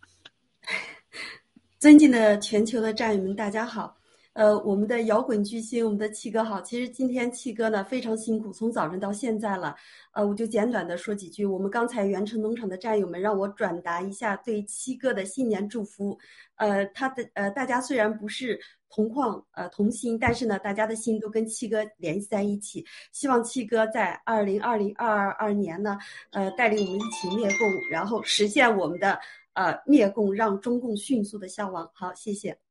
尊敬的全球的战友们，大家好。呃，我们的摇滚巨星，我们的七哥好。其实今天七哥呢非常辛苦，从早晨到现在了。呃，我就简短的说几句。我们刚才元城农场的战友们让我转达一下对七哥的新年祝福。呃，他的呃，大家虽然不是同框呃同心，但是呢，大家的心都跟七哥联系在一起。希望七哥在二零二零二二二年呢，呃，带领我们一起灭共，然后实现我们的呃灭共，让中共迅速的消亡。好，谢谢。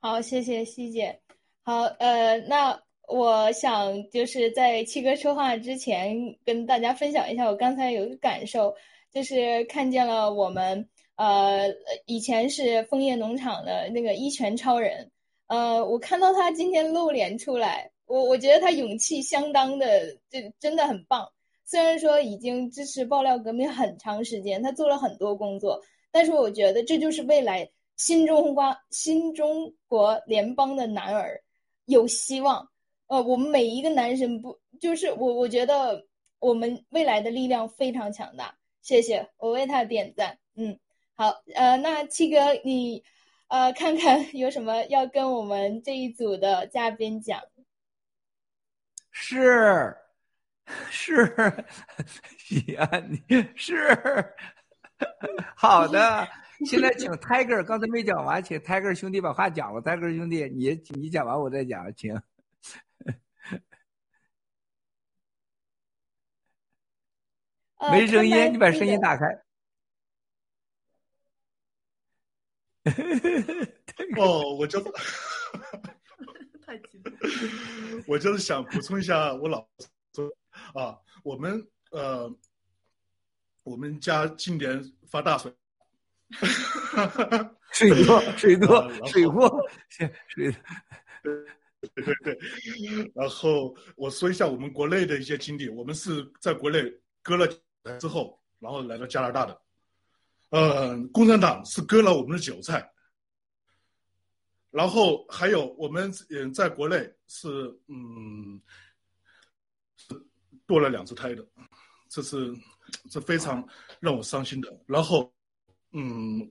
好，谢谢西姐。好，呃，那我想就是在七哥说话之前，跟大家分享一下我刚才有一个感受，就是看见了我们呃以前是枫叶农场的那个一拳超人，呃，我看到他今天露脸出来，我我觉得他勇气相当的，这真的很棒。虽然说已经支持爆料革命很长时间，他做了很多工作，但是我觉得这就是未来新中国新中国联邦的男儿有希望。呃，我们每一个男生不就是我？我觉得我们未来的力量非常强大。谢谢，我为他点赞。嗯，好，呃，那七哥你呃看看有什么要跟我们这一组的嘉宾讲？是是，西安，你是好的。现在请 Tiger，刚才没讲完，请 Tiger 兄弟把话讲了。Tiger 兄弟，你你讲完我再讲，请。呃没声音，你把声音打开。哦，我真的，太激动。我就是想补充一下我老说啊，我们呃，我们家今年发大水，水多，水多水货，水。对对对，然后我说一下我们国内的一些经历，我们是在国内割了之后，然后来到加拿大的。呃，共产党是割了我们的韭菜，然后还有我们嗯，在国内是嗯多了两次胎的，这是这非常让我伤心的。然后嗯，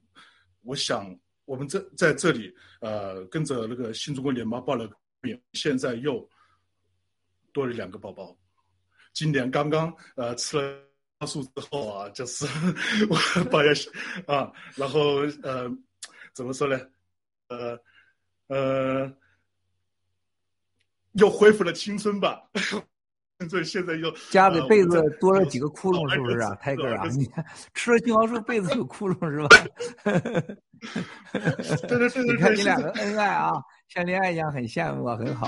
我想我们这在这里呃跟着那个新中国联邦报了名，现在又多了两个宝宝。今年刚刚呃吃了激素之后啊，就是 我 抱怨啊，然后呃怎么说呢？呃呃，又恢复了青春吧。这现在又家里被子多了几个窟窿，是不是啊？泰戈啊，你看吃了金黄树，被子有窟窿是吧？对对对对，你看你俩的恩爱啊，像恋爱一样，很羡慕啊，很好。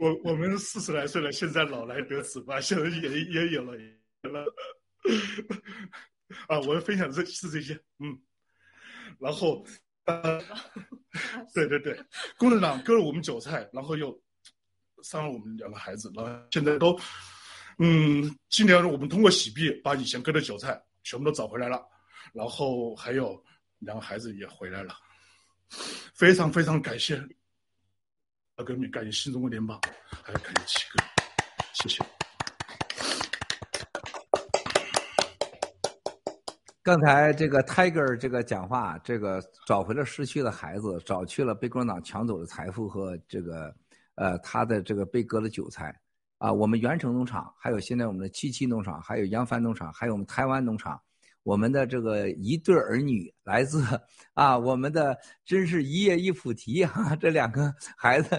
我我们四十来岁了，现在老来得子吧，现在也也有了了。啊，我分享这是这些，嗯，然后呃，对对对，共产党割了我们韭菜，然后又。伤了我们两个孩子，然后现在都，嗯，今年我们通过洗币把以前割的韭菜全部都找回来了，然后还有两个孩子也回来了，非常非常感谢革命，感谢新中国联邦，还有感谢七哥，谢谢。刚才这个 Tiger 这个讲话，这个找回了失去的孩子，找去了被共产党抢走的财富和这个。呃，他的这个被割的韭菜，啊，我们元成农场，还有现在我们的七七农场，还有扬帆农场，还有我们台湾农场，我们的这个一对儿女来自啊，我们的真是一叶一菩提哈，这两个孩子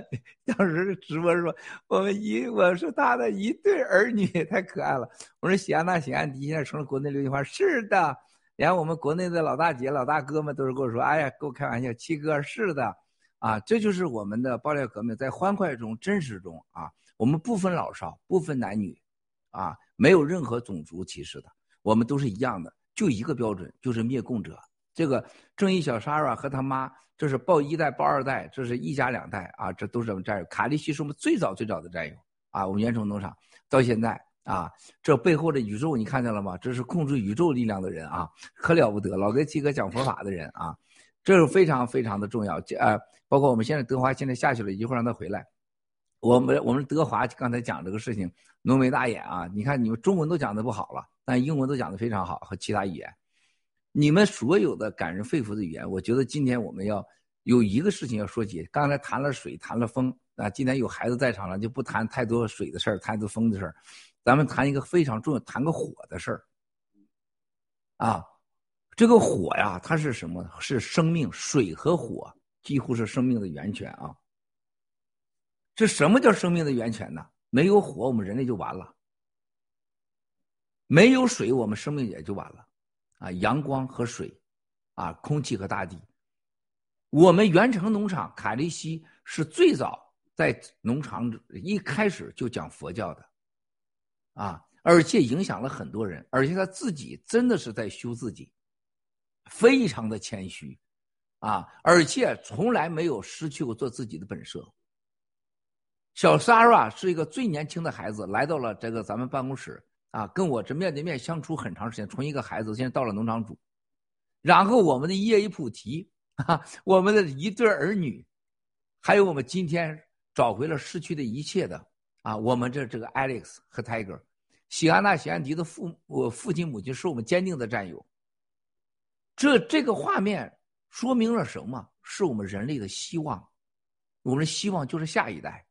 当时直播说，我们一我是他的一对儿女，太可爱了。我说喜安娜喜安迪现在成了国内流行话，是的，连我们国内的老大姐老大哥们都是跟我说，哎呀，跟我开玩笑，七哥是的。啊，这就是我们的爆料革命，在欢快中、真实中啊，我们不分老少、不分男女，啊，没有任何种族歧视的，我们都是一样的，就一个标准，就是灭共者。这个正义小莎拉和他妈，这是抱一代、抱二代，这是一家两代啊，这都是我们战友。卡利西是我们最早最早的战友啊，我们元成农场到现在啊，这背后的宇宙你看见了吗？这是控制宇宙力量的人啊，可了不得，老跟七哥讲佛法的人啊。这是非常非常的重要，呃，包括我们现在德华现在下去了，一会儿让他回来。我们我们德华刚才讲这个事情，浓眉大眼啊，你看你们中文都讲的不好了，但英文都讲的非常好，和其他语言，你们所有的感人肺腑的语言，我觉得今天我们要有一个事情要说起。刚才谈了水，谈了风啊，今天有孩子在场了，就不谈太多水的事儿，谈多风的事儿，咱们谈一个非常重要，谈个火的事儿，啊。这个火呀，它是什么？是生命，水和火几乎是生命的源泉啊。这什么叫生命的源泉呢？没有火，我们人类就完了；没有水，我们生命也就完了。啊，阳光和水，啊，空气和大地。我们元成农场凯利西是最早在农场一开始就讲佛教的，啊，而且影响了很多人，而且他自己真的是在修自己。非常的谦虚，啊，而且从来没有失去过做自己的本色。小 s a r a 是一个最年轻的孩子，来到了这个咱们办公室啊，跟我这面对面相处很长时间，从一个孩子现在到了农场主，然后我们的叶一菩提啊，我们的一对儿女，还有我们今天找回了失去的一切的啊，我们这这个 Alex 和 Tiger，喜安娜、喜安迪的父我父亲母亲是我们坚定的战友。这这个画面说明了什么？是我们人类的希望。我们的希望就是下一代。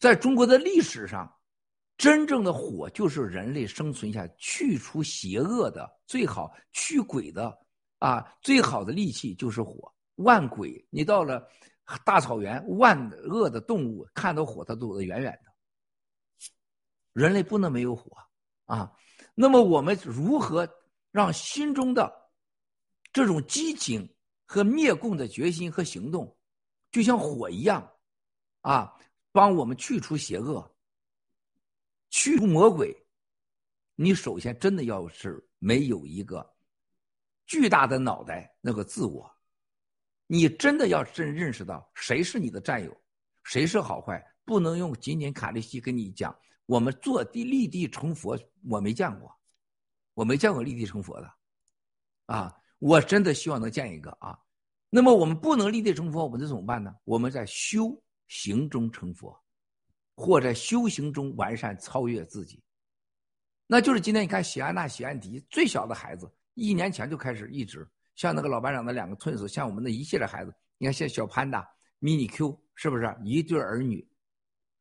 在中国的历史上，真正的火就是人类生存下去除邪恶的最好驱鬼的啊，最好的利器就是火。万鬼，你到了大草原，万恶的动物看到火，它躲得远远的。人类不能没有火啊！那么我们如何？让心中的这种激情和灭共的决心和行动，就像火一样，啊，帮我们去除邪恶，去除魔鬼。你首先真的要是没有一个巨大的脑袋，那个自我，你真的要真认识到谁是你的战友，谁是好坏，不能用仅仅卡利西跟你讲，我们做地立地成佛，我没见过。我没见过立地成佛的，啊！我真的希望能见一个啊！那么我们不能立地成佛，我们这怎么办呢？我们在修行中成佛，或在修行中完善超越自己。那就是今天你看喜安娜、喜安迪最小的孩子，一年前就开始一直像那个老班长的两个寸子，像我们的一系列孩子，你看像小潘达、mini Q，是不是一对儿女？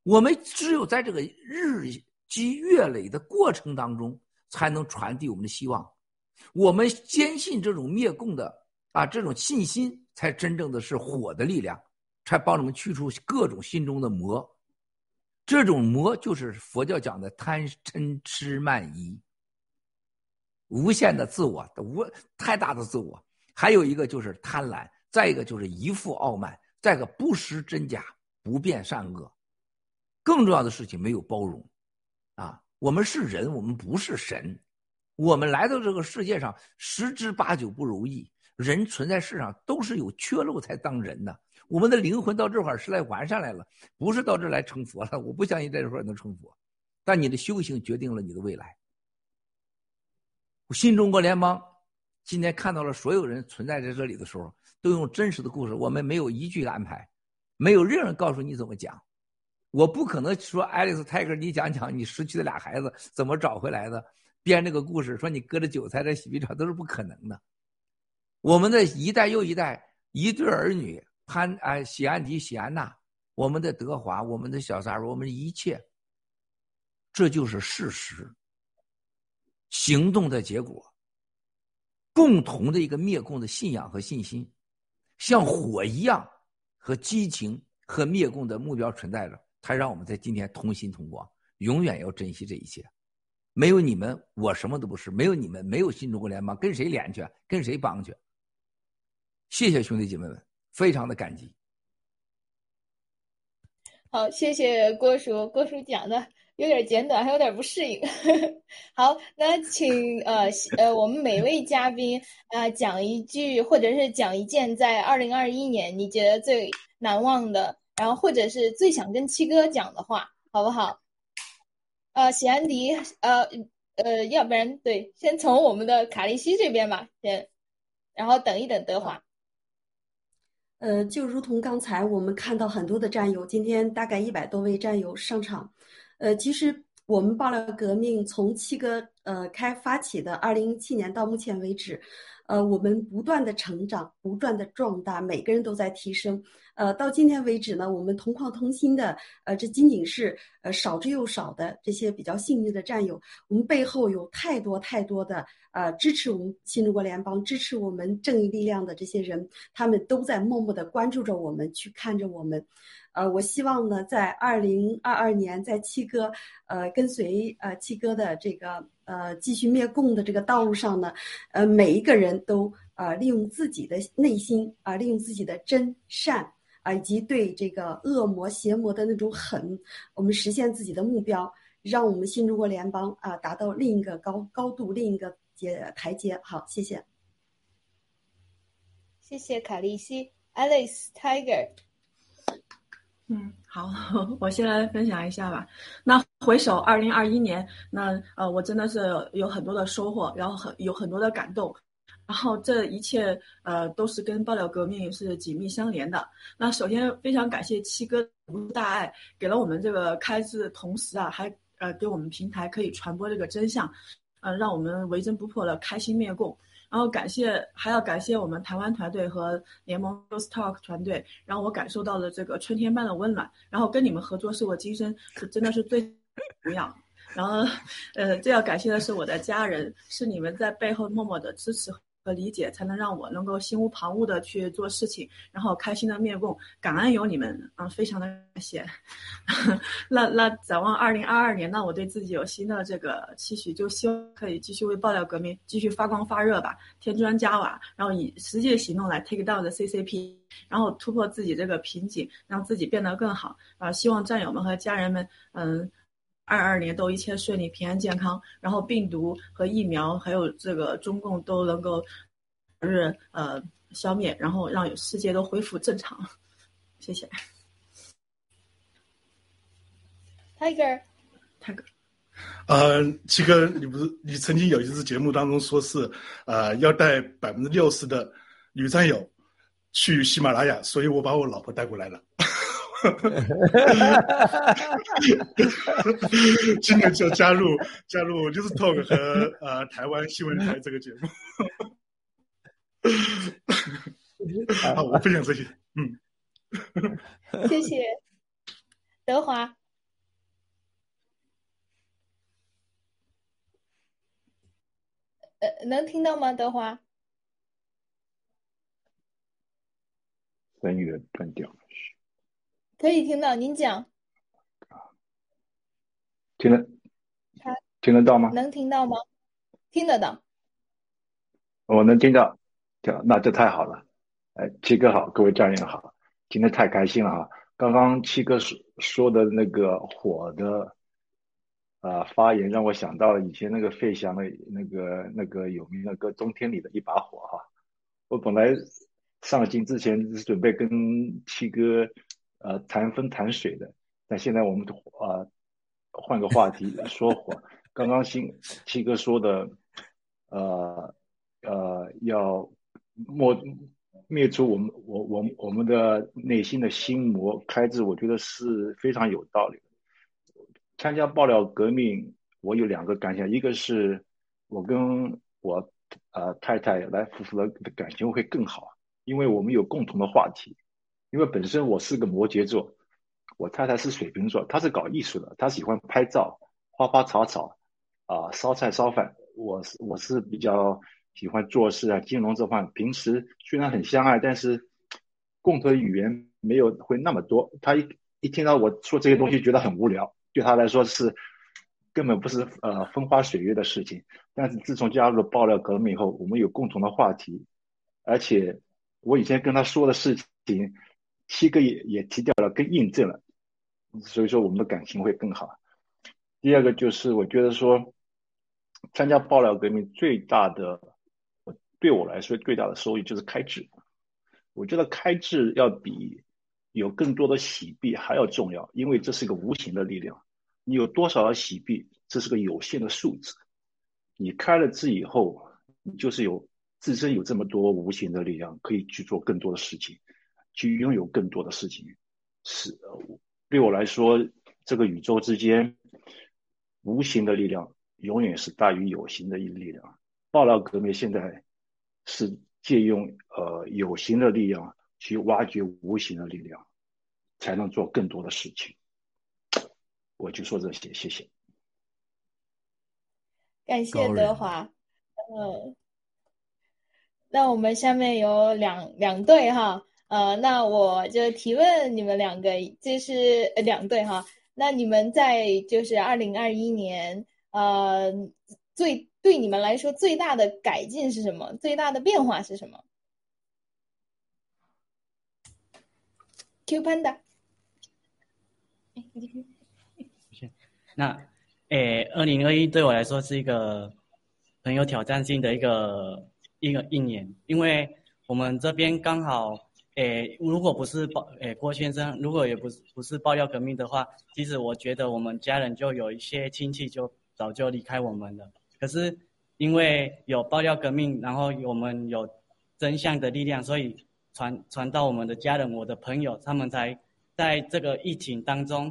我们只有在这个日积月累的过程当中，才能传递我们的希望。我们坚信这种灭共的啊，这种信心才真正的是火的力量，才帮我们去除各种心中的魔。这种魔就是佛教讲的贪嗔痴慢疑，无限的自我，无太大的自我。还有一个就是贪婪，再一个就是一副傲慢，再一个不识真假，不辨善恶。更重要的事情没有包容，啊，我们是人，我们不是神。我们来到这个世界上，十之八九不如意。人存在世上都是有缺漏才当人的。我们的灵魂到这块儿是来完善来了，不是到这来成佛了。我不相信在这块儿能成佛，但你的修行决定了你的未来。新中国联邦今天看到了所有人存在在这里的时候，都用真实的故事。我们没有一句安排，没有任何人告诉你怎么讲。我不可能说爱丽丝泰戈，你讲讲你失去的俩孩子怎么找回来的，编这个故事说你割着韭菜在洗浴场都是不可能的。我们的一代又一代一对儿女。潘哎，喜安迪、喜安娜，我们的德华，我们的小三我们一切，这就是事实。行动的结果，共同的一个灭共的信仰和信心，像火一样和激情和灭共的目标存在着，才让我们在今天同心同光，永远要珍惜这一切。没有你们，我什么都不是；没有你们，没有新中国联邦，跟谁连去？跟谁帮去？谢谢兄弟姐妹们。非常的感激。好，谢谢郭叔，郭叔讲的有点简短，还有点不适应。好，那请呃呃我们每位嘉宾啊讲一句，或者是讲一件在二零二一年你觉得最难忘的，然后或者是最想跟七哥讲的话，好不好？呃，喜安迪，呃呃，要不然对，先从我们的卡利西这边吧，先，然后等一等德华。呃，就如同刚才我们看到很多的战友，今天大概一百多位战友上场。呃，其实我们爆料革命从七哥呃开发起的二零一七年到目前为止，呃，我们不断的成长，不断的壮大，每个人都在提升。呃，到今天为止呢，我们同框同心的呃，这仅仅是呃少之又少的这些比较幸运的战友，我们背后有太多太多的。呃，支持我们新中国联邦、支持我们正义力量的这些人，他们都在默默的关注着我们，去看着我们。呃，我希望呢，在二零二二年，在七哥呃跟随呃七哥的这个呃继续灭共的这个道路上呢，呃每一个人都啊利用自己的内心啊，利用自己的真善啊，以及对这个恶魔邪魔的那种狠，我们实现自己的目标，让我们新中国联邦啊达到另一个高高度，另一个。阶台阶好，谢谢，谢谢卡利西，Alice Tiger。嗯，好，我先来分享一下吧。那回首二零二一年，那呃，我真的是有很多的收获，然后很有很多的感动，然后这一切呃都是跟爆料革命是紧密相连的。那首先非常感谢七哥无大爱，给了我们这个开智，同时啊还呃给我们平台可以传播这个真相。呃，让我们为真不破的开心灭共，然后感谢还要感谢我们台湾团队和联盟 s t a l k 团队，让我感受到了这个春天般的温暖。然后跟你们合作是我今生是真的是最重要。然后，呃，最要感谢的是我的家人，是你们在背后默默的支持。和理解，才能让我能够心无旁骛的去做事情，然后开心的面共，感恩有你们啊，非常的感谢。那那展望二零二二年，那我对自己有新的这个期许，就希望可以继续为爆料革命继续发光发热吧，添砖加瓦，然后以实际行动来 take down 的 CCP，然后突破自己这个瓶颈，让自己变得更好啊！希望战友们和家人们，嗯。二二年都一切顺利、平安健康，然后病毒和疫苗还有这个中共都能够日呃消灭，然后让世界都恢复正常。谢谢。Tiger，Tiger，呃，七哥，你不是你曾经有一次节目当中说是呃要带百分之六十的女战友去喜马拉雅，所以我把我老婆带过来了。今年就加入加入 News Talk 和呃台湾新闻台这个节目。好，我分享这些，嗯，谢谢，德华。呃，能听到吗，德华？声源断掉了。可以听到，您讲。听得，听得到吗？能听到吗？听得到。我能听到，那这太好了。哎，七哥好，各位战友好，今天太开心了哈！刚刚七哥说说的那个火的。啊，发言让我想到了以前那个费翔的那个那个有名的歌《冬天里的一把火》哈。我本来上镜之前是准备跟七哥呃谈风谈水的，但现在我们啊换个话题说火。刚刚新七哥说的呃呃要灭灭除我们我我我们的内心的心魔开支，我觉得是非常有道理。参加爆料革命，我有两个感想，一个是我跟我呃太太来夫妇的感情会更好，因为我们有共同的话题。因为本身我是个摩羯座，我太太是水瓶座，她是搞艺术的，她喜欢拍照、花花草草啊、烧菜烧饭。我是我是比较喜欢做事啊、金融这块。平时虽然很相爱，但是共同语言没有会那么多。她一一听到我说这些东西，觉得很无聊。对他来说是根本不是呃风花雪月的事情，但是自从加入了爆料革命以后，我们有共同的话题，而且我以前跟他说的事情，七个也也提掉了，更印证了，所以说我们的感情会更好。第二个就是我觉得说，参加爆料革命最大的对我来说最大的收益就是开智，我觉得开智要比。有更多的洗币还要重要，因为这是一个无形的力量。你有多少洗币，这是个有限的数字。你开了智以后，你就是有自身有这么多无形的力量，可以去做更多的事情，去拥有更多的事情。是，对我来说，这个宇宙之间无形的力量永远是大于有形的一力量。爆料革命现在是借用呃有形的力量。去挖掘无形的力量，才能做更多的事情。我就说这些，谢谢。感谢德华。嗯，那我们下面有两两队哈，呃，那我就提问你们两个，这是两队哈。那你们在就是二零二一年，呃，最对你们来说最大的改进是什么？最大的变化是什么？Q Panda，那，诶，二零二一对我来说是一个很有挑战性的一个一个一年，因为我们这边刚好，诶，如果不是爆，诶，郭先生，如果也不是不是爆料革命的话，其实我觉得我们家人就有一些亲戚就早就离开我们了。可是因为有爆料革命，然后我们有真相的力量，所以。传传到我们的家人、我的朋友，他们才在这个疫情当中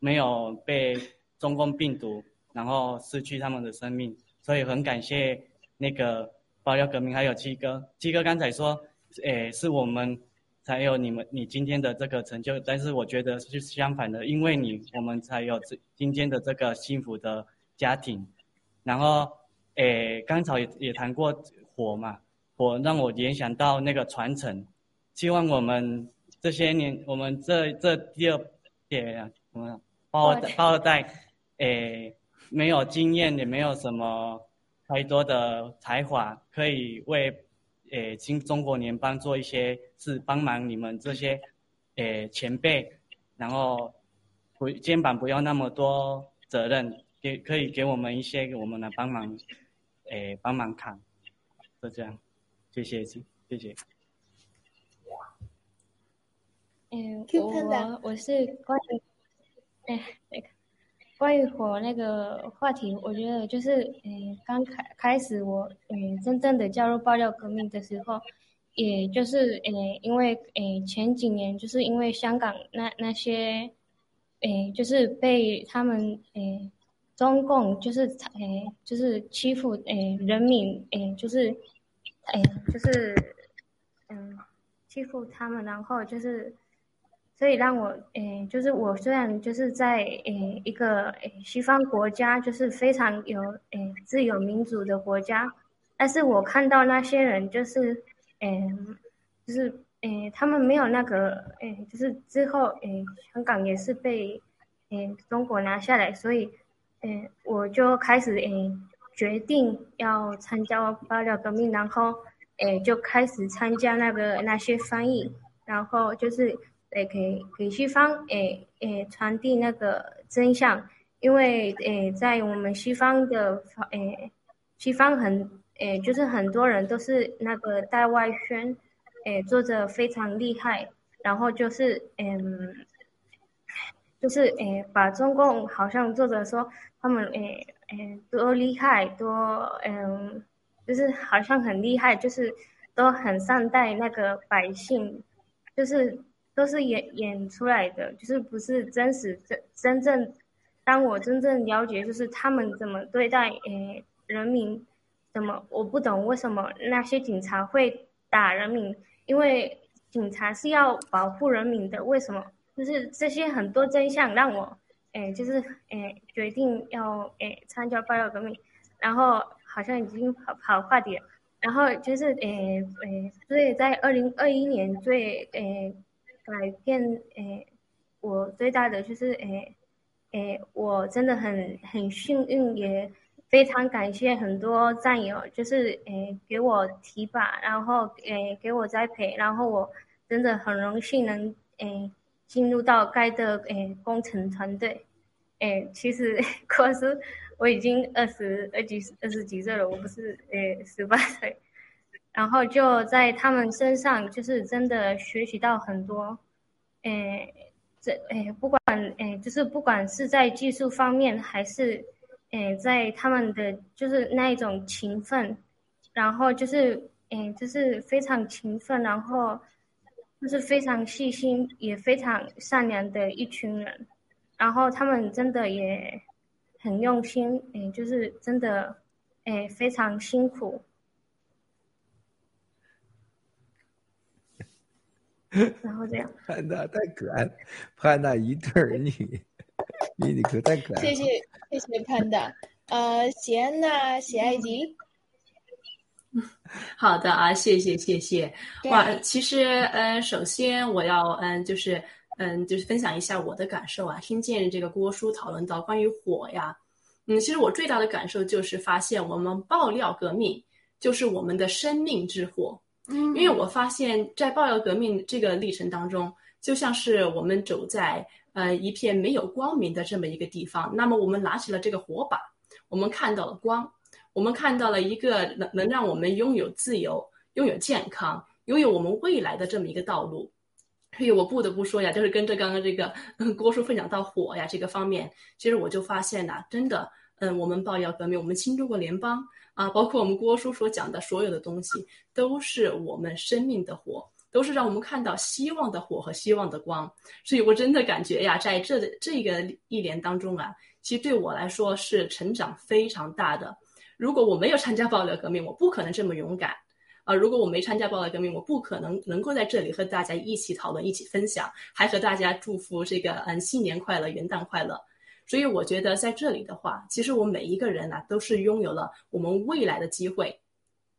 没有被中共病毒，然后失去他们的生命。所以很感谢那个爆料革命，还有七哥。七哥刚才说，诶，是我们才有你们你今天的这个成就，但是我觉得是相反的，因为你我们才有这今天的这个幸福的家庭。然后，诶，刚才也也谈过火嘛。火让我联想到那个传承，希望我们这些年，我们这这第二代什么，包包二代，诶，没有经验，也没有什么太多的才华，可以为诶新中国联邦做一些事，帮忙你们这些诶前辈，然后不肩膀不要那么多责任，给可以给我们一些我们来帮忙，诶帮忙扛，就这样。谢谢，谢谢。嗯，我我是关于，哎，那个关于火那个话题，我觉得就是，嗯，刚开开始我，嗯，真正的加入爆料革命的时候，也就是呃，因为呃前几年就是因为香港那那些，呃，就是被他们呃中共就是呃就是欺负呃人民呃就是，呃就是嗯欺负他们，然后就是。所以让我，诶，就是我虽然就是在诶一个诶西方国家，就是非常有诶自由民主的国家，但是我看到那些人就是，诶，就是诶他们没有那个诶，就是之后诶香港也是被诶中国拿下来，所以诶我就开始诶决定要参加爆料革命，然后诶就开始参加那个那些翻译，然后就是。诶，给给西方诶诶传递那个真相，因为诶在我们西方的诶西方很诶就是很多人都是那个带外宣，诶做着非常厉害，然后就是嗯就是诶把中共好像做着说他们诶诶多厉害多嗯就是好像很厉害，就是都很善待那个百姓，就是。都是演演出来的，就是不是真实真真正。当我真正了解，就是他们怎么对待诶人民，怎么我不懂为什么那些警察会打人民，因为警察是要保护人民的，为什么？就是这些很多真相让我诶就是诶决定要诶参加爆料革命，然后好像已经跑跑话题了，然后就是诶诶，所以在二零二一年最诶。改变诶，我最大的就是诶诶，我真的很很幸运，也非常感谢很多战友，就是诶给我提拔，然后诶给我栽培，然后我真的很荣幸能诶进入到该的诶工程团队。诶，其实 可是我已经二十二几二十几岁了，我不是诶十八岁。然后就在他们身上，就是真的学习到很多，诶，这诶，不管诶，就是不管是在技术方面，还是诶，在他们的就是那一种勤奋，然后就是诶，就是非常勤奋，然后就是非常细心，也非常善良的一群人，然后他们真的也很用心，诶，就是真的诶，非常辛苦。然后这样，潘娜太可爱了，潘娜一对儿女，你你可太可爱了。谢谢谢谢潘达，呃，喜安娜、喜爱迪。好的啊，谢谢谢谢。哇，其实嗯，首先我要嗯，就是嗯，就是分享一下我的感受啊。听见这个郭叔讨论到关于火呀，嗯，其实我最大的感受就是发现我们爆料革命就是我们的生命之火。嗯，因为我发现，在爆料革命这个历程当中，就像是我们走在呃一片没有光明的这么一个地方，那么我们拿起了这个火把，我们看到了光，我们看到了一个能能让我们拥有自由、拥有健康、拥有我们未来的这么一个道路。所以我不得不说呀，就是跟着刚刚这个 郭叔分享到火呀这个方面，其实我就发现呐，真的，嗯，我们爆料革命，我们新中国联邦。啊，包括我们郭叔所讲的所有的东西，都是我们生命的火，都是让我们看到希望的火和希望的光。所以我真的感觉呀，在这这个一年当中啊，其实对我来说是成长非常大的。如果我没有参加爆料革命，我不可能这么勇敢啊！如果我没参加爆料革命，我不可能能够在这里和大家一起讨论、一起分享，还和大家祝福这个嗯新年快乐、元旦快乐。所以我觉得在这里的话，其实我们每一个人呢，都是拥有了我们未来的机会。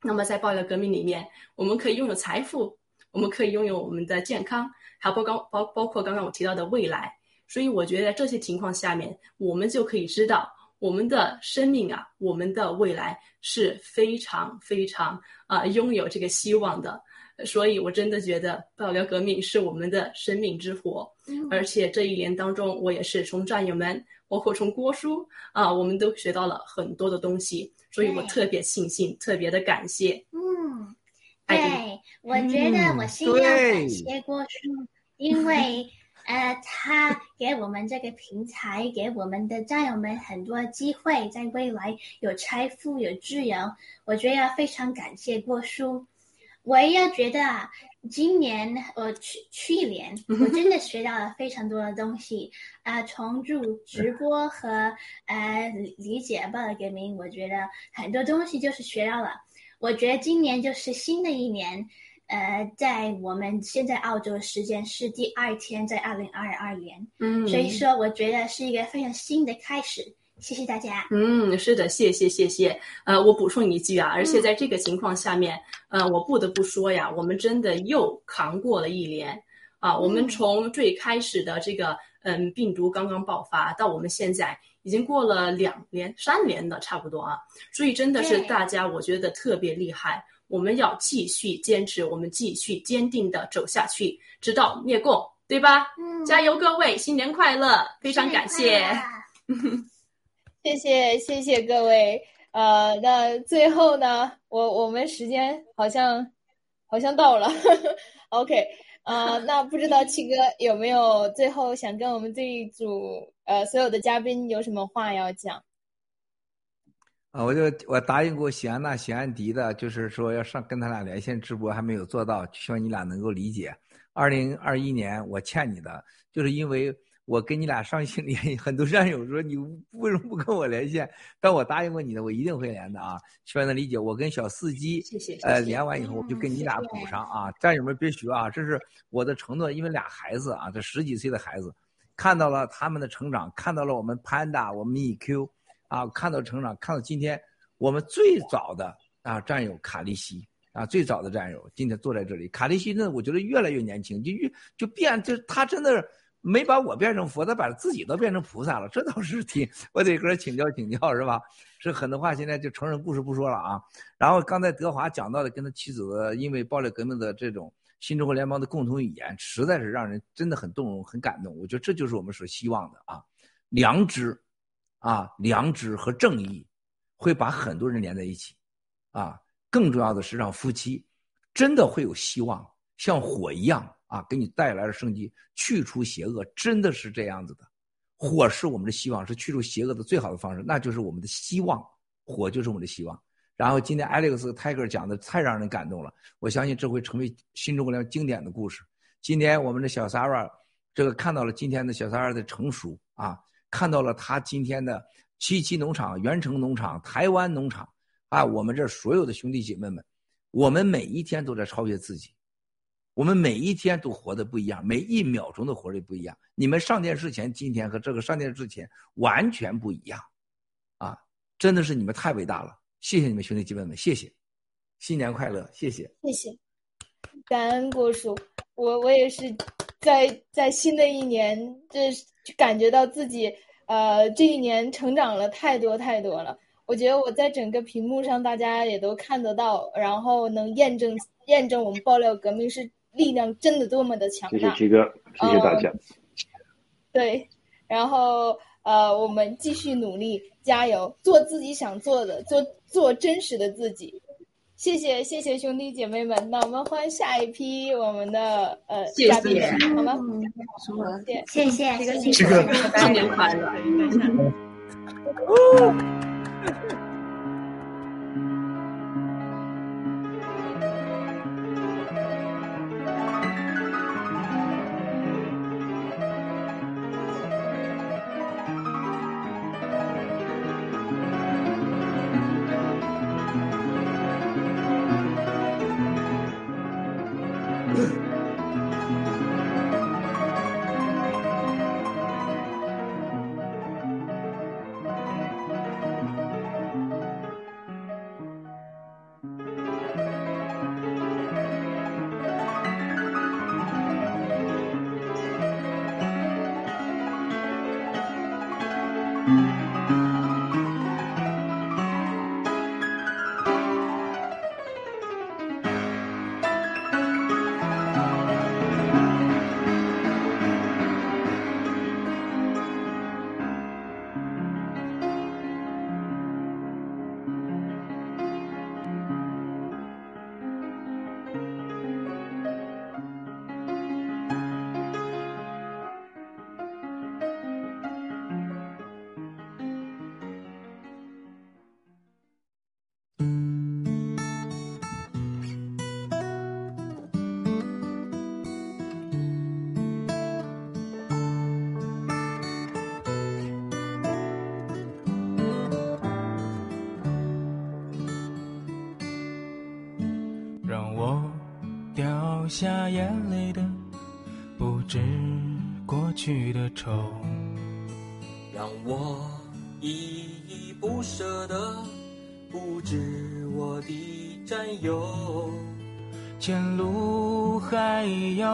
那么在爆料革命里面，我们可以拥有财富，我们可以拥有我们的健康，还包刚包包括刚刚我提到的未来。所以我觉得这些情况下面，我们就可以知道我们的生命啊，我们的未来是非常非常啊拥有这个希望的。所以我真的觉得爆料革命是我们的生命之火。而且这一年当中，我也是从战友们。包括从郭叔啊，我们都学到了很多的东西，所以我特别庆幸，特别的感谢。嗯，对，我觉得我先要感谢郭叔，因为 呃，他给我们这个平台，给我们的战友们很多机会，在未来有财富、有自由，我觉得要非常感谢郭叔。我也觉得啊，今年我去去年我真的学到了非常多的东西啊、从主直播和呃理解报了革命，我觉得很多东西就是学到了。我觉得今年就是新的一年，呃，在我们现在澳洲的时间是第二天，在二零二二年，嗯所以说我觉得是一个非常新的开始。谢谢大家。嗯，是的，谢谢谢谢。呃，我补充一句啊，而且在这个情况下面，呃，我不得不说呀，我们真的又扛过了一年啊。我们从最开始的这个嗯病毒刚刚爆发，到我们现在已经过了两年、三年的，差不多啊。所以真的是大家，我觉得特别厉害。我们要继续坚持，我们继续坚定的走下去，直到灭共，对吧？嗯加油，各位，新年快乐！非常感谢。谢谢谢谢各位。呃，那最后呢，我我们时间好像好像到了，OK。呃，那不知道 七哥有没有最后想跟我们这一组呃所有的嘉宾有什么话要讲？啊，我就我答应过喜安娜、喜安迪的，就是说要上跟他俩连线直播，还没有做到，希望你俩能够理解。二零二一年我欠你的，就是因为我跟你俩上心联系，很多战友说你为什么不跟我连线？但我答应过你的，我一定会连的啊，希望能理解。我跟小司机谢谢呃连完以后，我就跟你俩补上啊，战友们别学啊，这是我的承诺，因为俩孩子啊，这十几岁的孩子，看到了他们的成长，看到了我们 Panda，我们 EQ。啊，看到成长，看到今天我们最早的啊战友卡利西啊，最早的战友今天坐在这里。卡利西呢，我觉得越来越年轻，就越就变，就他真的没把我变成佛，他把自己都变成菩萨了，这倒是挺，我得跟请教请教，是吧？是很多话现在就成人故事不说了啊。然后刚才德华讲到的跟他妻子的因为暴力革命的这种新中国联邦的共同语言，实在是让人真的很动容、很感动。我觉得这就是我们所希望的啊，良知。啊，良知和正义会把很多人连在一起，啊，更重要的是让夫妻真的会有希望，像火一样啊，给你带来了生机，去除邪恶，真的是这样子的。火是我们的希望，是去除邪恶的最好的方式，那就是我们的希望，火就是我们的希望。然后今天 Alex Tiger 讲的太让人感动了，我相信这会成为新中国联经典的故事。今天我们的小 Sara 这个看到了今天的小 Sara 的成熟啊。看到了他今天的七七农场、元城农场、台湾农场啊，我们这所有的兄弟姐妹们，我们每一天都在超越自己，我们每一天都活得不一样，每一秒钟的活力不一样。你们上电视前今天和这个上电视前完全不一样，啊，真的是你们太伟大了，谢谢你们兄弟姐妹们，谢谢，新年快乐，谢谢，谢谢，感恩郭叔，我我也是在在新的一年，这感觉到自己呃这一年成长了太多太多了。我觉得我在整个屏幕上，大家也都看得到，然后能验证验证我们爆料革命是力量真的多么的强大。谢谢七哥，谢谢大家。对，然后呃，我们继续努力，加油，做自己想做的，做做真实的自己。谢谢谢谢兄弟姐妹们，那我们欢迎下一批我们的呃嘉宾，好吗？谢谢谢七哥新年快乐！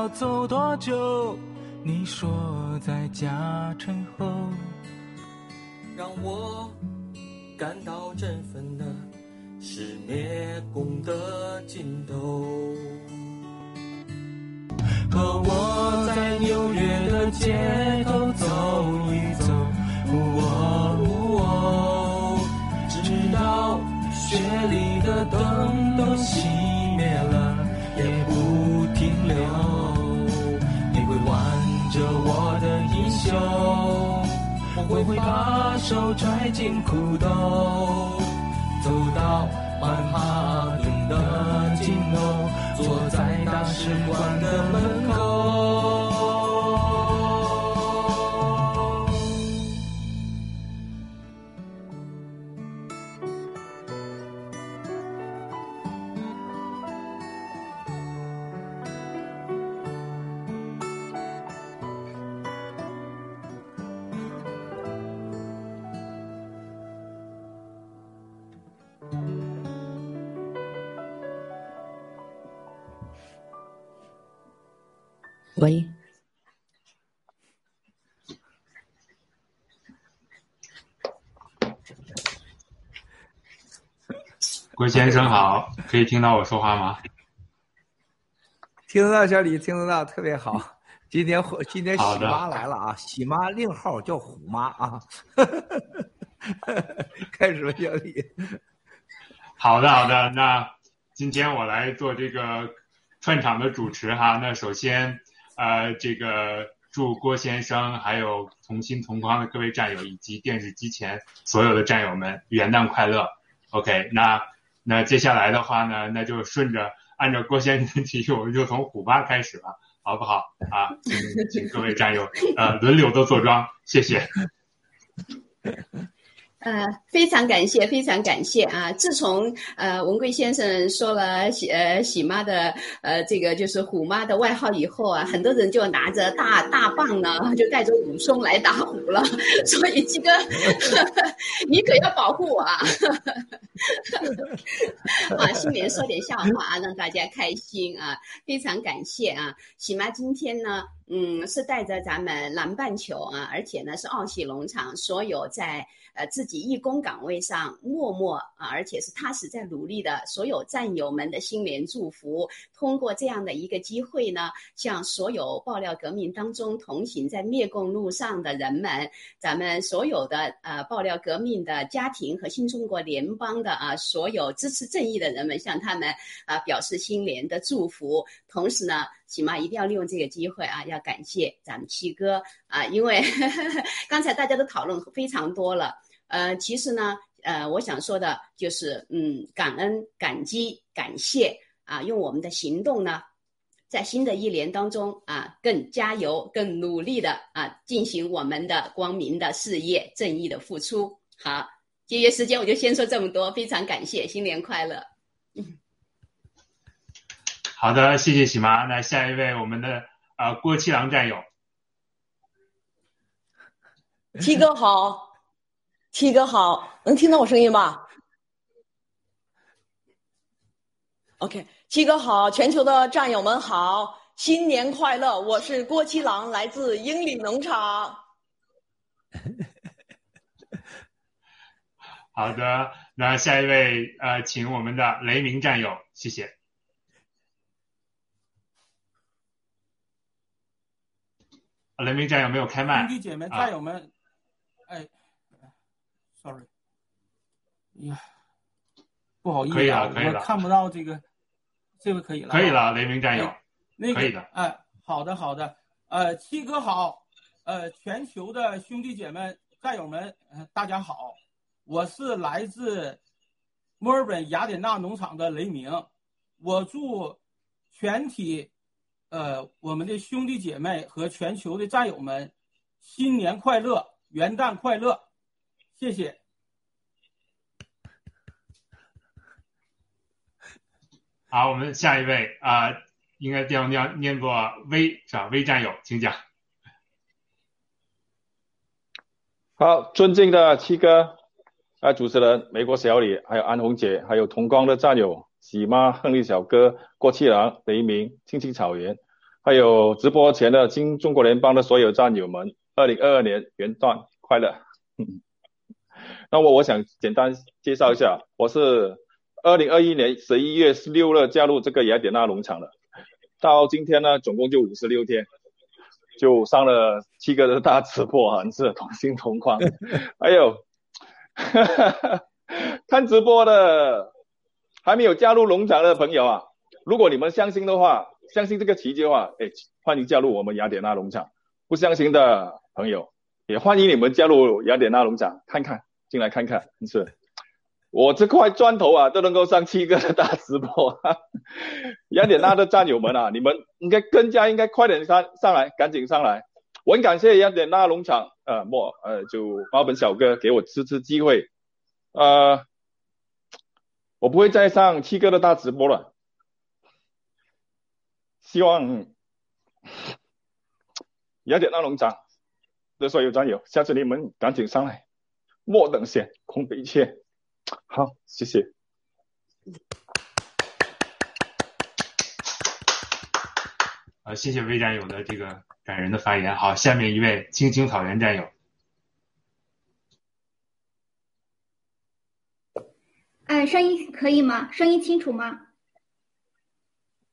要走多久？你说在家成后。让我感到振奋的，是灭共的尽头。把手揣进裤兜，走到曼哈顿的尽头，坐在大使馆郭先生好，可以听到我说话吗？听得到，小李，听得到，特别好。今天今天喜妈来了啊，喜妈另号叫虎妈啊。开始吧，小李。好的，好的。那今天我来做这个串场的主持哈。那首先，呃，这个祝郭先生还有同心同框的各位战友以及电视机前所有的战友们元旦快乐。OK，那那接下来的话呢，那就顺着按照郭先生的提议，我们就从虎八开始吧，好不好？啊，请请各位战友呃轮流的坐庄，谢谢。呃，非常感谢，非常感谢啊！自从呃文贵先生说了喜呃喜妈的呃这个就是虎妈的外号以后啊，很多人就拿着大大棒呢，就带着武松来打虎了。所以鸡哥，你可要保护我啊！啊，新年说点笑话啊，让大家开心啊！非常感谢啊！喜妈今天呢，嗯，是带着咱们南半球啊，而且呢是奥喜农场所有在呃自己义工岗位上默默啊，而且是踏实在努力的所有战友们的新年祝福。通过这样的一个机会呢，向所有爆料革命当中同行在灭共路上的人们，咱们所有的呃爆料革命的家庭和新中国联邦的啊所有支持正义的人们，向他们啊表示新年的祝福。同时呢，起码一定要利用这个机会啊，要感谢咱们七哥啊，因为 刚才大家都讨论非常多了。呃，其实呢，呃，我想说的就是，嗯，感恩、感激、感谢啊，用我们的行动呢，在新的一年当中啊，更加油、更努力的啊，进行我们的光明的事业、正义的付出。好，节约时间，我就先说这么多，非常感谢，新年快乐。好的，谢谢喜妈。那下一位，我们的呃郭七郎战友，七哥好，七哥好，能听到我声音吧？OK，七哥好，全球的战友们好，新年快乐！我是郭七郎，来自英里农场。好的，那下一位呃，请我们的雷鸣战友，谢谢。啊雷鸣战友没有开麦，兄弟姐妹、啊。战友们，哎，sorry，哎呀，不好意思、啊，可以了可以了。我看不到这个，这回可以了啊，可以了，雷鸣战友哎，那个可以的。哎，好的好的，呃，七哥好，呃，全球的兄弟姐妹、战友们，呃大家好，我是来自墨尔本雅典娜农场的雷鸣，我祝全体呃我们的兄弟姐妹和全球的战友们新年快乐，元旦快乐，谢谢。好，我们下一位啊、应该要念念作威是吧？威战友，请讲。好，尊敬的七哥，啊，主持人美国小李，还有安红姐，还有同光的战友喜妈、亨利小哥、郭七郎、雷鸣、青青草原，还有直播前的新中国联邦的所有战友们，二零二二年元旦快乐！那我我想简单介绍一下，我是二零二一年十一月十六日加入这个雅典娜农场的，到今天呢，总共就五十六天。就上了七个的大直播啊，是同心同框。还有 看直播的还没有加入农场的朋友啊，如果你们相信的话，相信这个奇迹的话，哎，欢迎加入我们雅典娜农场。不相信的朋友，也欢迎你们加入雅典娜农场，看看进来看看，是。我这块砖头啊，都能够上七个的大直播，雅典娜的战友们啊，你们应该更加应该快点上上来，赶紧上来！我很感谢雅典娜农场，呃，莫呃，就猫本小哥给我支持机会，呃，我不会再上七哥的大直播了，希望雅典娜农场的所有战友，下次你们赶紧上来，莫等闲，空悲切。好，谢谢。呃，谢谢魏战友的这个感人的发言。好，下面一位青青草原战友。声音可以吗？声音清楚吗？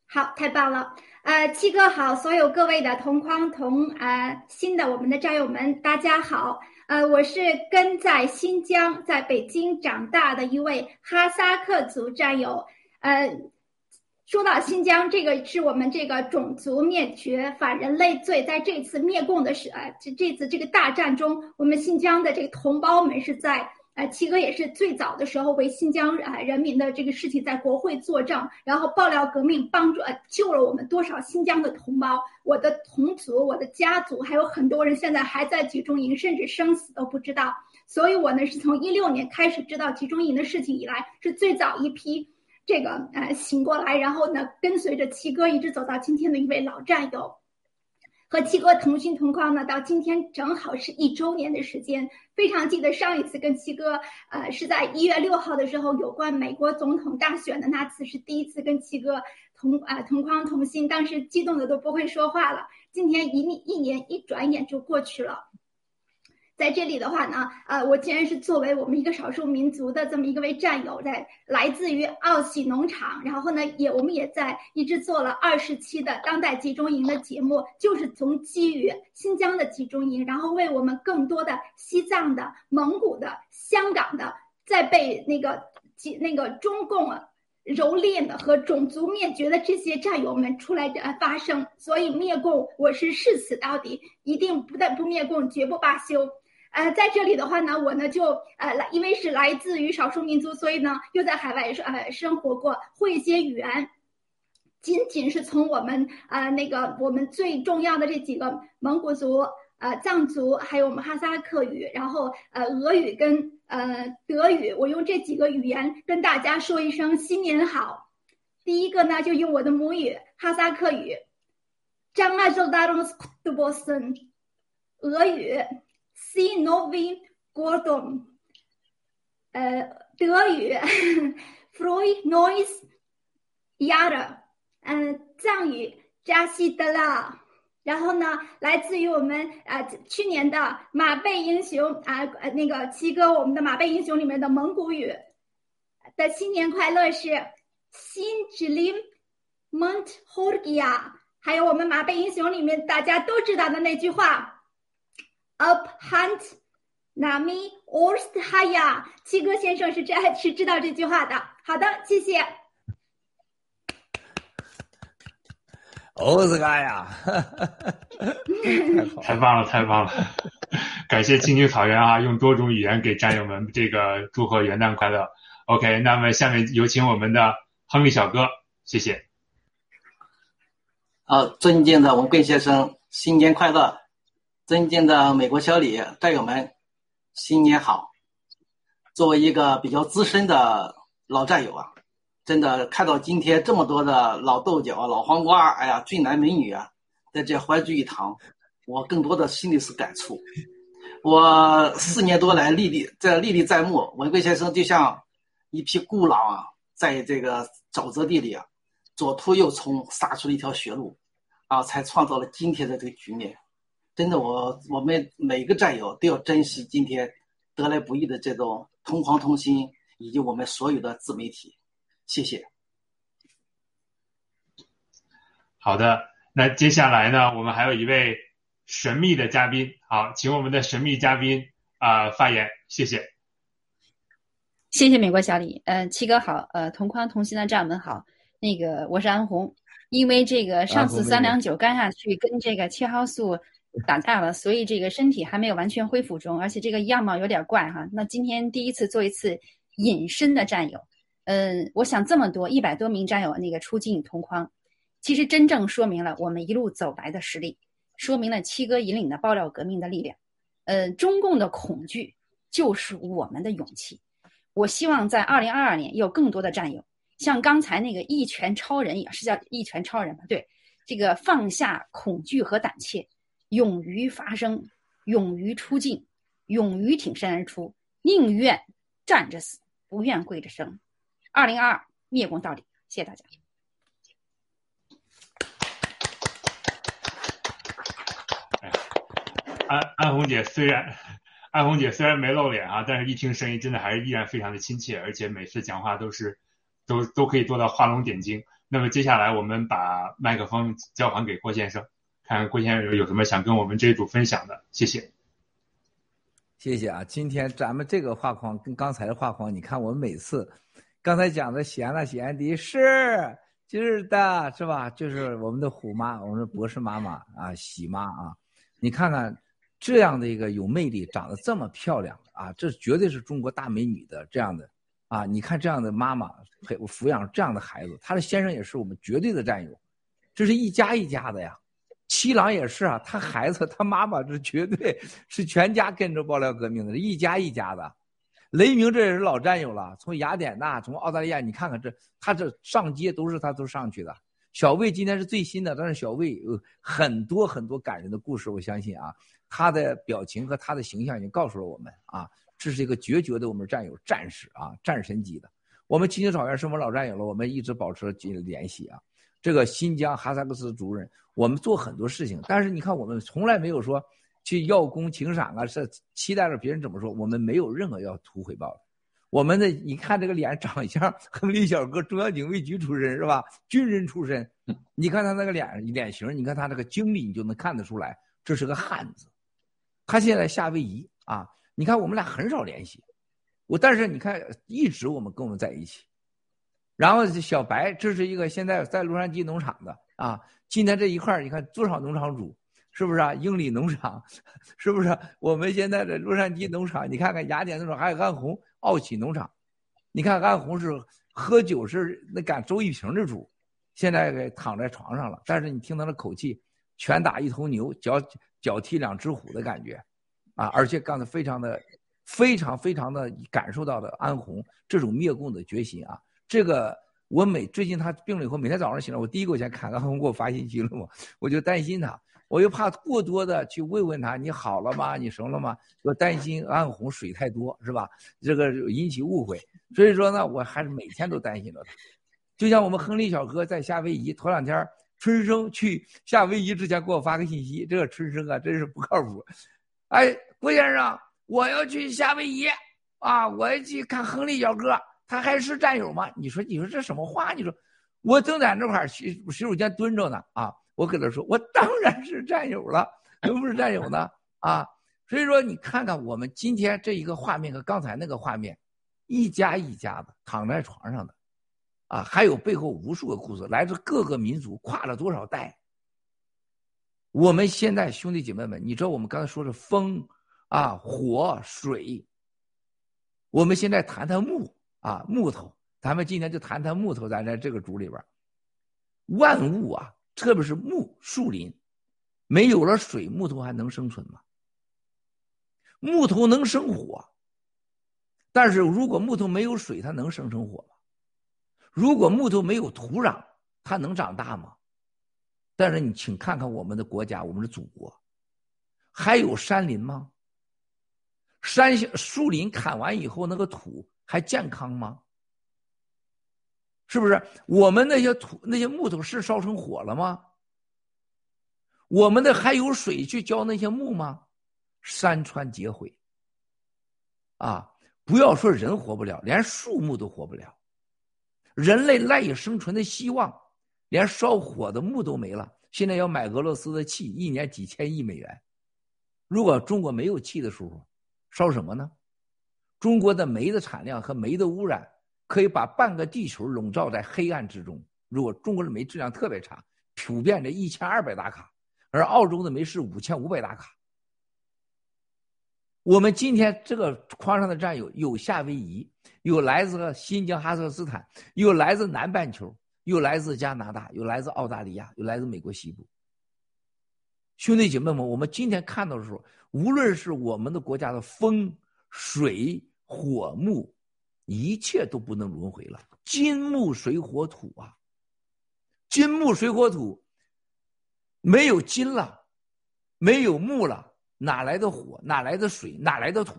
好，太棒了。呃，七哥好，所有各位的同框同呃新的我们的战友们，大家好。呃，我是跟在新疆，在北京长大的一位哈萨克族战友。呃，说到新疆，这个是我们这个种族灭绝、反人类罪，在这次灭共的是呃这这次这个大战中，我们新疆的这个同胞们是在。呃，七哥也是最早的时候为新疆啊人民的这个事情在国会作证，然后爆料革命，帮助呃救了我们多少新疆的同胞，我的同族、我的家族还有很多人现在还在集中营，甚至生死都不知道。所以我呢是从一六年开始知道集中营的事情以来，是最早一批这个呃醒过来，然后呢跟随着七哥一直走到今天的一位老战友。和七哥同心同框呢，到今天正好是一周年的时间。非常记得上一次跟七哥，呃，是在一月六号的时候，有关美国总统大选的那次，是第一次跟七哥同啊同框同心，当时激动的都不会说话了。今天一一年一转眼就过去了。在这里的话呢，呃，我既然是作为我们一个少数民族的这么一位战友，在来自于奥喜农场，然后呢，也我们也在一直做了二十期的当代集中营的节目，就是从基于新疆的集中营，然后为我们更多的西藏的、蒙古的、香港的，在被那个集那个中共蹂躏的和种族灭绝的这些战友们出来呃发声，所以灭共我是誓死到底，一定不但不灭共，绝不罢休。呃，在这里的话呢，我呢就呃来，因为是来自于少数民族，所以呢又在海外呃生活过，会一些语言。仅仅是从我们呃那个我们最重要的这几个蒙古族、呃藏族，还有我们哈萨克语，然后呃俄语跟呃德语，我用这几个语言跟大家说一声新年好。第一个呢，就用我的母语哈萨克语，张阿周达隆斯库杜波森，俄语。See Novi Gordon，呃，德语 Freud Noise Yara，嗯，藏语 Jasi Dala，然后呢，来自于我们呃去年的马背英雄啊，呃那个七哥，我们的马背英雄里面的蒙古语的新年快乐是 Sin Jilim Mont Horgia，还有我们马背英雄里面大家都知道的那句话。Up hunt, nami orst haya。七哥先生是这是知道这句话的。好的，谢谢。欧斯嘎呀，太棒了，太棒了！感谢青青草原啊，用多种语言给战友们这个祝贺元旦快乐。OK，那么下面有请我们的亨利小哥，谢谢。好，尊敬的文贵先生，新年快乐！尊敬的美国小李战友们，新年好！作为一个比较资深的老战友啊，真的看到今天这么多的老豆角、老黄瓜，哎呀，俊男美女啊，在这欢聚一堂，我更多的心里是感触。我四年多来历历在历历在目，文贵先生就像一匹孤狼啊，在这个沼泽地里啊，左突右冲，杀出了一条血路，啊，才创造了今天的这个局面。真的，我我们每个战友都要珍惜今天得来不易的这种同框同心，以及我们所有的自媒体。谢谢。好的，那接下来呢，我们还有一位神秘的嘉宾，好，请我们的神秘嘉宾啊、呃发言，谢谢。谢谢美国小李，呃，七哥好，呃，同框同心的战友们好，那个我是安红，因为这个上次三两酒干下去跟这个青蒿素打架了，所以这个身体还没有完全恢复中，而且这个样貌有点怪哈。那今天第一次做一次隐身的战友，嗯，我想这么多一百多名战友那个出镜同框，其实真正说明了我们一路走来的实力，说明了七哥引领的爆料革命的力量。呃，中共的恐惧就是我们的勇气。我希望在二零二二年有更多的战友，像刚才那个一拳超人也是叫一拳超人吧？对，这个放下恐惧和胆怯，勇于发声，勇于出镜，勇于挺身而出，宁愿站着死，不愿跪着生。二零二二灭共到底！谢谢大家。安安红姐虽然安红姐虽然没露脸啊，但是一听声音真的还是依然非常的亲切，而且每次讲话都是都都可以做到画龙点睛。那么接下来我们把麦克风交还给郭先生，看郭先生有什么想跟我们这一组分享的，谢谢。谢谢啊！今天咱们这个画框跟刚才的画框，你看我们每次刚才讲的闲了闲的，是就是的，是吧？就是我们的虎妈，我们的博士妈妈啊，喜妈啊，你看看这样的一个有魅力、长得这么漂亮啊，这绝对是中国大美女的这样的啊！你看这样的妈妈陪抚养这样的孩子，她的先生也是我们绝对的战友，这是一家一家的呀。七郎也是啊，他孩子他妈妈这绝对是全家跟着爆料革命的，一家一家的。雷鸣这也是老战友了，从雅典娜，从澳大利亚，你看看这他这上街都是他都上去的。小魏今天是最新的，但是小魏有很多很多感人的故事，我相信啊，他的表情和他的形象已经告诉了我们啊，这是一个决绝的我们战友战士啊，战神级的。我们青青草原是我们老战友了，我们一直保持紧联系啊。这个新疆哈萨克斯主任，我们做很多事情，但是你看我们从来没有说去要功请赏啊，是期待着别人怎么说，我们没有任何要图回报的。我们的你看这个脸长相，亨利小哥中央警卫局出身是吧？军人出身，你看他那个脸脸型，你看他那个经历，你就能看得出来，这是个汉子。他现在夏威夷啊，你看我们俩很少联系，我但是你看一直我们跟我们在一起。然后小白，这是一个现在在洛杉矶农场的啊。今天这一块儿，你看多少农场主，是不是啊？英里农场，是不是？我们现在的洛杉矶农场，你看看雅典农场，还有安红奥启农场。你看安红是喝酒是那敢周一瓶的主，现在躺在床上了。但是你听他的口气，拳打一头牛，脚脚踢两只虎的感觉，啊！而且刚才非常的、非常非常的感受到的安红这种灭共的决心啊。这个我每最近他病了以后，每天早上醒来，我第一个我先看看红给我发信息了嘛，我就担心他，我又怕过多的去问问他你好了吗？你什么了吗？我担心暗红水太多是吧？这个引起误会，所以说呢，我还是每天都担心着他。就像我们亨利小哥在夏威夷，头两天春生去夏威夷之前给我发个信息，这个春生啊真是不靠谱。哎，郭先生，我要去夏威夷啊，我要去看亨利小哥。他还是战友吗？你说，你说这什么话？你说，我正在那块洗洗手间蹲着呢啊！我跟他说，我当然是战友了，能不是战友呢啊！所以说，你看看我们今天这一个画面和刚才那个画面，一家一家的躺在床上的，啊，还有背后无数个故事，来自各个民族，跨了多少代。我们现在兄弟姐妹们，你知道我们刚才说是风啊、火、水，我们现在谈谈木。啊，木头，咱们今天就谈谈木头。咱在这个组里边，万物啊，特别是木树林，没有了水，木头还能生存吗？木头能生火，但是如果木头没有水，它能生成火吗？如果木头没有土壤，它能长大吗？但是你请看看我们的国家，我们的祖国，还有山林吗？山树林砍完以后，那个土还健康吗？是不是？我们那些土那些木头是烧成火了吗？我们的还有水去浇那些木吗？山川皆毁。啊，不要说人活不了，连树木都活不了。人类赖以生存的希望，连烧火的木都没了。现在要买俄罗斯的气，一年几千亿美元。如果中国没有气的时候，烧什么呢？中国的煤的产量和煤的污染，可以把半个地球笼罩在黑暗之中。如果中国的煤质量特别差，普遍的一千二百大卡，而澳洲的煤是五千五百大卡。我们今天这个框上的战友有夏威夷，有来自新疆哈萨克斯坦，有来自南半球，有来自加拿大，有来自澳大利亚，有来自美国西部。兄弟姐妹们，我们今天看到的时候，无论是我们的国家的风、水、火、木，一切都不能轮回了。金木水火土啊，金木水火土，没有金了，没有木了。哪来的火？哪来的水？哪来的土？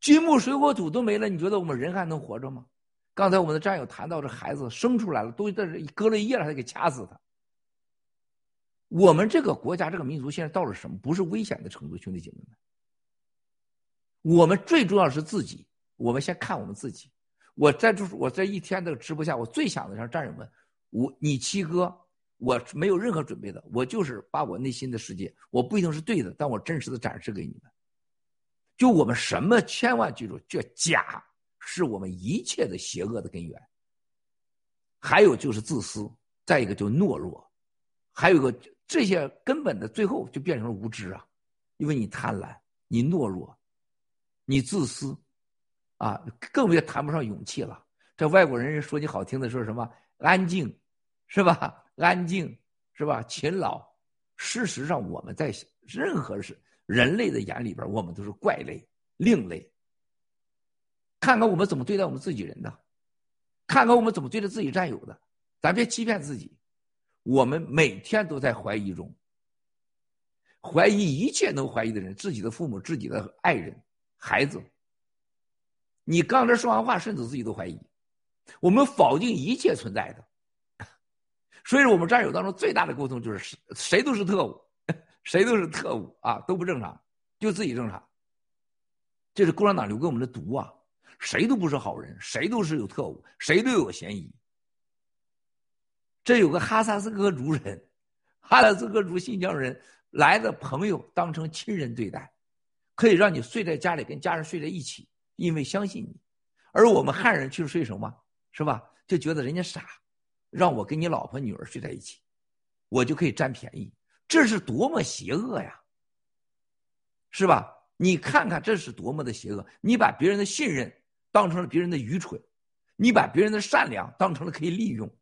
金木水火土都没了，你觉得我们人还能活着吗？刚才我们的战友谈到，这孩子生出来了，都在这割了一夜了，还得给掐死他。我们这个国家、这个民族现在到了什么？不是危险的程度，兄弟姐妹们。我们最重要是自己，我们先看我们自己。我在就是我在一天的直播下，我最想的让战友们，我你七哥。我没有任何准备的，我就是把我内心的世界，我不一定是对的，但我真实的展示给你们。就我们什么，千万记住，这假是我们一切的邪恶的根源。还有就是自私，再一个就懦弱，还有个这些根本的，最后就变成了无知啊，因为你贪婪，你懦弱，你自私，啊，更别谈不上勇气了。这外国人说你好听的说什么安静，是吧？安静是吧？勤劳。事实上，我们在任何是人类的眼里边，我们都是怪类、另类。看看我们怎么对待我们自己人的，看看我们怎么对待自己战友的。咱别欺骗自己，我们每天都在怀疑中，怀疑一切能怀疑的人，自己的父母、自己的爱人、孩子。你刚才说完话，甚至自己都怀疑。我们否定一切存在的。所以说，我们战友当中最大的沟通就是谁谁都是特务，谁都是特务啊，都不正常，就自己正常。这是共产党留给我们的毒啊！谁都不是好人，谁都是有特务，谁都有嫌疑。这有个哈萨斯克族人，哈萨斯克族新疆人来的朋友当成亲人对待，可以让你睡在家里跟家人睡在一起，因为相信你。而我们汉人去睡什么，是吧？就觉得人家傻。让我跟你老婆女儿睡在一起，我就可以占便宜，这是多么邪恶呀！是吧？你看看这是多么的邪恶！你把别人的信任当成了别人的愚蠢，你把别人的善良当成了可以利用。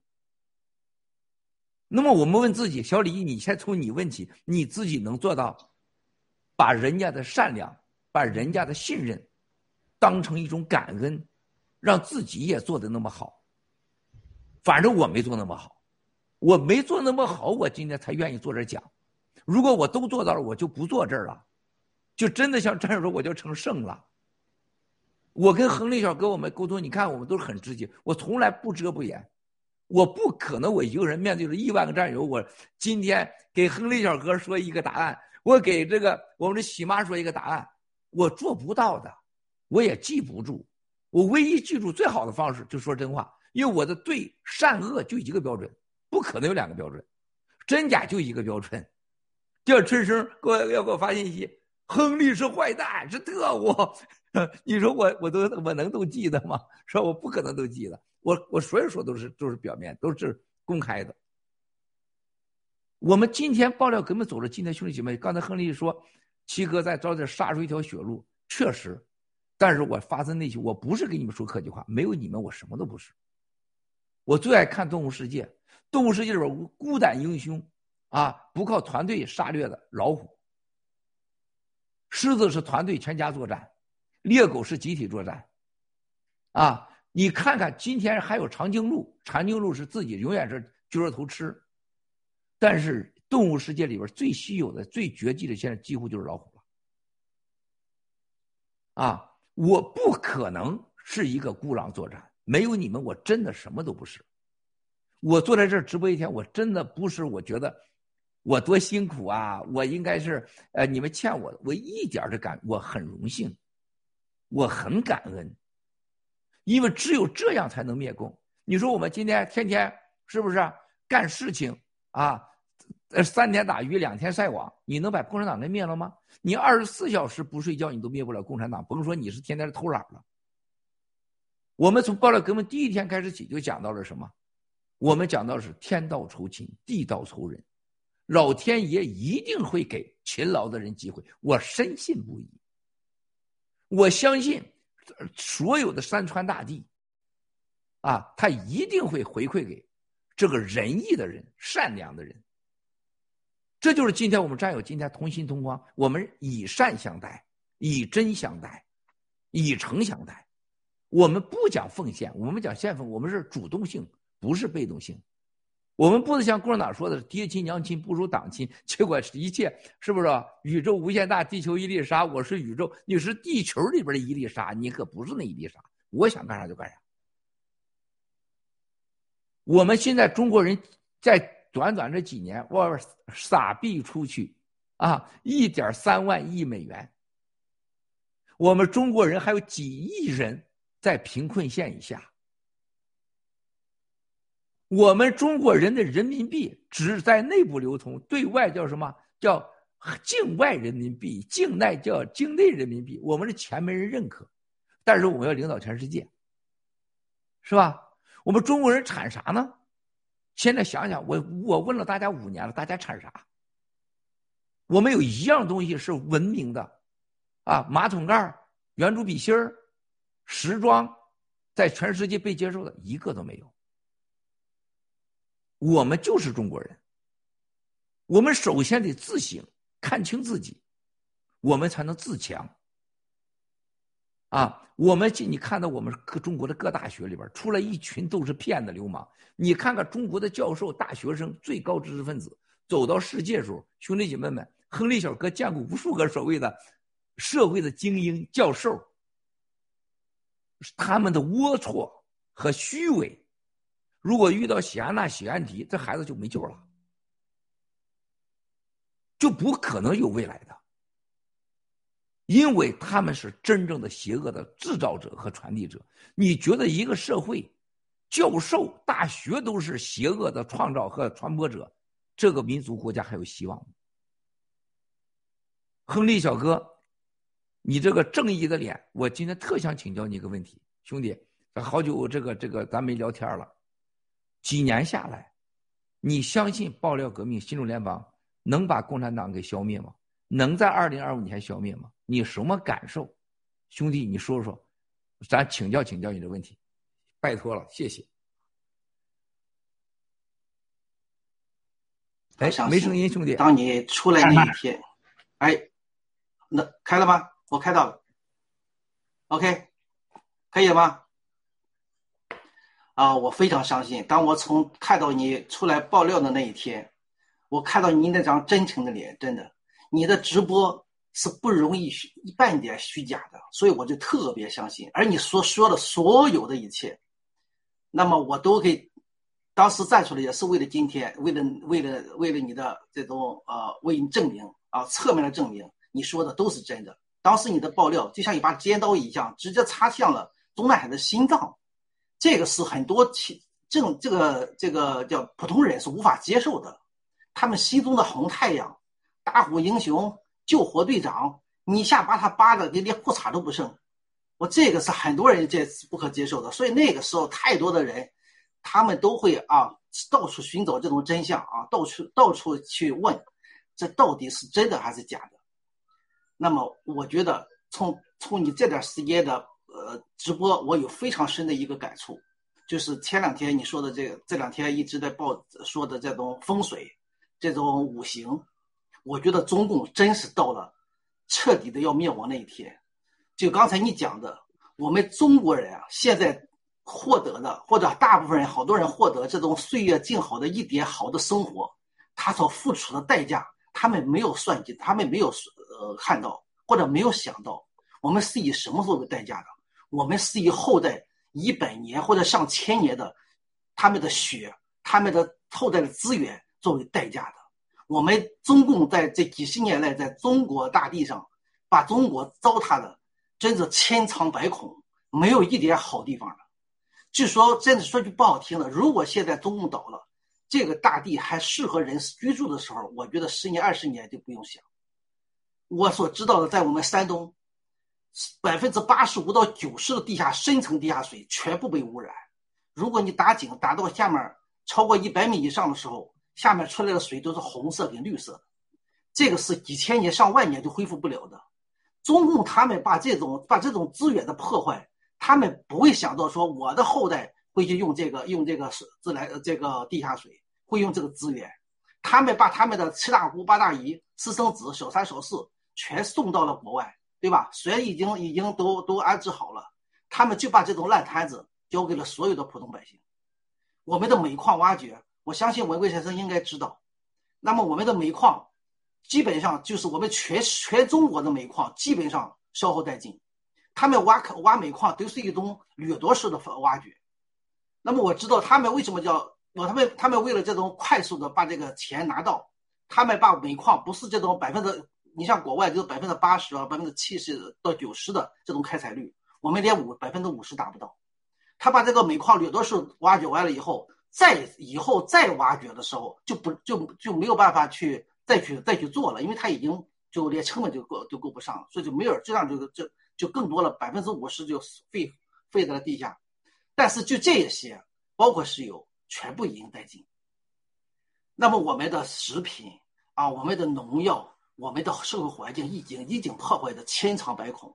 那么我们问自己，小李，你先从你问起，你自己能做到把人家的善良、把人家的信任当成一种感恩，让自己也做的那么好？反正我没做那么好，我没做那么好，我今天才愿意坐这讲。如果我都做到了，我就不坐这儿了，就真的像战友说，我就成圣了。我跟亨利小哥我们沟通，你看我们都是很直接，我从来不遮不掩，我不可能我一个人面对着亿万个战友，我今天给亨利小哥说一个答案，我给这个我们的喜妈说一个答案，我做不到的，我也记不住。我唯一记住最好的方式就说真话。因为我的对善恶就一个标准，不可能有两个标准，真假就一个标准。叫春生给我要给我发信息，亨利是坏蛋，是特务。你说我我都我能都记得吗？说我不可能都记得，我我所有说都是都是表面，都是公开的。我们今天爆料根本走了今天兄弟姐妹，刚才亨利说，七哥在招这杀出一条血路，确实，但是我发自内心，我不是跟你们说客气话，没有你们我什么都不是。我最爱看《动物世界》，《动物世界》里边孤胆英雄，啊，不靠团队杀掠的老虎。狮子是团队全家作战，猎狗是集体作战，啊，你看看今天还有长颈鹿，长颈鹿是自己永远是撅着头吃，但是动物世界里边最稀有的、最绝迹的，现在几乎就是老虎了。啊，我不可能是一个孤狼作战，没有你们，我真的什么都不是。我坐在这儿直播一天，我真的不是我觉得我多辛苦啊，我应该是呃你们欠我的，我一点的感，我很荣幸，我很感恩，因为只有这样才能灭共。你说我们今天天天是不是干事情啊？呃，三天打鱼两天晒网，你能把共产党给灭了吗？你二十四小时不睡觉，你都灭不了共产党，甭说你是天天偷懒了。我们从爆料革命第一天开始起就讲到了什么？我们讲到是天道酬勤，地道酬人，老天爷一定会给勤劳的人机会，我深信不疑。我相信所有的山川大地，啊，他一定会回馈给这个仁义的人、善良的人。这就是今天我们战友今天同心同光，我们以善相待，以真相待，以诚相待。我们不讲奉献，我们讲献奉，我们是主动性。不是被动性，我们不是像共产党说的“爹亲娘亲不如党亲”，结果是一切是不是？宇宙无限大，地球一粒沙，我是宇宙，你是地球里边的一粒沙，你可不是那一粒沙。我想干啥就干啥。我们现在中国人在短短这几年，外边，撒币出去啊，一点三万亿美元。我们中国人还有几亿人在贫困线以下。我们中国人的人民币只在内部流通，对外叫什么叫境外人民币，境内叫境内人民币。我们的钱没人认可，但是我们要领导全世界，是吧？我们中国人产啥呢？现在想想，我我问了大家五年了，大家产啥？我们有一样东西是文明的，啊，马桶盖、圆珠笔芯儿、时装，在全世界被接受的一个都没有。我们就是中国人，我们首先得自省，看清自己，我们才能自强。啊，我们进你看到我们各中国的各大学里边出来一群都是骗子流氓，你看看中国的教授、大学生、最高知识分子走到世界时候，兄弟姐妹们，亨利小哥见过无数个所谓的社会的精英教授，他们的龌龊和虚伪。如果遇到喜安娜、喜安迪，这孩子就没救了，就不可能有未来的，因为他们是真正的邪恶的制造者和传递者。你觉得一个社会，教授、大学都是邪恶的创造和传播者，这个民族国家还有希望吗？亨利小哥，你这个正义的脸，我今天特想请教你一个问题，兄弟，好久这个这个咱没聊天了。几年下来，你相信爆料革命、新中联邦能把共产党给消灭吗？能在二零二五年消灭吗？你什么感受，兄弟？你说说，咱请教请教你的问题，拜托了，谢谢。哎，没声音，兄弟。当你出来那一天，哎，那开了吗？我开到了。OK，可以了吗？啊，我非常相信。当我从看到你出来爆料的那一天，我看到你那张真诚的脸，真的，你的直播是不容易一半点虚假的，所以我就特别相信。而你所说的所有的一切，那么我都给当时站出来，也是为了今天，为了为了为了你的这种呃，为你证明啊，侧面的证明你说的都是真的。当时你的爆料就像一把尖刀一样，直接插向了中南海的心脏。这个是很多这种这个这个叫普通人是无法接受的，他们心中的红太阳、打虎英雄、救火队长，你一下把他扒的连连裤衩都不剩，我这个是很多人这是不可接受的。所以那个时候，太多的人，他们都会啊到处寻找这种真相啊，到处到处去问，这到底是真的还是假的？那么我觉得从从你这段时间的。呃，直播我有非常深的一个感触，就是前两天你说的这个，这两天一直在报说的这种风水，这种五行，我觉得中共真是到了彻底的要灭亡那一天。就刚才你讲的，我们中国人啊，现在获得的，或者大部分人、好多人获得这种岁月静好的一点好的生活，他所付出的代价，他们没有算计，他们没有呃看到，或者没有想到，我们是以什么作为代价的？我们是以后代一百年或者上千年的他们的血、他们的后代的资源作为代价的。我们中共在这几十年来，在中国大地上把中国糟蹋的真是千疮百孔，没有一点好地方了。据说，真的说句不好听的，如果现在中共倒了，这个大地还适合人居住的时候，我觉得十年、二十年就不用想。我所知道的，在我们山东，百分之八十五到九十的地下深层地下水全部被污染。如果你打井打到下面超过一百米以上的时候，下面出来的水都是红色跟绿色的，这个是几千年、上万年都恢复不了的。中共他们把这种把这种资源的破坏。他们不会想到说我的后代会去用这个用这个水自来这个地下水会用这个资源，他们把他们的七大姑八大姨私生子小三小四全送到了国外，对吧？水已经已经都都安置好了，他们就把这种烂摊子交给了所有的普通百姓。我们的煤矿挖掘，我相信文贵先生应该知道。那么我们的煤矿基本上就是我们全全中国的煤矿基本上消耗殆尽。他们挖挖煤矿都是一种掠夺式的挖掘，那么我知道他们为什么叫我他们他们为了这种快速的把这个钱拿到，他们把煤矿不是这种百分之你像国外就是百分之八十啊百分之七十到九十的这种开采率，我们连五百分之五十达不到。他把这个煤矿掠夺式挖掘完了以后，再以后再挖掘的时候就不就就没有办法去再去再去做了，因为他已经就连成本就够就够不上，所以就没有这样就就。就更多了，百分之五十就废废在了地下，但是就这些，包括石油，全部已经殆尽。那么我们的食品啊，我们的农药，我们的社会环境已经已经破坏的千疮百孔。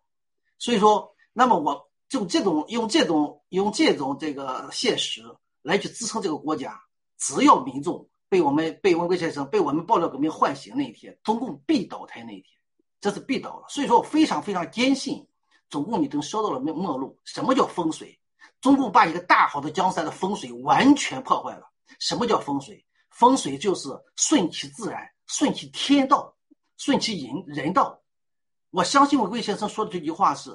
所以说，那么我就这种用这种用这种这个现实来去支撑这个国家，只要民众被我们被文贵先生被我们爆料革命唤醒那一天，中共必倒台那一天，这是必倒的。所以说，我非常非常坚信。中共已经烧到了末末路。什么叫风水？中共把一个大好的江山的风水完全破坏了。什么叫风水？风水就是顺其自然，顺其天道，顺其人人道。我相信我魏先生说的这句话是：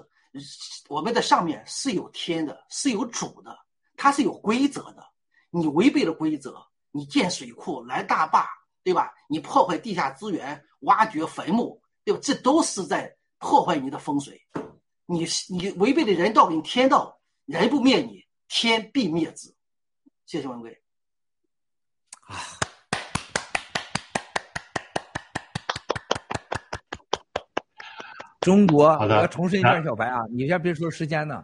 我们的上面是有天的，是有主的，它是有规则的。你违背了规则，你建水库、拦大坝，对吧？你破坏地下资源、挖掘坟墓，对吧？这都是在破坏你的风水。你你违背了人道跟天道，人不灭你，天必灭之。谢谢文贵。啊，中国，我要重申一下，小白啊，你先别说时间呢，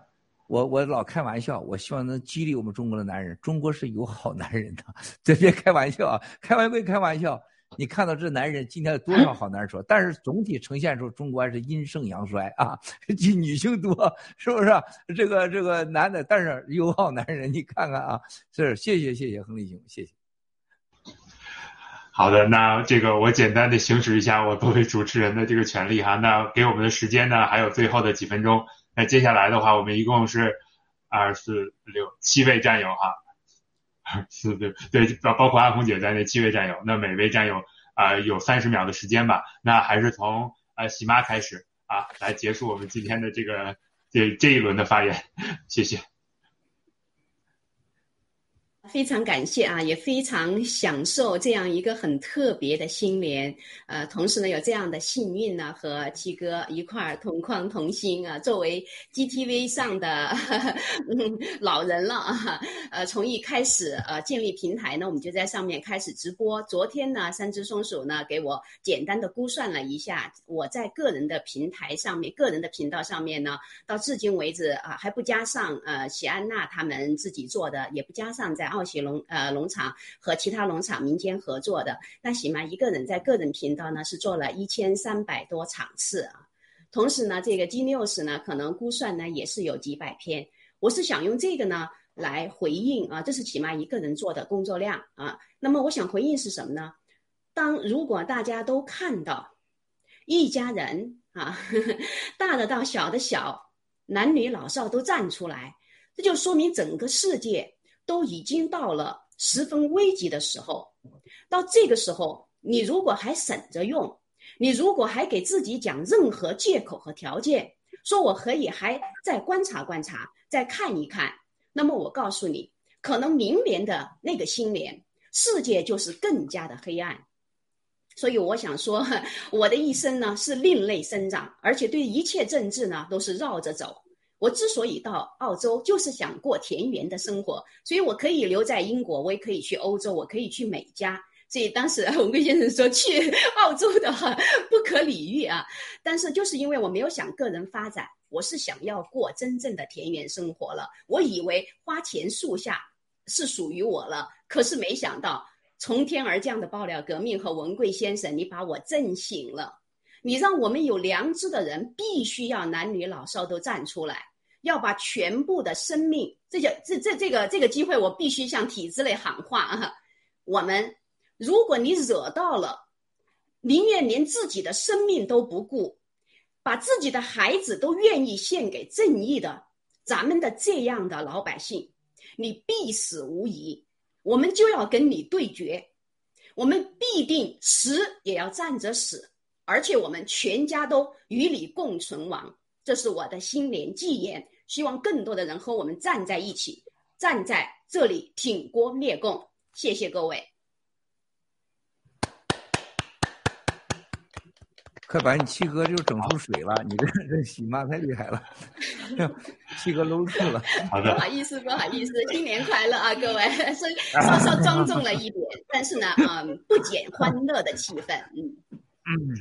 我我老开玩笑，我希望能激励我们中国的男人，中国是有好男人的，这别开玩笑啊，开玩归开玩笑。你看到这男人今天有多少好男人说，但是总体呈现出中国还是阴盛阳衰啊，女性多，是不是？这个这个男的，但是有好男人，你看看啊，是谢谢谢谢亨利兄，谢谢。好的，那这个我简单的行使一下我作为主持人的这个权利哈，那给我们的时间呢还有最后的几分钟，那接下来的话，我们一共是二四六七位战友哈。二 四对对，包包括阿红姐在内七位战友，那每位战友啊有三十秒的时间吧。那还是从呃喜妈开始啊，来结束我们今天的这个这这一轮的发言，谢谢。非常感谢啊，也非常享受这样一个很特别的新年。呃，同时呢，有这样的幸运呢，和七哥一块儿同框同心啊。作为 GTV 上的 老人了啊，呃，从一开始呃建立平台呢，我们就在上面开始直播。昨天呢，三只松鼠呢给我简单的估算了一下，我在个人的平台上面、个人的频道上面呢，到至今为止啊，还不加上呃喜安娜他们自己做的，也不加上在。奥喜农呃农场和其他农场民间合作的，那喜妈一个人在个人频道呢是做了一千三百多场次啊，同时呢这个 G News 呢可能估算呢也是有几百篇，我是想用这个呢来回应啊，这是起码一个人做的工作量啊，那么我想回应是什么呢？当如果大家都看到一家人啊呵呵，大的到小的小，男女老少都站出来。这就说明整个世界都已经到了十分危急的时候。到这个时候，你如果还省着用，你如果还给自己讲任何借口和条件，说我可以还再观察观察，再看一看，那么我告诉你，可能明年的那个新年，世界就是更加的黑暗。所以我想说，我的一生呢是另类生长，而且对一切政治呢都是绕着走。我之所以到澳洲，就是想过田园的生活，所以我可以留在英国，我也可以去欧洲，我可以去美加。所以当时 文贵先生说去澳洲的话不可理喻啊，但是就是因为我没有想个人发展，我是想要过真正的田园生活了。我以为花前树下是属于我了，可是没想到。从天而降的爆料革命和文贵先生，你把我震醒了。你让我们有良知的人，必须要男女老少都站出来，要把全部的生命，这叫这这这个这个机会，我必须向体制内喊话啊！我们，如果你惹到了，宁愿连自己的生命都不顾，把自己的孩子都愿意献给正义的，咱们的这样的老百姓，你必死无疑。我们就要跟你对决，我们必定死也要站着死，而且我们全家都与你共存亡。这是我的新年寄言，希望更多的人和我们站在一起，站在这里挺锅灭共。谢谢各位。快把你七哥就整出水了！你这这喜妈太厉害了，七哥搂住了。好的，不好意思，不好意思，新年快乐啊，各位！稍 稍稍庄重了一点，但是呢，嗯，不减欢乐的气氛。嗯嗯，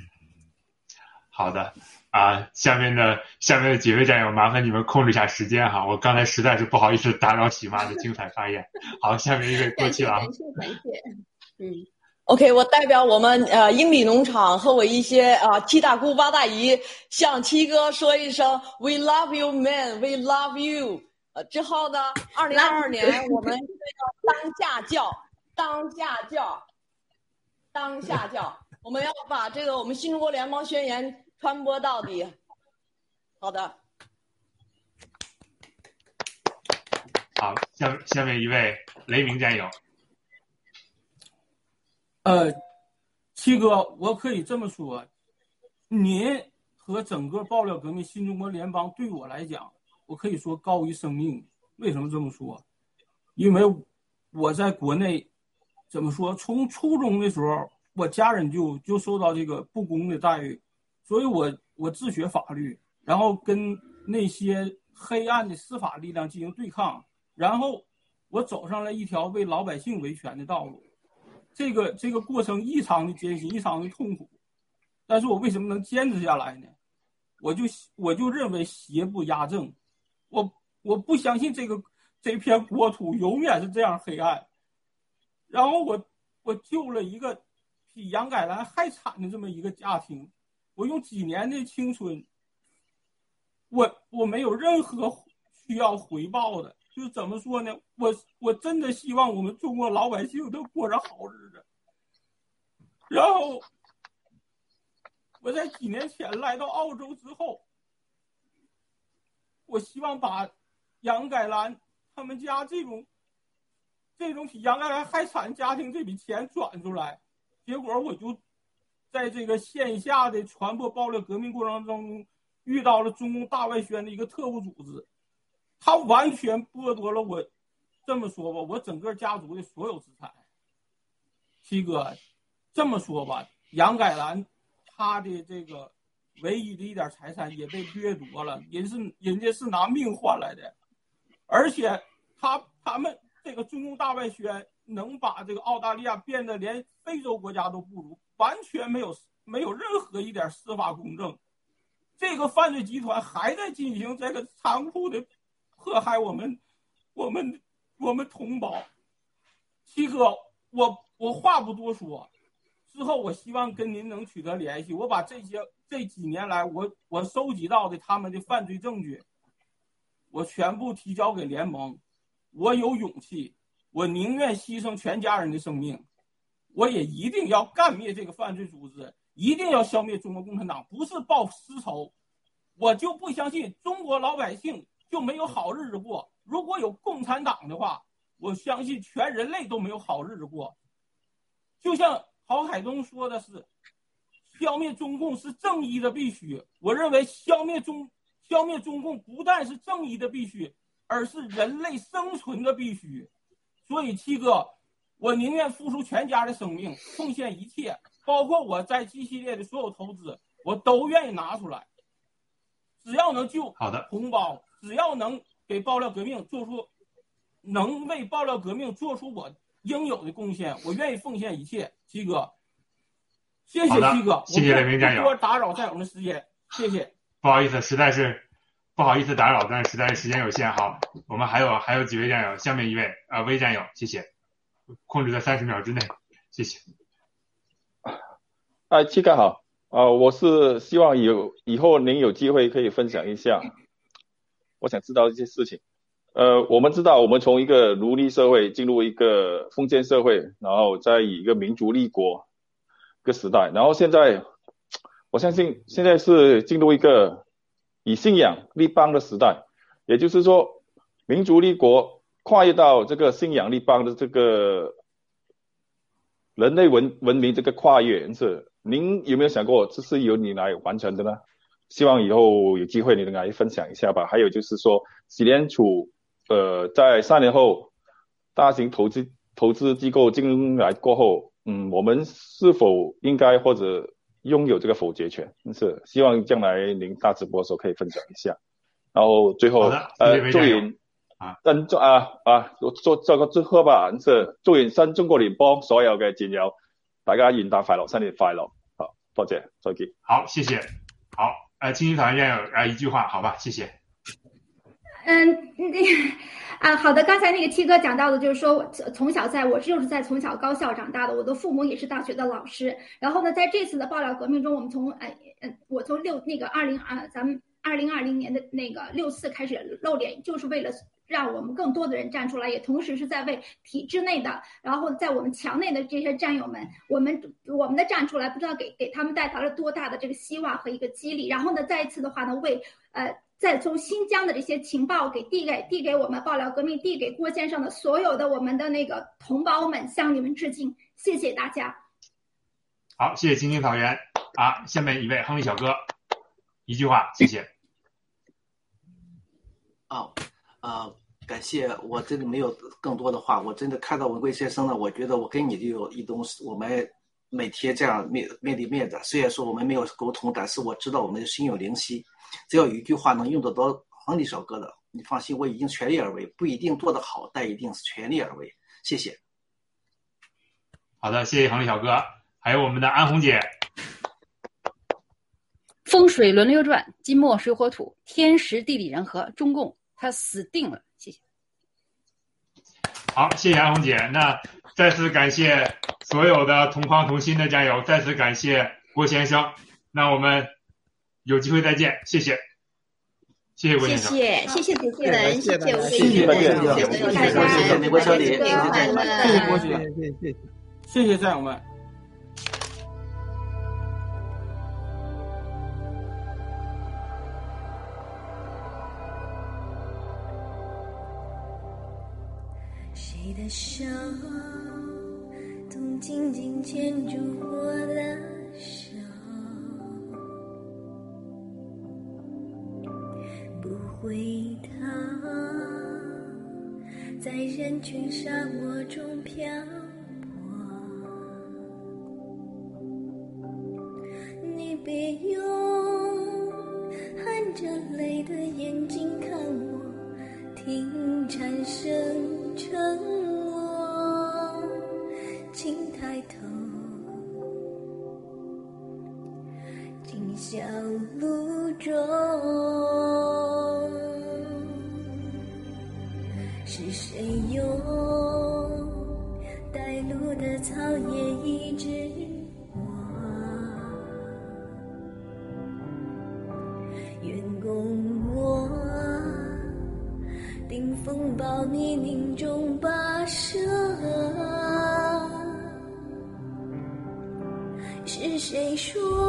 好的啊，下面的下面的几位战友，麻烦你们控制一下时间哈，我刚才实在是不好意思打扰喜妈的 精彩发言。好，下面一位过去了。感谢感谢，嗯。OK，我代表我们呃英里农场和我一些啊七大姑八大姨向七哥说一声 We love you, man, we love you。呃，之后呢，二零二二年我们要当下教，当下教，当下教，我们要把这个我们新中国联邦宣言传播到底。好的。好，下下面一位雷鸣战友。呃，七哥，我可以这么说，您和整个爆料革命新中国联邦对我来讲，我可以说高于生命。为什么这么说？因为我在国内，怎么说？从初中的时候，我家人就就受到这个不公的待遇，所以我我自学法律，然后跟那些黑暗的司法力量进行对抗，然后我走上了一条为老百姓维权的道路。这个这个过程异常的艰辛，异常的痛苦，但是我为什么能坚持下来呢？我就我就认为邪不压正，我我不相信这个这片国土永远是这样黑暗。然后我我救了一个比杨改兰还惨的这么一个家庭，我用几年的青春，我我没有任何需要回报的。就怎么说呢？我我真的希望我们中国老百姓都过着好日子。然后我在几年前来到澳洲之后，我希望把杨改兰他们家这种这种比杨改兰还惨家庭这笔钱转出来。结果我就在这个线下的传播爆料革命过程当中，遇到了中共大外宣的一个特务组织。他完全剥夺了我，这么说吧，我整个家族的所有资产。七哥，这么说吧，杨改兰他的这个唯一的一点财产也被掠夺了，人是人家是拿命换来的，而且他他们这个中共大外宣能把这个澳大利亚变得连非洲国家都不如，完全没有没有任何一点司法公正，这个犯罪集团还在进行这个残酷的。迫害我们，我们，我们同胞。七哥，我我话不多说，之后我希望跟您能取得联系。我把这些这几年来我我收集到的他们的犯罪证据，我全部提交给联盟。我有勇气，我宁愿牺牲全家人的生命，我也一定要干灭这个犯罪组织，一定要消灭中国共产党。不是报私仇，我就不相信中国老百姓。就没有好日子过。如果有共产党的话，我相信全人类都没有好日子过。就像郝海东说的是，消灭中共是正义的必须。我认为消灭中消灭中共不但是正义的必须，而是人类生存的必须。所以七哥，我宁愿付出全家的生命，奉献一切，包括我在 G 系列的所有投资，我都愿意拿出来。只要能救好的同胞，只要能给爆料革命做出，能为爆料革命做出我应有的贡献，我愿意奉献一切。七哥，谢谢七哥，谢谢雷鸣战友不多打扰战友们时间，谢谢。不好意思，实在是不好意思打扰，但实在时间有限。好，我们还有还有几位战友，下面一位啊，魏战友，谢谢，控制在三十秒之内，谢谢。啊，七哥好，啊，我是希望有以后您有机会可以分享一下，我想知道一些事情。呃，我们知道我们从一个奴隶社会进入一个封建社会，然后再以一个民族立国一个时代，然后现在我相信现在是进入一个以信仰立邦的时代，也就是说民族立国跨越到这个信仰立邦的这个人类文文明这个跨越是，您有没有想过这是由你来完成的呢？希望以后有机会你能来分享一下吧。还有就是说，美联储呃在三年后大型投资投资机构进来过后，嗯，我们是否应该或者拥有这个否决权？是希望将来您大直播的时候可以分享一下。然后最後好的謝謝誒，祝魏戰友願新中啊啊，祝祝個祝賀吧，是祝愿新中国联邦所有嘅戰友，大家元旦快乐，新年快乐。好，多谢，再见。好，谢谢。好，呃，青青草原战友啊、一句话，好吧，谢谢。嗯，那啊，好的。刚才那个七哥讲到的，就是说从从小在我就是在从小高校长大的，我的父母也是大学的老师。然后呢，在这次的爆料革命中，我们从呃呃，我从六那个二零二咱们二零二零年的那个六四开始露脸，就是为了让我们更多的人站出来，也同时是在为体制内的，然后在我们墙内的这些战友们，我们我们的站出来，不知道给给他们带来了多大的这个希望和一个激励。然后呢，再一次的话呢，为呃。再从新疆的这些情报给递给递给我们爆料革命，递给郭先生的所有的我们的那个同胞们，向你们致敬，谢谢大家。好，谢谢青青草原啊。下面一位亨利小哥，一句话，谢谢。啊呃，感谢，我真的没有更多的话，我真的看到文贵先生呢，我觉得我跟你就有一种我们每天这样面面对面的，虽然说我们没有沟通，但是我知道我们心有灵犀。只要有一句话能用得到亨利小哥的，你放心，我已经全力而为，不一定做得好，但一定是全力而为。谢谢。好的，谢谢亨利小哥，还有我们的安红姐。风水轮流转，金木水火土，天时地利人和，中共他死定了。谢谢。好，谢谢安红姐。那再次感谢所有的同框同心的战友，再次感谢郭先生。那我们有机会再见，谢谢，谢谢郭谢先生。谢谢谢主持人，谢谢吴谢谢伟谢谢谢谢大家，谢谢美国小李谢谢郭先生，谢谢谢谢，谢谢战友们。人群沙漠中漂泊。你别用含着泪的眼睛看我。听蝉声沉默，请抬头，今宵路中，说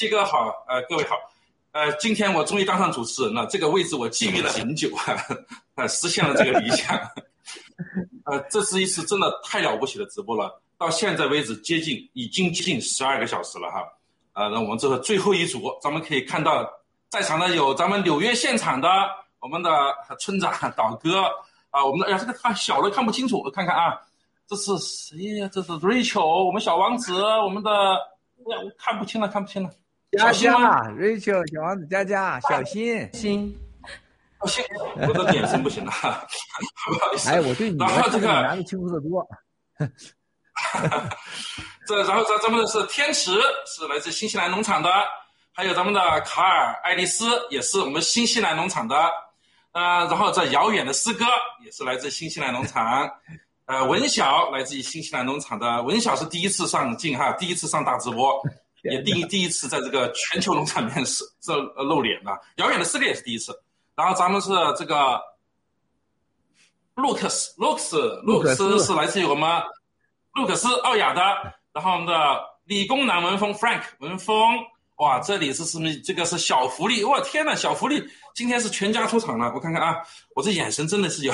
七哥好，呃，各位好，呃，今天我终于当上主持人了，这个位置我觊觎了很久啊，呃，实现了这个理想。呃，这是一次真的太了不起的直播了，到现在为止接近已经接近十二个小时了哈。呃，那我们这个最后一组，咱们可以看到在场的有咱们纽约现场的我们的村长导哥啊，我们的哎呀这个看小的看不清楚，我看看啊，这是谁呀？这是 Rachel，我们小王子，我们的哎呀我看不清了，看不清了。佳佳，Rachel，小王子佳佳，小新，新，小新，我的眼神不行了，不好意思。哎，我对你然后这个男的清楚的多。这然后咱咱们的是天池，是来自新西兰农场的，还有咱们的卡尔爱丽丝，也是我们新西兰农场的，呃，然后这遥远的诗歌也是来自新西兰农场，呃，文晓来自于新西兰农场的，文晓是第一次上镜哈，第一次上大直播，也第一第一次在这个全球农场里面是这露脸的，遥远的诗歌也是第一次，然后咱们是这个卢克斯，卢克斯，卢克斯是来自于我们路克斯奥雅的。然后我们的理工男文风 Frank 文风，哇，这里是什么？这个是小福利，我天呐，小福利今天是全家出场了，我看看啊，我这眼神真的是有。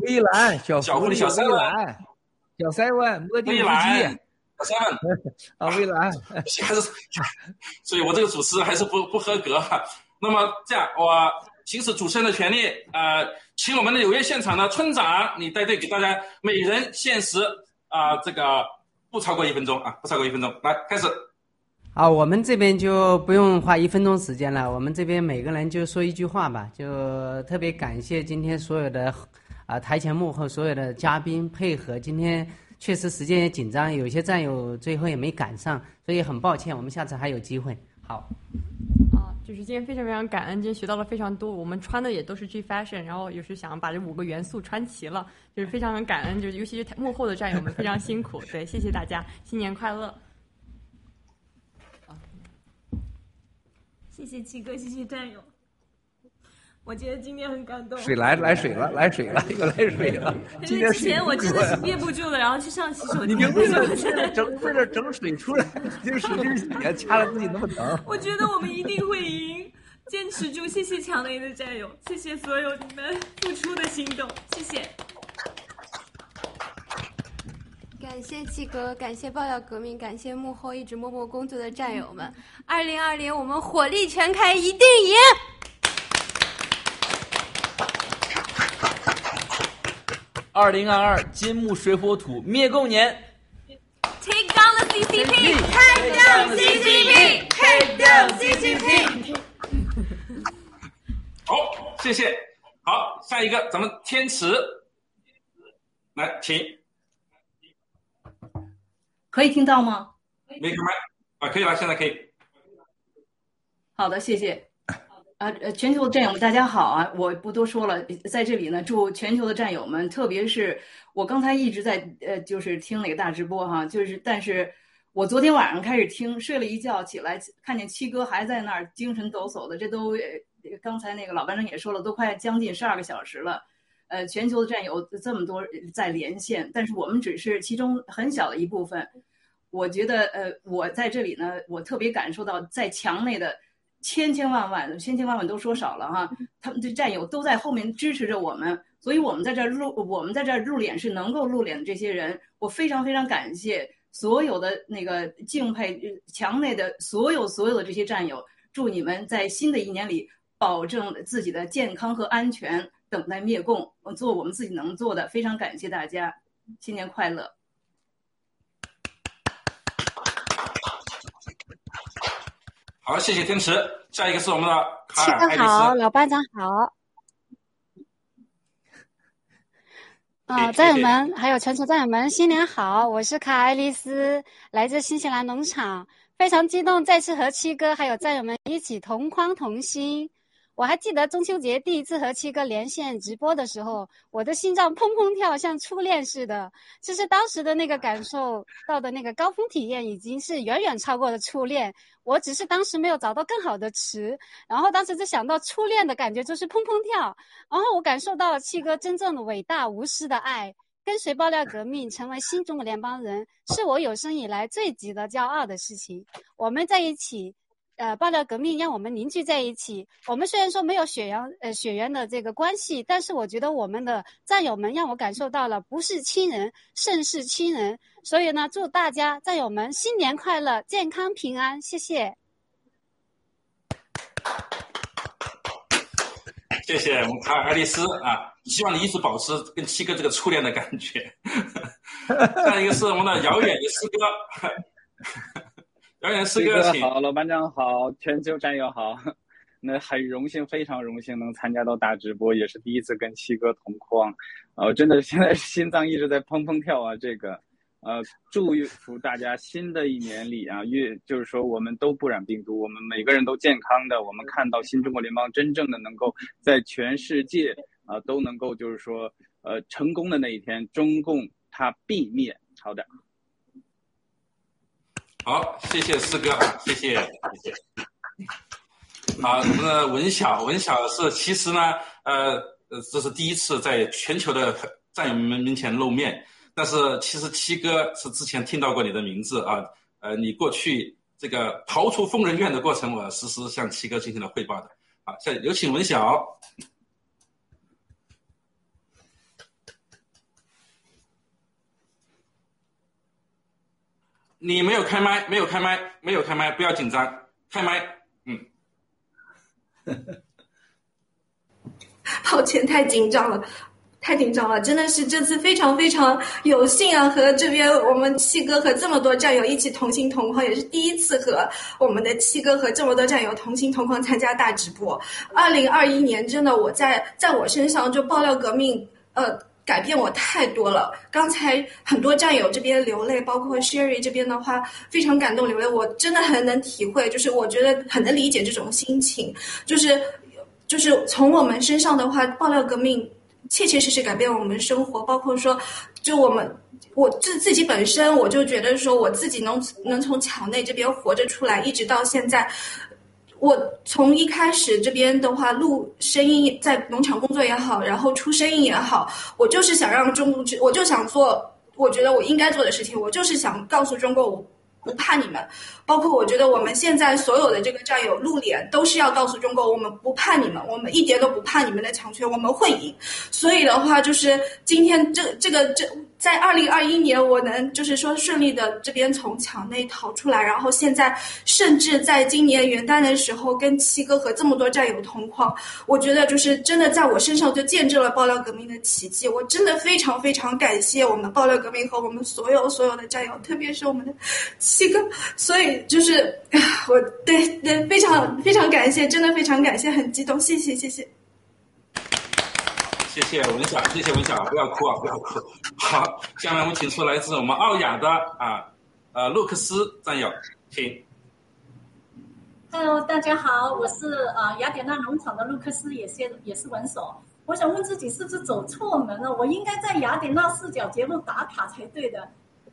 微蓝小小狐狸，狐狸小三微蓝，小塞文，摸地无微三问 啊，未来，还是，所以我这个主持还是不不合格哈。那么这样，我行使主持人的权利，呃，请我们的纽约现场的村长，你带队给大家每人限时啊、这个不超过一分钟啊，不超过一分钟，来开始。啊，我们这边就不用花一分钟时间了，我们这边每个人就说一句话吧。就特别感谢今天所有的啊、台前幕后所有的嘉宾配合。今天确实时间也紧张，有些战友最后也没赶上，所以很抱歉，我们下次还有机会。好，就是今天非常非常感恩，今天学到了非常多。我们穿的也都是 G Fashion，然后也是想把这五个元素穿齐了，就是非常感恩，就是尤其是幕后的战友们非常辛苦。对，谢谢大家，新年快乐！谢谢七哥，谢谢战友。我觉得今天很感动。水来来水了，来水了，又来水了。因今天之前我真的是憋不住了，然后去上洗手 你间。别为了为了整为了整水出来，就使劲血，掐了自己那么疼。我觉得我们一定会赢，坚持住！谢谢强雷的战友，谢谢所有你们付出的行动，谢谢。感谢七哥，感谢爆料革命，感谢幕后一直默默工作的战友们。二零二零，我们火力全开，一定赢！二零二二金木水火土灭共年，Take down the CCP，Take down CCP，Take down CCP。好，谢谢。好，下一个咱们天池，来，请可以听到吗？没开麦啊，可以了，现在可以。好的，谢谢。啊呃，全球的战友们，大家好啊！我不多说了，在这里呢，祝全球的战友们，特别是我刚才一直在呃，就是听那个大直播哈，就是但是我昨天晚上开始听，睡了一觉起来，看见七哥还在那儿精神抖擞的，这都呃刚才那个老班长也说了，都快将近十二个小时了。呃，全球的战友这么多在连线，但是我们只是其中很小的一部分。我觉得，呃，我在这里呢，我特别感受到在墙内的千千万万、千千万万都说少了哈，他们的战友都在后面支持着我们，所以我们在这儿露，我们在这儿露脸是能够露脸的这些人，我非常非常感谢所有的那个敬佩呃墙内的所有所有的这些战友，祝你们在新的一年里保证自己的健康和安全，等待灭共，做我们自己能做的，非常感谢大家，新年快乐。好，谢谢天池。下一个是我们的卡七尔爱丽哥好，老班长好。啊、谢战友们，还有全球战友们，新年好！我是卡爱丽丝，来自新西兰农场，非常激动，再次和七哥还有战友们一起同框同心。我还记得中秋节第一次和七哥连线直播的时候，我的心脏砰砰跳，像初恋似的。其实当时的那个感受到的那个高峰体验，已经是远远超过了初恋。我只是当时没有找到更好的词，然后当时就想到初恋的感觉就是砰砰跳，然后我感受到了七哥真正的伟大无私的爱。跟随爆料革命成为新中国联邦人，是我有生以来最值得骄傲的事情。我们在一起，呃，爆料革命让我们凝聚在一起。我们虽然说没有血缘呃血缘的这个关系，但是我觉得我们的战友们让我感受到了不是亲人胜似亲人。所以呢，祝大家战友们新年快乐，健康平安，谢谢。谢谢我们卡尔爱丽丝啊，希望你一直保持跟七哥这个初恋的感觉。再一个是我们的遥远的师哥，遥远的师七哥，请。好，老班长好，全球战友好。那很荣幸，非常荣幸能参加到大直播，也是第一次跟七哥同框，呃，真的现在心脏一直在砰砰跳啊！这个，呃，祝福大家新的一年里啊，越就是说我们都不染病毒，我们每个人都健康的，我们看到新中国联邦真正的能够在全世界啊、都能够就是说呃成功的那一天，中共它必灭。好的。好，谢谢四哥啊，谢谢，谢谢。好，我们的文晓，文晓是其实呢，呃，这是第一次在全球的战友们面前露面，但是其实七哥是之前听到过你的名字啊，呃，你过去这个逃出疯人院的过程，我实时向七哥进行了汇报的。好，下有请文晓。你没有开麦，没有开麦，没有开麦，不要紧张，开麦。嗯，抱歉，太紧张了，太紧张了，真的是这次非常非常有幸啊，和这边我们七哥和这么多战友一起同心同框，也是第一次和我们的七哥和这么多战友同心同框参加大直播。二零二一年，真的我在在我身上就爆料革命，呃。改变我太多了。刚才很多战友这边流泪，包括 Sherry 这边的话，非常感动流泪。我真的很能体会，就是我觉得很能理解这种心情。就是，就是从我们身上的话，爆料革命切切实实改变我们生活。包括说，就我们我自自己本身，我就觉得说，我自己能能从墙内这边活着出来，一直到现在。我从一开始这边的话录声音，在农场工作也好，然后出声音也好，我就是想让中国，我就想做，我觉得我应该做的事情，我就是想告诉中国，我不怕你们。包括我觉得我们现在所有的这个战友露脸，都是要告诉中国，我们不怕你们，我们一点都不怕你们的强权，我们会赢。所以的话，就是今天这这个这在二零二一年，我能就是说顺利的这边从墙内逃出来，然后现在甚至在今年元旦的时候跟七哥和这么多战友同框，我觉得就是真的在我身上就见证了爆料革命的奇迹。我真的非常非常感谢我们爆料革命和我们所有所有的战友，特别是我们的七哥。所以。就是我对对非常非常感谢，真的非常感谢，很激动，谢谢谢谢。谢谢文晓，谢谢文晓，不要哭啊，不要哭。好，下面我们请出来自我们奥雅的啊呃洛克斯战友，请。Hello，大家好，我是啊雅典娜农场的洛克斯，也是也是文手。我想问自己是不是走错门了？我应该在雅典娜视角节目打卡才对的。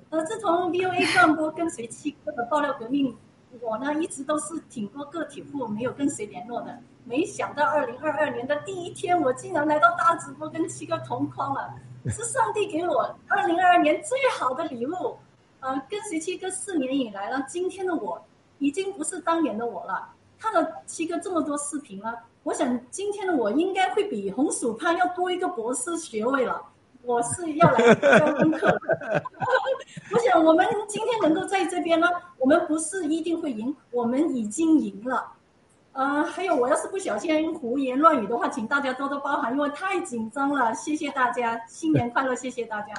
呃，自从 VOA 转播跟随七哥的爆料革命，我呢一直都是挺多个体户，没有跟谁联络的。没想到二零二二年的第一天，我竟然来到大直播跟七哥同框了，是上帝给我二零二二年最好的礼物。呃，跟随七哥四年以来呢，今天的我已经不是当年的我了。看了七哥这么多视频呢，我想今天的我应该会比红薯潘要多一个博士学位了。我是要来教功课。我想，我们今天能够在这边呢，我们不是一定会赢，我们已经赢了。呃，还有，我要是不小心胡言乱语的话，请大家多多包涵，因为太紧张了。谢谢大家，新年快乐！谢谢大家。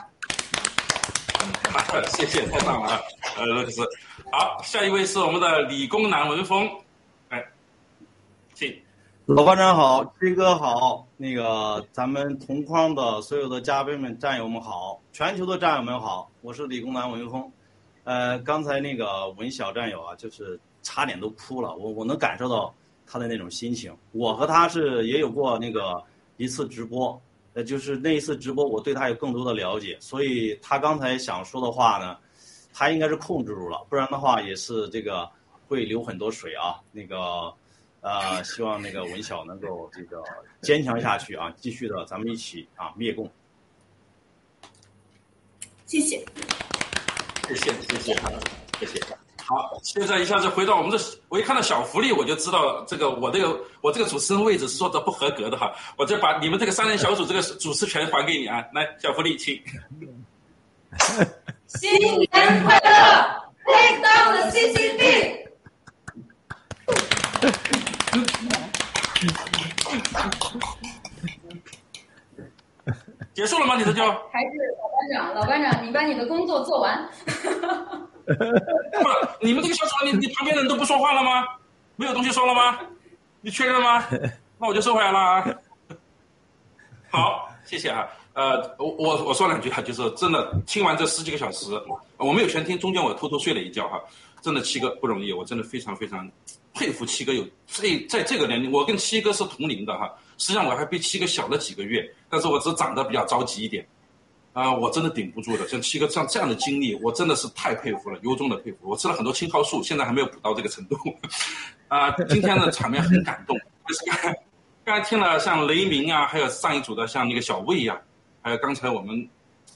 谢谢，太棒了啊，呃，罗克斯。好，下一位是我们的理工男文峰，老班长好，飞哥好，那个咱们同框的所有的嘉宾们、战友们好，全球的战友们好，我是理工男文峰。呃，刚才那个文小战友啊，就是差点都哭了，我我能感受到他的那种心情。我和他是也有过那个一次直播，呃，就是那一次直播，我对他有更多的了解，所以他刚才想说的话呢，他应该是控制住了，不然的话也是这个会流很多水啊，那个。呃，希望那个文晓能够这个坚强下去啊，继续的，咱们一起啊灭共。谢谢，谢谢，谢谢，谢谢。好，现在一下子回到我们的，我一看到小福利，我就知道这个我这个我这个主持人位置是说的不合格的哈，我就把你们这个三人小组这个主持权还给你啊，来，小福利，请。新年快乐，Take down the CCP。结束了吗？你这就还是老班长，老班长，你把你的工作做完。不，你们这个小组，你你旁边的人都不说话了吗？没有东西说了吗？你确认吗？那我就收回来了啊。好，谢谢啊。呃，我我我说两句啊，就是真的听完这十几个小时，我没有全听，中间我偷偷睡了一觉哈。真的七哥不容易，我真的非常非常。佩服七哥有这在这个年龄，我跟七哥是同龄的哈，实际上我还比七哥小了几个月，但是我只长得比较着急一点，啊，我真的顶不住的。像七哥像这样的经历，我真的是太佩服了，由衷的佩服。我吃了很多青蒿素，现在还没有补到这个程度，啊，今天的场面很感动。刚才听了像雷鸣啊，还有上一组的像那个小魏呀，还有刚才我们，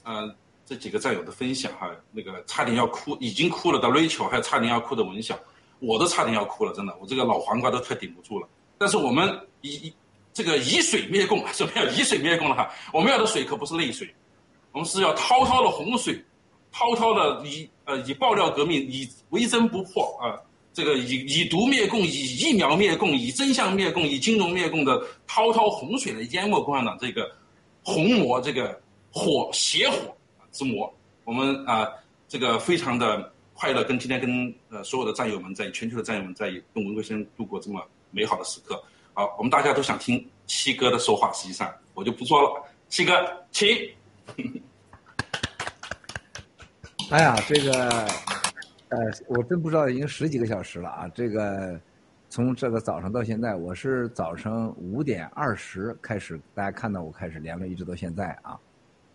呃，这几个战友的分享哈，那个差点要哭，已经哭了的 Rachel，还有差点要哭的文晓。我都差点要哭了，真的，我这个老黄瓜都快顶不住了。但是我们以这个以水灭共，什么叫以水灭共了哈？我们要的水可不是泪水，我们是要滔滔的洪水，滔滔的以呃以爆料革命，以为真不破啊，这个以以毒灭共，以疫苗灭共，以真相灭共，以金融灭共的滔滔洪水来淹没共产党这个红魔这个火邪火之魔。我们啊，这个非常的快乐，跟今天跟呃所有的战友们，在全球的战友们在跟文贵先生度过这么美好的时刻。好，我们大家都想听七哥的说话，实际上我就不说了。七哥，请。哎呀，这个，呃，我真不知道已经十几个小时了啊！这个，从这个早上到现在，我是早上五点二十开始，大家看到我开始连麦，一直到现在啊，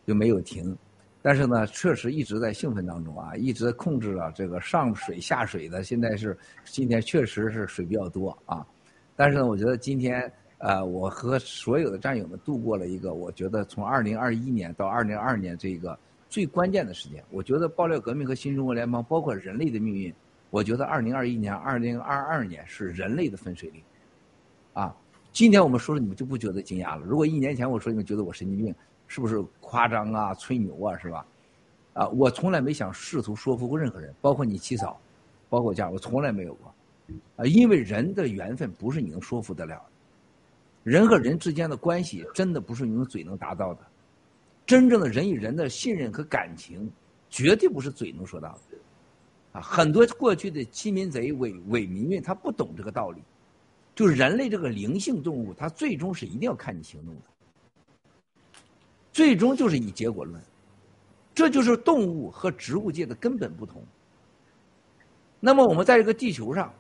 就没有停。但是呢，确实一直在兴奋当中啊，一直控制了这个上水下水的。现在是今天确实是水比较多啊，但是呢，我觉得今天呃，我和所有的战友们度过了一个我觉得从二零二一年到二零二二年这个最关键的时间。我觉得爆料革命和新中国联邦，包括人类的命运，我觉得二零二一年、二零二二年是人类的分水岭啊。今天我们说了，你们就不觉得惊讶了？如果一年前我说，你们觉得我神经病？是不是夸张啊、吹牛啊，是吧？啊，我从来没想试图说服过任何人，包括你七嫂，包括我家，我从来没有过。啊，因为人的缘分不是你能说服得了的，人和人之间的关系真的不是你用嘴能达到的。真正的人与人的信任和感情，绝对不是嘴能说到的。啊，很多过去的欺民贼、伪伪民运，他不懂这个道理。就是人类这个灵性动物，它最终是一定要看你行动的。最终就是以结果论，这就是动物和植物界的根本不同。那么我们在这个地球上，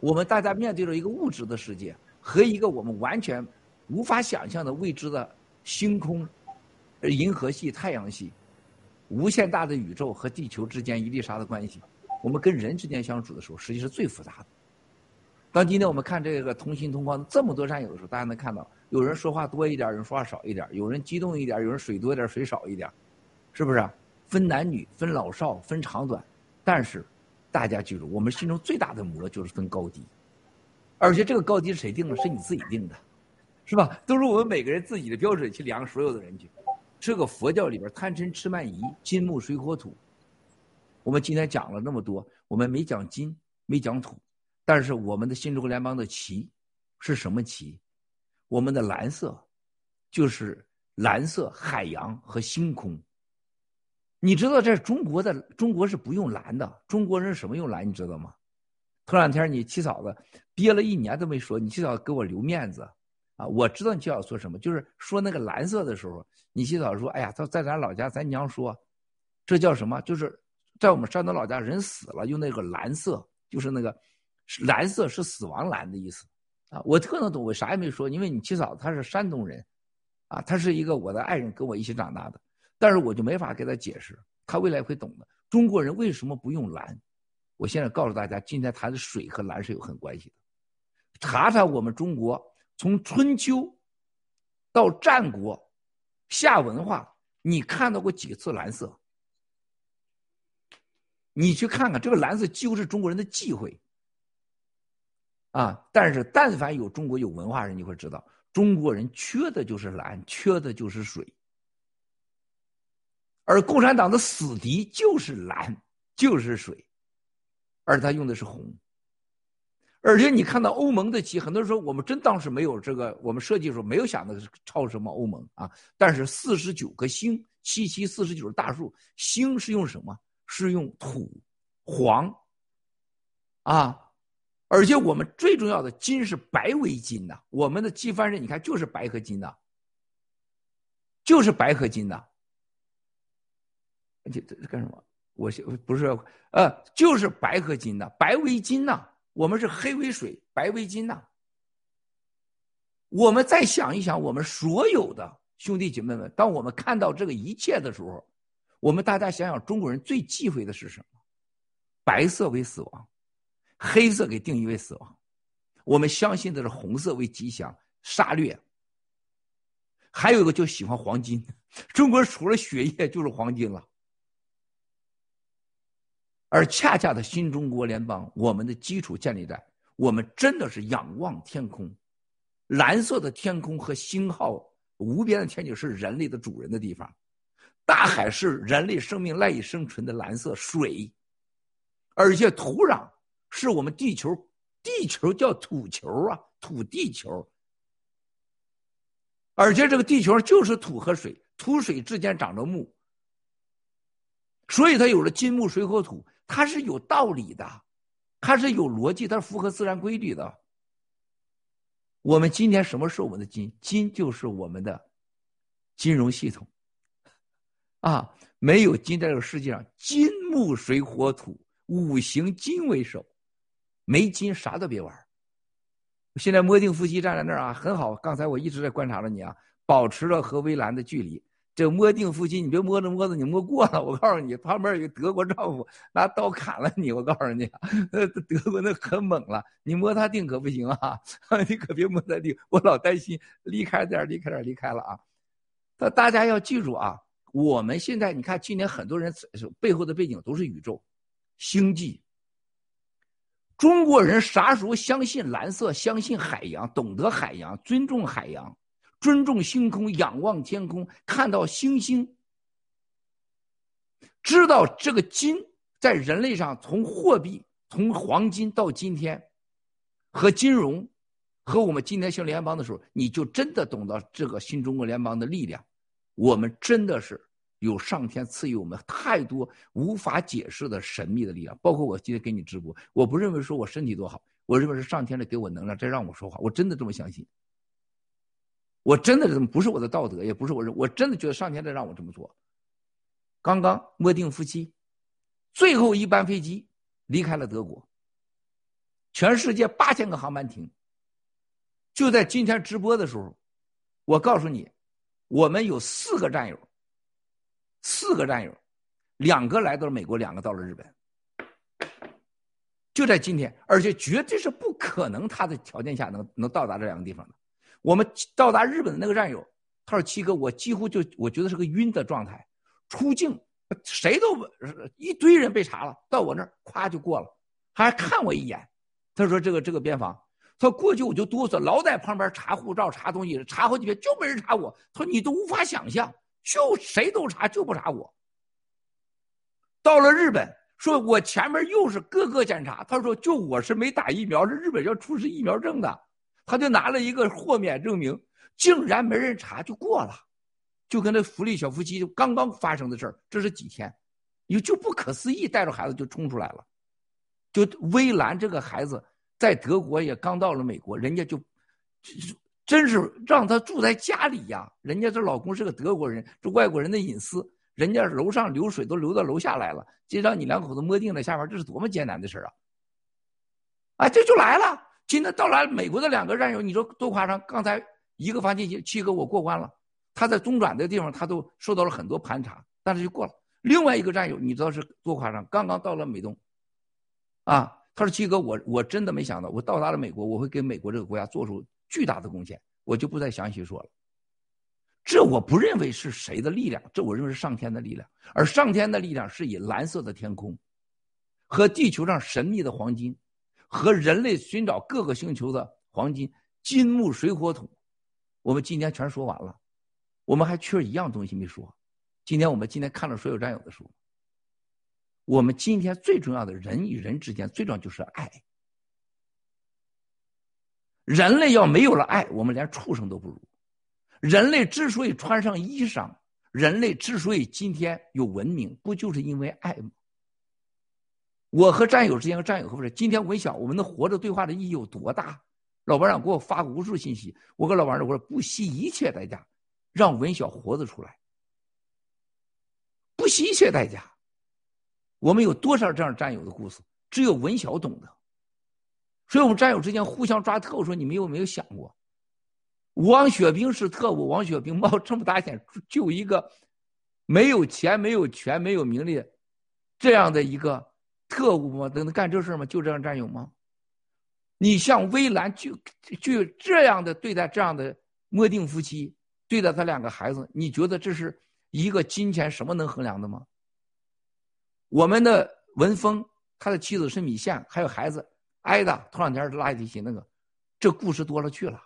我们大家面对着一个物质的世界和一个我们完全无法想象的未知的星空、银河系、太阳系、无限大的宇宙和地球之间一粒沙的关系，我们跟人之间相处的时候，实际是最复杂的。当今天我们看这个同心同光这么多战友的时候，大家能看到。有人说话多一点，有人说话少一点，有人激动一点，有人水多一点，水少一点，是不是？分男女，分老少，分长短，但是大家记住，我们心中最大的魔就是分高低，而且这个高低是谁定的？是你自己定的，是吧？都是我们每个人自己的标准去量所有的人去。这个佛教里边贪嗔痴慢疑，金木水火土。我们今天讲了那么多，我们没讲金，没讲土，但是我们的新中国联邦的旗是什么旗？我们的蓝色，就是蓝色海洋和星空。你知道，在中国的中国是不用蓝的，中国人什么用蓝？你知道吗？头两天你七嫂子憋了一年都没说，你七嫂子给我留面子啊！我知道你七嫂说什么，就是说那个蓝色的时候，你七嫂说：“哎呀，在在咱老家，咱娘说，这叫什么？就是在我们山东老家，人死了用那个蓝色，就是那个蓝色是死亡蓝的意思。”啊，我特能懂，我啥也没说，因为你七嫂她是山东人，啊，她是一个我的爱人，跟我一起长大的，但是我就没法给她解释，她未来会懂的。中国人为什么不用蓝？我现在告诉大家，今天谈的水和蓝是有很关系的。查查我们中国从春秋到战国夏文化，你看到过几次蓝色？你去看看这个蓝色，几乎是中国人的忌讳。啊！但是，但凡有中国有文化人，你会知道，中国人缺的就是蓝，缺的就是水。而共产党的死敌就是蓝，就是水，而他用的是红。而且你看到欧盟的旗，很多人说我们真当时没有这个，我们设计的时候没有想到抄什么欧盟啊。但是四十九颗星，七七四十九大数，星是用什么？是用土黄啊。而且我们最重要的金是白为金呐，我们的机帆人你看就是白和金呐，就是白和金呐。这这是干什么？我不是呃，就是白和金呐，白为金呐，我们是黑为水，白为金呐。我们再想一想，我们所有的兄弟姐妹们，当我们看到这个一切的时候，我们大家想想，中国人最忌讳的是什么？白色为死亡。黑色给定义为死亡，我们相信的是红色为吉祥、杀掠。还有一个就喜欢黄金，中国除了血液就是黄金了。而恰恰的新中国联邦，我们的基础建立在我们真的是仰望天空，蓝色的天空和星号无边的天际是人类的主人的地方。大海是人类生命赖以生存的蓝色水，而且土壤是我们地球，地球叫土球啊，土地球。而且这个地球就是土和水，土水之间长着木，所以它有了金木水火土，它是有道理的，它是有逻辑，它符合自然规律的。我们今天什么是我们的金？金就是我们的金融系统啊！没有金在这个世界上，金木水火土五行金为首，没金啥都别玩。现在摸定夫妻站在那儿啊，很好。刚才我一直在观察着你啊，保持着和围栏的距离。这摸定夫妻，你别摸着摸着，你摸过了，我告诉你，旁边有个德国丈夫拿刀砍了你。我告诉你，德国那可猛了，你摸他定可不行啊，你可别摸他定，我老担心离开点离开点离开了啊。那大家要记住啊，我们现在你看，今年很多人背后的背景都是宇宙、星际。中国人啥时候相信蓝色？相信海洋，懂得海洋，尊重海洋。尊重星空，仰望天空，看到星星，知道这个金在人类上从货币，从黄金到今天，和金融，和我们今天兴联邦的时候，你就真的懂得这个新中国联邦的力量。我们真的是有上天赐予我们太多无法解释的神秘的力量，包括我今天给你直播，我不认为说我身体多好，我认为是上天的给我能量，在让我说话，我真的这么相信。我真的这么不是我的道德，也不是我我真的觉得上天在让我这么做。刚刚摸定夫妻，最后一班飞机离开了德国。全世界八千个航班停。就在今天直播的时候，我告诉你，我们有四个战友，四个战友，两个来到了美国，两个到了日本。就在今天，而且绝对是不可能他的条件下能能到达这两个地方的。我们到达日本的那个战友，他说：“七哥，我几乎就我觉得是个晕的状态，出境谁都一堆人被查了，到我那儿咵就过了，还看我一眼。他说这个这个边防，他过去我就哆嗦，老在旁边查护照、查东西，查好几遍就没人查我。他说你都无法想象，就谁都查就不查我。到了日本，说我前面又是各个检查，他说就我是没打疫苗，这日本要出示疫苗证的。”他就拿了一个豁免证明，竟然没人查就过了，就跟那福利小夫妻刚刚发生的事儿，这是几天，你就不可思议，带着孩子就冲出来了，就微兰这个孩子在德国也刚到了美国，人家就，真是让他住在家里呀，人家这老公是个德国人，这外国人的隐私，人家楼上流水都流到楼下来了，这让你两口子摸定了下面，这是多么艰难的事啊！啊，这就来了。今天到来美国的两个战友，你说多夸张？刚才一个发信息，七哥我过关了，他在中转的地方，他都受到了很多盘查，但是就过了。另外一个战友，你知道是多夸张？刚刚到了美东，啊，他说七哥，我我真的没想到，我到达了美国，我会给美国这个国家做出巨大的贡献，我就不再详细说了。这我不认为是谁的力量，这我认为是上天的力量，而上天的力量是以蓝色的天空和地球上神秘的黄金。和人类寻找各个星球的黄金、金木水火土，我们今天全说完了，我们还缺一样东西没说。今天我们今天看了所有战友的书，我们今天最重要的人与人之间最重要就是爱。人类要没有了爱，我们连畜生都不如。人类之所以穿上衣裳，人类之所以今天有文明，不就是因为爱吗？我和战友之间和战友不是今天文晓，我们能活着对话的意义有多大？老班长给我发无数信息，我跟老班长我说不惜一切代价，让文晓活着出来，不惜一切代价。我们有多少这样战友的故事？只有文晓懂得。所以我们战友之间互相抓特务，说你们有没有想过，王雪冰是特务，王雪冰冒这么大险救一个没有钱、没有权、没有名利这样的一个。特务吗？能干这事吗？就这样战友吗？你像微兰就就这样的对待这样的莫定夫妻，对待他两个孩子，你觉得这是一个金钱什么能衡量的吗？我们的文峰，他的妻子是米线，还有孩子挨的，头两天拉提琴那个，这故事多了去了。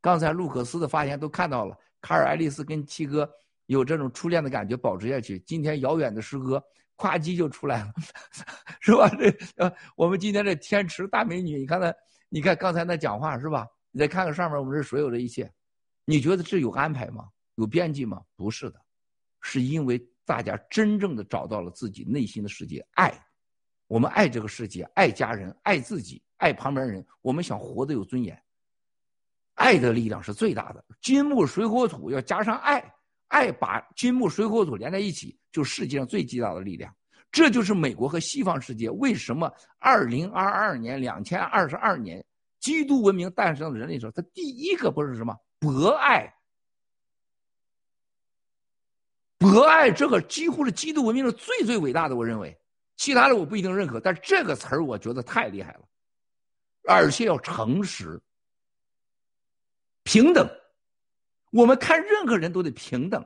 刚才路克斯的发言都看到了，卡尔爱丽丝跟七哥有这种初恋的感觉保持下去。今天遥远的诗歌，夸叽就出来了，是吧？这呃，我们今天这天池大美女，你看她，你看刚才那讲话是吧？你再看看上面我们这所有的一切，你觉得这有安排吗？有编辑吗？不是的，是因为大家真正的找到了自己内心的世界，爱。我们爱这个世界，爱家人，爱自己，爱旁边人。我们想活得有尊严。爱的力量是最大的。金木水火土要加上爱，爱把金木水火土连在一起，就是世界上最巨大的力量。这就是美国和西方世界为什么二零二二年两千二十二年基督文明诞生的人类时候，它第一个不是什么博爱。博爱这个几乎是基督文明的最最伟大的，我认为。其他的我不一定认可，但是这个词儿我觉得太厉害了，而且要诚实、平等。我们看任何人都得平等。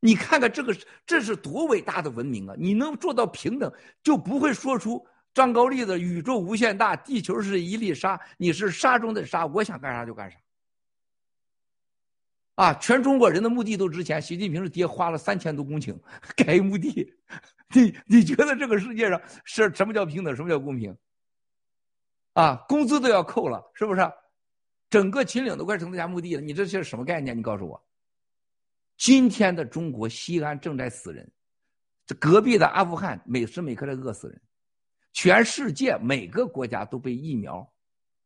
你看看这个，这是多伟大的文明啊！你能做到平等，就不会说出张高丽的“宇宙无限大，地球是一粒沙，你是沙中的沙，我想干啥就干啥”。啊，全中国人的墓地都值钱。习近平是爹花了三千多公顷盖墓地。你你觉得这个世界上是什么叫平等？什么叫公平？啊，工资都要扣了，是不是？整个秦岭都快成他家墓地了，你这是什么概念？你告诉我。今天的中国西安正在死人，这隔壁的阿富汗每时每刻在饿死人，全世界每个国家都被疫苗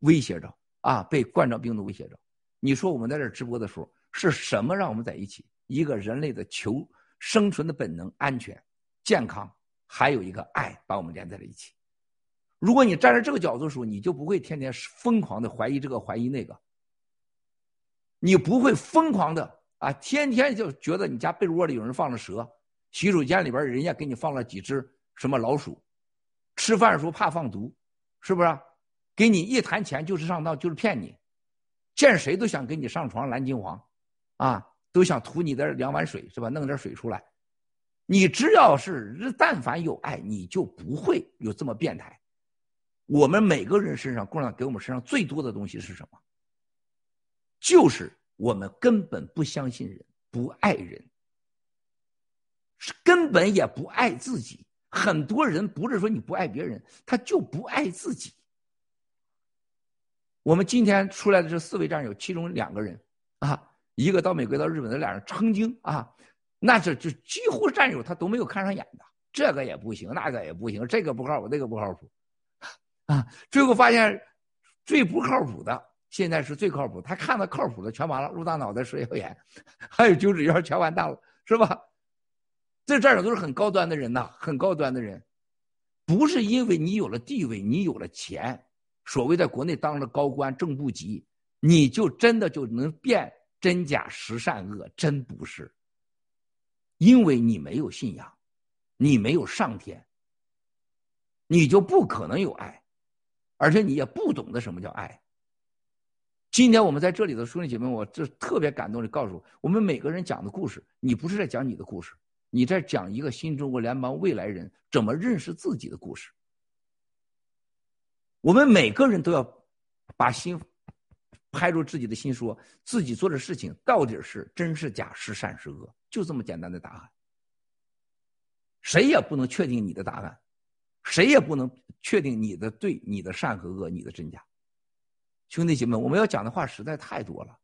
威胁着啊，被冠状病毒威胁着。你说我们在这直播的时候，是什么让我们在一起？一个人类的求生存的本能，安全。健康，还有一个爱，把我们连在了一起。如果你站在这个角度的时候，你就不会天天疯狂的怀疑这个怀疑那个，你不会疯狂的啊，天天就觉得你家被窝里有人放了蛇，洗手间里边人家给你放了几只什么老鼠，吃饭的时候怕放毒，是不是？给你一谈钱就是上当，就是骗你，见谁都想跟你上床蓝金黄，啊，都想图你的两碗水是吧？弄点水出来。你只要是但凡有爱，你就不会有这么变态。我们每个人身上，共产党给我们身上最多的东西是什么？就是我们根本不相信人，不爱人，是根本也不爱自己。很多人不是说你不爱别人，他就不爱自己。我们今天出来的这四位战友，其中两个人啊，一个到美国到日本的俩人，成精啊。那是就几乎战友他都没有看上眼的，这个也不行，那个也不行，这个不靠谱，那个不靠谱，啊！最后发现最不靠谱的现在是最靠谱，他看到靠谱的全完了，入大脑袋食道炎，还有九指腰全完蛋了，是吧？这战友都是很高端的人呐，很高端的人，不是因为你有了地位，你有了钱，所谓在国内当了高官正部级，你就真的就能变真假实善恶，真不是。因为你没有信仰，你没有上天，你就不可能有爱，而且你也不懂得什么叫爱。今天我们在这里的兄弟姐妹，我这特别感动的告诉我们每个人讲的故事，你不是在讲你的故事，你在讲一个新中国联邦未来人怎么认识自己的故事。我们每个人都要把心拍出自己的心，说自己做的事情到底是真是假，是善是恶。就这么简单的答案，谁也不能确定你的答案，谁也不能确定你的对、你的善和恶、你的真假。兄弟姐妹，我们要讲的话实在太多了。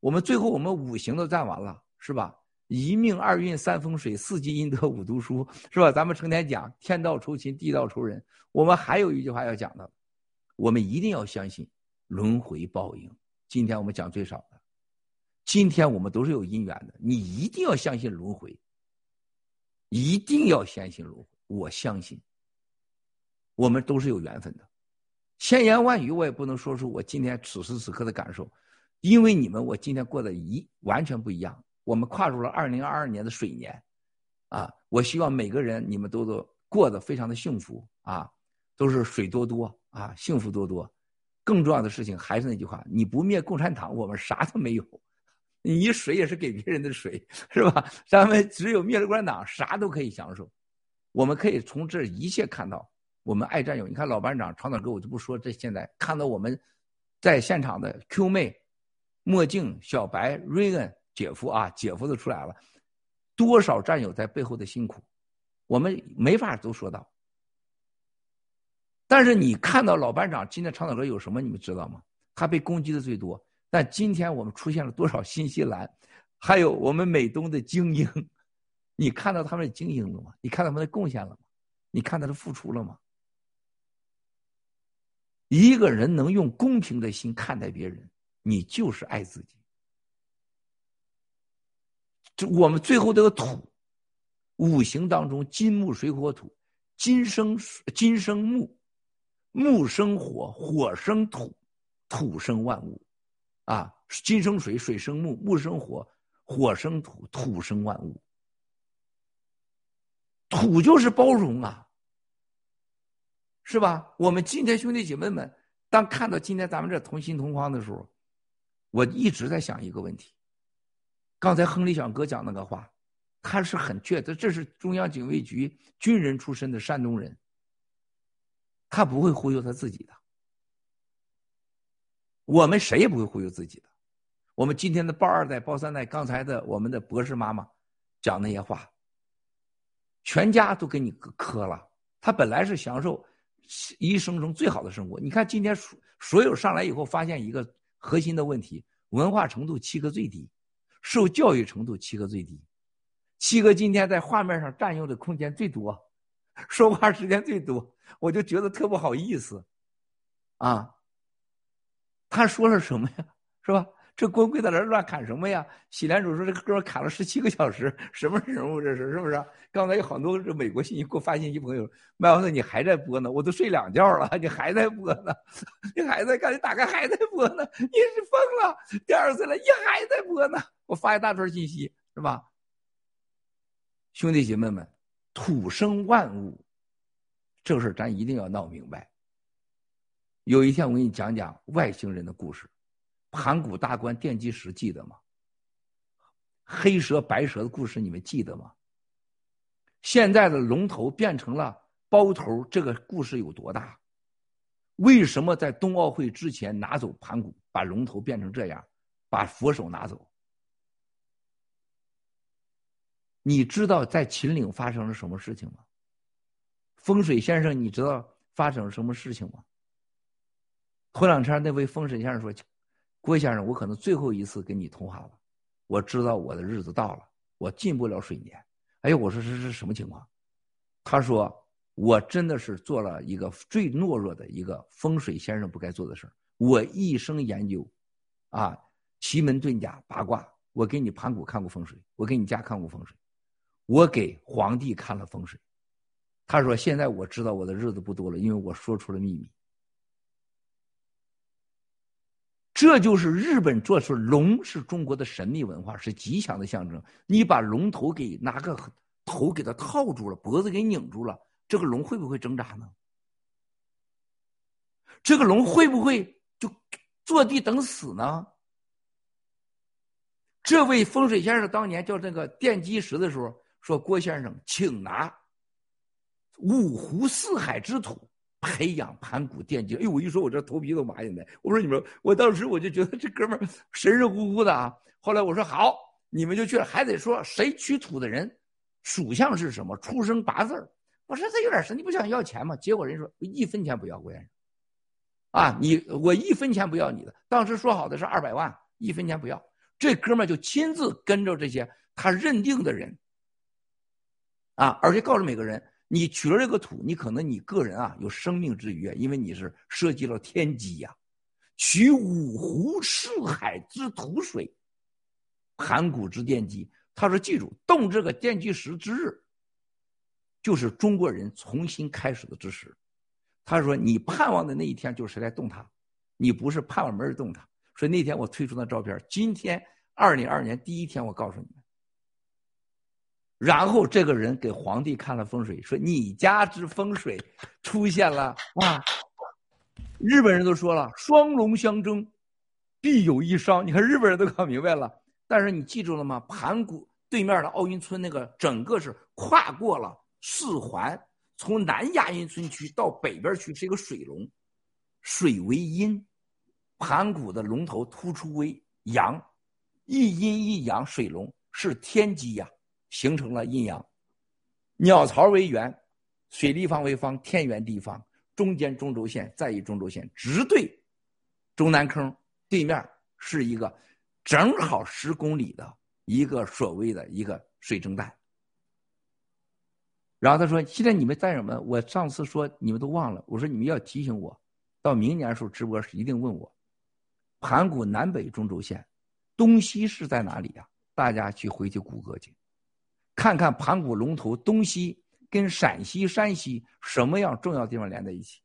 我们最后我们五行都占完了，是吧？一命二运三风水四积阴德五读书，是吧？咱们成天讲天道酬勤，地道酬人。我们还有一句话要讲的，我们一定要相信轮回报应。今天我们讲最少的。今天我们都是有因缘的，你一定要相信轮回，一定要相信轮回。我相信，我们都是有缘分的。千言万语我也不能说出我今天此时此刻的感受，因为你们，我今天过得一完全不一样。我们跨入了二零二二年的水年，啊，我希望每个人你们都都过得非常的幸福啊，都是水多多啊，幸福多多。更重要的事情还是那句话：你不灭共产党，我们啥都没有。你水也是给别人的水，是吧？咱们只有灭了共产党，啥都可以享受。我们可以从这一切看到，我们爱战友。你看老班长、长岛哥，我就不说这。现在看到我们在现场的 Q 妹、墨镜、小白、瑞恩姐夫啊，姐夫都出来了，多少战友在背后的辛苦，我们没法都说到。但是你看到老班长今天唱的歌有什么，你们知道吗？他被攻击的最多。但今天我们出现了多少新西兰，还有我们美东的精英，你看到他们的精英了吗？你看到他们的贡献了吗？你看他的付出了吗？一个人能用公平的心看待别人，你就是爱自己。这我们最后这个土，五行当中金木水火土，金生金生木，木生火，火生土，土生万物，啊，金生水，水生木，木生火，火生土，土生万物。土就是包容啊。是吧？我们今天兄弟姐妹们，当看到今天咱们这同心同框的时候，我一直在想一个问题。刚才亨利小哥讲那个话，他是很确的，这是中央警卫局军人出身的山东人，他不会忽悠他自己的。我们谁也不会忽悠自己的。我们今天的包二代、包三代，刚才的我们的博士妈妈讲那些话，全家都给你磕了。他本来是享受。一生中最好的生活，你看今天所所有上来以后，发现一个核心的问题：文化程度七个最低，受教育程度七个最低。七哥今天在画面上占用的空间最多，说话时间最多，我就觉得特不好意思。啊，他说了什么呀？是吧？这光棍在那乱砍什么呀？洗脸主说这个歌砍了十七个小时，什么人物这是是不是？刚才有好多这美国信息给我发信息，朋友，麦奥特你还在播呢，我都睡两觉了，你还在播呢，你还在看，你打开还在播呢，你是疯了？第二次了，你还在播呢？我发一大串信息是吧？兄弟姐妹们，土生万物，这个事咱一定要闹明白。有一天我给你讲讲外星人的故事。盘古大观奠基石记得吗？黑蛇白蛇的故事你们记得吗？现在的龙头变成了包头，这个故事有多大？为什么在冬奥会之前拿走盘古，把龙头变成这样，把佛手拿走？你知道在秦岭发生了什么事情吗？风水先生，你知道发生了什么事情吗？头两天那位风水先生说。郭先生，我可能最后一次跟你通话了，我知道我的日子到了，我进不了水年。哎呦，我说这是什么情况？他说我真的是做了一个最懦弱的一个风水先生不该做的事我一生研究，啊，奇门遁甲八卦，我给你盘古看过风水，我给你家看过风水，我给皇帝看了风水。他说现在我知道我的日子不多了，因为我说出了秘密。这就是日本做出龙是中国的神秘文化，是吉祥的象征。你把龙头给拿个头给它套住了，脖子给拧住了，这个龙会不会挣扎呢？这个龙会不会就坐地等死呢？这位风水先生当年叫这个奠基石的时候说：“郭先生，请拿五湖四海之土。”培养盘古奠基，哎呦！我一说，我这头皮都麻现在。我说你们，我当时我就觉得这哥们神神乎乎的啊。后来我说好，你们就去了，还得说谁取土的人，属相是什么，出生八字我说这有点神，你不想要钱吗？结果人说一分钱不要，郭先生。啊，你我一分钱不要你的。当时说好的是二百万，一分钱不要。这哥们儿就亲自跟着这些他认定的人，啊，而且告诉每个人。你取了这个土，你可能你个人啊有生命之余，因为你是涉及了天机呀。取五湖四海之土水，盘古之奠基。他说：“记住，动这个奠基石之日，就是中国人重新开始的之时。”他说：“你盼望的那一天，就是谁来动它？你不是盼望没人动它。”所以那天我推出那照片，今天二零二年第一天，我告诉你们。然后这个人给皇帝看了风水，说你家之风水出现了啊！日本人都说了，双龙相争，必有一伤。你看日本人都搞明白了。但是你记住了吗？盘古对面的奥运村那个整个是跨过了四环，从南亚运村区到北边去是一个水龙，水为阴，盘古的龙头突出为阳，一阴一阳水龙是天机呀，形成了阴阳。鸟巢为圆，水立方为方，天圆地方，中间中轴线在于中轴线，直对中南坑对面是一个正好十公里的一个所谓的一个水蒸蛋。然后他说：“现在你们在什么，我上次说你们都忘了，我说你们要提醒我，到明年时候直播时一定问我，盘古南北中轴线，东西是在哪里呀？大家去回去谷歌去，看看盘古龙头东西跟陕西、山西什么样重要地方连在一起。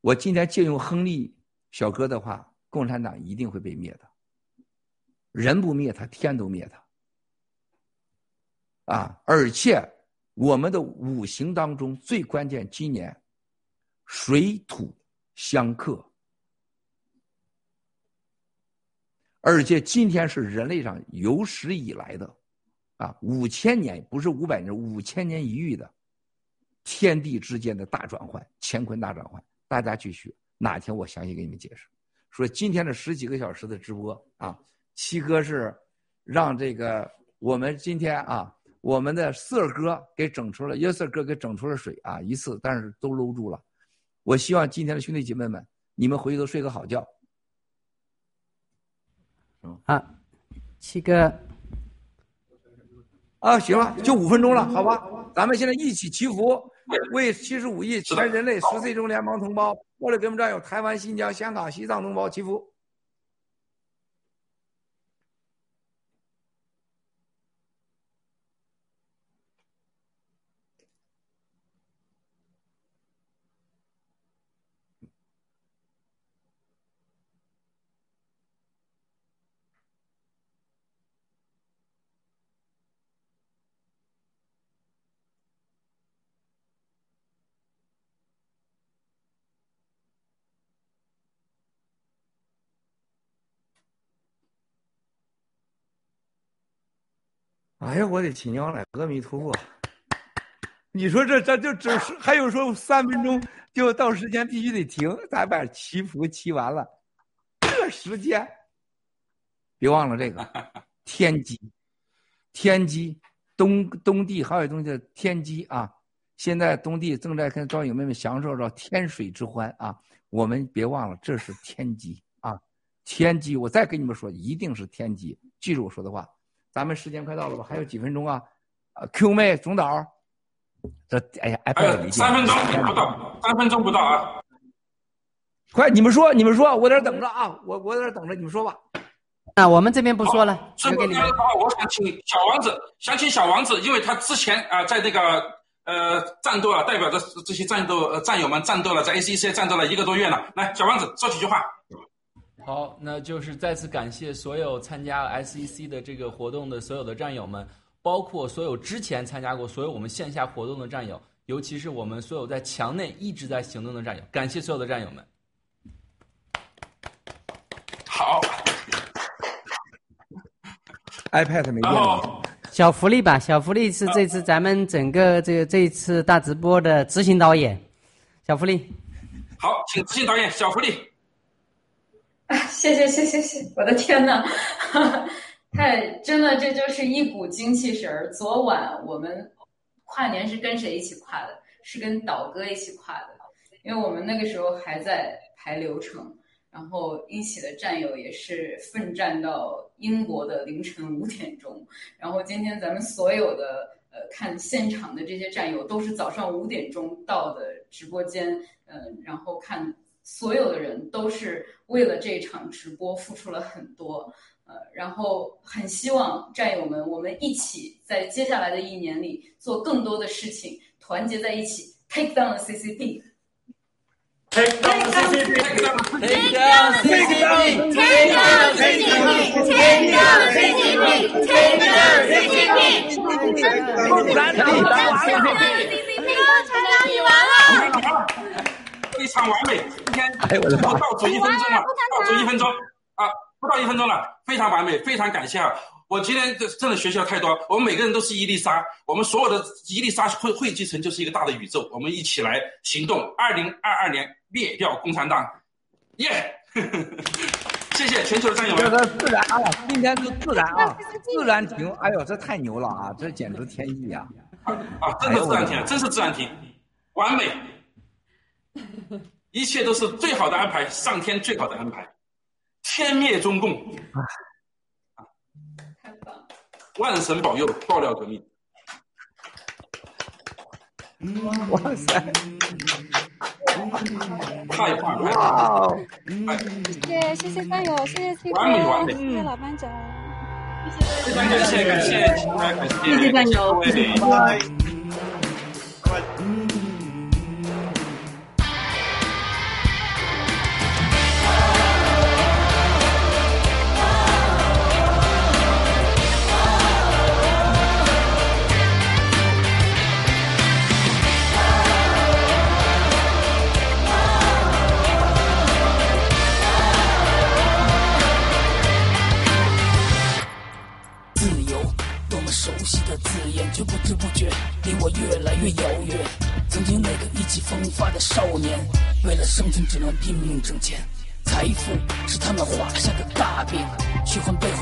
我今天借用亨利小哥的话，共产党一定会被灭的，人不灭他，天都灭他。”啊，而且我们的五行当中最关键，今年水土相克，而且今天是人类上有史以来的啊五千年，不是五百年，五千年一遇的天地之间的大转换，乾坤大转换。大家去学，哪天我详细给你们解释。说今天的十几个小时的直播啊，七哥是让这个我们今天啊。我们的四哥给整出了，约瑟哥给整出了水啊，一次，但是都搂住了。我希望今天的兄弟姐妹们，你们回去都睡个好觉。啊，七哥，啊，行了，就五分钟了，好吧？咱们现在一起祈福，为七十五亿全人类十岁中联邦同胞，为了给我们战友台湾、新疆、香港、西藏同胞祈福。哎呀，我的亲娘嘞！阿弥陀佛，你说这这就只是还有说三分钟就到时间必须得停，咱把祈福祈完了，这时间，别忘了这个 天机，天机东东地还有东西叫天机啊！现在东地正在跟赵友妹妹享受着天水之欢啊！我们别忘了这是天机啊！天机，我再跟你们说，一定是天机，记住我说的话。咱们时间快到了吧？还有几分钟啊？啊，Q 妹总导，这哎呀，哎，三分钟不到，三分钟不到啊！快，你们说，你们说，我在这等着啊！我我在这等着，你们说吧。那我们这边不说了，最后的话，我想请小王子，想请小王子，因为他之前啊，在这个呃战斗啊，代表着这些战斗战友们战斗了，在 ACC 战斗了一个多月了。来，小王子说几句话。好，那就是再次感谢所有参加 SEC 的这个活动的所有的战友们，包括所有之前参加过所有我们线下活动的战友，尤其是我们所有在墙内一直在行动的战友，感谢所有的战友们。好，iPad 没电了。小福利吧，小福利是这次咱们整个这个这一次大直播的执行导演，小福利。好，请执行导演小福利。谢谢谢谢谢！我的天呐，太真的，这就是一股精气神儿。昨晚我们跨年是跟谁一起跨的？是跟导哥一起跨的，因为我们那个时候还在排流程，然后一起的战友也是奋战到英国的凌晨五点钟，然后今天咱们所有的呃看现场的这些战友都是早上五点钟到的直播间，嗯，然后看。所有的人都是为了这场直播付出了很多，呃，然后很希望战友们，我们一起在接下来的一年里做更多的事情，团结在一起，take down CCP。Take down CCP！Take down CCP！Take down CCP！Take down CCP！Take down CCP！共产党完了！共产党你完了！非常完美，今天不到足一分钟了，倒数一分钟。啊，不到一分钟了，非常完美，非常感谢啊！我今天这真的学习了太多，我们每个人都是伊丽莎，我们所有的伊丽莎汇汇集成就是一个大的宇宙，我们一起来行动，二零二二年灭掉共产党，耶！谢谢全球的战友这们。是自然啊，今天是自然啊，自然停，哎呦，这太牛了啊，这简直天意啊！啊，真的自然停，真是自然停，完美，一切都是最好的安排，上天最好的安排，天灭中共，万神保佑，爆料革命。哇塞！太棒了！谢谢谢谢战友，谢谢七哥完美完美，谢谢老班长，非常感谢感谢感谢谢谢战友谢谢拜拜。眼，却不知不觉离我越来越遥远。曾经那个意气风发的少年，为了生存只能拼命挣钱。财富是他们画下的大饼，虚幻背后